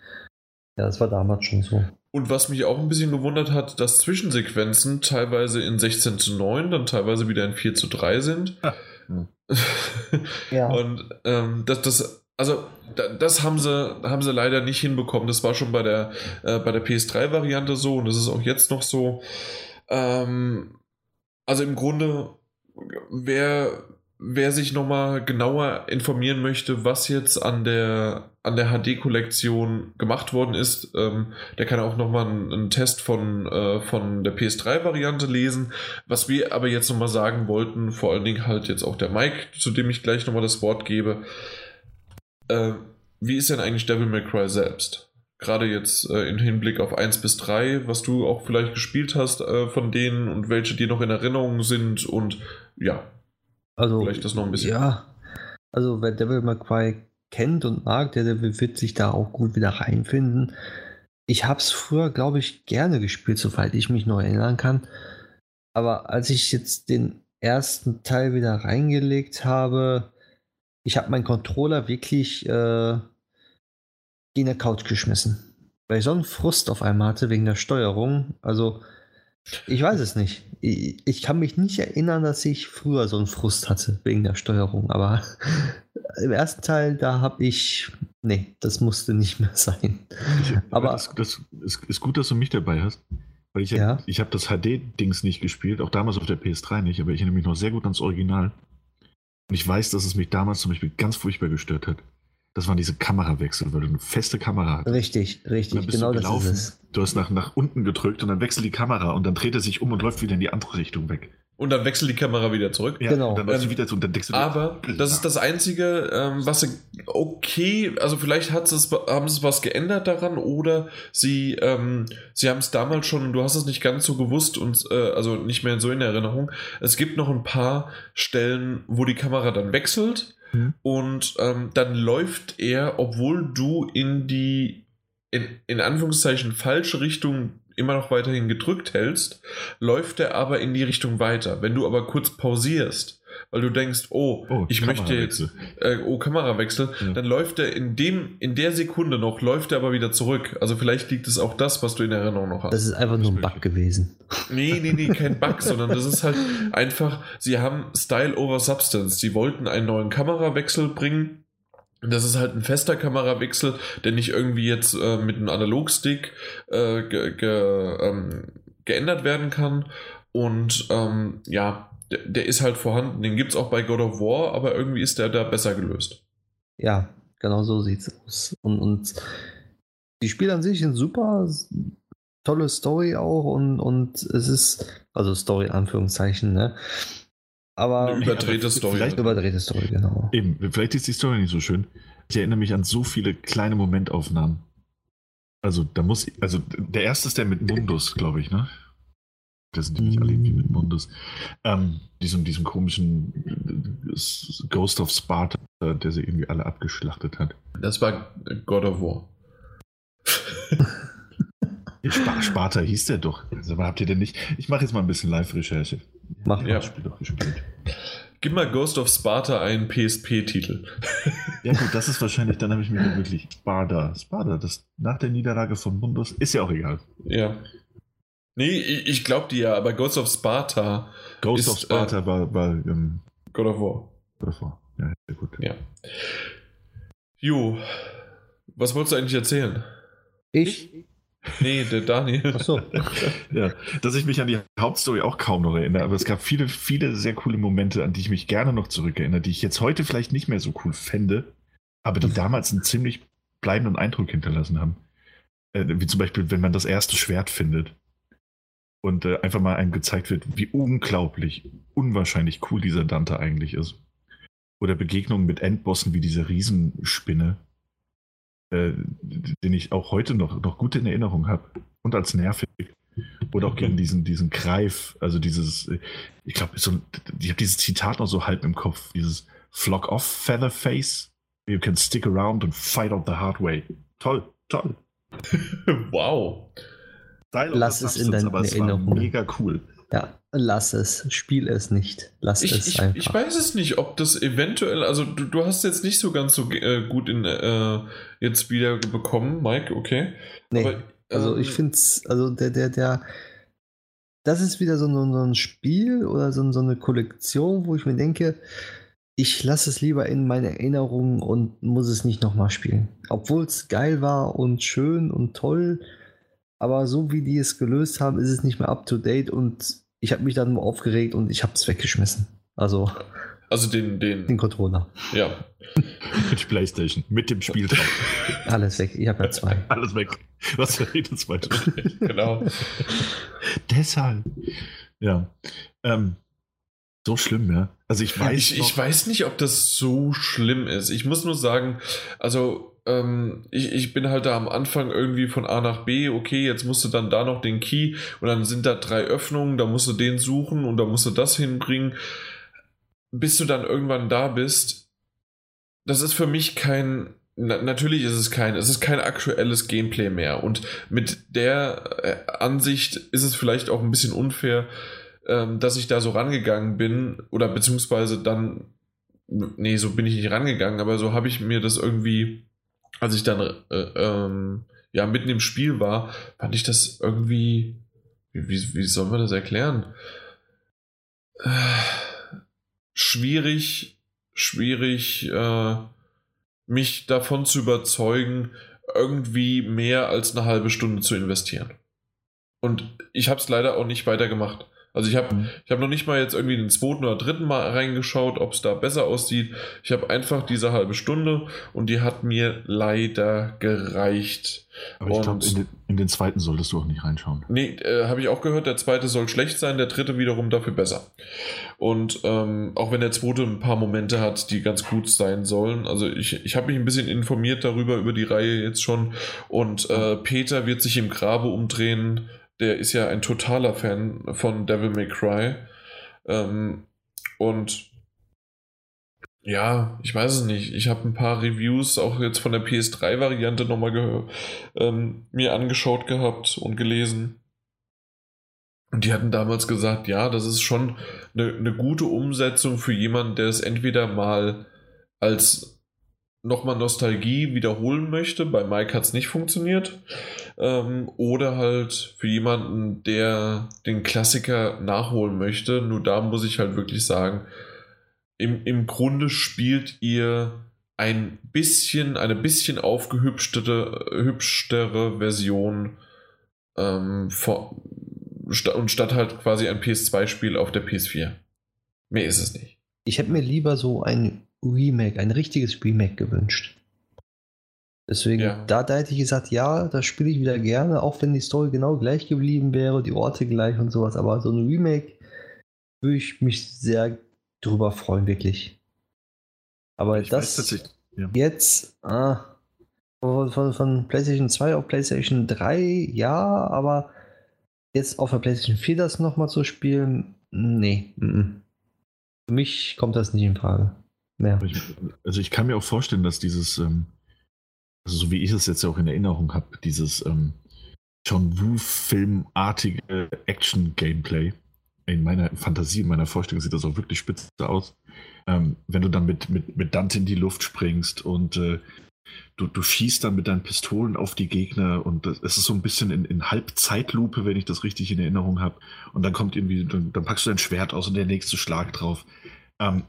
Genau. Ja, das war damals schon so. Und was mich auch ein bisschen gewundert hat, dass Zwischensequenzen teilweise in 16 zu 9, dann teilweise wieder in 4 zu 3 sind. Ja. Und ähm, das, das, also das haben sie, haben sie leider nicht hinbekommen. Das war schon bei der, äh, bei der PS3-Variante so und das ist auch jetzt noch so. Ähm, also im Grunde, wer, wer sich nochmal genauer informieren möchte, was jetzt an der, an der HD-Kollektion gemacht worden ist, ähm, der kann auch nochmal einen, einen Test von, äh, von der PS3-Variante lesen. Was wir aber jetzt nochmal sagen wollten, vor allen Dingen halt jetzt auch der Mike, zu dem ich gleich nochmal das Wort gebe. Äh, wie ist denn eigentlich Devil May Cry selbst? Gerade jetzt äh, im Hinblick auf 1 bis 3, was du auch vielleicht gespielt hast äh, von denen und welche dir noch in Erinnerung sind und ja, also, Vielleicht das noch ein bisschen. Ja, also wer Devil May Cry kennt und mag, der, der wird sich da auch gut wieder reinfinden. Ich habe es früher, glaube ich, gerne gespielt, soweit ich mich noch erinnern kann. Aber als ich jetzt den ersten Teil wieder reingelegt habe, ich habe meinen Controller wirklich äh, in der Couch geschmissen. Weil ich so einen Frust auf einmal hatte wegen der Steuerung. Also ich weiß es nicht. Ich, kann mich nicht erinnern, dass ich früher so einen Frust hatte wegen der Steuerung, aber im ersten Teil, da habe ich. Nee, das musste nicht mehr sein. Ich, aber das, das ist, ist, gut, dass du mich dabei hast. Weil ich, ja. ich habe das HD-Dings nicht gespielt, auch damals auf der PS3 nicht, aber ich erinnere mich noch sehr gut ans Original. Und ich weiß, dass es mich damals zum Beispiel ganz furchtbar gestört hat. Das waren diese Kamerawechsel, weil du eine feste Kamera hast. Richtig, richtig, genau das ist es. Du hast nach, nach unten gedrückt und dann wechselt die Kamera und dann dreht er sich um und läuft wieder in die andere Richtung weg. Und dann wechselt die Kamera wieder zurück. Ja, genau. dann ähm, wieder zu, und dann denkst du aber das ist das Einzige, ähm, was sie okay, also vielleicht hat es, haben sie was geändert daran oder sie, ähm, sie haben es damals schon, du hast es nicht ganz so gewusst und äh, also nicht mehr so in Erinnerung. Es gibt noch ein paar Stellen, wo die Kamera dann wechselt Mhm. Und ähm, dann läuft er, obwohl du in die, in, in Anführungszeichen, falsche Richtung immer noch weiterhin gedrückt hältst, läuft er aber in die Richtung weiter. Wenn du aber kurz pausierst, weil du denkst, oh, Oh, ich möchte jetzt, Kamerawechsel. äh, oh, Kamerawechsel, Ja. dann läuft er in dem, in der Sekunde noch, läuft er aber wieder zurück. Also vielleicht liegt es auch das, was du in Erinnerung noch hast. Das ist einfach nur ein Bug gewesen. Nee, nee, nee, kein Bug, sondern das ist halt einfach, sie haben Style over Substance. Sie wollten einen neuen Kamerawechsel bringen. Das ist halt ein fester Kamerawechsel, der nicht irgendwie jetzt äh, mit einem Analogstick äh, ge, ge, ähm, geändert werden kann. Und ähm, ja, der, der ist halt vorhanden. Den gibt es auch bei God of War, aber irgendwie ist der da besser gelöst. Ja, genau so sieht's aus. Und, und die Spiele an sich sind super, tolle Story auch und, und es ist, also Story in Anführungszeichen, ne? Aber Eine überdrehte Story. vielleicht- überdrehte Story, genau. Eben, vielleicht ist die Story nicht so schön. Ich erinnere mich an so viele kleine Momentaufnahmen. Also, da muss, also der erste ist der mit Mundus, glaube ich, ne? Das sind nämlich alle irgendwie mit Mundus. Ähm, diesem, diesem komischen äh, Ghost of Sparta, der sie irgendwie alle abgeschlachtet hat. Das war God of War. Sp Sparta hieß der doch. Also, habt ihr denn nicht? Ich mache jetzt mal ein bisschen Live-Recherche. Mach Ja. Das Spiel doch gespielt. Gib mal Ghost of Sparta einen PSP-Titel. Ja gut, das ist wahrscheinlich, dann habe ich mir wirklich Sparta. Sparta, das nach der Niederlage von Mundus, ist ja auch egal. Ja. Nee, ich, ich glaube dir ja, aber Ghost of Sparta, Ghost Ist, of Sparta war, war ähm, God of War. davor. Ja, sehr gut. Ja. Jo, was wolltest du eigentlich erzählen? Ich? Nee, der Daniel. Achso. Ja, dass ich mich an die Hauptstory auch kaum noch erinnere, aber es gab viele, viele sehr coole Momente, an die ich mich gerne noch zurückerinnere, die ich jetzt heute vielleicht nicht mehr so cool fände, aber die damals einen ziemlich bleibenden Eindruck hinterlassen haben. Äh, wie zum Beispiel, wenn man das erste Schwert findet und äh, einfach mal einem gezeigt wird, wie unglaublich, unwahrscheinlich cool dieser Dante eigentlich ist. Oder Begegnungen mit Endbossen wie diese Riesenspinne, äh, den ich auch heute noch, noch gut in Erinnerung habe und als nervig. Oder auch gegen diesen, diesen Greif, also dieses, ich glaube, so, ich habe dieses Zitat noch so halb im Kopf, dieses Flock off Featherface, you can stick around and fight out the hard way. Toll, toll. wow. Style Lass es in deinen Erinnerungen. mega cool. Ja, lass es. Spiel es nicht. Lass Ich, es ich, einfach. ich weiß es nicht, ob das eventuell, also du, du hast jetzt nicht so ganz so äh, gut in äh, jetzt wieder bekommen, Mike, okay. nee, Aber, also ähm, ich finde es, also der, der, der, das ist wieder so, ein- so ein Spiel oder so, so eine Kollektion, wo ich mir denke, ich lasse es lieber in meine Erinnerungen und muss es nicht nochmal spielen. Obwohl es geil war und schön und toll, aber so wie die es gelöst haben, ist es nicht mehr up to date und ich habe mich dann nur aufgeregt und ich habe es weggeschmissen. Also Also den, den, den Controller. ja. Mit die Playstation, mit dem Spiel drauf. Alles weg. Ich habe ja zwei. Alles weg. Was redet weiter? genau. Deshalb. Ja. Ähm, so schlimm, ja. Also ich weiß. Ich, ich weiß nicht, ob das so schlimm ist. Ich muss nur sagen, also ähm, ich, ich bin halt da am Anfang irgendwie von A nach B, okay, jetzt musst du dann da noch den Key und dann sind da drei Öffnungen, da musst du den suchen und da musst du das hinbringen. Bis du dann irgendwann da bist, das ist für mich kein, na, natürlich ist es kein, es ist kein aktuelles Gameplay mehr. Und mit der äh, Ansicht ist es vielleicht auch ein bisschen unfair, ähm, dass ich da so rangegangen bin oder beziehungsweise dann, nee, so bin ich nicht rangegangen, aber so habe ich mir das irgendwie, als ich dann äh, ähm, ja mitten im Spiel war, fand ich das irgendwie, wie, wie, soll man das erklären? Schwierig, schwierig, äh, mich davon zu überzeugen, irgendwie mehr als eine halbe Stunde zu investieren. Und ich habe es leider auch nicht weitergemacht. Also ich habe Mhm. ich hab noch nicht mal jetzt irgendwie den zweiten oder dritten Mal reingeschaut, ob es da besser aussieht. Ich habe einfach diese halbe Stunde und die hat mir leider gereicht. Aber ich glaube, und- in, den- in den zweiten solltest du auch nicht reinschauen. Nee, äh, habe ich auch gehört, der zweite soll schlecht sein, der dritte wiederum dafür besser. Und ähm, auch wenn der zweite ein paar Momente hat, die ganz gut sein sollen. Also ich, ich habe mich ein bisschen informiert darüber, über die Reihe jetzt schon. Und äh, Peter wird sich im Grabe umdrehen. Der ist ja ein totaler Fan von Devil May Cry. Ähm, und ja, ich weiß es nicht. Ich habe ein paar Reviews auch jetzt von der PS3-Variante nochmal ähm, mir angeschaut gehabt und gelesen. Und die hatten damals gesagt, ja, das ist schon eine, eine gute Umsetzung für jemanden, der es entweder mal als nochmal Nostalgie wiederholen möchte. Bei Mike hat es nicht funktioniert. Ähm, oder halt für jemanden, der den Klassiker nachholen möchte. Nur da muss ich halt wirklich sagen, im, im Grunde spielt ihr ein bisschen, eine bisschen aufgehübschtere hübschtere Version ähm, vor, und statt halt quasi ein PS2-Spiel auf der PS4. Mehr ist es nicht. Ich hätte mir lieber so ein Remake, ein richtiges Remake gewünscht. Deswegen, ja. da, da hätte ich gesagt, ja, das spiele ich wieder gerne, auch wenn die Story genau gleich geblieben wäre, die Orte gleich und sowas. Aber so ein Remake würde ich mich sehr drüber freuen, wirklich. Aber ich das ja. jetzt, ah, von, von, von, PlayStation 2 auf PlayStation 3, ja, aber jetzt auf der PlayStation 4 das nochmal zu spielen, nee. M -m. Für mich kommt das nicht in Frage. Mehr. Also ich kann mir auch vorstellen, dass dieses, ähm, also so wie ich es jetzt auch in Erinnerung habe, dieses ähm, John Woo-Filmartige Action-Gameplay, in meiner Fantasie, in meiner Vorstellung sieht das auch wirklich spitze aus. Ähm, wenn du dann mit, mit, mit Dante in die Luft springst und äh, du, du schießt dann mit deinen Pistolen auf die Gegner und es ist so ein bisschen in, in Halbzeitlupe, wenn ich das richtig in Erinnerung habe. Und dann kommt irgendwie, dann, dann, packst du dein Schwert aus und der nächste Schlag drauf. Ähm,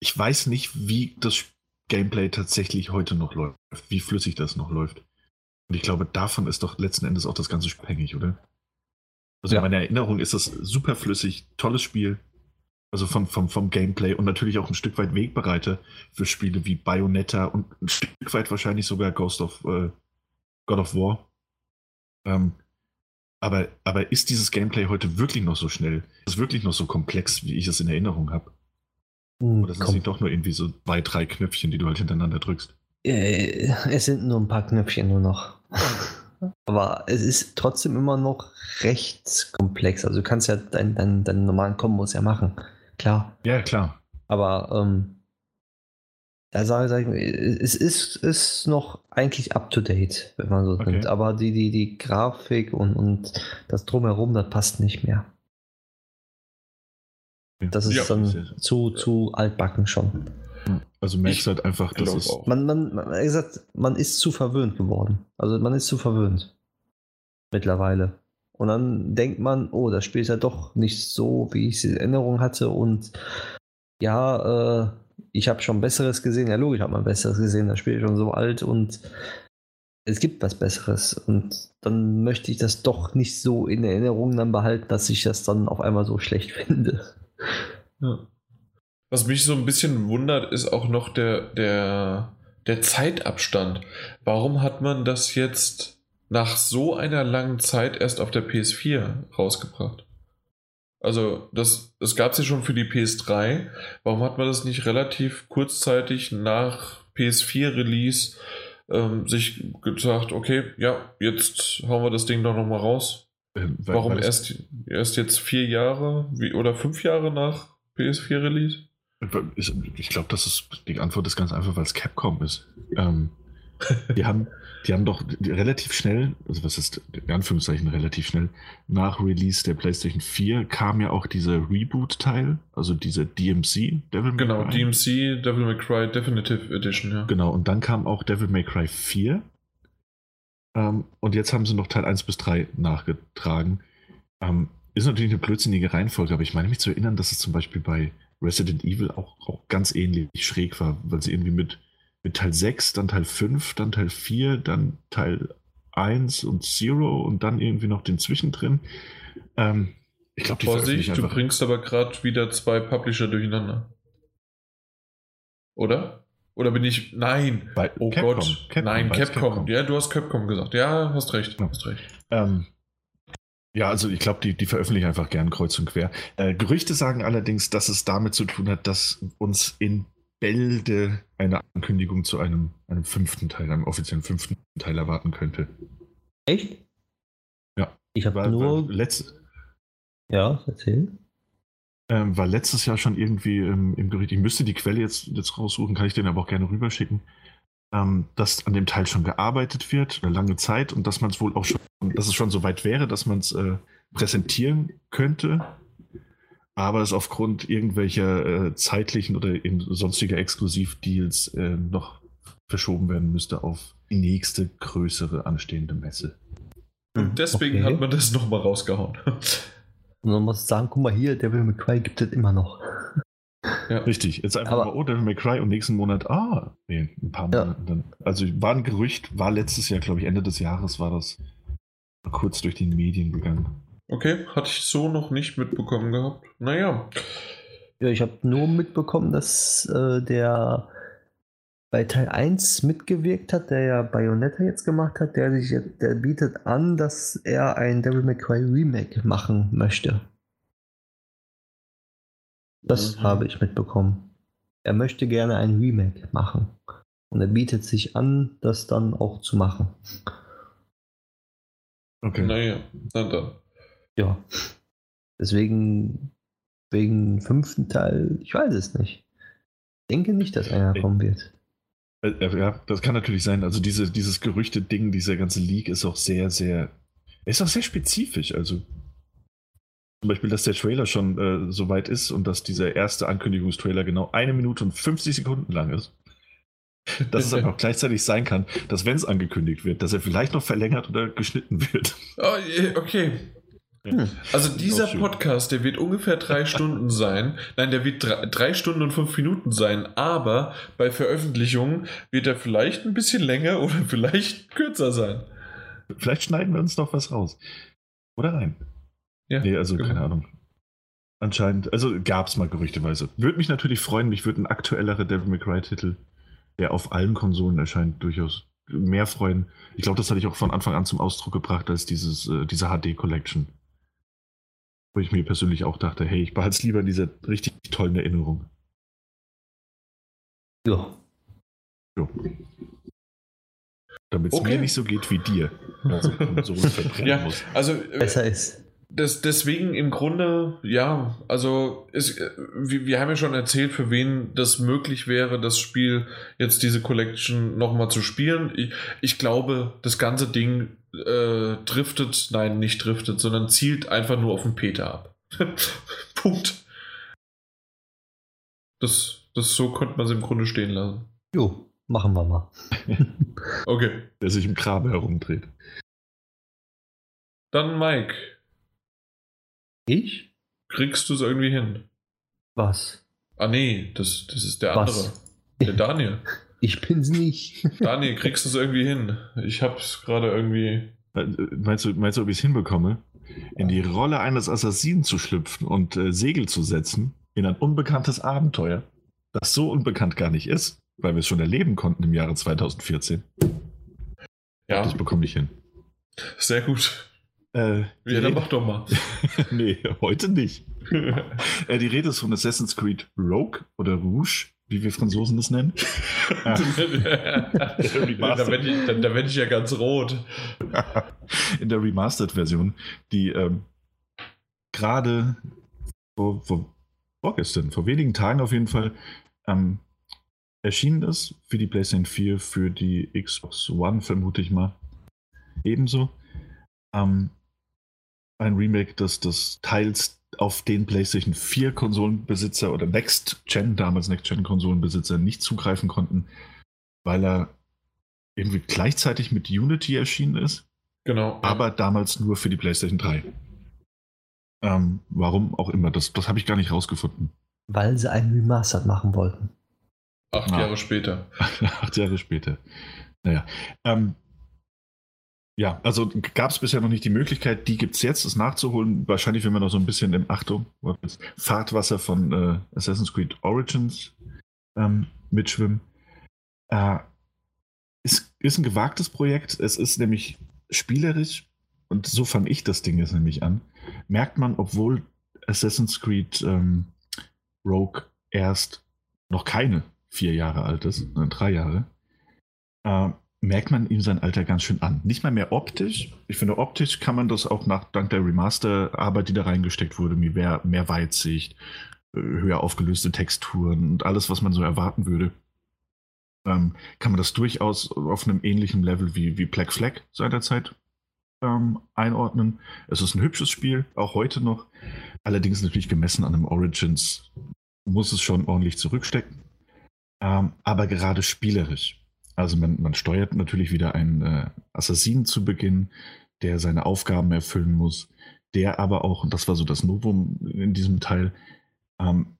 ich weiß nicht, wie das Gameplay tatsächlich heute noch läuft, wie flüssig das noch läuft. Und ich glaube, davon ist doch letzten Endes auch das Ganze abhängig, oder? Also ja. in meiner Erinnerung ist das super flüssig, tolles Spiel. Also vom, vom, vom Gameplay und natürlich auch ein Stück weit Wegbereiter für Spiele wie Bayonetta und ein Stück weit wahrscheinlich sogar Ghost of äh, God of War. Ähm, aber, aber ist dieses Gameplay heute wirklich noch so schnell? Ist es wirklich noch so komplex, wie ich es in Erinnerung habe? Hm, Oder sind es doch nur irgendwie so zwei, drei Knöpfchen, die du halt hintereinander drückst? Äh, es sind nur ein paar Knöpfchen nur noch. Aber es ist trotzdem immer noch recht komplex. Also du kannst ja deinen dein, dein normalen Kombos ja machen. Klar. Ja, klar. Aber ähm, da sage ich, es ist, ist noch eigentlich up to date, wenn man so okay. nimmt. Aber die, die, die Grafik und, und das drumherum, das passt nicht mehr. Das ist ja, dann zu, zu altbacken schon. Also merkst halt einfach, dass es. Man, man, man, gesagt, man ist zu verwöhnt geworden. Also man ist zu verwöhnt. Mittlerweile. Und dann denkt man, oh, das Spiel ist ja doch nicht so, wie ich es in Erinnerung hatte. Und ja, äh, ich habe schon Besseres gesehen. Ja, logisch hat man Besseres gesehen. Das Spiel ist schon so alt und es gibt was Besseres. Und dann möchte ich das doch nicht so in Erinnerung dann behalten, dass ich das dann auf einmal so schlecht finde. Ja. Was mich so ein bisschen wundert, ist auch noch der, der, der Zeitabstand. Warum hat man das jetzt nach so einer langen Zeit erst auf der PS4 rausgebracht? Also, das, das gab es ja schon für die PS3. Warum hat man das nicht relativ kurzzeitig nach PS4-Release ähm, sich gesagt, okay, ja, jetzt hauen wir das Ding doch nochmal raus? Ähm, Warum erst, erst jetzt vier Jahre wie, oder fünf Jahre nach PS4-Release? Ich, ich glaube, das ist die Antwort ist ganz einfach, weil es Capcom ist. Ähm, die haben, die haben doch relativ schnell, also was ist in Anführungszeichen relativ schnell, nach Release der PlayStation 4 kam ja auch dieser Reboot-Teil, also diese DMC, Devil May genau, Cry. Genau, DMC, Devil May Cry Definitive Edition, ja. Genau, und dann kam auch Devil May Cry 4. Ähm, und jetzt haben sie noch Teil 1 bis 3 nachgetragen. Ähm, ist natürlich eine blödsinnige Reihenfolge, aber ich meine mich zu erinnern, dass es zum Beispiel bei Resident Evil auch, auch ganz ähnlich schräg war, weil sie irgendwie mit, mit Teil 6, dann Teil 5, dann Teil 4, dann Teil 1 und Zero und dann irgendwie noch den Zwischendrin. Ähm, ich glaube, Vorsicht, du bringst aber gerade wieder zwei Publisher durcheinander. Oder? Oder bin ich. Nein! Bei oh Capcom, Gott! Capcom, Nein, Capcom. Capcom. Ja, du hast Capcom gesagt. Ja, hast recht. Ja. Hast recht. Ähm, ja, also ich glaube, die, die veröffentlichen einfach gern kreuz und quer. Äh, Gerüchte sagen allerdings, dass es damit zu tun hat, dass uns in Bälde eine Ankündigung zu einem, einem fünften Teil, einem offiziellen fünften Teil erwarten könnte. Echt? Ja. Ich habe nur. Letzt, ja, erzähl. Ähm, war letztes Jahr schon irgendwie ähm, im Gerücht, ich müsste die Quelle jetzt, jetzt raussuchen, kann ich den aber auch gerne rüberschicken, ähm, dass an dem Teil schon gearbeitet wird, eine lange Zeit und dass man es wohl auch schon, dass es schon so weit wäre, dass man es äh, präsentieren könnte, aber es aufgrund irgendwelcher äh, zeitlichen oder sonstiger Exklusivdeals äh, noch verschoben werden müsste auf die nächste größere anstehende Messe. Und deswegen okay. hat man das nochmal rausgehauen. Und man muss sagen, guck mal hier, Devil May Cry gibt es immer noch. Ja. Richtig. Jetzt einfach Aber, mal, oh, Devil May Cry und nächsten Monat, ah, nee, ein paar Monate ja. dann. Also war ein Gerücht, war letztes Jahr, glaube ich, Ende des Jahres war das kurz durch die Medien gegangen. Okay, hatte ich so noch nicht mitbekommen gehabt. Naja. Ja, ich habe nur mitbekommen, dass äh, der bei Teil 1 mitgewirkt hat, der ja Bayonetta jetzt gemacht hat, der, sich, der bietet an, dass er ein Devil May Cry Remake machen möchte. Das mhm. habe ich mitbekommen. Er möchte gerne ein Remake machen. Und er bietet sich an, das dann auch zu machen. Okay. Naja, dann dann. Ja. Deswegen, wegen fünften Teil, ich weiß es nicht. Ich denke nicht, dass einer kommen wird. Äh, ja, das kann natürlich sein. Also diese, dieses Gerüchte-Ding, dieser ganze Leak ist auch sehr, sehr, ist auch sehr spezifisch. Also zum Beispiel, dass der Trailer schon äh, so weit ist und dass dieser erste Ankündigungstrailer genau eine Minute und 50 Sekunden lang ist. Dass es aber auch gleichzeitig sein kann, dass wenn es angekündigt wird, dass er vielleicht noch verlängert oder geschnitten wird. Oh, okay. Hm. Also dieser Podcast, der wird ungefähr drei Stunden sein. Nein, der wird drei, drei, Stunden und fünf Minuten sein, aber bei Veröffentlichung wird er vielleicht ein bisschen länger oder vielleicht kürzer sein. Vielleicht schneiden wir uns noch was raus. Oder rein. Ja, nee, also genau. keine Ahnung. Anscheinend, also gab es mal gerüchteweise. Würde mich natürlich freuen, mich würde ein aktuellerer Devil May Cry-Titel, der auf allen Konsolen erscheint, durchaus mehr freuen. Ich glaube, das hatte ich auch von Anfang an zum Ausdruck gebracht, als dieses, äh, diese HD-Collection. Wo ich mir persönlich auch dachte, hey, ich behalte es lieber in dieser richtig tollen Erinnerung. Ja. Jo. Damit es okay. mir nicht so geht wie dir. Also, so ja, muss. also äh, besser ist. Das, deswegen im Grunde, ja, also ist, wir, wir, haben ja schon erzählt, für wen das möglich wäre, das Spiel jetzt diese Collection nochmal zu spielen. Ich, ich glaube, das ganze Ding äh, driftet, nein, nicht driftet, sondern zielt einfach nur auf den Peter ab. Punkt. Das, das so könnte man es im Grunde stehen lassen. Jo, machen wir mal. okay. Der sich im Graben herumdreht. Dann Mike. Ich? Kriegst du es irgendwie hin? Was? Ah nee, das, das ist der andere. Was? Der Daniel. Ich bin's nicht. Daniel, kriegst du es irgendwie hin? Ich hab's gerade irgendwie. Meinst du, meinst du, ob ich es hinbekomme? In die Rolle eines Assassinen zu schlüpfen und äh, Segel zu setzen in ein unbekanntes Abenteuer, das so unbekannt gar nicht ist, weil wir es schon erleben konnten im Jahre 2014. Ja. Das bekomme ich hin. Sehr gut. Äh, ja, dann mach doch mal. nee, heute nicht. äh, die Rede ist von Assassin's Creed Rogue oder Rouge wie wir Franzosen das nennen. da werde ich, ich ja ganz rot. In der Remastered-Version, die ähm, gerade vor, vor, vorgestern, vor wenigen Tagen auf jeden Fall, ähm, erschienen ist für die PlayStation 4, für die Xbox One, vermute ich mal. Ebenso. Ähm, ein Remake des, des Teils auf den PlayStation 4 Konsolenbesitzer oder Next Gen, damals Next Gen Konsolenbesitzer nicht zugreifen konnten, weil er irgendwie gleichzeitig mit Unity erschienen ist. Genau. Aber damals nur für die PlayStation 3. Ähm, warum auch immer, das, das habe ich gar nicht rausgefunden. Weil sie einen Remastered machen wollten. Acht ah. Jahre später. Acht Jahre später. Naja. Ähm, ja, also gab es bisher noch nicht die Möglichkeit, die gibt es jetzt, das nachzuholen. Wahrscheinlich, wenn wir noch so ein bisschen im Achtung, Fahrtwasser von äh, Assassin's Creed Origins ähm, mitschwimmen. Äh, ist, ist ein gewagtes Projekt. Es ist nämlich spielerisch, und so fange ich das Ding jetzt nämlich an, merkt man, obwohl Assassin's Creed ähm, Rogue erst noch keine vier Jahre alt ist, äh, drei Jahre, äh, merkt man ihm sein Alter ganz schön an. Nicht mal mehr optisch. Ich finde, optisch kann man das auch nach, dank der Remaster-Arbeit, die da reingesteckt wurde, mehr, mehr Weitsicht, äh, höher aufgelöste Texturen und alles, was man so erwarten würde, ähm, kann man das durchaus auf einem ähnlichen Level wie, wie Black Flag seinerzeit ähm, einordnen. Es ist ein hübsches Spiel, auch heute noch. Allerdings natürlich gemessen an einem Origins muss es schon ordentlich zurückstecken. Ähm, aber gerade spielerisch. Also man, man steuert natürlich wieder einen äh, Assassinen zu Beginn, der seine Aufgaben erfüllen muss, der aber auch, und das war so das Novum in diesem Teil, ähm,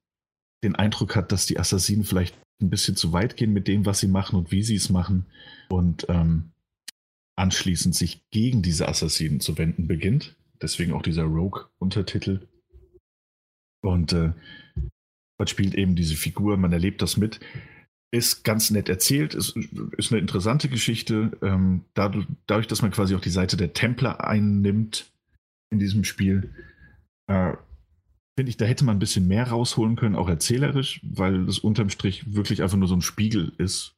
den Eindruck hat, dass die Assassinen vielleicht ein bisschen zu weit gehen mit dem, was sie machen und wie sie es machen. Und ähm, anschließend sich gegen diese Assassinen zu wenden beginnt. Deswegen auch dieser Rogue-Untertitel. Und äh, man spielt eben diese Figur, man erlebt das mit. Ist ganz nett erzählt, ist, ist eine interessante Geschichte. Ähm, dadurch, dadurch, dass man quasi auch die Seite der Templer einnimmt in diesem Spiel, äh, finde ich, da hätte man ein bisschen mehr rausholen können, auch erzählerisch, weil das unterm Strich wirklich einfach nur so ein Spiegel ist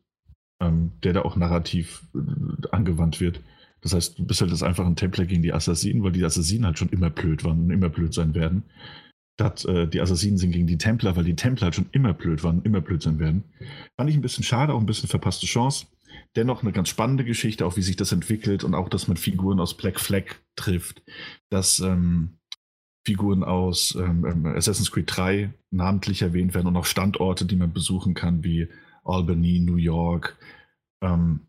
ähm, der da auch narrativ äh, angewandt wird. Das heißt, du bist halt das einfach ein Templer gegen die Assassinen, weil die Assassinen halt schon immer blöd waren und immer blöd sein werden. Statt äh, die Assassinen sind gegen die Templer, weil die Templer halt schon immer blöd waren immer blöd sein werden. Fand ich ein bisschen schade, auch ein bisschen verpasste Chance. Dennoch eine ganz spannende Geschichte, auch wie sich das entwickelt und auch, dass man Figuren aus Black Flag trifft, dass ähm, Figuren aus ähm, ähm Assassin's Creed 3 namentlich erwähnt werden und auch Standorte, die man besuchen kann, wie Albany, New York. Ähm,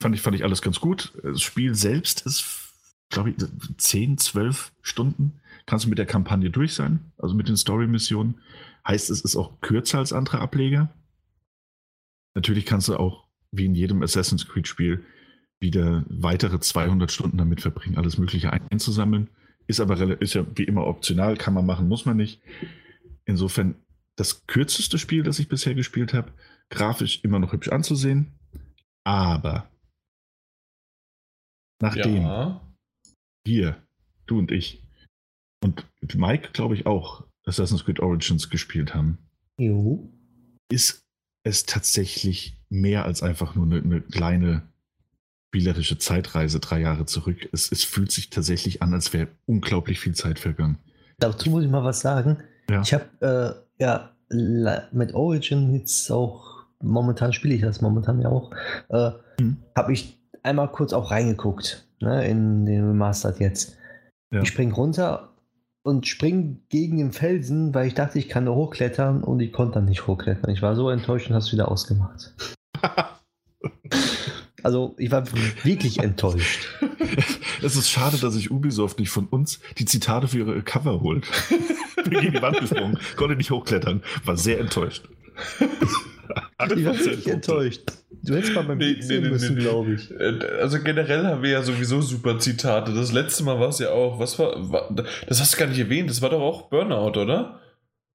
fand, ich, fand ich alles ganz gut. Das Spiel selbst ist, glaube ich, 10, 12 Stunden. Kannst du mit der Kampagne durch sein, also mit den Story-Missionen. Heißt, es ist auch kürzer als andere Ableger. Natürlich kannst du auch, wie in jedem Assassin's Creed-Spiel, wieder weitere 200 Stunden damit verbringen, alles Mögliche einzusammeln. Ist aber ist ja wie immer optional, kann man machen, muss man nicht. Insofern das kürzeste Spiel, das ich bisher gespielt habe. Grafisch immer noch hübsch anzusehen. Aber nachdem ja. wir, du und ich und Mike, glaube ich, auch Assassin's Creed Origins gespielt haben, jo. ist es tatsächlich mehr als einfach nur eine, eine kleine spielerische Zeitreise drei Jahre zurück. Es, es fühlt sich tatsächlich an, als wäre unglaublich viel Zeit vergangen. Dazu muss ich mal was sagen. Ja. Ich habe äh, ja mit Origin jetzt auch momentan spiele ich das momentan ja auch, äh, mhm. habe ich einmal kurz auch reingeguckt ne, in den Remastered jetzt. Ja. Ich spring runter und spring gegen den Felsen, weil ich dachte, ich kann da hochklettern und ich konnte dann nicht hochklettern. Ich war so enttäuscht und habe es wieder ausgemacht. also ich war wirklich enttäuscht. Es ist schade, dass sich Ubisoft nicht von uns die Zitate für ihre Cover holt. Bin gegen die Wand gesprungen, konnte nicht hochklettern, war sehr enttäuscht. ich war wirklich enttäuscht. Du hättest mal beim nee, nee, nee, müssen, nee, glaube ich. Äh, also generell haben wir ja sowieso super Zitate. Das letzte Mal war es ja auch, was war, war, das hast du gar nicht erwähnt, das war doch auch Burnout, oder?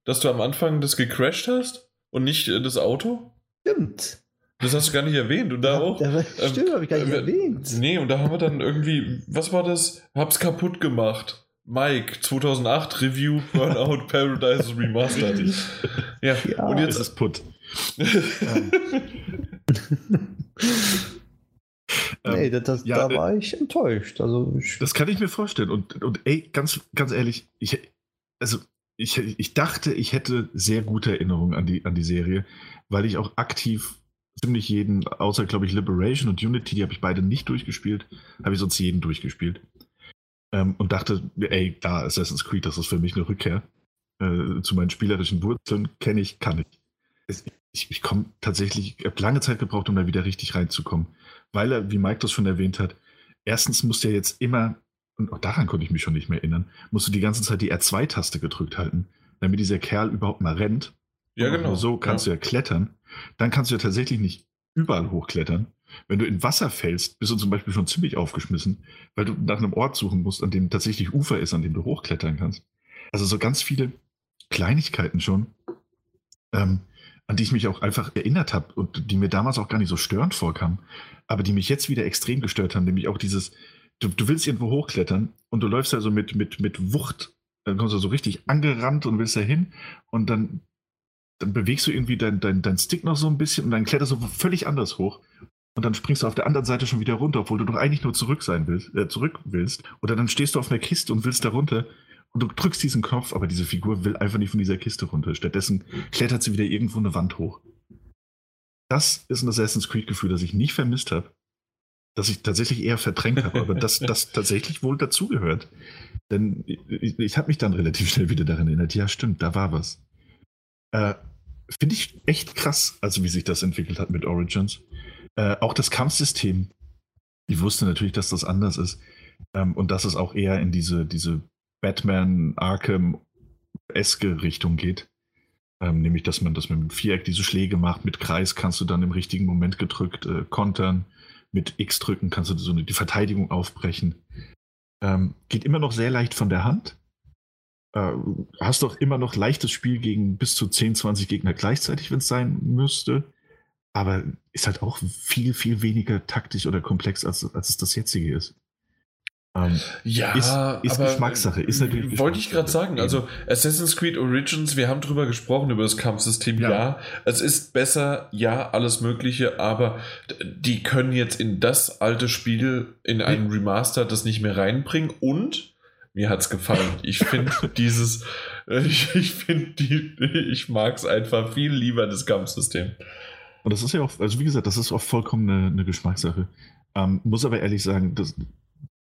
Dass du am Anfang das gecrashed hast und nicht äh, das Auto? Stimmt. Das hast du gar nicht erwähnt. Und da ja, auch. Da, stimmt, ähm, habe ich gar nicht äh, erwähnt. Nee, und da haben wir dann irgendwie, was war das? Hab's kaputt gemacht. Mike, 2008 Review Burnout Paradise Remastered. Ja, ja, und jetzt ist Put. Nee, das, das, ja, da war ich enttäuscht. Also ich das kann ich mir vorstellen. Und, und ey, ganz, ganz ehrlich, ich, also ich, ich dachte, ich hätte sehr gute Erinnerungen an die, an die Serie, weil ich auch aktiv ziemlich jeden, außer glaube ich Liberation und Unity, die habe ich beide nicht durchgespielt, habe ich sonst jeden durchgespielt. Ähm, und dachte, ey, da Assassin's Creed, das ist für mich eine Rückkehr äh, zu meinen spielerischen Wurzeln, kenne ich, kann ich. Es, ich, ich komme tatsächlich, ich habe lange Zeit gebraucht, um da wieder richtig reinzukommen. Weil er, wie Mike das schon erwähnt hat, erstens musste er jetzt immer, und auch daran konnte ich mich schon nicht mehr erinnern, musst du die ganze Zeit die R2-Taste gedrückt halten, damit dieser Kerl überhaupt mal rennt. Ja, genau. So kannst ja. du ja klettern. Dann kannst du ja tatsächlich nicht überall hochklettern. Wenn du in Wasser fällst, bist du zum Beispiel schon ziemlich aufgeschmissen, weil du nach einem Ort suchen musst, an dem tatsächlich Ufer ist, an dem du hochklettern kannst. Also so ganz viele Kleinigkeiten schon, ähm, an die ich mich auch einfach erinnert habe und die mir damals auch gar nicht so störend vorkamen, aber die mich jetzt wieder extrem gestört haben, nämlich auch dieses, du, du willst irgendwo hochklettern und du läufst ja so mit, mit, mit Wucht, dann kommst du so richtig angerannt und willst da hin und dann, dann bewegst du irgendwie deinen dein, dein Stick noch so ein bisschen und dann kletterst du völlig anders hoch und dann springst du auf der anderen Seite schon wieder runter, obwohl du doch eigentlich nur zurück sein willst, äh, zurück willst. Oder dann stehst du auf einer Kiste und willst da runter und du drückst diesen Knopf, aber diese Figur will einfach nicht von dieser Kiste runter. Stattdessen klettert sie wieder irgendwo eine Wand hoch. Das ist ein Assassin's Creed-Gefühl, das ich nicht vermisst habe. das ich tatsächlich eher verdrängt habe, aber das, das tatsächlich wohl dazugehört. Denn ich, ich habe mich dann relativ schnell wieder daran erinnert, ja stimmt, da war was. Äh, Finde ich echt krass, also wie sich das entwickelt hat mit Origins. Äh, auch das Kampfsystem. Ich wusste natürlich, dass das anders ist. Ähm, und dass es auch eher in diese, diese Batman Arkham-eske Richtung geht. Ähm, nämlich, dass man das mit dem Viereck diese Schläge macht, mit Kreis kannst du dann im richtigen Moment gedrückt äh, kontern, mit X drücken kannst du so eine, die Verteidigung aufbrechen. Ähm, geht immer noch sehr leicht von der Hand. Äh, hast doch immer noch leichtes Spiel gegen bis zu 10, 20 Gegner gleichzeitig, wenn es sein müsste. Aber ist halt auch viel, viel weniger taktisch oder komplex, als, als es das jetzige ist. Ähm, ja, ist, ist aber Geschmackssache. Ist natürlich wollte ich gerade sagen. Also Assassin's Creed Origins, wir haben drüber gesprochen über das Kampfsystem. Ja. ja, es ist besser, ja, alles Mögliche, aber die können jetzt in das alte Spiel in einen Remaster das nicht mehr reinbringen und mir hat es gefallen. Ich finde dieses, ich, ich finde die, ich mag es einfach viel lieber, das Kampfsystem. Und das ist ja auch, also wie gesagt, das ist auch vollkommen eine, eine Geschmackssache. Ähm, muss aber ehrlich sagen, dass,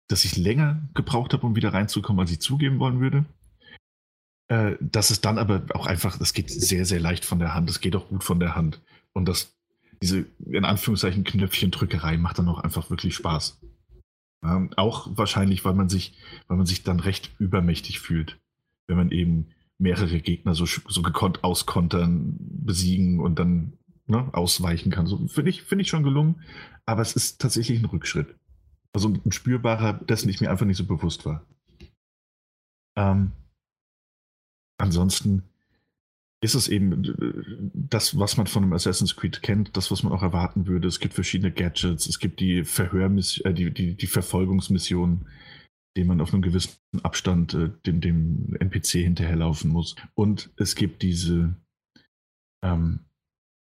dass ich länger gebraucht habe, um wieder reinzukommen, als ich zugeben wollen würde. Äh, dass es dann aber auch einfach, das geht sehr, sehr leicht von der Hand, das geht auch gut von der Hand. Und das, diese, in Anführungszeichen, Knöpfchendrückerei macht dann auch einfach wirklich Spaß. Ähm, auch wahrscheinlich, weil man sich, weil man sich dann recht übermächtig fühlt, wenn man eben mehrere Gegner so, so gekonnt auskontern, besiegen und dann ne, ausweichen kann. So finde ich, find ich schon gelungen, aber es ist tatsächlich ein Rückschritt. Also ein spürbarer, dessen ich mir einfach nicht so bewusst war. Ähm, ansonsten ist es eben äh, das, was man von einem Assassin's Creed kennt, das, was man auch erwarten würde. Es gibt verschiedene Gadgets, es gibt die Verhörmission, äh, die, die, die Verfolgungsmissionen, denen man auf einem gewissen Abstand äh, dem, dem NPC hinterherlaufen muss. Und es gibt diese, ähm,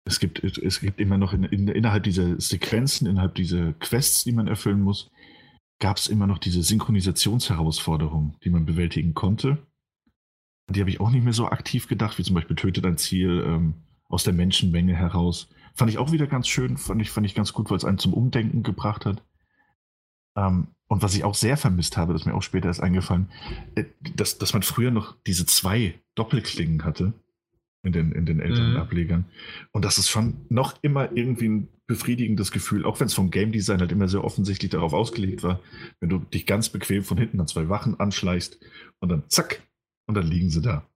es gibt, es gibt immer noch in, in, innerhalb dieser Sequenzen, innerhalb dieser Quests, die man erfüllen muss, gab es immer noch diese Synchronisationsherausforderung, die man bewältigen konnte. Die habe ich auch nicht mehr so aktiv gedacht, wie zum Beispiel tötet ein Ziel ähm, aus der Menschenmenge heraus. Fand ich auch wieder ganz schön, fand ich, fand ich ganz gut, weil es einen zum Umdenken gebracht hat. Ähm, und was ich auch sehr vermisst habe, das mir auch später erst eingefallen, äh, dass, dass man früher noch diese zwei Doppelklingen hatte in den, in den älteren mhm. Ablegern. Und das ist schon noch immer irgendwie ein befriedigendes Gefühl, auch wenn es vom Game Design halt immer sehr offensichtlich darauf ausgelegt war, wenn du dich ganz bequem von hinten an zwei Wachen anschleichst und dann zack, und dann liegen sie da.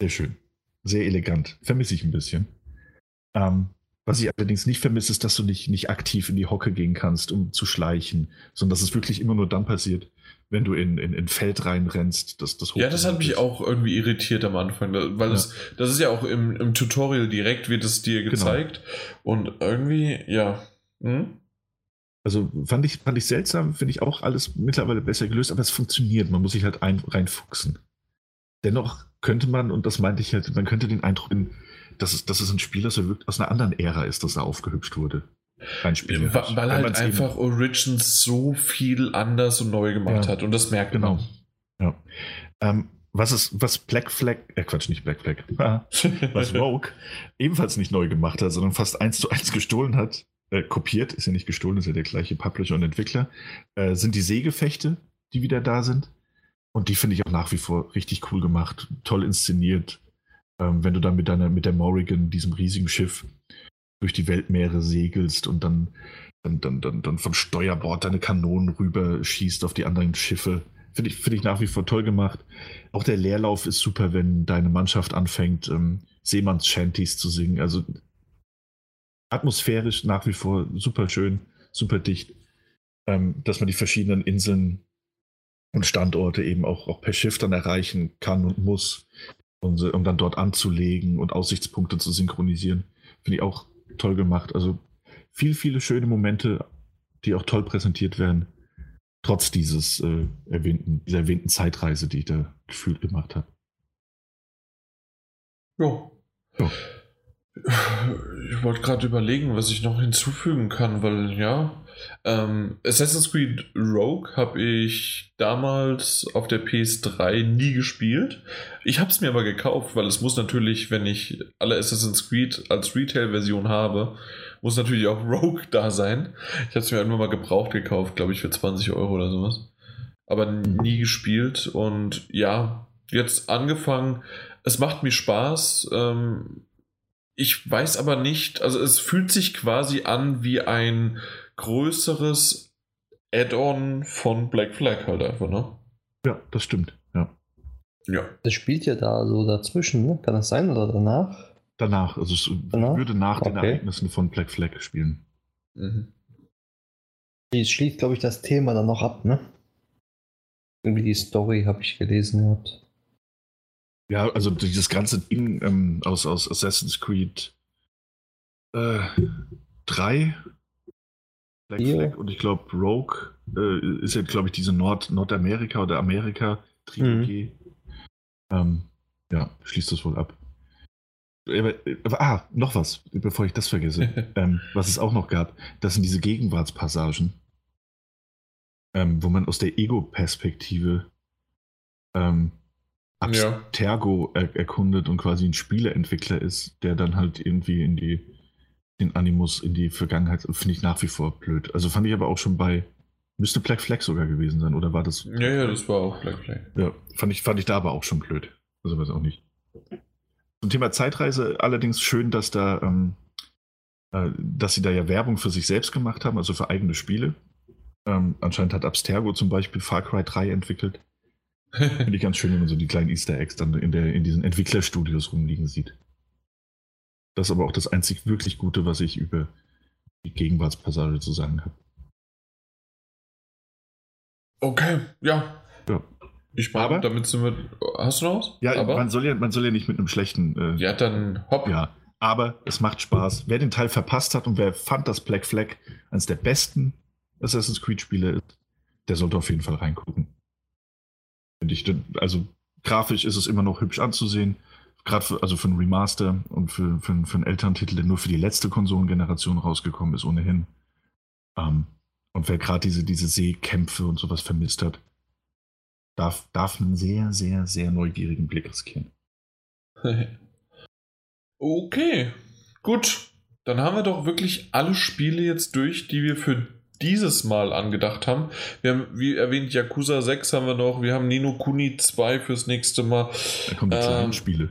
Sehr schön. Sehr elegant. Vermisse ich ein bisschen. Ähm, was ich allerdings nicht vermisse, ist, dass du nicht, nicht aktiv in die Hocke gehen kannst, um zu schleichen, sondern dass es wirklich immer nur dann passiert, wenn du in, in, in Feld reinrennst. Das, das ja, das hat mich auch irgendwie irritiert am Anfang, weil ja. das, das ist ja auch im, im Tutorial direkt, wird es dir genau. gezeigt. Genau. Und irgendwie, ja. Hm? Also fand ich, fand ich seltsam, finde ich auch alles mittlerweile besser gelöst, aber es funktioniert. Man muss sich halt ein, reinfuchsen. Dennoch könnte man, und das meinte ich halt, man könnte den Eindruck, dass es, dass es ein Spiel, das aus einer anderen Ära ist, das da aufgehübscht wurde. Weil, weil halt einfach Origins so viel anders und neu gemacht ja, hat und das merkt genau. man. Ja. Ähm, was ist, was Black Flag, äh Quatsch, nicht Black Flag, was Rogue ebenfalls nicht neu gemacht hat, sondern fast eins zu eins gestohlen hat, äh, kopiert, ist ja nicht gestohlen, ist ja der gleiche Publisher und Entwickler, äh, sind die Seegefechte, die wieder da sind. Und die finde ich auch nach wie vor richtig cool gemacht, toll inszeniert. Ähm, wenn du dann mit deiner, mit der Morrigan, diesem riesigen Schiff, durch die Weltmeere segelst und dann, dann, dann, dann, dann vom Steuerbord deine Kanonen rüber schießt auf die anderen Schiffe. Finde ich, find ich nach wie vor toll gemacht. Auch der Leerlauf ist super, wenn deine Mannschaft anfängt, ähm, Seemanns-Shanties zu singen. Also atmosphärisch nach wie vor super schön, super dicht. Ähm, dass man die verschiedenen Inseln und Standorte eben auch, auch per Schiff dann erreichen kann und muss, um, um dann dort anzulegen und Aussichtspunkte zu synchronisieren. Finde ich auch toll gemacht. Also viel, viele schöne Momente, die auch toll präsentiert werden, trotz dieses äh, erwähnten, dieser erwähnten Zeitreise, die ich da gefühlt gemacht habe. Ja. ja. Ich wollte gerade überlegen, was ich noch hinzufügen kann, weil ja, ähm, Assassin's Creed Rogue habe ich damals auf der PS3 nie gespielt. Ich habe es mir aber gekauft, weil es muss natürlich, wenn ich alle Assassin's Creed als Retail-Version habe, muss natürlich auch Rogue da sein. Ich habe es mir einfach mal gebraucht gekauft, glaube ich, für 20 Euro oder sowas. Aber nie gespielt und ja, jetzt angefangen. Es macht mir Spaß. Ähm, ich weiß aber nicht, also es fühlt sich quasi an wie ein größeres Add-on von Black Flag halt einfach, ne? Ja, das stimmt, ja. Ja. Das spielt ja da so dazwischen, ne? Kann das sein oder danach? Danach, also es danach? würde nach okay. den Ereignissen von Black Flag spielen. Mhm. Die schließt, glaube ich, das Thema dann noch ab, ne? Irgendwie die Story habe ich gelesen gehabt. Ja, also dieses ganze Ding ähm, aus, aus Assassin's Creed äh, 3, Black. Flag und ich glaube Rogue äh, ist ja, glaube ich, diese Nord Nordamerika oder Amerika-Trilogie. Mhm. Ähm, ja, schließt das wohl ab. Aber, aber, ah, noch was, bevor ich das vergesse. ähm, was es auch noch gab, das sind diese Gegenwartspassagen, ähm, wo man aus der Ego-Perspektive ähm, Abstergo ja. er erkundet und quasi ein Spieleentwickler ist, der dann halt irgendwie in die den Animus in die Vergangenheit, finde ich nach wie vor blöd. Also fand ich aber auch schon bei, müsste Black Flag sogar gewesen sein, oder war das? Ja, ja, das war auch Black Flag. Ja, fand ich, fand ich da aber auch schon blöd. Also weiß auch nicht. Zum Thema Zeitreise allerdings schön, dass da, ähm, äh, dass sie da ja Werbung für sich selbst gemacht haben, also für eigene Spiele. Ähm, anscheinend hat Abstergo zum Beispiel Far Cry 3 entwickelt. Finde ich ganz schön, wenn man so die kleinen Easter Eggs dann in, der, in diesen Entwicklerstudios rumliegen sieht. Das ist aber auch das einzig wirklich Gute, was ich über die Gegenwartspassage zu sagen habe. Okay, ja. ja. Ich meine, damit sind wir. Hast du noch was? Ja, aber? Man, soll ja, man soll ja nicht mit einem schlechten. Äh, ja, dann hopp. Ja, aber es macht Spaß. Wer den Teil verpasst hat und wer fand, dass Black Flag eines der besten Assassin's Creed-Spiele ist, der sollte auf jeden Fall reingucken. Finde ich, also grafisch ist es immer noch hübsch anzusehen. Gerade für, also für einen Remaster und für, für, für einen Elterntitel, der nur für die letzte Konsolengeneration rausgekommen ist, ohnehin. Ähm, und wer gerade diese, diese Seekämpfe und sowas vermisst hat, darf, darf einen sehr, sehr, sehr neugierigen Blick riskieren. okay, gut. Dann haben wir doch wirklich alle Spiele jetzt durch, die wir für dieses Mal angedacht haben. Wir haben, wie erwähnt, Yakuza 6 haben wir noch, wir haben Nino Kuni 2 fürs nächste Mal. Da kommen die ähm, kleinen Spiele.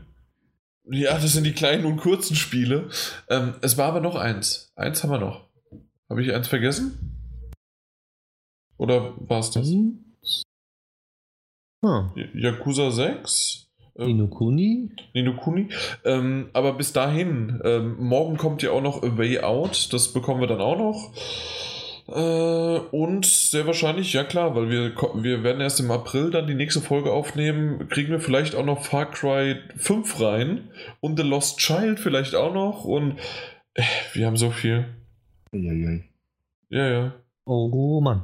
Ja, das sind die kleinen und kurzen Spiele. Ähm, es war aber noch eins. Eins haben wir noch. Habe ich eins vergessen? Oder war es das? Hm. Yakuza 6? Ähm, Nino Kuni? Nino Kuni. Ähm, aber bis dahin, ähm, morgen kommt ja auch noch A Way Out. Das bekommen wir dann auch noch. Äh, und sehr wahrscheinlich, ja klar, weil wir, wir werden erst im April dann die nächste Folge aufnehmen, kriegen wir vielleicht auch noch Far Cry 5 rein und The Lost Child vielleicht auch noch und äh, wir haben so viel. Ja, ja. Ja, ja. Oh Mann.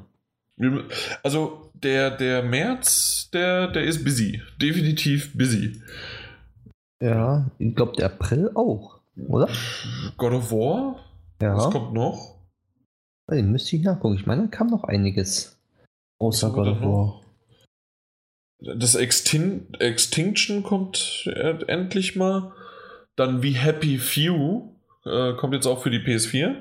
Also der, der März, der, der ist busy. Definitiv busy. Ja, ich glaube der April auch, oder? God of War? Ja. Was kommt noch? Den müsste ich nachgucken. Ich meine, da kam noch einiges. Außer God of War. Das Extin Extinction kommt endlich mal. Dann wie Happy Few äh, kommt jetzt auch für die PS4.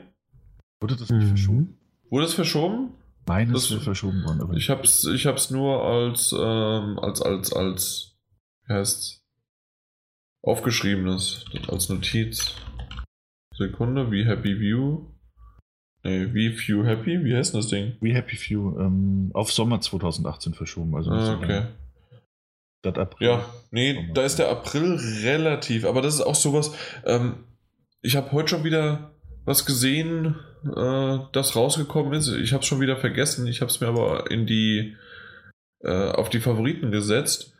Wurde das nicht mhm. verschoben? Wurde es verschoben? Meines ist verschoben worden. Aber ich hab's, ich hab's nur als, ähm, als, als, als, wie heißt's? Aufgeschriebenes, als Notiz. Sekunde, wie Happy View. Nee, We Few Happy? Wie heißt das Ding? We Happy Few. Ähm, auf Sommer 2018 verschoben. Also ah, okay. Das April. Ja, nee, Sommer. da ist der April relativ. Aber das ist auch sowas. Ähm, ich habe heute schon wieder was gesehen, äh, das rausgekommen ist. Ich habe es schon wieder vergessen. Ich habe es mir aber in die äh, auf die Favoriten gesetzt.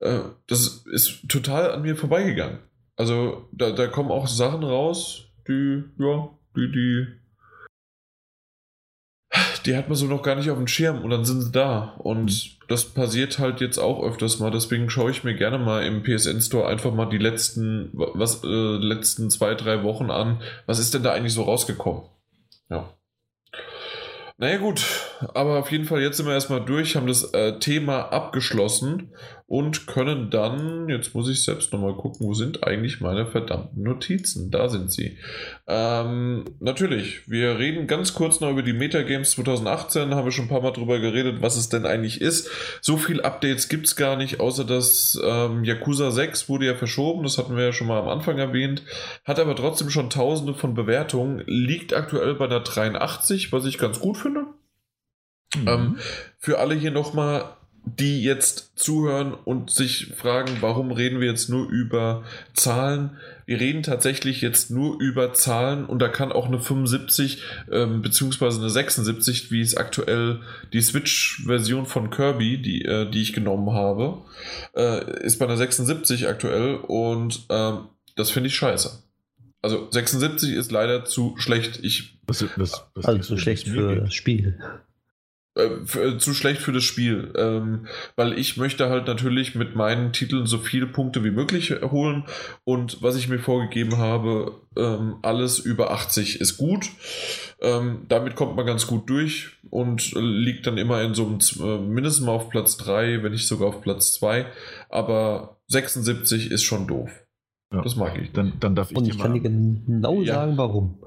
Äh, das ist total an mir vorbeigegangen. Also da, da kommen auch Sachen raus, die, ja, die, die die hat man so noch gar nicht auf dem Schirm und dann sind sie da. Und mhm. das passiert halt jetzt auch öfters mal. Deswegen schaue ich mir gerne mal im PSN Store einfach mal die letzten, was, äh, letzten zwei, drei Wochen an. Was ist denn da eigentlich so rausgekommen? Ja. Naja gut, aber auf jeden Fall, jetzt sind wir erstmal durch, haben das äh, Thema abgeschlossen und können dann, jetzt muss ich selbst nochmal gucken, wo sind eigentlich meine verdammten Notizen? Da sind sie. Ähm, natürlich, wir reden ganz kurz noch über die Metagames 2018, haben wir schon ein paar Mal drüber geredet, was es denn eigentlich ist. So viel Updates gibt es gar nicht, außer dass ähm, Yakuza 6 wurde ja verschoben, das hatten wir ja schon mal am Anfang erwähnt, hat aber trotzdem schon tausende von Bewertungen, liegt aktuell bei der 83, was ich ganz gut finde. Mhm. Ähm, für alle hier nochmal, die jetzt zuhören und sich fragen, warum reden wir jetzt nur über Zahlen? Wir reden tatsächlich jetzt nur über Zahlen und da kann auch eine 75 ähm, beziehungsweise eine 76, wie es aktuell die Switch-Version von Kirby, die, äh, die ich genommen habe, äh, ist bei einer 76 aktuell und ähm, das finde ich scheiße. Also 76 ist leider zu schlecht. Ich, was, was, was also zu schlecht für das Spiel. Äh, äh, zu schlecht für das Spiel, ähm, weil ich möchte halt natürlich mit meinen Titeln so viele Punkte wie möglich holen und was ich mir vorgegeben habe, ähm, alles über 80 ist gut. Ähm, damit kommt man ganz gut durch und liegt dann immer in so einem äh, mindestens mal auf Platz 3, wenn nicht sogar auf Platz 2, aber 76 ist schon doof. Ja. Das mag ich. Dann, dann darf ich und ich kann dir genau ja. sagen, warum.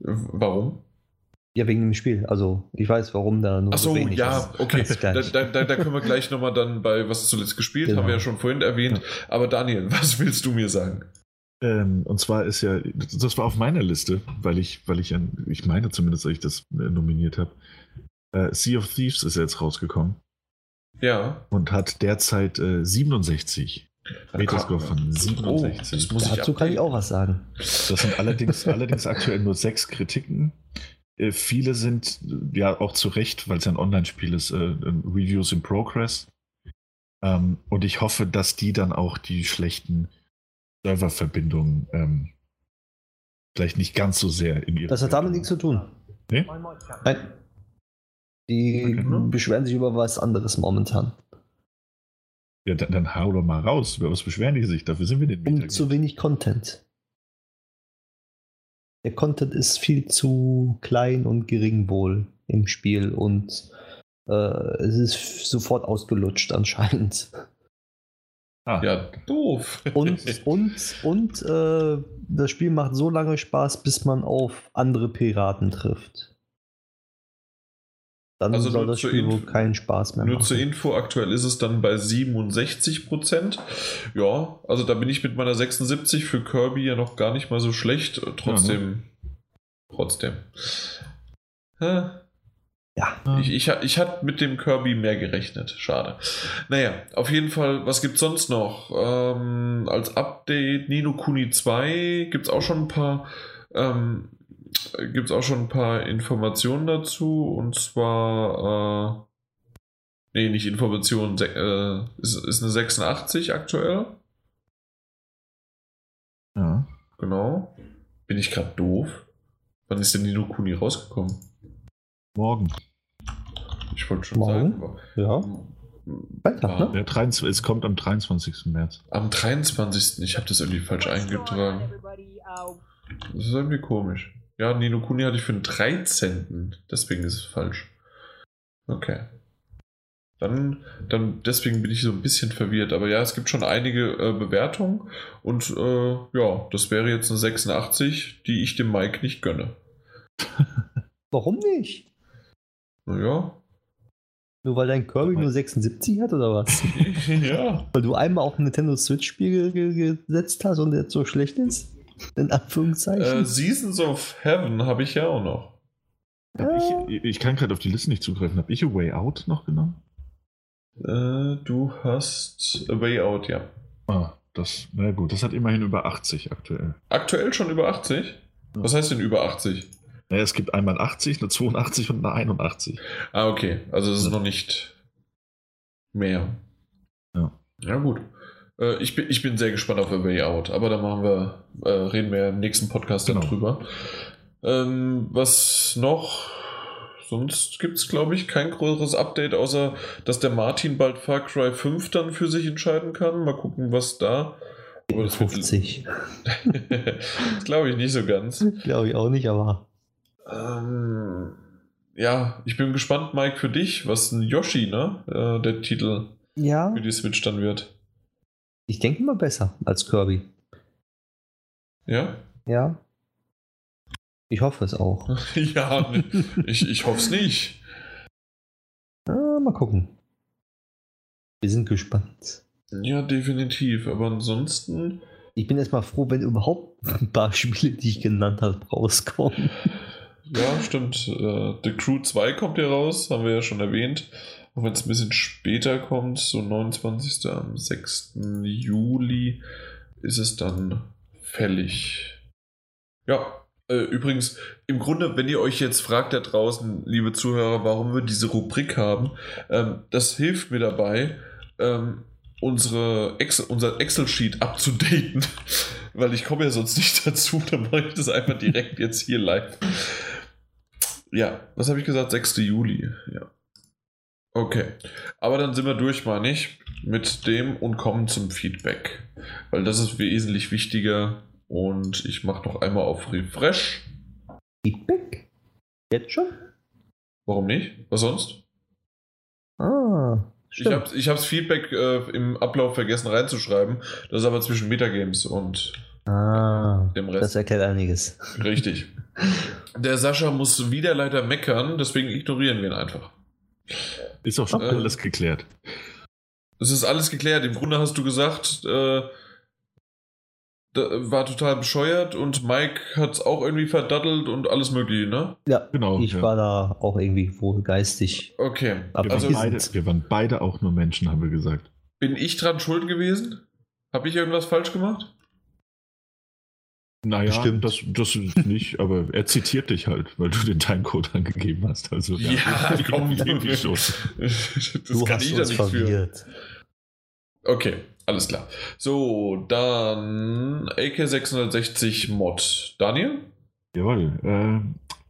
Warum? Ja, wegen dem Spiel. Also ich weiß, warum da nur Ach so, so wenig ja, ist. okay. Da, da, da, da, können wir gleich nochmal dann bei was zuletzt gespielt, genau. haben wir ja schon vorhin erwähnt. Aber Daniel, was willst du mir sagen? Ähm, und zwar ist ja, das war auf meiner Liste, weil ich, weil ich, an, ich meine zumindest, dass ich das äh, nominiert habe. Äh, sea of Thieves ist jetzt rausgekommen. Ja. Und hat derzeit äh, 67. Metascore von 67. Oh, Dazu kann ich auch was sagen. Das sind allerdings, allerdings aktuell nur sechs Kritiken. Äh, viele sind ja auch zu Recht, weil es ja ein Online-Spiel ist, äh, Reviews in Progress. Ähm, und ich hoffe, dass die dann auch die schlechten Serververbindungen ähm, vielleicht nicht ganz so sehr in ihre. Das hat damit nichts zu tun. Nee? Nein. Die okay. beschweren sich über was anderes momentan. Ja, dann, dann hau doch mal raus. Über was beschweren die sich? Dafür sind wir den Um zu wenig Content. Der Content ist viel zu klein und gering wohl im Spiel und äh, es ist sofort ausgelutscht anscheinend. Ah. Ja, doof. Und, und, und äh, das Spiel macht so lange Spaß, bis man auf andere Piraten trifft. Dann also soll das Spiel wohl keinen Spaß mehr nur machen. Nur zur Info, aktuell ist es dann bei 67% Ja, also da bin ich mit meiner 76 für Kirby ja noch gar nicht mal so schlecht. Trotzdem, ne? trotzdem. Ja. Ich, ich, ich hatte mit dem Kirby mehr gerechnet. Schade. Naja, auf jeden Fall, was gibt es sonst noch? Ähm, als Update Nino Kuni 2 gibt es auch schon ein paar ähm, gibt es auch schon ein paar Informationen dazu. Und zwar, äh, nee, nicht Informationen, äh, ist, ist eine 86 aktuell. Ja. Genau. Bin ich gerade doof? Wann ist denn Nino Kuni rausgekommen? Morgen. Ich wollte schon Morgen? sagen. Ja. Weiter, ne? Der 23, es kommt am 23. März. Am 23. Ich habe das irgendwie falsch eingetragen. Das ist irgendwie komisch. Ja, Nino Kuni hatte ich für den 13. Deswegen ist es falsch. Okay. Dann, dann, deswegen bin ich so ein bisschen verwirrt. Aber ja, es gibt schon einige äh, Bewertungen. Und äh, ja, das wäre jetzt eine 86, die ich dem Mike nicht gönne. Warum nicht? Naja. Nur weil dein Kirby nur 76 hat oder was? ja. Weil du einmal auf ein Nintendo Switch-Spiel gesetzt hast und jetzt so schlecht ist? In Anführungszeichen. Äh, Seasons of Heaven habe ich ja auch noch. Ich, ich, kann gerade auf die Liste nicht zugreifen. Habe ich A Way Out noch genommen? Äh, du hast A Way Out, ja. Ah, das, na gut, das hat immerhin über 80 aktuell. Aktuell schon über 80? Ja. Was heißt denn über 80? Naja, es gibt einmal 80, eine 82 und eine 81. Ah, okay. Also es ist ja. noch nicht mehr. Ja. Ja, gut. Äh, ich, bin, ich bin sehr gespannt auf A Way Out, aber da machen wir, äh, reden wir im nächsten Podcast genau. darüber. Ähm, was noch? sonst gibt es, glaube ich, kein größeres Update, außer dass der Martin bald Far Cry 5 dann für sich entscheiden kann. Mal gucken, was da. Aber das 50. das glaube ich nicht so ganz. Glaube ich auch nicht, aber. Ähm, ja, ich bin gespannt, Mike, für dich, was ein Yoshi, ne? Äh, der Titel ja. für die Switch dann wird. Ich denke mal besser als Kirby. Ja? Ja. Ich hoffe es auch. ja, ich, ich hoffe es nicht. Ah, mal gucken. Wir sind gespannt. Ja, definitiv. Aber ansonsten. Ich bin erstmal froh, wenn überhaupt ein paar Spiele, die ich genannt habe, rauskommen. Ja, stimmt. Uh, The Crew 2 kommt ja raus, haben wir ja schon erwähnt. Auch wenn es ein bisschen später kommt, so 29. am 6. Juli ist es dann fällig. Ja, äh, übrigens, im Grunde, wenn ihr euch jetzt fragt da draußen, liebe Zuhörer, warum wir diese Rubrik haben, ähm, das hilft mir dabei, ähm, unsere Excel, unser Excel-Sheet abzudaten, weil ich komme ja sonst nicht dazu, dann mache ich das einfach direkt jetzt hier live. Ja, was habe ich gesagt? 6. Juli, ja. Okay, aber dann sind wir durch, meine ich, mit dem und kommen zum Feedback, weil das ist wesentlich wichtiger und ich mache noch einmal auf Refresh. Feedback? Jetzt schon? Warum nicht? Was sonst? Ah. Stimmt. Ich habe ich hab's Feedback äh, im Ablauf vergessen reinzuschreiben. Das ist aber zwischen Metagames und ah, dem Rest. Das erklärt einiges. Richtig. Der Sascha muss wieder leider meckern, deswegen ignorieren wir ihn einfach. Ist auch schon äh, alles geklärt. Es ist alles geklärt. Im Grunde hast du gesagt, äh, war total bescheuert und Mike hat es auch irgendwie verdattelt und alles mögliche, ne? Ja, genau. Ich ja. war da auch irgendwie wohl geistig. Okay. Wir, also, waren beide, wir waren beide auch nur Menschen, haben wir gesagt. Bin ich dran schuld gewesen? Habe ich irgendwas falsch gemacht? Naja, Bestimmt. das, das nicht, aber er zitiert dich halt, weil du den Timecode angegeben hast. Also, ja, ja komm, irgendwie schon. das du kann ich ja nicht verwirrt. für. Okay, alles klar. So, dann AK660 Mod. Daniel? Jawohl. Äh,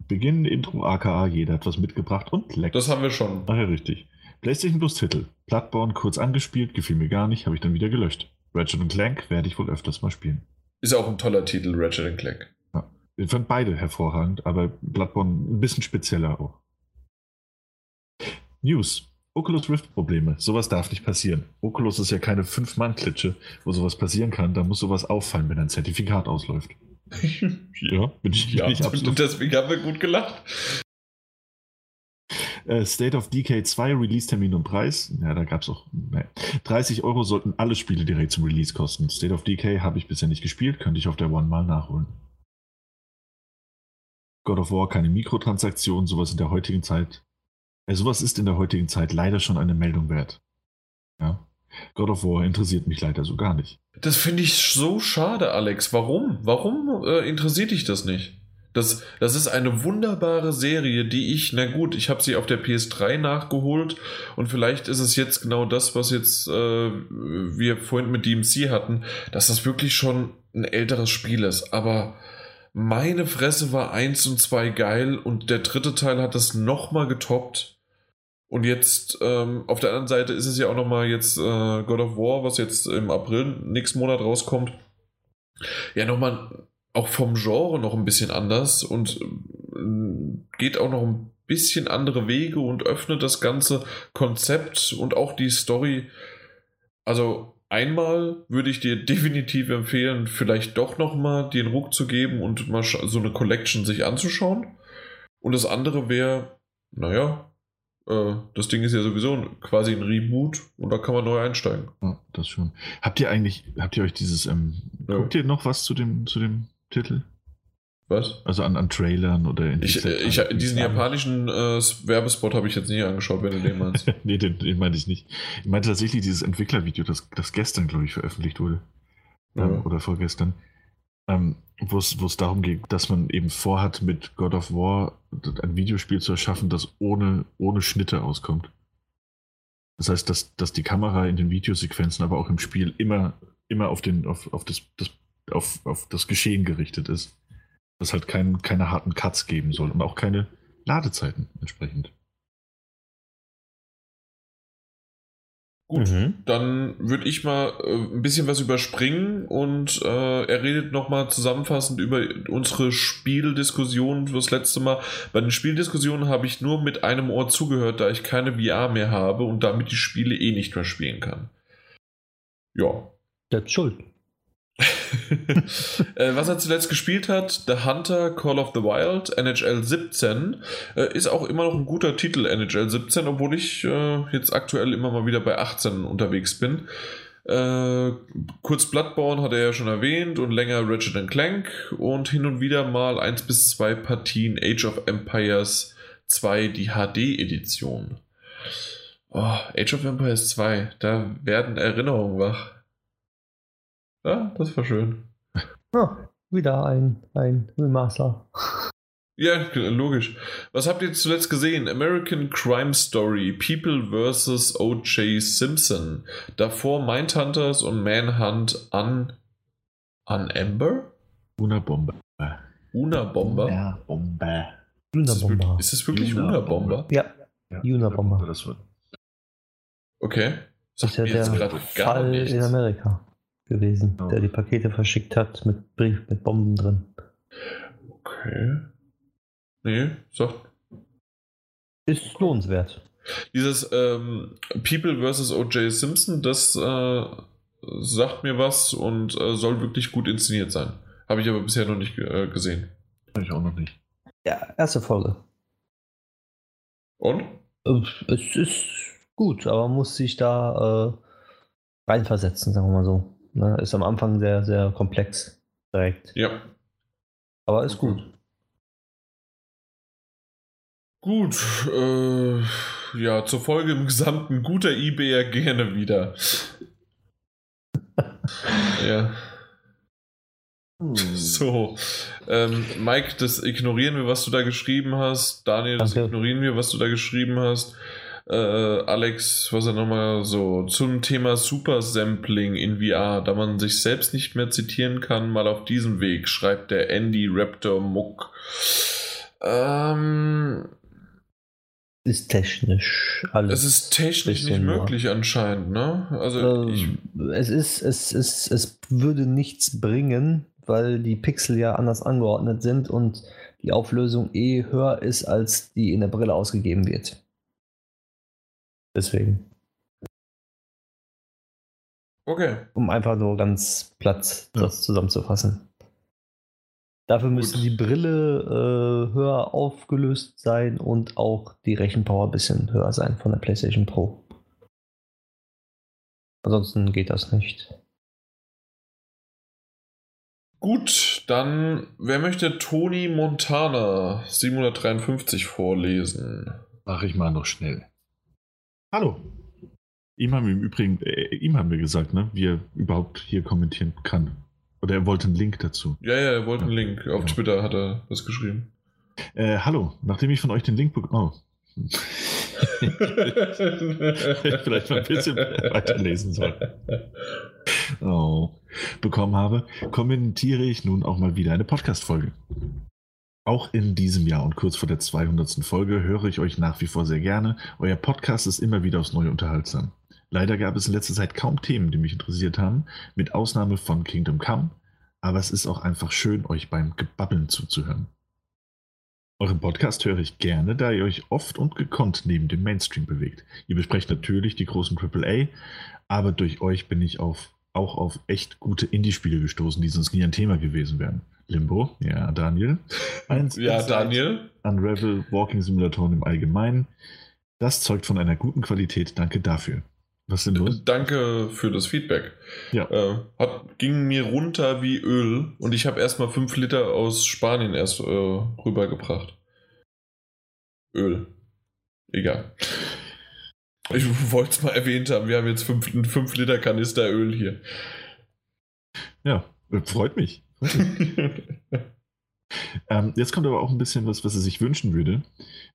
Beginn, Intro, aka, jeder hat was mitgebracht und Lex. Das haben wir schon. Ach ja, richtig. PlayStation Plus Titel. Bloodborne kurz angespielt, gefiel mir gar nicht, habe ich dann wieder gelöscht. Ratchet Clank werde ich wohl öfters mal spielen. Ist auch ein toller Titel, Ratchet Clank. Ja. Ich fand beide hervorragend, aber Bloodborne ein bisschen spezieller auch. News. Oculus Rift Probleme. Sowas darf nicht passieren. Oculus ist ja keine Fünf-Mann-Klitsche, wo sowas passieren kann. Da muss sowas auffallen, wenn ein Zertifikat ausläuft. ja, bin ich, ja, bin ich absolut. Deswegen haben wir gut gelacht. Äh, State of Decay 2 Release-Termin und Preis. Ja, da gab es auch. Nee. 30 Euro sollten alle Spiele direkt zum Release kosten. State of Decay habe ich bisher nicht gespielt, könnte ich auf der One mal nachholen. God of War keine Mikrotransaktionen, sowas in der heutigen Zeit ja, sowas ist in der heutigen Zeit leider schon eine Meldung wert. Ja. God of War interessiert mich leider so gar nicht. Das finde ich so schade, Alex. Warum? Warum äh, interessiert dich das nicht? Das, das ist eine wunderbare Serie, die ich, na gut, ich habe sie auf der PS3 nachgeholt und vielleicht ist es jetzt genau das, was jetzt äh, wir vorhin mit DMC hatten, dass das wirklich schon ein älteres Spiel ist. Aber meine Fresse war eins und zwei geil und der dritte Teil hat das nochmal getoppt. Und jetzt ähm, auf der anderen Seite ist es ja auch nochmal jetzt äh, God of War, was jetzt im April nächsten Monat rauskommt. Ja, nochmal auch vom Genre noch ein bisschen anders und äh, geht auch noch ein bisschen andere Wege und öffnet das ganze Konzept und auch die Story. Also einmal würde ich dir definitiv empfehlen, vielleicht doch nochmal den Ruck zu geben und mal so eine Collection sich anzuschauen. Und das andere wäre, naja, äh, das Ding ist ja sowieso quasi ein Reboot und da kann man neu einsteigen. Ja, das schon. Habt ihr eigentlich, habt ihr euch dieses, ähm, ja. guckt ihr noch was zu dem, zu dem Titel? Was? Also an, an Trailern oder in ich, ich, Diesen japanischen äh, Werbespot habe ich jetzt nie angeschaut, wenn du den meinst. nee, den, den meinte ich nicht. Ich meinte tatsächlich dieses Entwicklervideo, das, das gestern, glaube ich, veröffentlicht wurde. Ja. Ähm, oder vorgestern. Ähm, wo es darum geht, dass man eben vorhat, mit God of War ein Videospiel zu erschaffen, das ohne, ohne Schnitte auskommt. Das heißt, dass, dass die Kamera in den Videosequenzen, aber auch im Spiel immer, immer auf, den, auf, auf, das, das, auf, auf das Geschehen gerichtet ist dass halt kein, keine harten Cuts geben soll und auch keine, Ladezeiten entsprechend. Gut, mhm. dann würde ich mal äh, ein bisschen was überspringen und äh, er redet nochmal zusammenfassend über unsere Spieldiskussion fürs letzte Mal. Bei den Spieldiskussionen habe ich nur mit einem Ohr zugehört, da ich keine VR mehr habe und damit die Spiele eh nicht mehr spielen kann. Ja. Das ist schuld. Äh, was er zuletzt gespielt hat, The Hunter, Call of the Wild, NHL 17, äh, ist auch immer noch ein guter Titel, NHL 17, obwohl ich äh, jetzt aktuell immer mal wieder bei 18 unterwegs bin. Kurz Bloodborne hat er ja schon erwähnt und länger Ratchet Clank und hin und wieder mal 1 bis 2 Partien Age of Empires 2, die HD-Edition. Oh, Age of Empires 2, da werden Erinnerungen wach. Ja, das war schön. Ja, wieder ein, ein Remaster. Ja, logisch. Was habt ihr zuletzt gesehen? American Crime Story, People vs. O.J. Simpson. Davor Mindhunters und Manhunt an, an Ember? Una Bomber. Una Bomber? Una Bomber. Una Bomber. Ist es wirklich Una Bomber? Ja, ja. Una Bomber. Okay. Sagt das ist ja der Fall in Amerika gewesen, oh. der die Pakete verschickt hat mit Brief mit Bomben drin. Okay. Nee, sagt. Ist lohnenswert. Dieses ähm, People vs. O.J. Simpson, das äh, sagt mir was und äh, soll wirklich gut inszeniert sein. Habe ich aber bisher noch nicht äh, gesehen. Habe ich auch noch nicht. Ja, erste Folge. Und? Äh, es ist gut, aber man muss sich da äh, reinversetzen, sagen wir mal so. Ne? Ist am Anfang sehr, sehr komplex direkt. Ja. Aber ist gut. Gut, äh, ja, zur Folge im Gesamten guter eBayer gerne wieder. ja. Hm. So, ähm, Mike, das ignorieren wir, was du da geschrieben hast. Daniel, das okay. ignorieren wir, was du da geschrieben hast äh, Alex, was er nochmal so zum Thema Super-Sampling in VR, da man sich selbst nicht mehr zitieren kann, mal auf diesem Weg, schreibt der Andy Raptor Muck. Ähm, ist technisch alles. Es ist technisch nicht möglich anscheinend, ne? Also ähm, ich, es ist, es ist, es würde nichts bringen, weil die Pixel ja anders angeordnet sind und die Auflösung eh höher ist, als die in der Brille ausgegeben wird. Deswegen. Okay. Um einfach nur ganz platt ja. das zusammenzufassen. Dafür müsste die Brille äh, höher aufgelöst sein und auch die Rechenpower ein bisschen höher sein von der PlayStation Pro. Ansonsten geht das nicht. Gut, dann wer möchte Tony Montana 753 vorlesen? Mach ich mal noch schnell. Hallo. Ihm haben wir im Übrigen, äh, ihm haben wir gesagt, ne, wie er überhaupt hier kommentieren kann. Oder er wollte einen Link dazu. Ja, ja, er wollte einen Link. Auf ja. Twitter hat er was geschrieben. Äh, hallo, nachdem ich von euch den Link bekommen. Oh. Vielleicht mal ein bisschen weiterlesen soll. Oh. bekommen habe, kommentiere ich nun auch mal wieder eine Podcast-Folge. Auch in diesem Jahr und kurz vor der 200. Folge höre ich euch nach wie vor sehr gerne. Euer Podcast ist immer wieder aufs Neue unterhaltsam. Leider gab es in letzter Zeit kaum Themen, die mich interessiert haben, mit Ausnahme von Kingdom Come, aber es ist auch einfach schön, euch beim Gebabbeln zuzuhören. Euren Podcast höre ich gerne, da ihr euch oft und gekonnt neben dem Mainstream bewegt. Ihr besprecht natürlich die großen AAA, aber durch euch bin ich auf, auch auf echt gute Indie-Spiele gestoßen, die sonst nie ein Thema gewesen wären. Limbo, ja, Daniel. Eins ja, Daniel. Unravel Walking Simulatoren im Allgemeinen. Das zeugt von einer guten Qualität. Danke dafür. Was denn los? Danke für das Feedback. Ja. Äh, hat, ging mir runter wie Öl und ich habe erstmal 5 Liter aus Spanien erst äh, rübergebracht. Öl. Egal. Ich wollte es mal erwähnt haben, wir haben jetzt 5 Liter Kanister Öl hier. Ja, freut mich. ähm, jetzt kommt aber auch ein bisschen was, was er sich wünschen würde,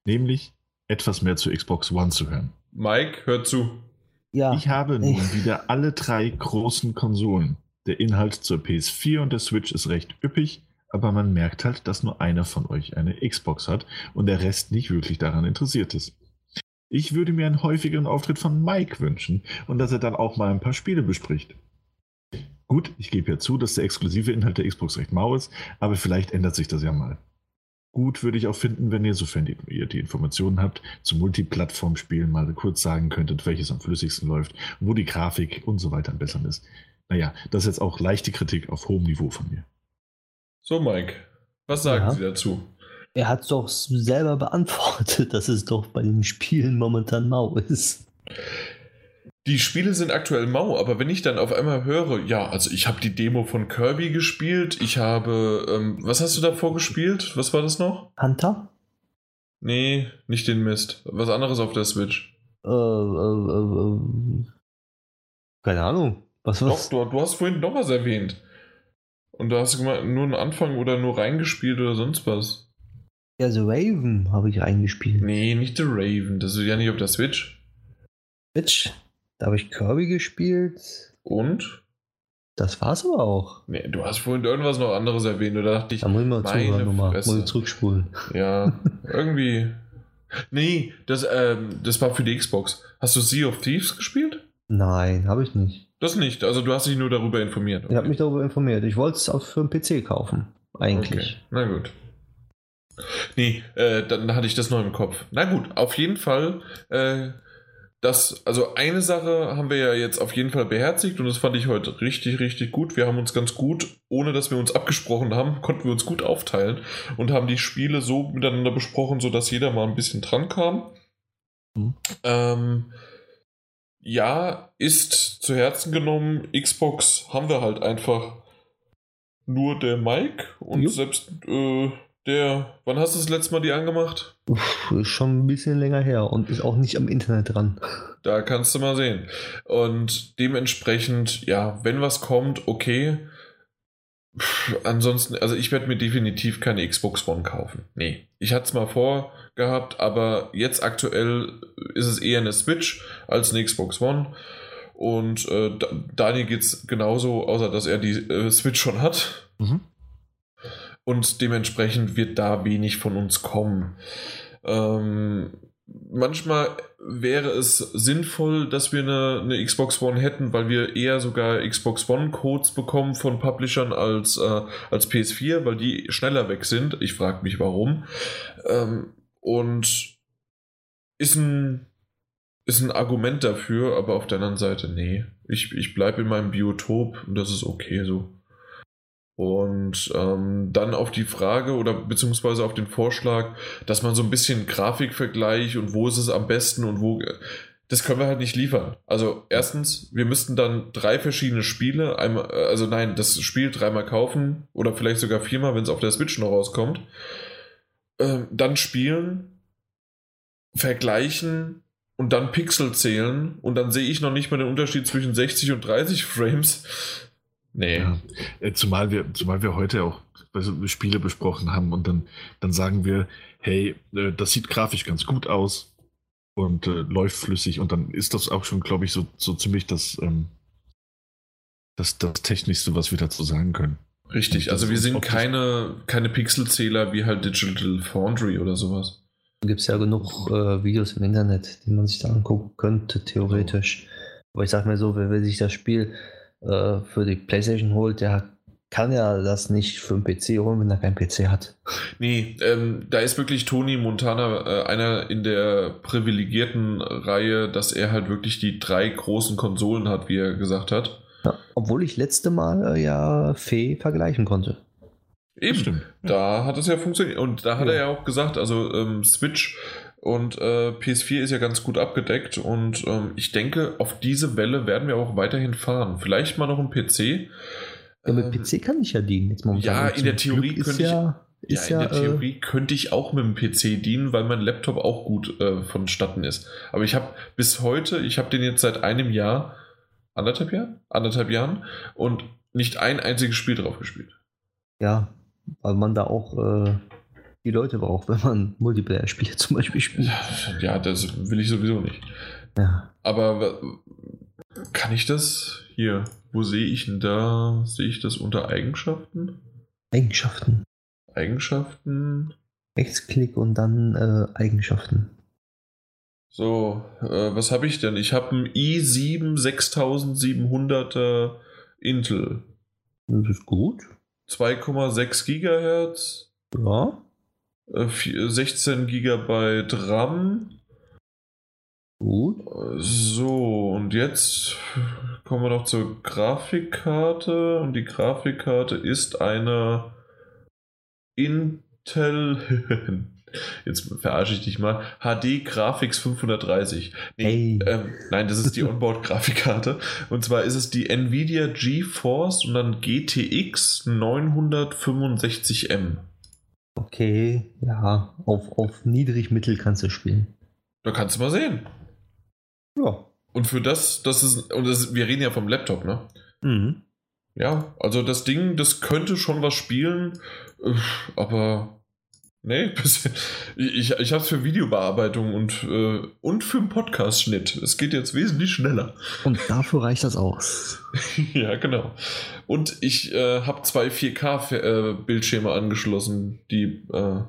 nämlich etwas mehr zu Xbox One zu hören. Mike, hör zu. Ja. Ich habe nun wieder alle drei großen Konsolen. Der Inhalt zur PS4 und der Switch ist recht üppig, aber man merkt halt, dass nur einer von euch eine Xbox hat und der Rest nicht wirklich daran interessiert ist. Ich würde mir einen häufigeren Auftritt von Mike wünschen und dass er dann auch mal ein paar Spiele bespricht. Gut, ich gebe ja zu, dass der exklusive Inhalt der Xbox recht mau ist, aber vielleicht ändert sich das ja mal. Gut würde ich auch finden, wenn ihr, sofern ihr die Informationen habt, zu Multiplattform-Spielen mal kurz sagen könntet, welches am flüssigsten läuft, wo die Grafik und so weiter am besseren ist. Naja, das ist jetzt auch leichte Kritik auf hohem Niveau von mir. So, Mike, was sagen Ja. Sie dazu? Er hat es doch selber beantwortet, dass es doch bei den Spielen momentan mau ist. Die Spiele sind aktuell mau, aber wenn ich dann auf einmal höre, ja, also ich habe die Demo von Kirby gespielt, ich habe, ähm, was hast du davor gespielt? Was war das noch? Hunter? Nee, nicht den Mist. Was anderes auf der Switch. Äh, äh, äh, äh, keine Ahnung. Was Doch, was? du, du hast vorhin noch was erwähnt. Und da hast du gemeint, nur einen Anfang oder nur reingespielt oder sonst was. Ja, The Raven habe ich reingespielt. Nee, nicht The Raven, das ist ja nicht auf der Switch. Switch. Da habe ich Kirby gespielt. Und? Das war's aber auch. Nee, du hast vorhin irgendwas noch anderes erwähnt, oder dachte ich, Da muss ich mal zuhören nochmal. Muss ich zurückspulen. Ja, irgendwie. Nee, das, ähm, das war für die Xbox. Hast du Sea of Thieves gespielt? Nein, habe ich nicht. Das nicht. Also du hast dich nur darüber informiert. Ich habe mich darüber informiert. Ich wollte es auch für einen PC kaufen. Eigentlich. Okay, na gut. Nee, äh, dann hatte ich das noch im Kopf. Na gut, auf jeden Fall. Äh, das, also eine Sache haben wir ja jetzt auf jeden Fall beherzigt und das fand ich heute richtig, richtig gut. Wir haben uns ganz gut, ohne dass wir uns abgesprochen haben, konnten wir uns gut aufteilen und haben die Spiele so miteinander besprochen, sodass jeder mal ein bisschen dran kam. Mhm. Ähm, ja, ist zu Herzen genommen. Xbox haben wir halt einfach nur der Mike und Jupp. selbst äh, der. Wann hast du das letzte Mal die angemacht? Uff, ist schon ein bisschen länger her und ist auch nicht am Internet dran. Da kannst du mal sehen. Und dementsprechend, ja, wenn was kommt, okay. Pff, ansonsten, also ich werde mir definitiv keine Xbox One kaufen. Nee. Ich hatte es mal vorgehabt, aber jetzt aktuell ist es eher eine Switch als eine Xbox One. Und äh, Da- Daniel geht es genauso, außer dass er die äh, Switch schon hat. Mhm. Und dementsprechend wird da wenig von uns kommen. Ähm, manchmal wäre es sinnvoll, dass wir eine, eine Xbox One hätten, weil wir eher sogar Xbox One-Codes bekommen von Publishern als, äh, als PS4, weil die schneller weg sind. Ich frage mich warum. Ähm, und ist ein, ist ein Argument dafür, aber auf der anderen Seite, nee. Ich, ich bleibe in meinem Biotop und das ist okay so. Und ähm, dann auf die Frage oder beziehungsweise auf den Vorschlag, dass man so ein bisschen Grafikvergleich und wo ist es am besten und wo. Das können wir halt nicht liefern. Also erstens, wir müssten dann drei verschiedene Spiele, einmal, äh, also nein, das Spiel dreimal kaufen oder vielleicht sogar viermal, wenn es auf der Switch noch rauskommt. Ähm, dann spielen, vergleichen und dann Pixel zählen und dann sehe ich noch nicht mal den Unterschied zwischen 60 und 30 Frames. Nee. Ja. Äh, Zumal wir, zumal wir heute auch also Spiele besprochen haben und dann, dann sagen wir, hey, äh, das sieht grafisch ganz gut aus und äh, läuft flüssig und dann ist das auch schon, glaube ich, so, so ziemlich das, ähm, das, das Technischste, was wir dazu sagen können. Richtig, also wir sind keine, keine Pixelzähler wie halt Digital Foundry oder sowas. Gibt es ja genug äh, Videos im Internet, die man sich da angucken könnte, theoretisch. Aber ich sag mir so, wer, wer sich das Spiel äh, für die Playstation holt, der kann ja das nicht für einen PC holen, wenn er keinen PC hat. Nee, ähm, da ist wirklich Tony Montana äh, einer in der privilegierten Reihe, dass er halt wirklich die drei großen Konsolen hat, wie er gesagt hat. Ja, obwohl ich letzte Mal äh, ja Fee vergleichen konnte. Eben, Stimmt. da hat es ja funktioniert. Und da hat Ja. er ja auch gesagt, also ähm, Switch und äh, PS4 ist ja ganz gut abgedeckt und ähm, ich denke, auf diese Welle werden wir auch weiterhin fahren. Vielleicht mal noch ein PC. Ja, mit Ähm, PC kann ich ja dienen jetzt momentan. ja, in der Theorie Glück könnte ich- ja, Ja, in ja, der Theorie könnte ich auch mit dem PC dienen, weil mein Laptop auch gut äh, vonstatten ist. Aber ich habe bis heute, ich habe den jetzt seit einem Jahr, anderthalb Jahren? Anderthalb Jahren und nicht ein einziges Spiel drauf gespielt. äh, ja, weil man da auch äh, die Leute braucht, wenn man Multiplayer-Spiele zum Beispiel spielt. Ja, das will ich sowieso nicht. Ja. Aber wa- kann ich das hier? Wo sehe ich denn da? Sehe ich das unter Eigenschaften? Eigenschaften. Eigenschaften. Rechtsklick und dann äh, Eigenschaften. So, äh, was habe ich denn? Ich habe ein i7 6700er Intel. Das ist gut. 2,6 Gigahertz. Ja. Äh, 16 Gigabyte RAM. Gut. So, und jetzt kommen wir noch zur Grafikkarte. Und die Grafikkarte ist eine Intel. Jetzt verarsche ich dich mal. HD Graphics 530. Nee, Hey. ähm, nein, das ist die Onboard-Grafikkarte. Und zwar ist es die Nvidia GeForce und dann GTX 965M. Okay, ja, auf, auf niedrig-mittel kannst du spielen. Da kannst du mal sehen. Ja. Und für das, das ist, und das, wir reden ja vom Laptop, ne? Mhm. Ja, also das Ding, das könnte schon was spielen, äh, aber nee, ich, ich habe es für Videobearbeitung und, äh, und für einen Podcast-Schnitt. Es geht jetzt wesentlich schneller. Und dafür reicht das aus. ja, genau. Und ich äh, habe zwei 4K-Bildschirme angeschlossen, die äh,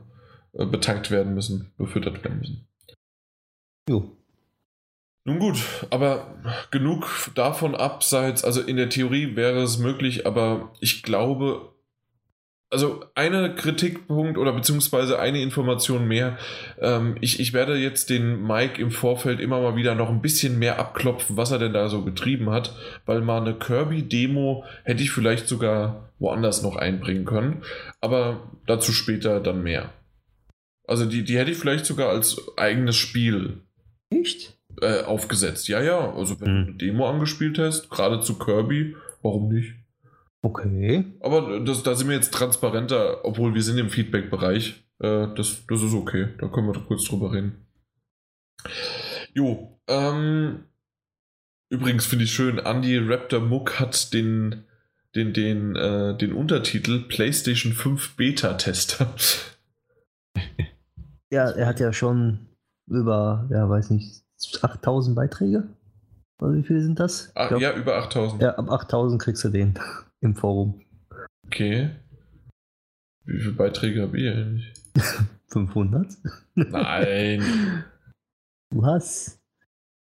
äh, betankt werden müssen, befüttert werden müssen. Jo. Nun gut, aber genug davon abseits. Also in der Theorie wäre es möglich, aber ich glaube, also eine Kritikpunkt oder beziehungsweise eine Information mehr. Ähm, ich, ich werde jetzt den Mike im Vorfeld immer mal wieder noch ein bisschen mehr abklopfen, was er denn da so getrieben hat, weil mal eine Kirby-Demo hätte ich vielleicht sogar woanders noch einbringen können. Aber dazu später dann mehr. Also die, die hätte ich vielleicht sogar als eigenes Spiel Echt? äh, aufgesetzt. Ja, ja, also wenn Hm. du eine Demo angespielt hast, gerade zu Kirby, warum nicht? Okay. Aber das, da sind wir jetzt transparenter, obwohl wir sind im Feedback-Bereich. Äh, das, das ist okay, da können wir doch kurz drüber reden. Jo, ähm, übrigens finde ich schön, Andy Raptor Muck hat den, den, den, äh, den Untertitel PlayStation 5 Beta-Tester. Ja, er hat ja schon über, ja, weiß nicht, 8000 Beiträge? Oder wie viele sind das? Ich Ah, glaub, ja, über 8000. ja, ab 8000 kriegst du den im Forum. Okay. Wie viele Beiträge habe ich eigentlich? 500? Nein. Du hast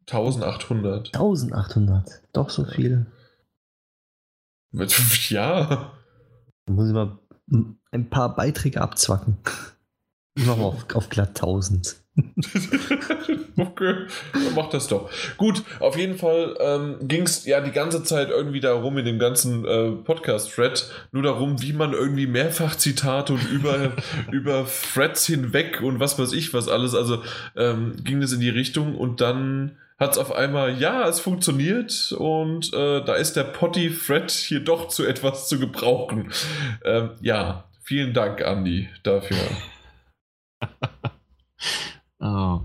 1800. 1800. Doch so viele. Ja. Da muss ich mal ein paar Beiträge abzwacken. Ich mach mal auf, auf glatt 1000. okay, dann mach das doch. Gut, auf jeden Fall ähm, ging es ja die ganze Zeit irgendwie darum, in dem ganzen äh, Podcast-Thread, nur darum, wie man irgendwie Mehrfachzitate und über, über Threads hinweg und was weiß ich was alles, also ähm, ging es in die Richtung und dann hat es auf einmal, ja, es funktioniert und äh, da ist der Potty-Thread hier doch zu etwas zu gebrauchen. Ähm, ja, vielen Dank, Andy, dafür. Oh.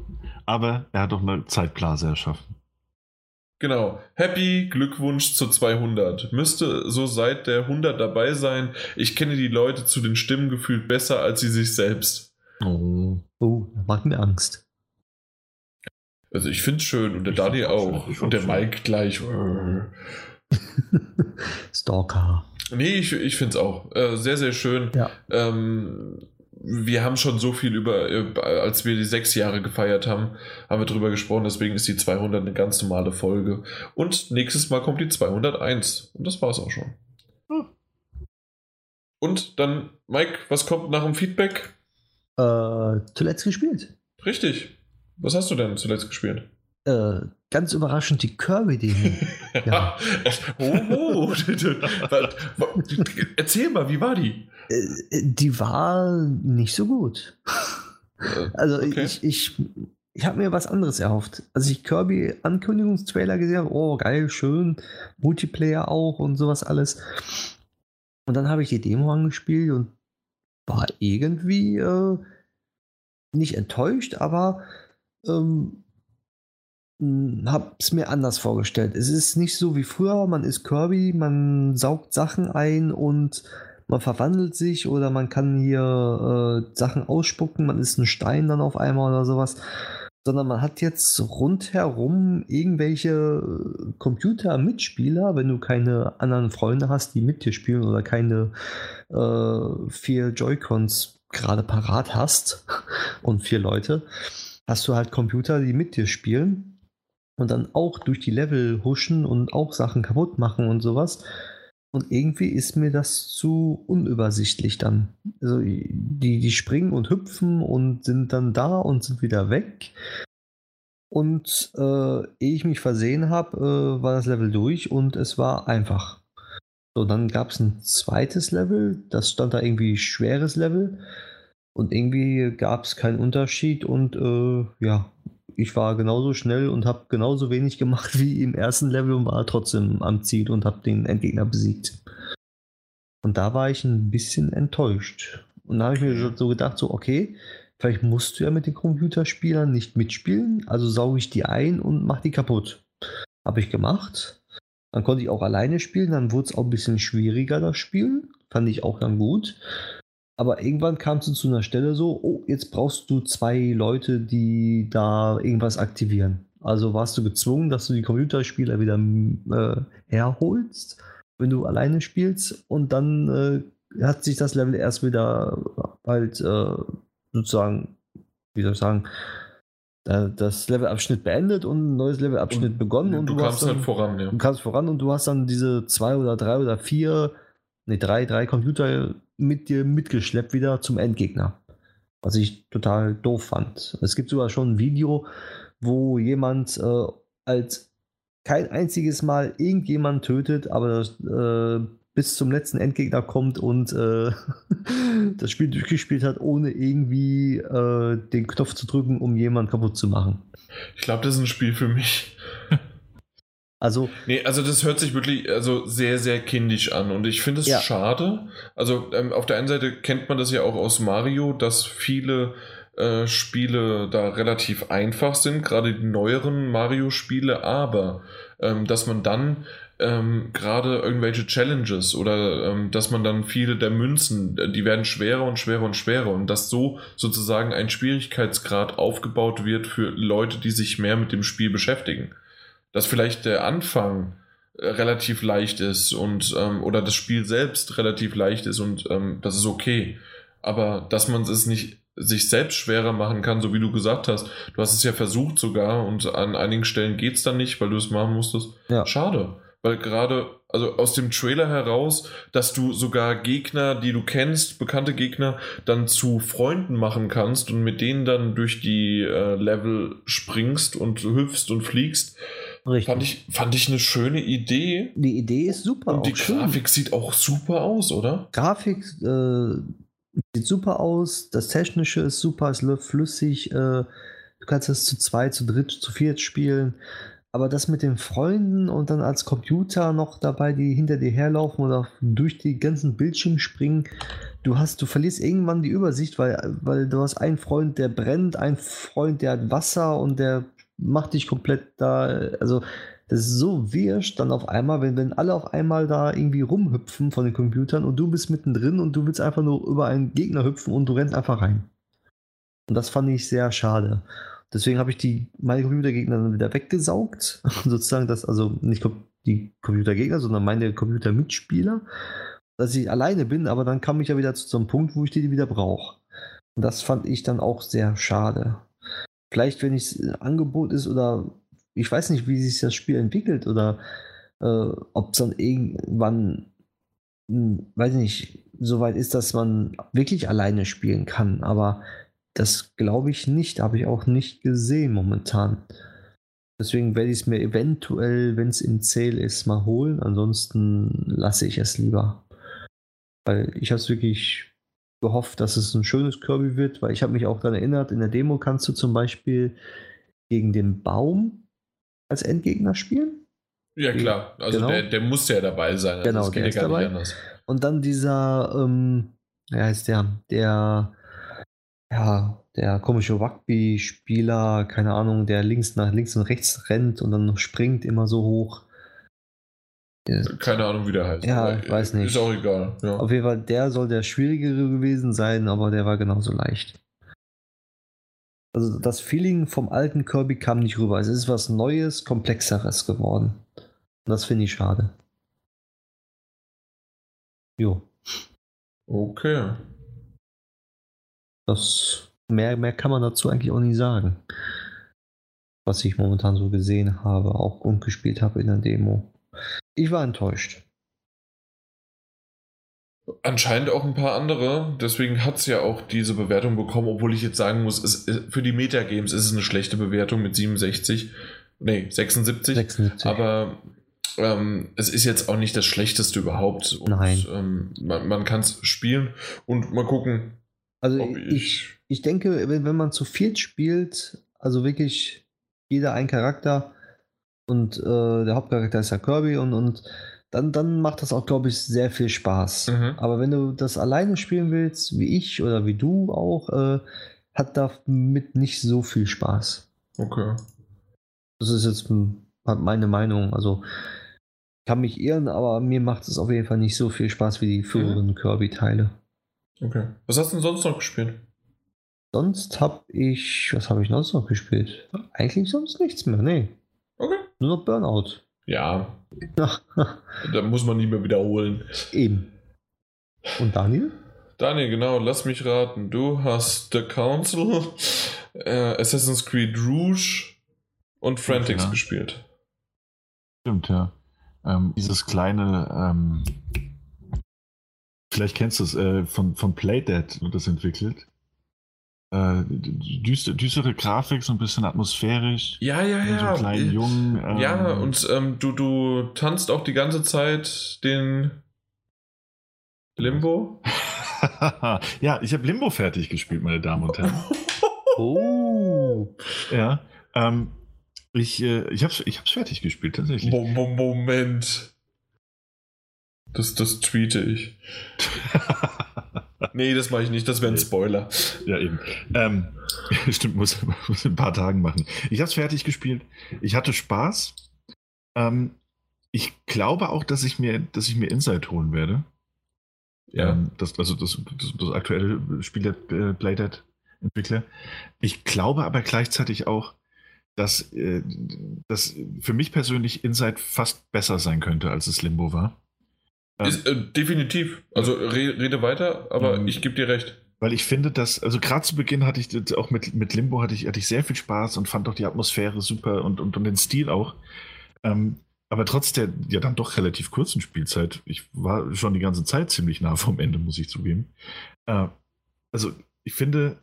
Aber er hat doch eine Zeitblase erschaffen. Genau. Happy Glückwunsch zu 200. Müsste so seit der 100 dabei sein. Ich kenne die Leute zu den Stimmen gefühlt besser als sie sich selbst. Oh. Oh, das macht mir Angst. Also ich finde es schön und der Ich Daniel auch auch. Und der schön. Mike gleich. Stalker. Nee, ich, ich finde es auch. Äh, sehr, sehr schön. Ja. Ähm, wir haben schon so viel über, äh, als wir die sechs Jahre gefeiert haben, haben wir drüber gesprochen. Deswegen ist die 200 eine ganz normale Folge. Und nächstes Mal kommt die 201. Und das war's auch schon. Hm. Und dann, Mike, was kommt nach dem Feedback? Äh, zuletzt gespielt. Richtig. Was hast du denn zuletzt gespielt? Äh, ganz überraschend die Kirby-Demo. Ja. oh, oh. Erzähl mal, wie war die? Äh, die war nicht so gut. Äh, Also Okay. ich, ich, ich habe mir was anderes erhofft. Als ich Kirby-Ankündigungstrailer gesehen habe, oh geil, schön, Multiplayer auch und sowas alles. Und dann habe ich die Demo angespielt und war irgendwie äh, nicht enttäuscht, aber ähm, habe es mir anders vorgestellt. Es ist nicht so wie früher, man ist Kirby, man saugt Sachen ein und man verwandelt sich oder man kann hier äh, Sachen ausspucken, man ist ein Stein dann auf einmal oder sowas. Sondern man hat jetzt rundherum irgendwelche äh, Computer-Mitspieler, wenn du keine anderen Freunde hast, die mit dir spielen oder keine äh, vier Joy-Cons gerade parat hast und vier Leute, hast du halt Computer, die mit dir spielen und dann auch durch die Level huschen und auch Sachen kaputt machen und sowas. Und irgendwie ist mir das zu unübersichtlich dann. Also die, die springen und hüpfen und sind dann da und sind wieder weg. Und äh, ehe ich mich versehen habe, äh, war das Level durch und es war einfach. So, dann gab es ein zweites Level, das stand da irgendwie schweres Level. Und irgendwie gab es keinen Unterschied und äh, ja, ich war genauso schnell und habe genauso wenig gemacht wie im ersten Level und war trotzdem am Ziel und habe den Endgegner besiegt. Und da war ich ein bisschen enttäuscht. Und da habe ich mir so gedacht, so, okay, vielleicht musst du ja mit den Computerspielern nicht mitspielen, also sauge ich die ein und mach die kaputt. Habe ich gemacht. Dann konnte ich auch alleine spielen, dann wurde es auch ein bisschen schwieriger, das Spielen. Fand ich auch dann gut. Aber irgendwann kamst du zu einer Stelle so, oh, jetzt brauchst du zwei Leute, die da irgendwas aktivieren. Also warst du gezwungen, dass du die Computerspieler wieder äh, herholst, wenn du alleine spielst. Und dann äh, hat sich das Level erst wieder halt äh, sozusagen, wie soll ich sagen, das Levelabschnitt beendet und ein neues Levelabschnitt und begonnen. Und du, du kamst dann, halt voran, ja. Du kamst voran und du hast dann diese zwei oder drei oder vier, nee, drei, drei Computer mit dir mitgeschleppt wieder zum Endgegner. Was ich total doof fand. Es gibt sogar schon ein Video, wo jemand äh, als kein einziges Mal irgendjemand tötet, aber äh, bis zum letzten Endgegner kommt und äh, das Spiel durchgespielt hat, ohne irgendwie äh, den Knopf zu drücken, um jemanden kaputt zu machen. Ich glaube, das ist ein Spiel für mich. Also, nee, also das hört sich wirklich also sehr, sehr kindisch an und ich finde es ja. schade. Also ähm, auf der einen Seite kennt man das ja auch aus Mario, dass viele äh, Spiele da relativ einfach sind, gerade die neueren Mario-Spiele, aber ähm, dass man dann ähm, gerade irgendwelche Challenges oder ähm, dass man dann viele der Münzen, die werden schwerer und schwerer und schwerer und dass so sozusagen ein Schwierigkeitsgrad aufgebaut wird für Leute, die sich mehr mit dem Spiel beschäftigen dass vielleicht der Anfang äh, relativ leicht ist und ähm, oder das Spiel selbst relativ leicht ist und ähm, das ist okay. Aber dass man es nicht sich selbst schwerer machen kann, so wie du gesagt hast. Du hast es ja versucht sogar und an einigen Stellen geht es dann nicht, weil du es machen musstest. Ja. Schade. Weil gerade, also aus dem Trailer heraus, dass du sogar Gegner, die du kennst, bekannte Gegner, dann zu Freunden machen kannst und mit denen dann durch die äh, Level springst und hüpfst und fliegst Richtig. Fand ich, fand ich eine schöne Idee. Die Idee ist super. Und die Grafik sieht auch super aus, oder? Grafik äh, sieht super aus. Das Technische ist super. Es läuft flüssig. Äh, du kannst es zu zweit, zu dritt, zu viert spielen. Aber das mit den Freunden und dann als Computer noch dabei, die hinter dir herlaufen oder durch die ganzen Bildschirme springen, du hast, du verlierst irgendwann die Übersicht, weil, weil du hast einen Freund, der brennt, einen Freund, der hat Wasser und der macht dich komplett da, also das ist so wirsch dann auf einmal, wenn, wenn alle auf einmal da irgendwie rumhüpfen von den Computern und du bist mittendrin und du willst einfach nur über einen Gegner hüpfen und du rennst einfach rein. Und das fand ich sehr schade. Deswegen habe ich die, meine Computergegner dann wieder weggesaugt. Sozusagen das, also nicht die Computergegner, sondern meine Computermitspieler. Dass ich alleine bin, aber dann kam ich ja wieder zu so einem Punkt, wo ich die wieder brauche. Und das fand ich dann auch sehr schade. Vielleicht, wenn es ein Angebot ist oder ich weiß nicht, wie sich das Spiel entwickelt oder äh, ob es dann irgendwann, hm, weiß nicht, so weit ist, dass man wirklich alleine spielen kann. Aber das glaube ich nicht, habe ich auch nicht gesehen momentan. Deswegen werde ich es mir eventuell, wenn es im Zähl ist, mal holen. Ansonsten lasse ich es lieber. Weil ich habe es wirklich gehofft, dass es ein schönes Kirby wird, weil ich habe mich auch daran erinnert, in der Demo kannst du zum Beispiel gegen den Baum als Endgegner spielen. Ja, klar. Also genau. der, der muss ja dabei sein. Also genau, der ist dabei. Und dann dieser, ähm, wie heißt der, der, ja, der komische Rugby-Spieler, keine Ahnung, der links nach links und rechts rennt und dann springt immer so hoch. Keine Ahnung, wie der heißt. Ja, ich weiß nicht. Ist auch egal. Ja. Auf jeden Fall, der soll der schwierigere gewesen sein, aber der war genauso leicht. Also das Feeling vom alten Kirby kam nicht rüber. Es ist was Neues, Komplexeres geworden. Und das finde ich schade. Jo. Okay. Das mehr, mehr kann man dazu eigentlich auch nicht sagen. Was ich momentan so gesehen habe, auch und gespielt habe in der Demo. Ich war enttäuscht. Anscheinend auch ein paar andere. Deswegen hat es ja auch diese Bewertung bekommen, obwohl ich jetzt sagen muss, es, für die Metagames ist es eine schlechte Bewertung mit 67. Nee, 76. 76. Aber ähm, es ist jetzt auch nicht das Schlechteste überhaupt. Und, Nein. Ähm, man man kann es spielen und mal gucken. Also ob ich, ich denke, wenn, wenn man zu viel spielt, also wirklich jeder ein Charakter und äh, der Hauptcharakter ist ja Kirby und, und dann, dann macht das auch, glaube ich, sehr viel Spaß. Mhm. Aber wenn du das alleine spielen willst, wie ich oder wie du auch, äh, hat damit nicht so viel Spaß. Okay. Das ist jetzt meine Meinung. Also kann mich irren, aber mir macht es auf jeden Fall nicht so viel Spaß wie die früheren Kirby-Teile. Okay. Was hast du denn sonst noch gespielt? Sonst habe ich, was habe ich sonst noch gespielt? Eigentlich sonst nichts mehr, nee. Nur noch Burnout. Ja, da muss man nie mehr wiederholen. Eben. Und Daniel? Daniel, genau, lass mich raten. Du hast The Council, äh, Assassin's Creed Rouge und Frantics Ja. gespielt. Stimmt, ja. Ähm, dieses kleine, ähm, vielleicht kennst du es, äh, von, von Playdead wird das entwickelt. Äh, düster, düstere Grafik, so ein bisschen atmosphärisch. Ja, ja, so ja. einem kleinen Jungen. ähm, ja, und ähm, du, du tanzt auch die ganze Zeit den Limbo. ja, ich habe Limbo fertig gespielt, meine Damen und Herren. Oh. ja. Ähm, ich äh, ich habe es ich hab's fertig gespielt, tatsächlich. Mo- Mo- Moment. Das, das tweete ich. Nee, das mache ich nicht, das wäre ein. Spoiler. Ja, eben. Ähm, stimmt, muss, muss in ein paar Tagen machen. Ich habe es fertig gespielt. Ich hatte Spaß. Ähm, ich glaube auch, dass ich mir, dass ich mir Inside holen werde. Ja. Ähm, das, also das, das, das aktuelle Spiel der äh, Playdead Entwickler. Ich glaube aber gleichzeitig auch, dass, äh, dass für mich persönlich Inside fast besser sein könnte, als es Limbo war. Ist, äh, definitiv. Also re rede weiter, aber Mhm. ich gebe dir recht. Weil ich finde, dass, also gerade zu Beginn hatte ich auch mit, mit Limbo hatte ich, hatte ich sehr viel Spaß und fand auch die Atmosphäre super und, und, und den Stil auch. Ähm, aber trotz der ja dann doch relativ kurzen Spielzeit, ich war schon die ganze Zeit ziemlich nah vom Ende, muss ich zugeben. Äh, also ich finde,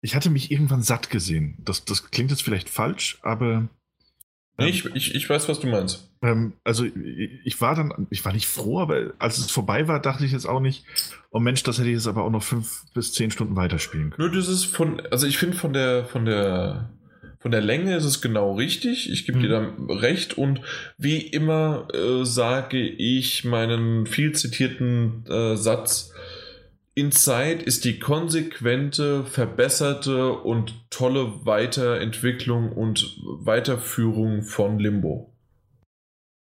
ich hatte mich irgendwann satt gesehen. Das, das klingt jetzt vielleicht falsch, aber Nee, ähm, ich, ich, ich weiß, was du meinst. ähm, also ich ich war dann, ich war nicht froh, aber als es vorbei war, dachte ich jetzt auch nicht, oh Mensch, das hätte ich jetzt aber auch noch fünf bis zehn Stunden weiterspielen können. Nur das ist von, also ich finde von der, von der, von der Länge ist es genau richtig. Ich gebe Mhm. dir da recht und wie immer äh, sage ich meinen viel zitierten äh, Satz. Inside ist die konsequente, verbesserte und tolle Weiterentwicklung und Weiterführung von Limbo.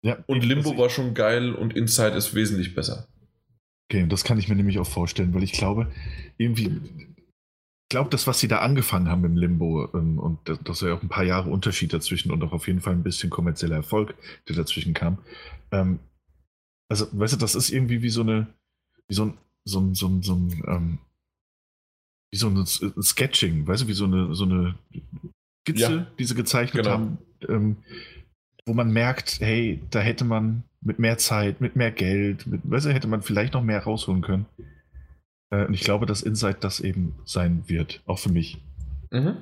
Ja, Und Limbo also war schon geil und Inside ist wesentlich besser. Okay, und das kann ich mir nämlich auch vorstellen, weil ich glaube, irgendwie, ich glaube, das, was sie da angefangen haben im Limbo, ähm, und das, das war ja auch ein paar Jahre Unterschied dazwischen und auch auf jeden Fall ein bisschen kommerzieller Erfolg, der dazwischen kam. Ähm, also, weißt du, das ist irgendwie wie so eine, wie so ein, so ein, so ein, so ein ähm, wie so ein Sketching, weißt du, wie so eine, so eine Skizze, Ja. die sie gezeichnet Genau. haben, ähm, wo man merkt, hey, da hätte man mit mehr Zeit, mit mehr Geld, mit, weißt du, hätte man vielleicht noch mehr rausholen können. Äh, und ich glaube, dass Insight das eben sein wird, auch für mich. Mhm.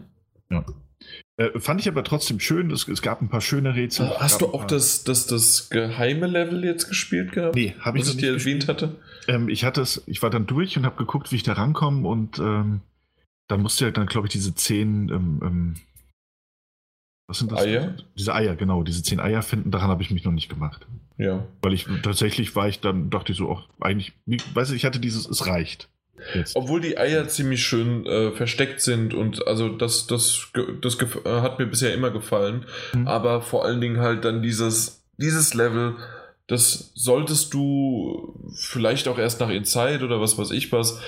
Äh, fand ich aber trotzdem schön, es, es gab ein paar schöne Rätsel. Oh, Hast du auch das, das, das geheime Level jetzt gespielt gehabt? Nee, habe ich ich dir nicht erwähnt gespielt. hatte? Ähm, ich hatte es, ich war dann durch und habe geguckt, wie ich da rankomme und ähm, dann musste ja dann, glaube ich, diese zehn, ähm, ähm, was sind das? Eier? Diese Eier, genau, diese zehn Eier finden, daran habe ich mich noch nicht gemacht. Ja. Weil ich tatsächlich war ich dann, dachte ich so, auch eigentlich, weißt du, ich hatte dieses, es reicht. Jetzt. Obwohl die Eier ziemlich schön äh, versteckt sind und also das, das, das äh, hat mir bisher immer gefallen. Mhm. Aber vor allen Dingen halt dann dieses, dieses Level, das solltest du vielleicht auch erst nach Inside oder was weiß ich was,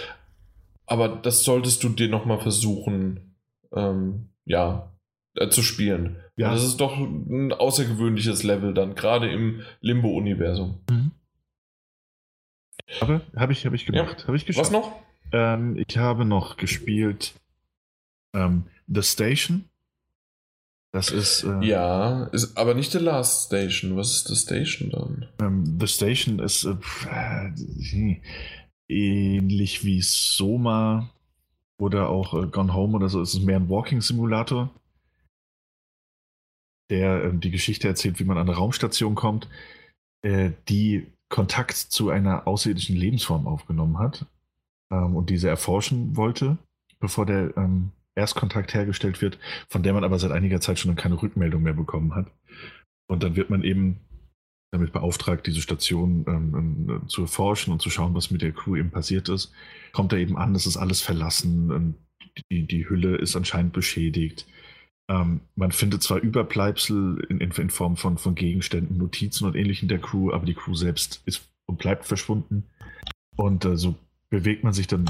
aber das solltest du dir nochmal versuchen, ähm, ja, äh, zu spielen. Ja. Das ist doch ein außergewöhnliches Level dann, gerade im Limbo-Universum. Aber habe ich, hab ich gemacht. Ja. Habe ich geschafft. Was noch? Ähm, ich habe noch gespielt ähm, The Station. Das ist. Äh, Ja, ist aber nicht The Last Station. Was ist The Station dann? Ähm, The Station ist äh, äh, ähnlich wie Soma oder auch äh, Gone Home oder so. Es ist mehr ein Walking-Simulator, der ähm, die Geschichte erzählt, wie man an eine Raumstation kommt, äh, die Kontakt zu einer außerirdischen Lebensform aufgenommen hat ähm, und diese erforschen wollte, bevor der ähm, Erstkontakt hergestellt wird, von der man aber seit einiger Zeit schon keine Rückmeldung mehr bekommen hat. Und dann wird man eben damit beauftragt, diese Station ähm, ähm, zu erforschen und zu schauen, was mit der Crew eben passiert ist. Kommt er eben an, es ist alles verlassen, ähm, die, die Hülle ist anscheinend beschädigt. Ähm, man findet zwar Überbleibsel in, in, in Form von, von Gegenständen, Notizen und ähnlichen der Crew, aber die Crew selbst ist und bleibt verschwunden. Und äh, so bewegt man sich dann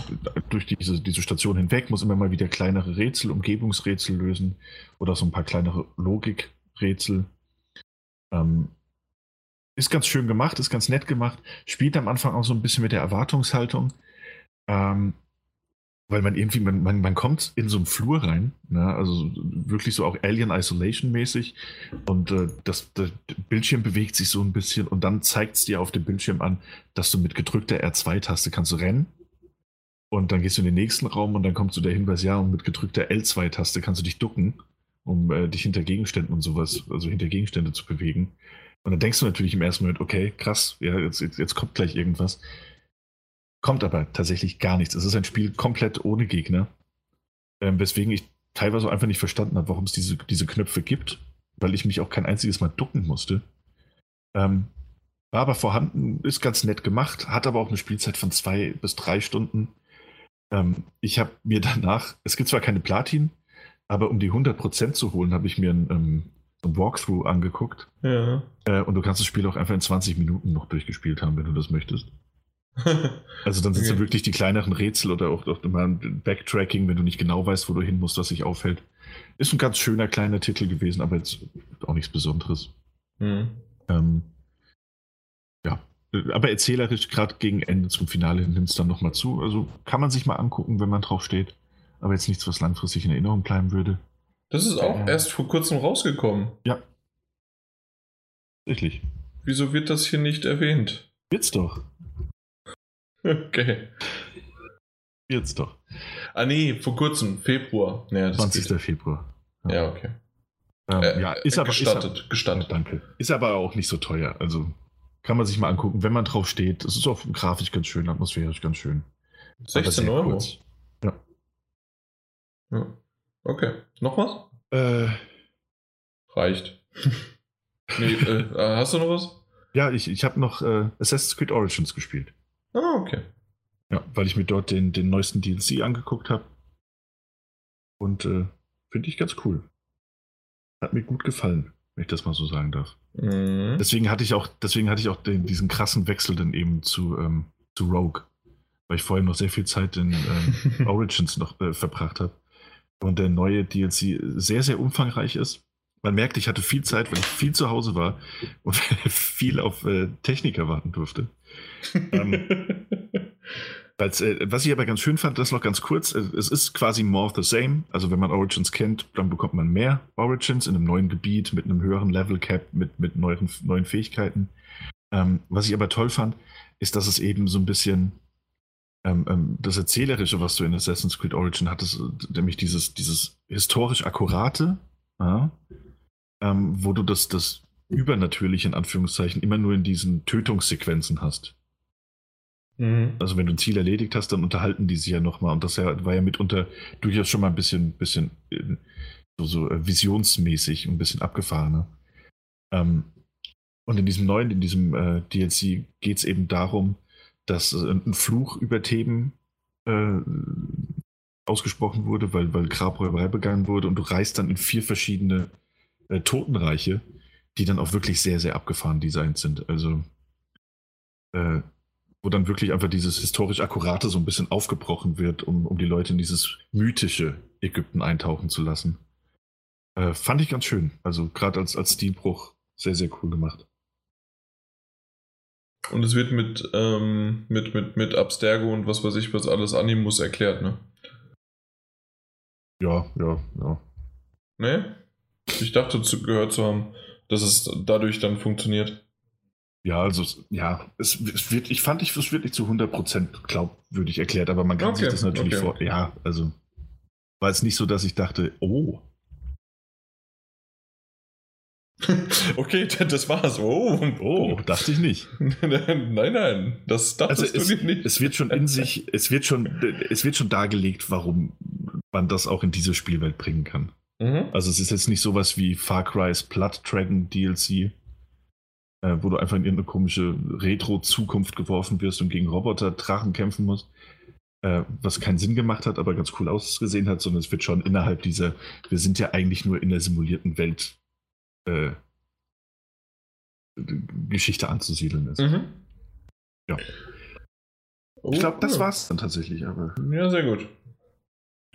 durch diese, diese Station hinweg, muss immer mal wieder kleinere Rätsel, Umgebungsrätsel lösen oder so ein paar kleinere Logikrätsel. Ähm, ist ganz schön gemacht, ist ganz nett gemacht, spielt am Anfang auch so ein bisschen mit der Erwartungshaltung, ähm, weil man irgendwie, man, man, man kommt in so einen Flur rein, ne? also wirklich so auch Alien Isolation mäßig und äh, das, das Bildschirm bewegt sich so ein bisschen und dann zeigt es dir auf dem Bildschirm an, dass du mit gedrückter R2-Taste kannst du rennen und dann gehst du in den nächsten Raum und dann kommt so der Hinweis, ja, und mit gedrückter L2-Taste kannst du dich ducken, um äh, dich hinter Gegenständen und sowas, also hinter Gegenstände zu bewegen. Und dann denkst du natürlich im ersten Moment, okay, krass, ja, jetzt, jetzt, jetzt kommt gleich irgendwas. Kommt aber tatsächlich gar nichts. Es ist ein Spiel komplett ohne Gegner. Ähm, weswegen ich teilweise einfach nicht verstanden habe, warum es diese, diese Knöpfe gibt, weil ich mich auch kein einziges Mal ducken musste. Ähm, war aber vorhanden, ist ganz nett gemacht, hat aber auch eine Spielzeit von zwei bis drei Stunden. Ähm, ich habe mir danach, es gibt zwar keine Platin, aber um die 100% zu holen, habe ich mir ein, ähm, ein Walkthrough angeguckt. Ja. Äh, und du kannst das Spiel auch einfach in 20 Minuten noch durchgespielt haben, wenn du das möchtest. Also dann sind Okay. so wirklich die kleineren Rätsel oder auch, auch mal ein Backtracking, wenn du nicht genau weißt, wo du hin musst, was sich aufhält. Ist ein ganz schöner kleiner Titel gewesen, aber jetzt auch nichts Besonderes. Hm. Ähm, ja, aber erzählerisch, gerade gegen Ende zum Finale nimmt es dann nochmal zu. Also kann man sich mal angucken, wenn man drauf steht. Aber jetzt nichts, was langfristig in Erinnerung bleiben würde. Das ist auch Ja. erst vor kurzem rausgekommen. Tatsächlich. Wieso wird das hier nicht erwähnt? Wird's doch. Okay. Wird's doch. Ah nee, vor kurzem, Februar. Ja, das 20. geht. Februar. Ja, okay. Ähm, Äh, ja, ist aber, ist gestattet, aber, gestattet. danke. Ist aber auch nicht so teuer. Also kann man sich mal angucken, wenn man drauf steht. Es ist auch grafisch ganz schön, atmosphärisch ganz schön. Aber 16 sehr Euro. kurz. Ja. Okay. Noch was? Äh, Reicht. nee, äh, hast du noch was? ja, ich, ich habe noch äh, Assassin's Creed Origins gespielt. Ah, okay. Ja, weil ich mir dort den, den neuesten DLC angeguckt habe. Und äh, finde ich ganz cool. Hat mir gut gefallen, wenn ich das mal so sagen darf. Mhm. Deswegen hatte ich auch, deswegen hatte ich auch den, diesen krassen Wechsel dann eben zu, ähm, zu Rogue. Weil ich vorher noch sehr viel Zeit in ähm, Origins noch äh, verbracht habe. Und der neue DLC sehr, sehr umfangreich ist. Man merkt, ich hatte viel Zeit, weil ich viel zu Hause war und viel auf äh, Techniker warten durfte. Ähm, äh, was ich aber ganz schön fand, das noch ganz kurz, äh, es ist quasi more of the same. Also wenn man Origins kennt, dann bekommt man mehr Origins in einem neuen Gebiet mit einem höheren Level Cap, mit, mit neuen, neuen Fähigkeiten. Ähm, was ich aber toll fand, ist, dass es eben so ein bisschen ähm, ähm, das Erzählerische, was du in Assassin's Creed Origin hattest, äh, nämlich dieses, dieses historisch Akkurate, ja, ähm, wo du das, das Übernatürliche in Anführungszeichen immer nur in diesen Tötungssequenzen hast. mhm. Also wenn du ein Ziel erledigt hast, dann unterhalten die sich ja nochmal. Und das war ja mitunter durchaus schon mal ein bisschen, bisschen äh, so, so äh, visionsmäßig und ein bisschen abgefahrener. Ähm, und in diesem neuen, in diesem äh, DLC geht es eben darum, dass äh, ein Fluch über Theben äh, ausgesprochen wurde, weil, weil Grabräuberei begangen wurde und du reist dann in vier verschiedene äh, Totenreiche, die dann auch wirklich sehr, sehr abgefahren designt sind. Also äh, wo dann wirklich einfach dieses historisch Akkurate so ein bisschen aufgebrochen wird, um, um die Leute in dieses mythische Ägypten eintauchen zu lassen. Äh, fand ich ganz schön. Also gerade als, als Stilbruch sehr, sehr cool gemacht. Und es wird mit, ähm, mit, mit, mit Abstergo und was weiß ich, was alles Animus erklärt, ne? Ja, ja, ja. Ne? Ich dachte, zu, gehört zu haben, dass es dadurch dann funktioniert. Ja, also, ja, es, es wird, ich fand, es wird nicht zu 100% glaubwürdig erklärt, aber man kann Okay, sich das natürlich okay. vor. Ja, also, war es nicht so, dass ich dachte, oh, okay, das war's. Oh, oh, dachte ich nicht. nein, nein, das dachtest Also es, du nicht. es wird schon in sich, es wird schon, es wird schon dargelegt, warum man das auch in diese Spielwelt bringen kann. Mhm. Also es ist jetzt nicht sowas wie Far Cry's Blood Dragon DLC, äh, wo du einfach in irgendeine komische Retro-Zukunft geworfen wirst und gegen Roboter-Drachen kämpfen musst. Äh, was keinen Sinn gemacht hat, aber ganz cool ausgesehen hat, sondern es wird schon innerhalb dieser, wir sind ja eigentlich nur in der simulierten Welt äh, Geschichte anzusiedeln ist. Mhm. Ja. Oh, Ich glaube, das cool. war's dann tatsächlich, aber. Ja, sehr gut.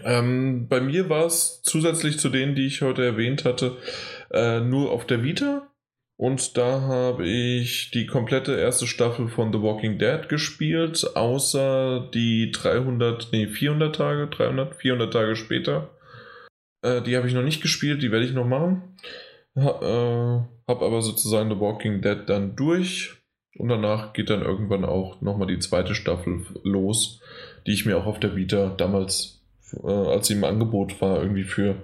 Ähm, bei mir war es zusätzlich zu denen, die ich heute erwähnt hatte, äh, nur auf der Vita. Und da habe ich die komplette erste Staffel von The Walking Dead gespielt, außer die 300, nee, 400 Tage, 300, 400 Tage später. Äh, die habe ich noch nicht gespielt, die werde ich noch machen. Ha, äh, habe aber sozusagen The Walking Dead dann durch. Und danach geht dann irgendwann auch nochmal die zweite Staffel los, die ich mir auch auf der Vita damals, äh, als sie im Angebot war, irgendwie für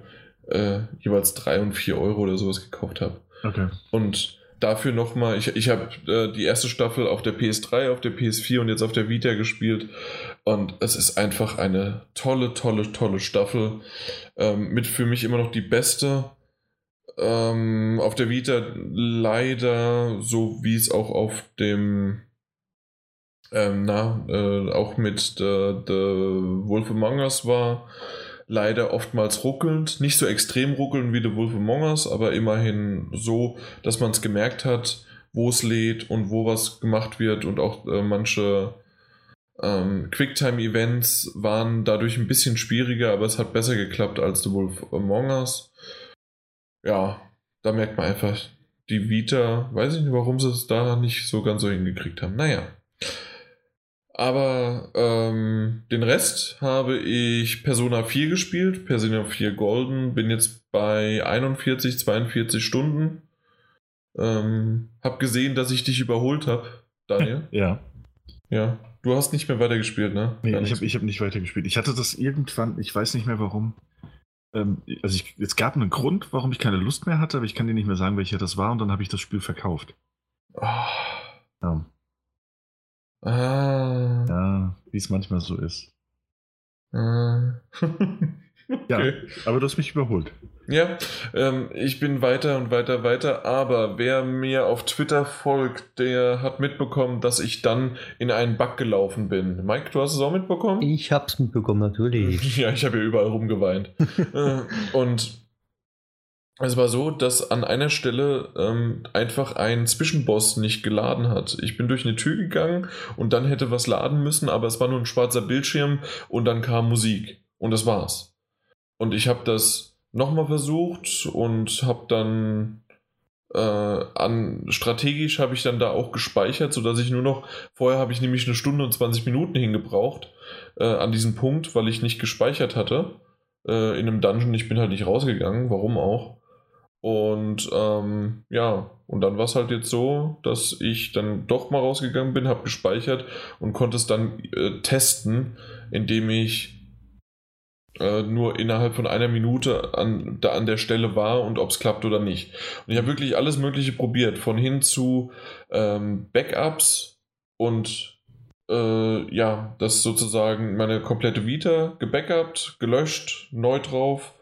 äh, jeweils 3 und 4 Euro oder sowas gekauft habe. Okay. Und dafür nochmal, ich, ich habe äh, die erste Staffel auf der PS3, auf der PS4 und jetzt auf der Vita gespielt. Und es ist einfach eine tolle, tolle, tolle Staffel. Ähm, mit für mich immer noch die beste. Ähm, auf der Vita leider, so wie es auch auf dem, ähm, na, äh, auch mit The, The Wolf Among Us war, leider oftmals ruckelnd. Nicht so extrem ruckelnd wie The Wolf Among Us, aber immerhin so, dass man es gemerkt hat, wo es lädt und wo was gemacht wird und auch äh, manche ähm, Quicktime-Events waren dadurch ein bisschen schwieriger, aber es hat besser geklappt als The Wolf Among Us. Ja, da merkt man einfach, die Vita, weiß ich nicht, warum sie es da nicht so ganz so hingekriegt haben. Naja. Aber ähm, den Rest habe ich Persona 4 gespielt, Persona 4 Golden, bin jetzt bei 41, 42 Stunden. Ähm, hab gesehen, dass ich dich überholt habe, Daniel. Ja. ja, du hast nicht mehr weitergespielt, ne? Nee, Gar ich habe hab nicht weitergespielt. Ich hatte das irgendwann, ich weiß nicht mehr warum. Ähm, also ich, es gab einen Grund, warum ich keine Lust mehr hatte, aber ich kann dir nicht mehr sagen, welcher das war und dann habe ich das Spiel verkauft. Ah, Ja, ah, ja wie es manchmal so ist. ah. Ja, okay. aber du hast mich überholt. Ja, ähm, ich bin weiter und weiter, weiter, aber wer mir auf Twitter folgt, der hat mitbekommen, dass ich dann in einen Bug gelaufen bin. Mike, du hast es auch mitbekommen? Ich hab's mitbekommen, natürlich. Ja, ich habe ja überall rumgeweint. Äh, und es war so, dass an einer Stelle ähm, einfach ein Zwischenboss nicht geladen hat. Ich bin durch eine Tür gegangen und dann hätte was laden müssen, aber es war nur ein schwarzer Bildschirm und dann kam Musik. Und das war's. Und ich habe das nochmal versucht und habe dann äh, an strategisch habe ich dann da auch gespeichert, sodass ich nur noch, vorher habe ich nämlich eine Stunde und 20 Minuten hingebraucht äh, an diesem Punkt, weil ich nicht gespeichert hatte äh, in einem Dungeon. Ich bin halt nicht rausgegangen, warum auch. Und ähm, ja, und dann war es halt jetzt so, dass ich dann doch mal rausgegangen bin, habe gespeichert und konnte es dann äh, testen, indem ich äh, nur innerhalb von einer Minute an, da an der Stelle war und ob es klappt oder nicht. Und ich habe wirklich alles Mögliche probiert, von hin zu ähm, Backups und äh, ja, das sozusagen meine komplette Vita gebackupt, gelöscht, neu drauf.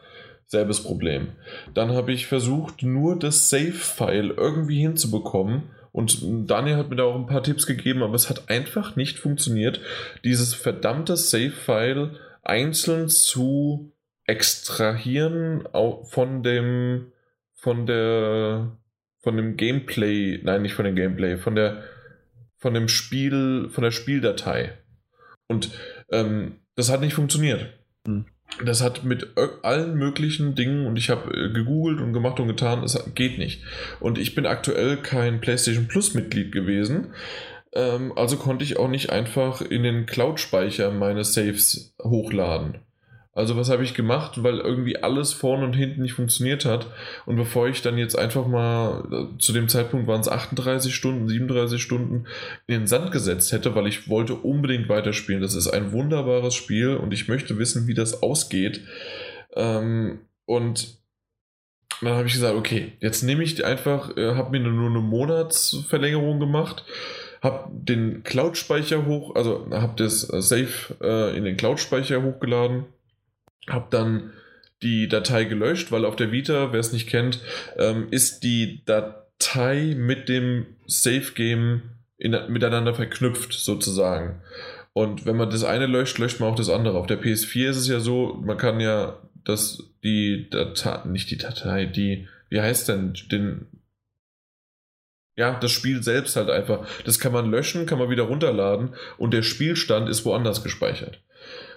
Selbes Problem. Dann habe ich versucht, nur das Save-File irgendwie hinzubekommen. Und Daniel hat mir da auch ein paar Tipps gegeben, aber es hat einfach nicht funktioniert, dieses verdammte Save-File einzeln zu extrahieren von dem von der von dem Gameplay, nein, nicht von dem Gameplay, von der von dem Spiel, von der Spieldatei. Und ähm, das hat nicht funktioniert. Hm. Das hat mit allen möglichen Dingen und ich habe äh, gegoogelt und gemacht und getan, es geht nicht. Und ich bin aktuell kein PlayStation Plus Mitglied gewesen. Ähm, also konnte ich auch nicht einfach in den Cloud-Speicher meine Saves hochladen. Also was habe ich gemacht, weil irgendwie alles vorne und hinten nicht funktioniert hat. Und bevor ich dann jetzt einfach mal, zu dem Zeitpunkt waren es 38 Stunden, 37 Stunden, in den Sand gesetzt hätte, weil ich wollte unbedingt weiterspielen. Das ist ein wunderbares Spiel und ich möchte wissen, wie das ausgeht. Ähm, und dann habe ich gesagt, okay, jetzt nehme ich einfach, äh, habe mir nur eine Monatsverlängerung gemacht, habe den Cloud-Speicher hoch, also habe das Safe äh, in den Cloud-Speicher hochgeladen, habe dann die Datei gelöscht, weil auf der Vita, wer es nicht kennt, ähm, ist die Datei mit dem Safe-Game miteinander verknüpft sozusagen. Und wenn man das eine löscht, löscht man auch das andere. Auf der PS4 ist es ja so, man kann ja das, die Datei, nicht die Datei, die, wie heißt denn, den, ja, das Spiel selbst halt einfach. Das kann man löschen, kann man wieder runterladen und der Spielstand ist woanders gespeichert.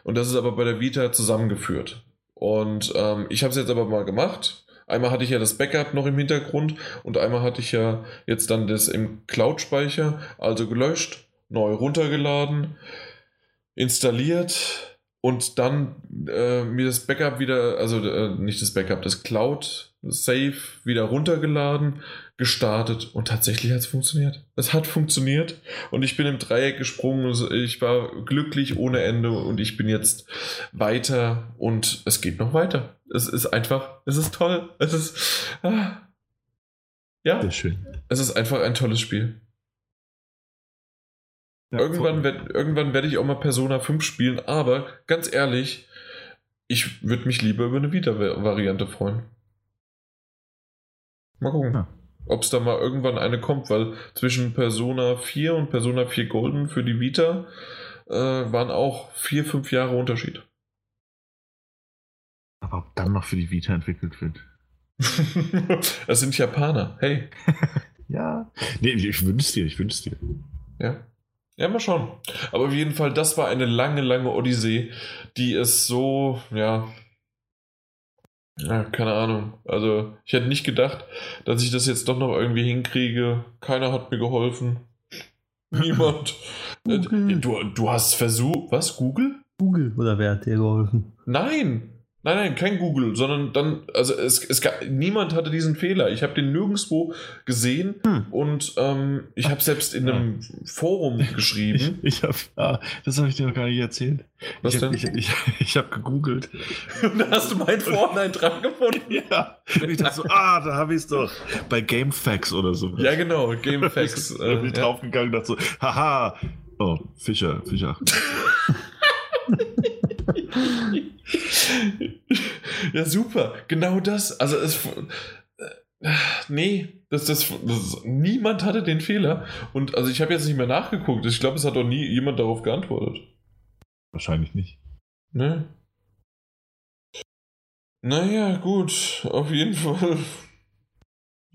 Und das ist aber bei der Vita zusammengeführt. Und ähm, ich habe es jetzt aber mal gemacht. Einmal hatte ich ja das Backup noch im Hintergrund und einmal hatte ich ja jetzt dann das im Cloud-Speicher, also gelöscht, neu runtergeladen, installiert und dann äh, mir das Backup wieder, also äh, nicht das Backup, das Cloud Save wieder runtergeladen, gestartet und tatsächlich hat es funktioniert. Es hat funktioniert und ich bin im Dreieck gesprungen. Ich war glücklich ohne Ende und ich bin jetzt weiter und es geht noch weiter. Es ist einfach, es ist toll. Es ist, ah, ja, Sehr schön. es ist einfach ein tolles Spiel. Ja, irgendwann werd, irgendwann werde ich auch mal Persona 5 spielen, aber ganz ehrlich, ich würde mich lieber über eine Vita-Variante freuen. Mal gucken, Ja. Ob es da mal irgendwann eine kommt, weil zwischen Persona 4 und Persona 4 Golden für die Vita äh, waren auch vier, fünf Jahre Unterschied. Aber ob dann noch für die Vita entwickelt wird. das sind Japaner. Hey, Ja. Nee, ich wünsche dir, ich wünsche dir. ja. Ja, mal schauen. Aber auf jeden Fall, das war eine lange, lange Odyssee, die es so, ja, ja, keine Ahnung. Also, ich hätte nicht gedacht, dass ich das jetzt doch noch irgendwie hinkriege. Keiner hat mir geholfen. Niemand. Du, du hast versucht. Was? Google? Google oder wer hat dir geholfen? Nein. Nein, nein, kein Google, sondern dann, also es, es gab, niemand hatte diesen Fehler. Ich habe den nirgendwo gesehen Hm. und ähm, ich habe selbst in einem Forum Ich, geschrieben. ich habe, ah, das habe ich dir noch gar nicht erzählt. Was ich, denn? Ich, ich, ich habe gegoogelt. Und da hast du mein Vorhinein dran gefunden. Ja. Und ich dachte so, ah, da habe ich es doch. Bei GameFAQs oder so. Ja, genau, Gamefax. Da bin Äh, ich ja. draufgegangen und dachte so, haha. Oh, Fischer, Fischer. Ja, super. Genau das. Also es. äh, Nee, das, das, das, niemand hatte den Fehler. Und also ich habe jetzt nicht mehr nachgeguckt. Ich glaube, es hat auch nie jemand darauf geantwortet. Wahrscheinlich nicht. Ne? Naja, gut. Auf jeden Fall.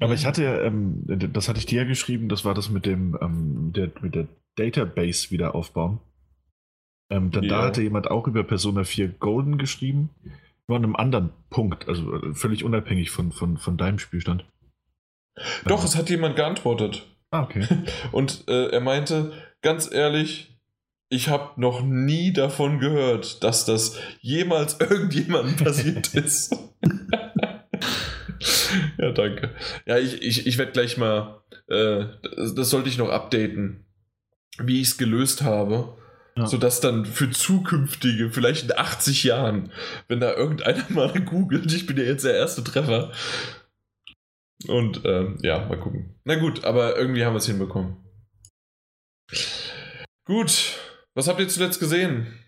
Aber ich hatte, ähm, das hatte ich dir ja geschrieben, das war das mit dem, ähm, der, mit der Database wieder aufbauen. Ähm, dann da Ja. hatte jemand auch über Persona 4 Golden geschrieben, nur an einem anderen Punkt, also äh, völlig unabhängig von, von, von deinem Spielstand. Doch, Ähm, es hat jemand geantwortet. Ah, okay. Und äh, er meinte, ganz ehrlich, ich habe noch nie davon gehört, dass das jemals irgendjemandem passiert ist. ja, danke. Ja, ich, ich, ich werde gleich mal, äh, das, das sollte ich noch updaten, wie ich es gelöst habe. Ja. Sodass dann für zukünftige, vielleicht in 80 Jahren, wenn da irgendeiner mal googelt, ich bin ja jetzt der erste Treffer. Und ähm, ja, mal gucken. Na gut, aber irgendwie haben wir es hinbekommen. Gut, was habt ihr zuletzt gesehen?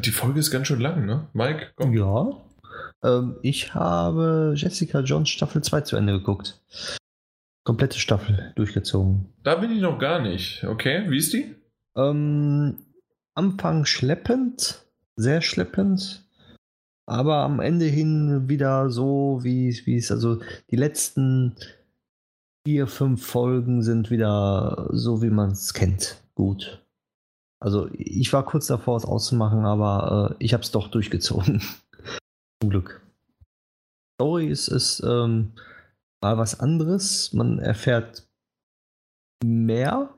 Die Folge ist ganz schön lang, ne? Mike, komm. Ja. Ähm, ich habe Jessica Jones Staffel 2 zu Ende geguckt. Komplette Staffel durchgezogen. Da bin ich noch gar nicht. Okay, wie ist die? Ähm, Anfang schleppend, sehr schleppend, aber am Ende hin wieder so, wie es- wie es, also die letzten vier, fünf Folgen sind wieder so, wie man es kennt. Gut. Also ich war kurz davor, es auszumachen, aber äh, ich habe es doch durchgezogen. Zum Glück. Story ist, ist ähm, mal was anderes. Man erfährt mehr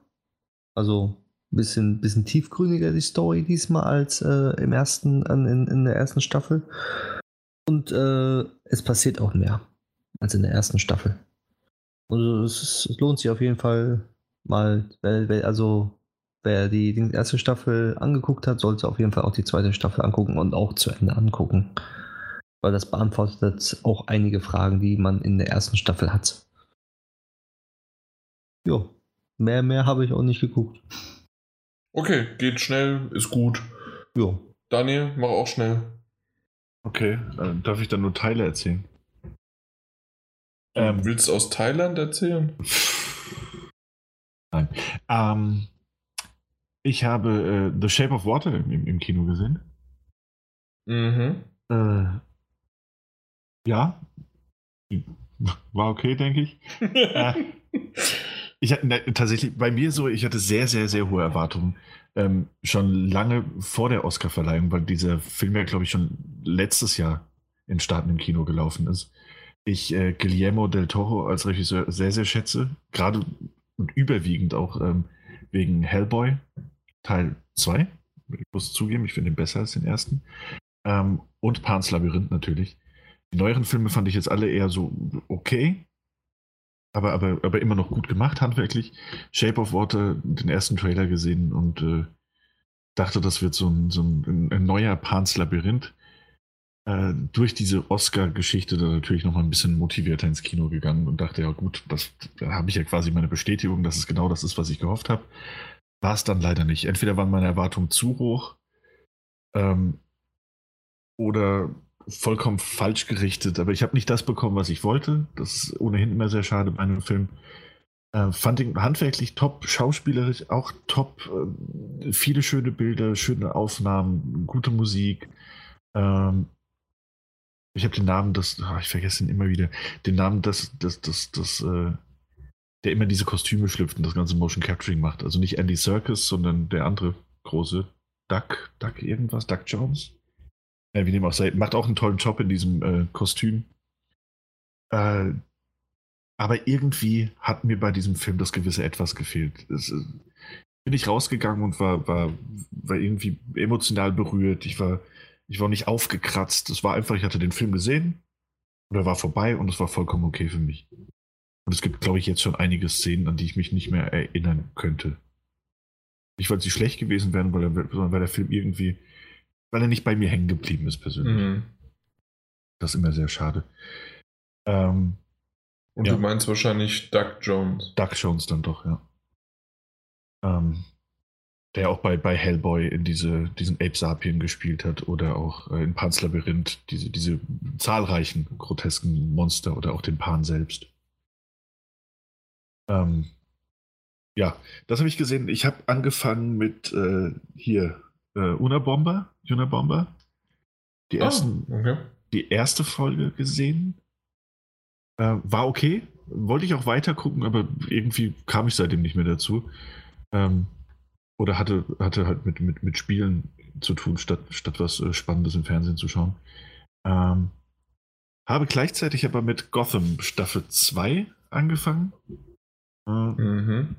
Also bisschen, bisschen tiefgründiger die Story diesmal als äh, im ersten, in, in der ersten Staffel. Und äh, es passiert auch mehr als in der ersten Staffel. Also es, ist, es lohnt sich auf jeden Fall mal, weil, weil, also wer die, die erste Staffel angeguckt hat, sollte auf jeden Fall auch die zweite Staffel angucken und auch zu Ende angucken. Weil das beantwortet auch einige Fragen, die man in der ersten Staffel hat. Jo, mehr, mehr habe ich auch nicht geguckt. Okay, geht schnell, ist gut. Jo. Daniel, mach auch schnell. Okay, äh, darf ich dann nur Teile erzählen? Ähm, Willst du aus Thailand erzählen? Nein. Ähm, ich habe äh, The Shape of Water im, im Kino gesehen. Mhm. Äh, ja. War okay, denke ich. äh, ich hatte ne, tatsächlich bei mir so, ich hatte sehr, sehr, sehr hohe Erwartungen. Ähm, schon lange vor der Oscarverleihung, weil dieser Film ja, glaube ich, schon letztes Jahr in Staaten im Kino gelaufen ist. Ich äh, Guillermo del Toro als Regisseur sehr, sehr schätze. Gerade und überwiegend auch ähm, wegen Hellboy Teil 2. Ich muss zugeben, ich finde ihn besser als den ersten. Ähm, und Pans Labyrinth natürlich. Die neueren Filme fand ich jetzt alle eher so okay, aber, aber, aber immer noch gut gemacht, handwerklich. Shape of Water, den ersten Trailer gesehen und äh, dachte, das wird so ein, so ein, ein neuer Pans Labyrinth. Äh, durch diese Oscar-Geschichte da natürlich noch mal ein bisschen motivierter ins Kino gegangen und dachte, ja gut, das, da habe ich ja quasi meine Bestätigung, dass es genau das ist, was ich gehofft habe. War es dann leider nicht. Entweder waren meine Erwartungen zu hoch ähm, oder vollkommen falsch gerichtet, aber ich habe nicht das bekommen, was ich wollte. Das ist ohnehin immer sehr schade bei einem Film. Äh, fand ihn handwerklich top, schauspielerisch auch top. Äh, viele schöne Bilder, schöne Aufnahmen, gute Musik. Ähm, ich habe den Namen, das, oh, ich vergesse ihn immer wieder, den Namen, das, das, das, das, äh, der immer diese Kostüme schlüpft und das ganze Motion Capturing macht. Also nicht Andy Serkis, sondern der andere große Duck, Duck irgendwas, Duck Jones. Ja, wie dem auch sei, macht auch einen tollen Job in diesem äh, Kostüm. Äh, aber irgendwie hat mir bei diesem Film das gewisse Etwas gefehlt. Es, äh, bin ich rausgegangen und war, war, war irgendwie emotional berührt. Ich war, ich war nicht aufgekratzt. Es war einfach, ich hatte den Film gesehen und er war vorbei und es war vollkommen okay für mich. Und es gibt, glaube ich, jetzt schon einige Szenen, an die ich mich nicht mehr erinnern könnte. Nicht, weil sie schlecht gewesen wären, sondern weil der Film irgendwie weil er nicht bei mir hängen geblieben ist persönlich. Mhm. Das ist immer sehr schade. Ähm, Und ja. du meinst wahrscheinlich Doug Jones. Doug Jones dann doch, ja. Ähm, der auch bei, bei Hellboy in diese, diesen Ape Sapien gespielt hat oder auch äh, in Pans Labyrinth, diese, diese zahlreichen grotesken Monster oder auch den Pan selbst. Ähm, ja, das habe ich gesehen. Ich habe angefangen mit äh, hier äh, Una Bomber, Una Bomber. Die, ah, ersten, oh, okay. die erste Folge gesehen. Äh, war okay. Wollte ich auch weiter gucken, aber irgendwie kam ich seitdem nicht mehr dazu. Ähm, oder hatte, hatte halt mit, mit, mit Spielen zu tun, statt, statt was äh, Spannendes im Fernsehen zu schauen. Ähm, habe gleichzeitig aber mit Gotham Staffel 2 angefangen. Äh, mhm.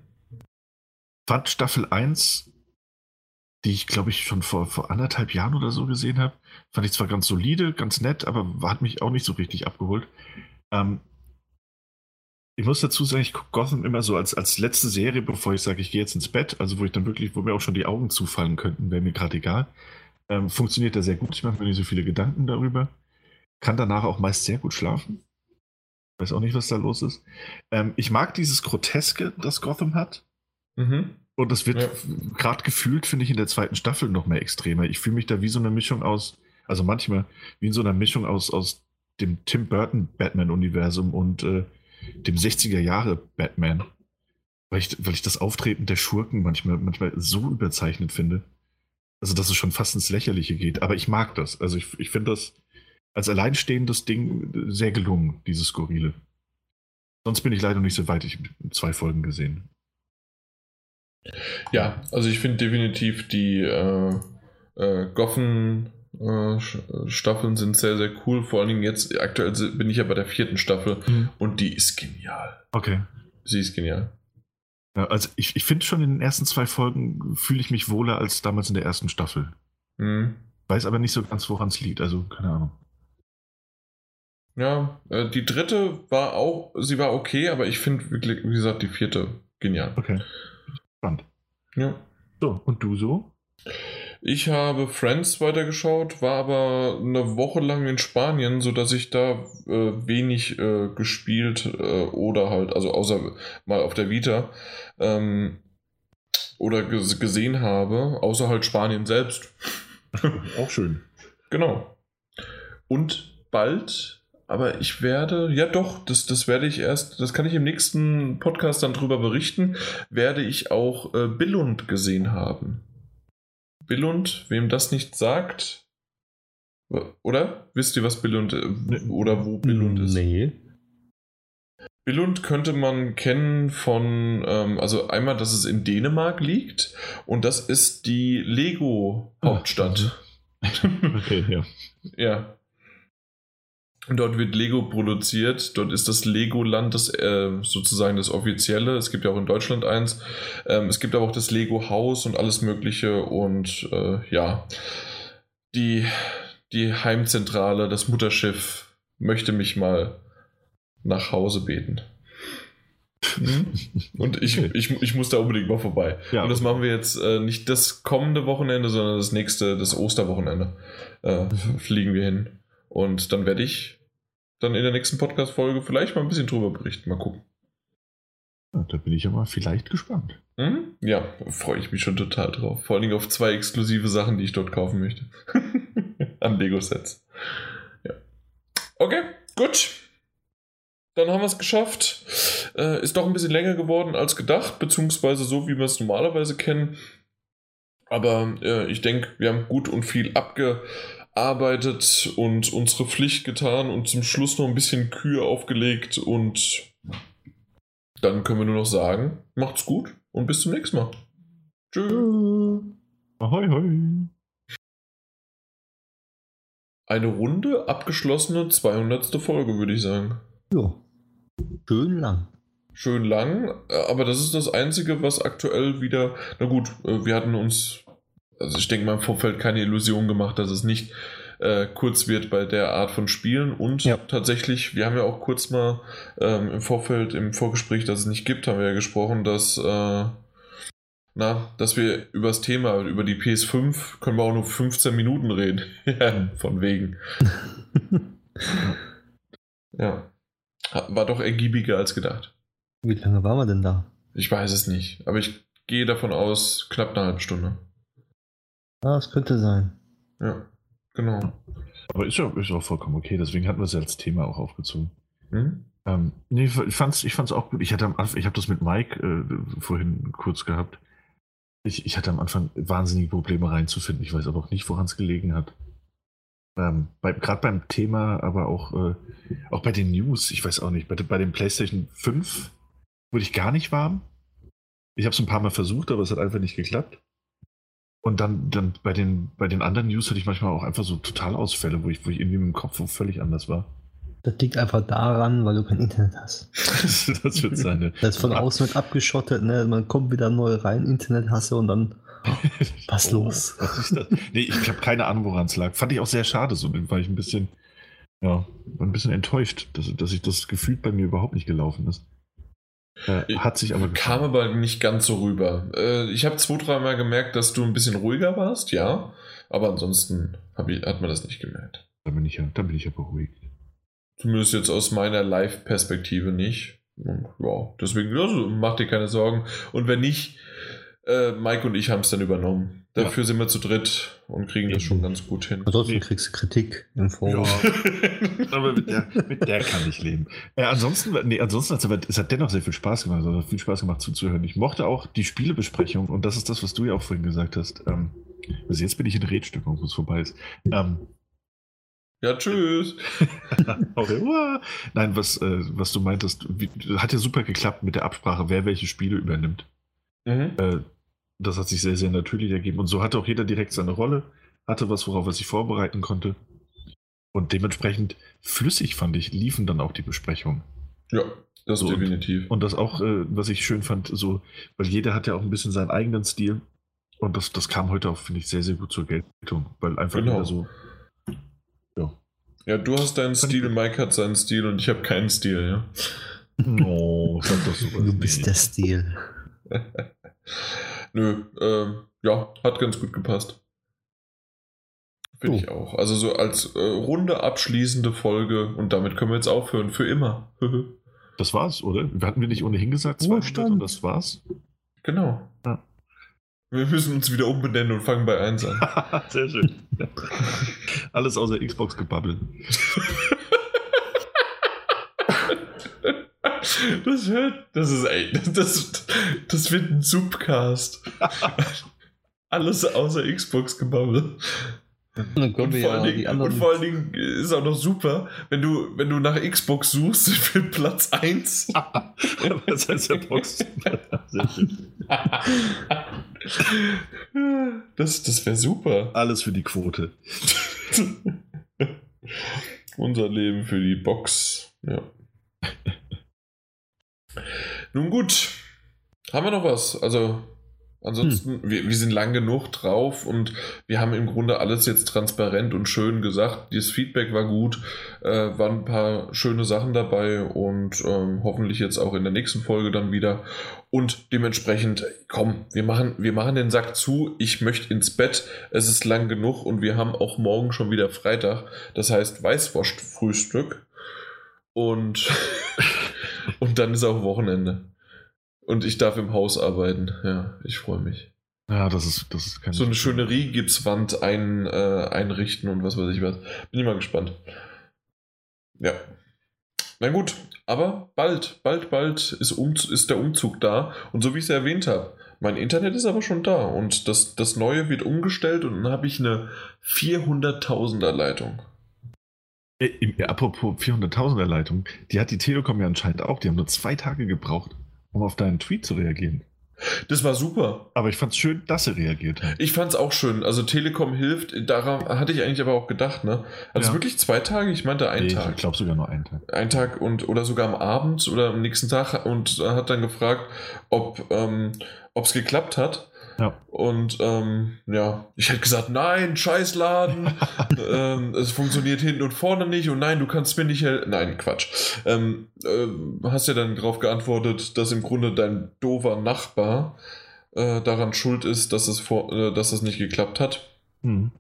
Fand Staffel 1 die ich, glaube ich, schon vor, vor anderthalb Jahren oder so gesehen habe. Fand ich zwar ganz solide, ganz nett, aber hat mich auch nicht so richtig abgeholt. Ähm, ich muss dazu sagen, ich gucke Gotham immer so als, als letzte Serie, bevor ich sage, ich gehe jetzt ins Bett, also wo ich dann wirklich, wo mir auch schon die Augen zufallen könnten, wäre mir gerade egal. Ähm, funktioniert da sehr gut. Ich mache mir nicht so viele Gedanken darüber. Kann danach auch meist sehr gut schlafen. Weiß auch nicht, was da los ist. Ähm, ich mag dieses Groteske, das Gotham hat. Mhm. Und das wird ja. gerade gefühlt, finde ich, in der zweiten Staffel noch mehr extremer. Ich fühle mich da wie so eine Mischung aus, also manchmal wie in so einer Mischung aus, aus dem Tim Burton Batman-Universum und äh, dem 60er Jahre Batman. Weil ich, weil ich das Auftreten der Schurken manchmal, manchmal so überzeichnet finde. Also, dass es schon fast ins Lächerliche geht. Aber ich mag das. Also, ich, ich finde das als alleinstehendes Ding sehr gelungen, dieses Skurrile. Sonst bin ich leider nicht so weit. Ich habe zwei Folgen gesehen. Ja, also ich finde definitiv die äh, äh, Goffen äh, Staffeln sind sehr, sehr cool. Vor allen Dingen jetzt, aktuell bin ich ja bei der vierten Staffel mhm. und die ist genial. Okay. Sie ist genial. Ja, also ich, ich finde schon in den ersten zwei Folgen fühle ich mich wohler als damals in der ersten Staffel. Mhm. Weiß aber nicht so ganz, woran es liegt. Also, keine Ahnung. Ja, äh, die dritte war auch, sie war okay, aber ich finde, wirklich, wie gesagt, die vierte genial. Okay. Spannend. Ja. So, und du so? Ich habe Friends weitergeschaut, war aber eine Woche lang in Spanien, sodass ich da äh, wenig äh, gespielt äh, oder halt, also außer mal auf der Vita, ähm, oder ges gesehen habe, außer halt Spanien selbst. Auch schön. Genau. Und bald, aber ich werde, ja doch, das, das werde ich erst, das kann ich im nächsten Podcast dann drüber berichten, werde ich auch äh, Billund gesehen haben. Billund, wem das nicht sagt, oder? Wisst ihr, was Billund äh, oder wo Billund ist? Nee. Billund könnte man kennen von, ähm, also einmal, dass es in Dänemark liegt und das ist die Lego-Hauptstadt. Okay, ja. Ja. Dort wird Lego produziert. Dort ist das Legoland das äh, sozusagen das offizielle. Es gibt ja auch in Deutschland eins. Ähm, es gibt aber auch das Lego Haus und alles Mögliche und äh, ja, die die Heimzentrale, das Mutterschiff möchte mich mal nach Hause beten. Mhm. Und ich, ich, ich muss da unbedingt mal vorbei. Ja. Und das machen wir jetzt äh, nicht das kommende Wochenende, sondern das nächste, das Osterwochenende. Äh, fliegen wir hin. Und dann werde ich dann in der nächsten Podcast-Folge vielleicht mal ein bisschen drüber berichten. Mal gucken. Ja, da bin ich ja mal vielleicht gespannt. Mhm. Ja, freue ich mich schon total drauf. Vor allen Dingen auf zwei exklusive Sachen, die ich dort kaufen möchte. An Lego-Sets. Ja. Okay, gut. Dann haben wir es geschafft. Äh, ist doch ein bisschen länger geworden als gedacht, beziehungsweise so, wie wir es normalerweise kennen. Aber äh, ich denke, wir haben gut und viel abgearbeitet und unsere Pflicht getan und zum Schluss noch ein bisschen Kühe aufgelegt und dann können wir nur noch sagen, macht's gut und bis zum nächsten Mal. Tschüss. Ahoi, hoi. Eine runde, abgeschlossene 200. Folge, würde ich sagen. Ja. Schön lang. Schön lang, aber das ist das Einzige, was aktuell wieder. Na gut, äh, wir hatten uns, also ich denke mal im Vorfeld keine Illusion gemacht, dass es nicht äh, kurz wird bei der Art von Spielen. Und Ja. tatsächlich, wir haben ja auch kurz mal ähm, im Vorfeld, im Vorgespräch, dass es nicht gibt, haben wir ja gesprochen, dass. Äh, na, dass wir über das Thema, über die PS5, können wir auch nur 15 Minuten reden. von wegen. Ja. War doch ergiebiger als gedacht. Wie lange waren wir denn da? Ich weiß es nicht, aber ich gehe davon aus, knapp eine halbe Stunde. Ah, es könnte sein. Ja, genau. Aber ist ja, ist auch vollkommen okay, deswegen hatten wir es ja als Thema auch aufgezogen. Hm? Ähm, nee, ich fand's, ich fand's auch gut. Ich hatte am Anfang, ich habe das mit Mike äh, vorhin kurz gehabt. Ich, ich hatte am Anfang wahnsinnige Probleme reinzufinden. Ich weiß aber auch nicht, woran es gelegen hat. Ähm, bei, Gerade beim Thema, aber auch, äh, auch bei den News, ich weiß auch nicht, bei, bei dem PlayStation 5 wurde ich gar nicht warm. Ich habe es ein paar Mal versucht, aber es hat einfach nicht geklappt. Und dann, dann bei, den, bei den anderen News hatte ich manchmal auch einfach so Totalausfälle, wo ich, wo ich irgendwie mit dem Kopf völlig anders war. Das liegt einfach daran, weil du kein Internet hast. das wird seine. Das ist von außen mit abgeschottet, ne? Man kommt wieder neu rein, Internet hasse und dann. Was los? Was? Nee, ich habe keine Ahnung, woran es lag. Fand ich auch sehr schade, so, weil ich ein bisschen, ja, war ein bisschen enttäuscht, dass, dass ich das gefühlt bei mir überhaupt nicht gelaufen ist. Äh, hat sich aber Kam aber nicht ganz so rüber. Äh, ich habe zwei, dreimal gemerkt, dass du ein bisschen ruhiger warst, ja. Aber ansonsten ich, hat man das nicht gemerkt. Da bin ich ja, da bin ich ja beruhigt. Zumindest jetzt aus meiner Live-Perspektive nicht. Und, ja, deswegen, also, mach dir keine Sorgen. Und wenn nicht, äh, Mike und ich haben es dann übernommen. Dafür sind wir zu dritt und kriegen das schon ganz gut hin. Ansonsten kriegst du Kritik im Forum. aber mit der, mit der kann ich leben. Äh, ansonsten, nee, ansonsten hat es, aber, es hat dennoch sehr viel Spaß gemacht. Also, es hat viel Spaß gemacht zuzuhören. Ich mochte auch die Spielebesprechung und das ist das, was du ja auch vorhin gesagt hast. Ähm, also jetzt bin ich in Redstimmung, wo es vorbei ist. Ähm, ja, tschüss. Revoir. Nein, was, äh, was du meintest, wie, hat ja super geklappt mit der Absprache, wer welche Spiele übernimmt. Mhm. Äh, das hat sich sehr, sehr natürlich ergeben. Und so hatte auch jeder direkt seine Rolle, hatte was, worauf er sich vorbereiten konnte. Und dementsprechend flüssig, fand ich, liefen dann auch die Besprechungen. Ja, das So, und- definitiv. Und das auch, äh, was ich schön fand, so, weil jeder hat ja auch ein bisschen seinen eigenen Stil. Und das, das kam heute auch, finde ich, sehr, sehr gut zur Geltung. Weil einfach Genau. so. Ja. Ja, du hast deinen Stil, Mike hat seinen Stil und ich habe keinen Stil, ja. Oh, sag doch sowas Du bist nicht. der Stil. Nö, ähm, ja, hat ganz gut gepasst. Finde Oh. ich auch. Also so als äh, runde abschließende Folge und damit können wir jetzt aufhören, für immer. Das war's, oder? Hatten wir nicht ohnehin gesagt 200 Ruhestand. und das war's? genau. Ja. Wir müssen uns wieder umbenennen und fangen bei 1 an. Sehr schön. Alles außer Xbox-Gebabbel. Das hört, das ist ey, das, das wird ein Subcast. Alles außer Xbox-Gebabbel. Und vor, allen ja Dingen, und vor allen Dingen ist auch noch super, wenn du, wenn du nach Xbox suchst für Platz 1. Was heißt der Box? Das, das wäre super. Alles für die Quote. Unser Leben für die Box. Ja. Nun gut. Haben wir noch was? Also, ansonsten, wir, wir sind lang genug drauf und wir haben im Grunde alles jetzt transparent und schön gesagt. Das Feedback war gut, äh, waren ein paar schöne Sachen dabei und ähm, hoffentlich jetzt auch in der nächsten Folge dann wieder. Und dementsprechend, komm, wir machen, wir machen den Sack zu. Ich möchte ins Bett. Es ist lang genug und wir haben auch morgen schon wieder Freitag. Das heißt Weißwurst-Frühstück. Und, und dann ist auch Wochenende. Und ich darf im Haus arbeiten. Ja, ich freue mich. Ja, das ist, das ist kein So eine schöne Rigipswand ein, äh, einrichten und was weiß ich was. Bin ich mal gespannt. Ja. Na gut, aber bald, bald, bald ist, um, ist der Umzug da. Und so wie ich es erwähnt habe, mein Internet ist aber schon da. Und das, das Neue wird umgestellt und dann habe ich eine 400.000er Leitung. Äh, ja, apropos 400.000er Leitung, die hat die Telekom ja anscheinend auch. Die haben nur zwei Tage gebraucht, um auf deinen Tweet zu reagieren. Das war super. Aber ich fand es schön, dass sie reagiert haben. Ich fand es auch schön. Also Telekom hilft. Daran hatte ich eigentlich aber auch gedacht, ne? Also Ja. wirklich zwei Tage? Ich meinte einen Nee, Tag. Ich glaube sogar nur einen Tag. einen Tag und oder sogar am Abend oder am nächsten Tag und hat dann gefragt, ob ähm, es geklappt hat. Ja. Und ähm, ja, ich hätte gesagt, nein, Scheißladen, ähm, es funktioniert hinten und vorne nicht und nein, du kannst mir nicht helfen. Nein, Quatsch. Ähm, ähm, hast ja dann darauf geantwortet, dass im Grunde dein doofer Nachbar äh, daran schuld ist, dass es, vor, äh, dass es nicht geklappt hat. Hm.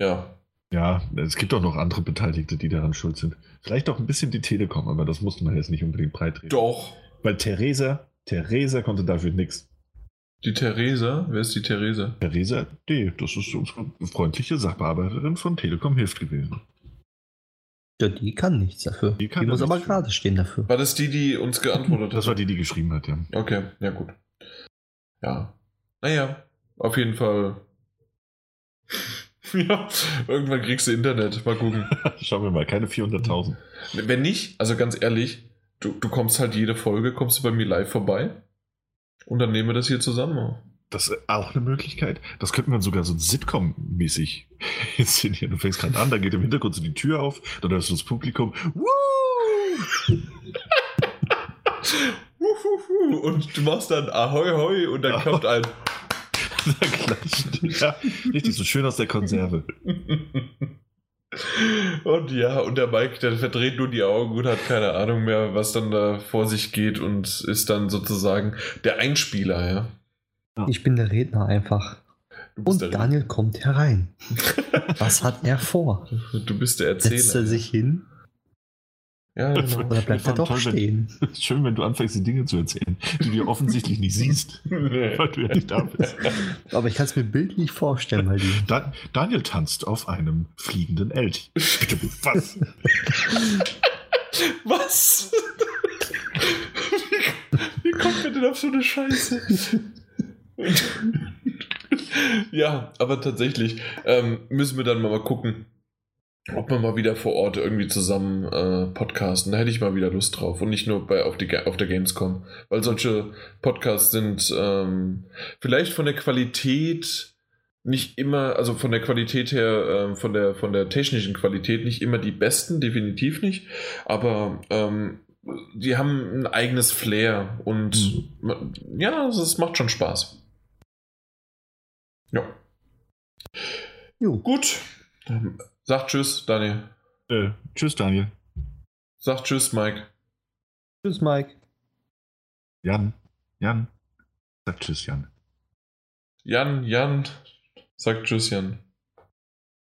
Ja, Ja, es gibt auch noch andere Beteiligte, die daran schuld sind. Vielleicht auch ein bisschen die Telekom, aber das musste man jetzt nicht unbedingt breit reden. doch. Weil Theresa, Theresa konnte dafür nichts. Die Theresa, wer ist die Theresa? Theresa D., das ist unsere freundliche Sachbearbeiterin von Telekom Hilft gewesen. Ja, die kann nichts dafür. Die Die, kann da muss aber für. gerade stehen dafür. War das die, die uns geantwortet hat? Das war die, die geschrieben hat, ja. Okay, ja gut. Ja. Naja, auf jeden Fall. ja, irgendwann kriegst du Internet. Mal gucken. Schauen wir mal, keine 400.000. Wenn nicht, also ganz ehrlich, du, du kommst halt jede Folge, kommst du bei mir live vorbei und dann nehmen wir das hier zusammen auf. Das ist auch eine Möglichkeit. Das könnten wir sogar so Sitcom-mäßig inszenieren. Du fängst gerade an, da geht im Hintergrund so die Tür auf, dann hörst du das Publikum. Woo! Und du machst dann Ahoi Hoi und dann kommt ein. Ja, richtig, so schön aus der Konserve. Und ja, und der Mike, der verdreht nur die Augen und hat keine Ahnung mehr, was dann da vor sich geht und ist dann sozusagen der Einspieler, ja. Ich bin der Redner einfach. Du bist, Und der, Daniel kommt herein. Was hat er vor? du bist der Erzähler. Setzt er sich hin Ja, genau. oder bleibt er doch toll, wenn- stehen? Schön, wenn du anfängst, die Dinge zu erzählen, die du offensichtlich nicht siehst, weil du ja nicht da bist. Aber ich kann es mir bildlich vorstellen, weil die. Da, Daniel tanzt auf einem fliegenden Elch. Bitte, was? Was? wie, wie kommt man denn auf so eine Scheiße? ja, aber tatsächlich ähm, müssen wir dann mal gucken, ob wir mal wieder vor Ort irgendwie zusammen äh, podcasten. Da hätte ich mal wieder Lust drauf und nicht nur bei, auf, die, auf der Gamescom. Weil solche Podcasts sind ähm, vielleicht von der Qualität nicht immer, also von der Qualität her, äh, von, der, von der technischen Qualität nicht immer die besten, definitiv nicht. Aber ähm, die haben ein eigenes Flair und mhm. ja, es macht schon Spaß. Ja. Jo. Gut. Sag Tschüss, Daniel. Äh, tschüss, Daniel. Sag Tschüss, Mike. Tschüss, Mike. Jan. Jan. Sag Tschüss, Jan. Jan, Jan. Sag Tschüss, Jan.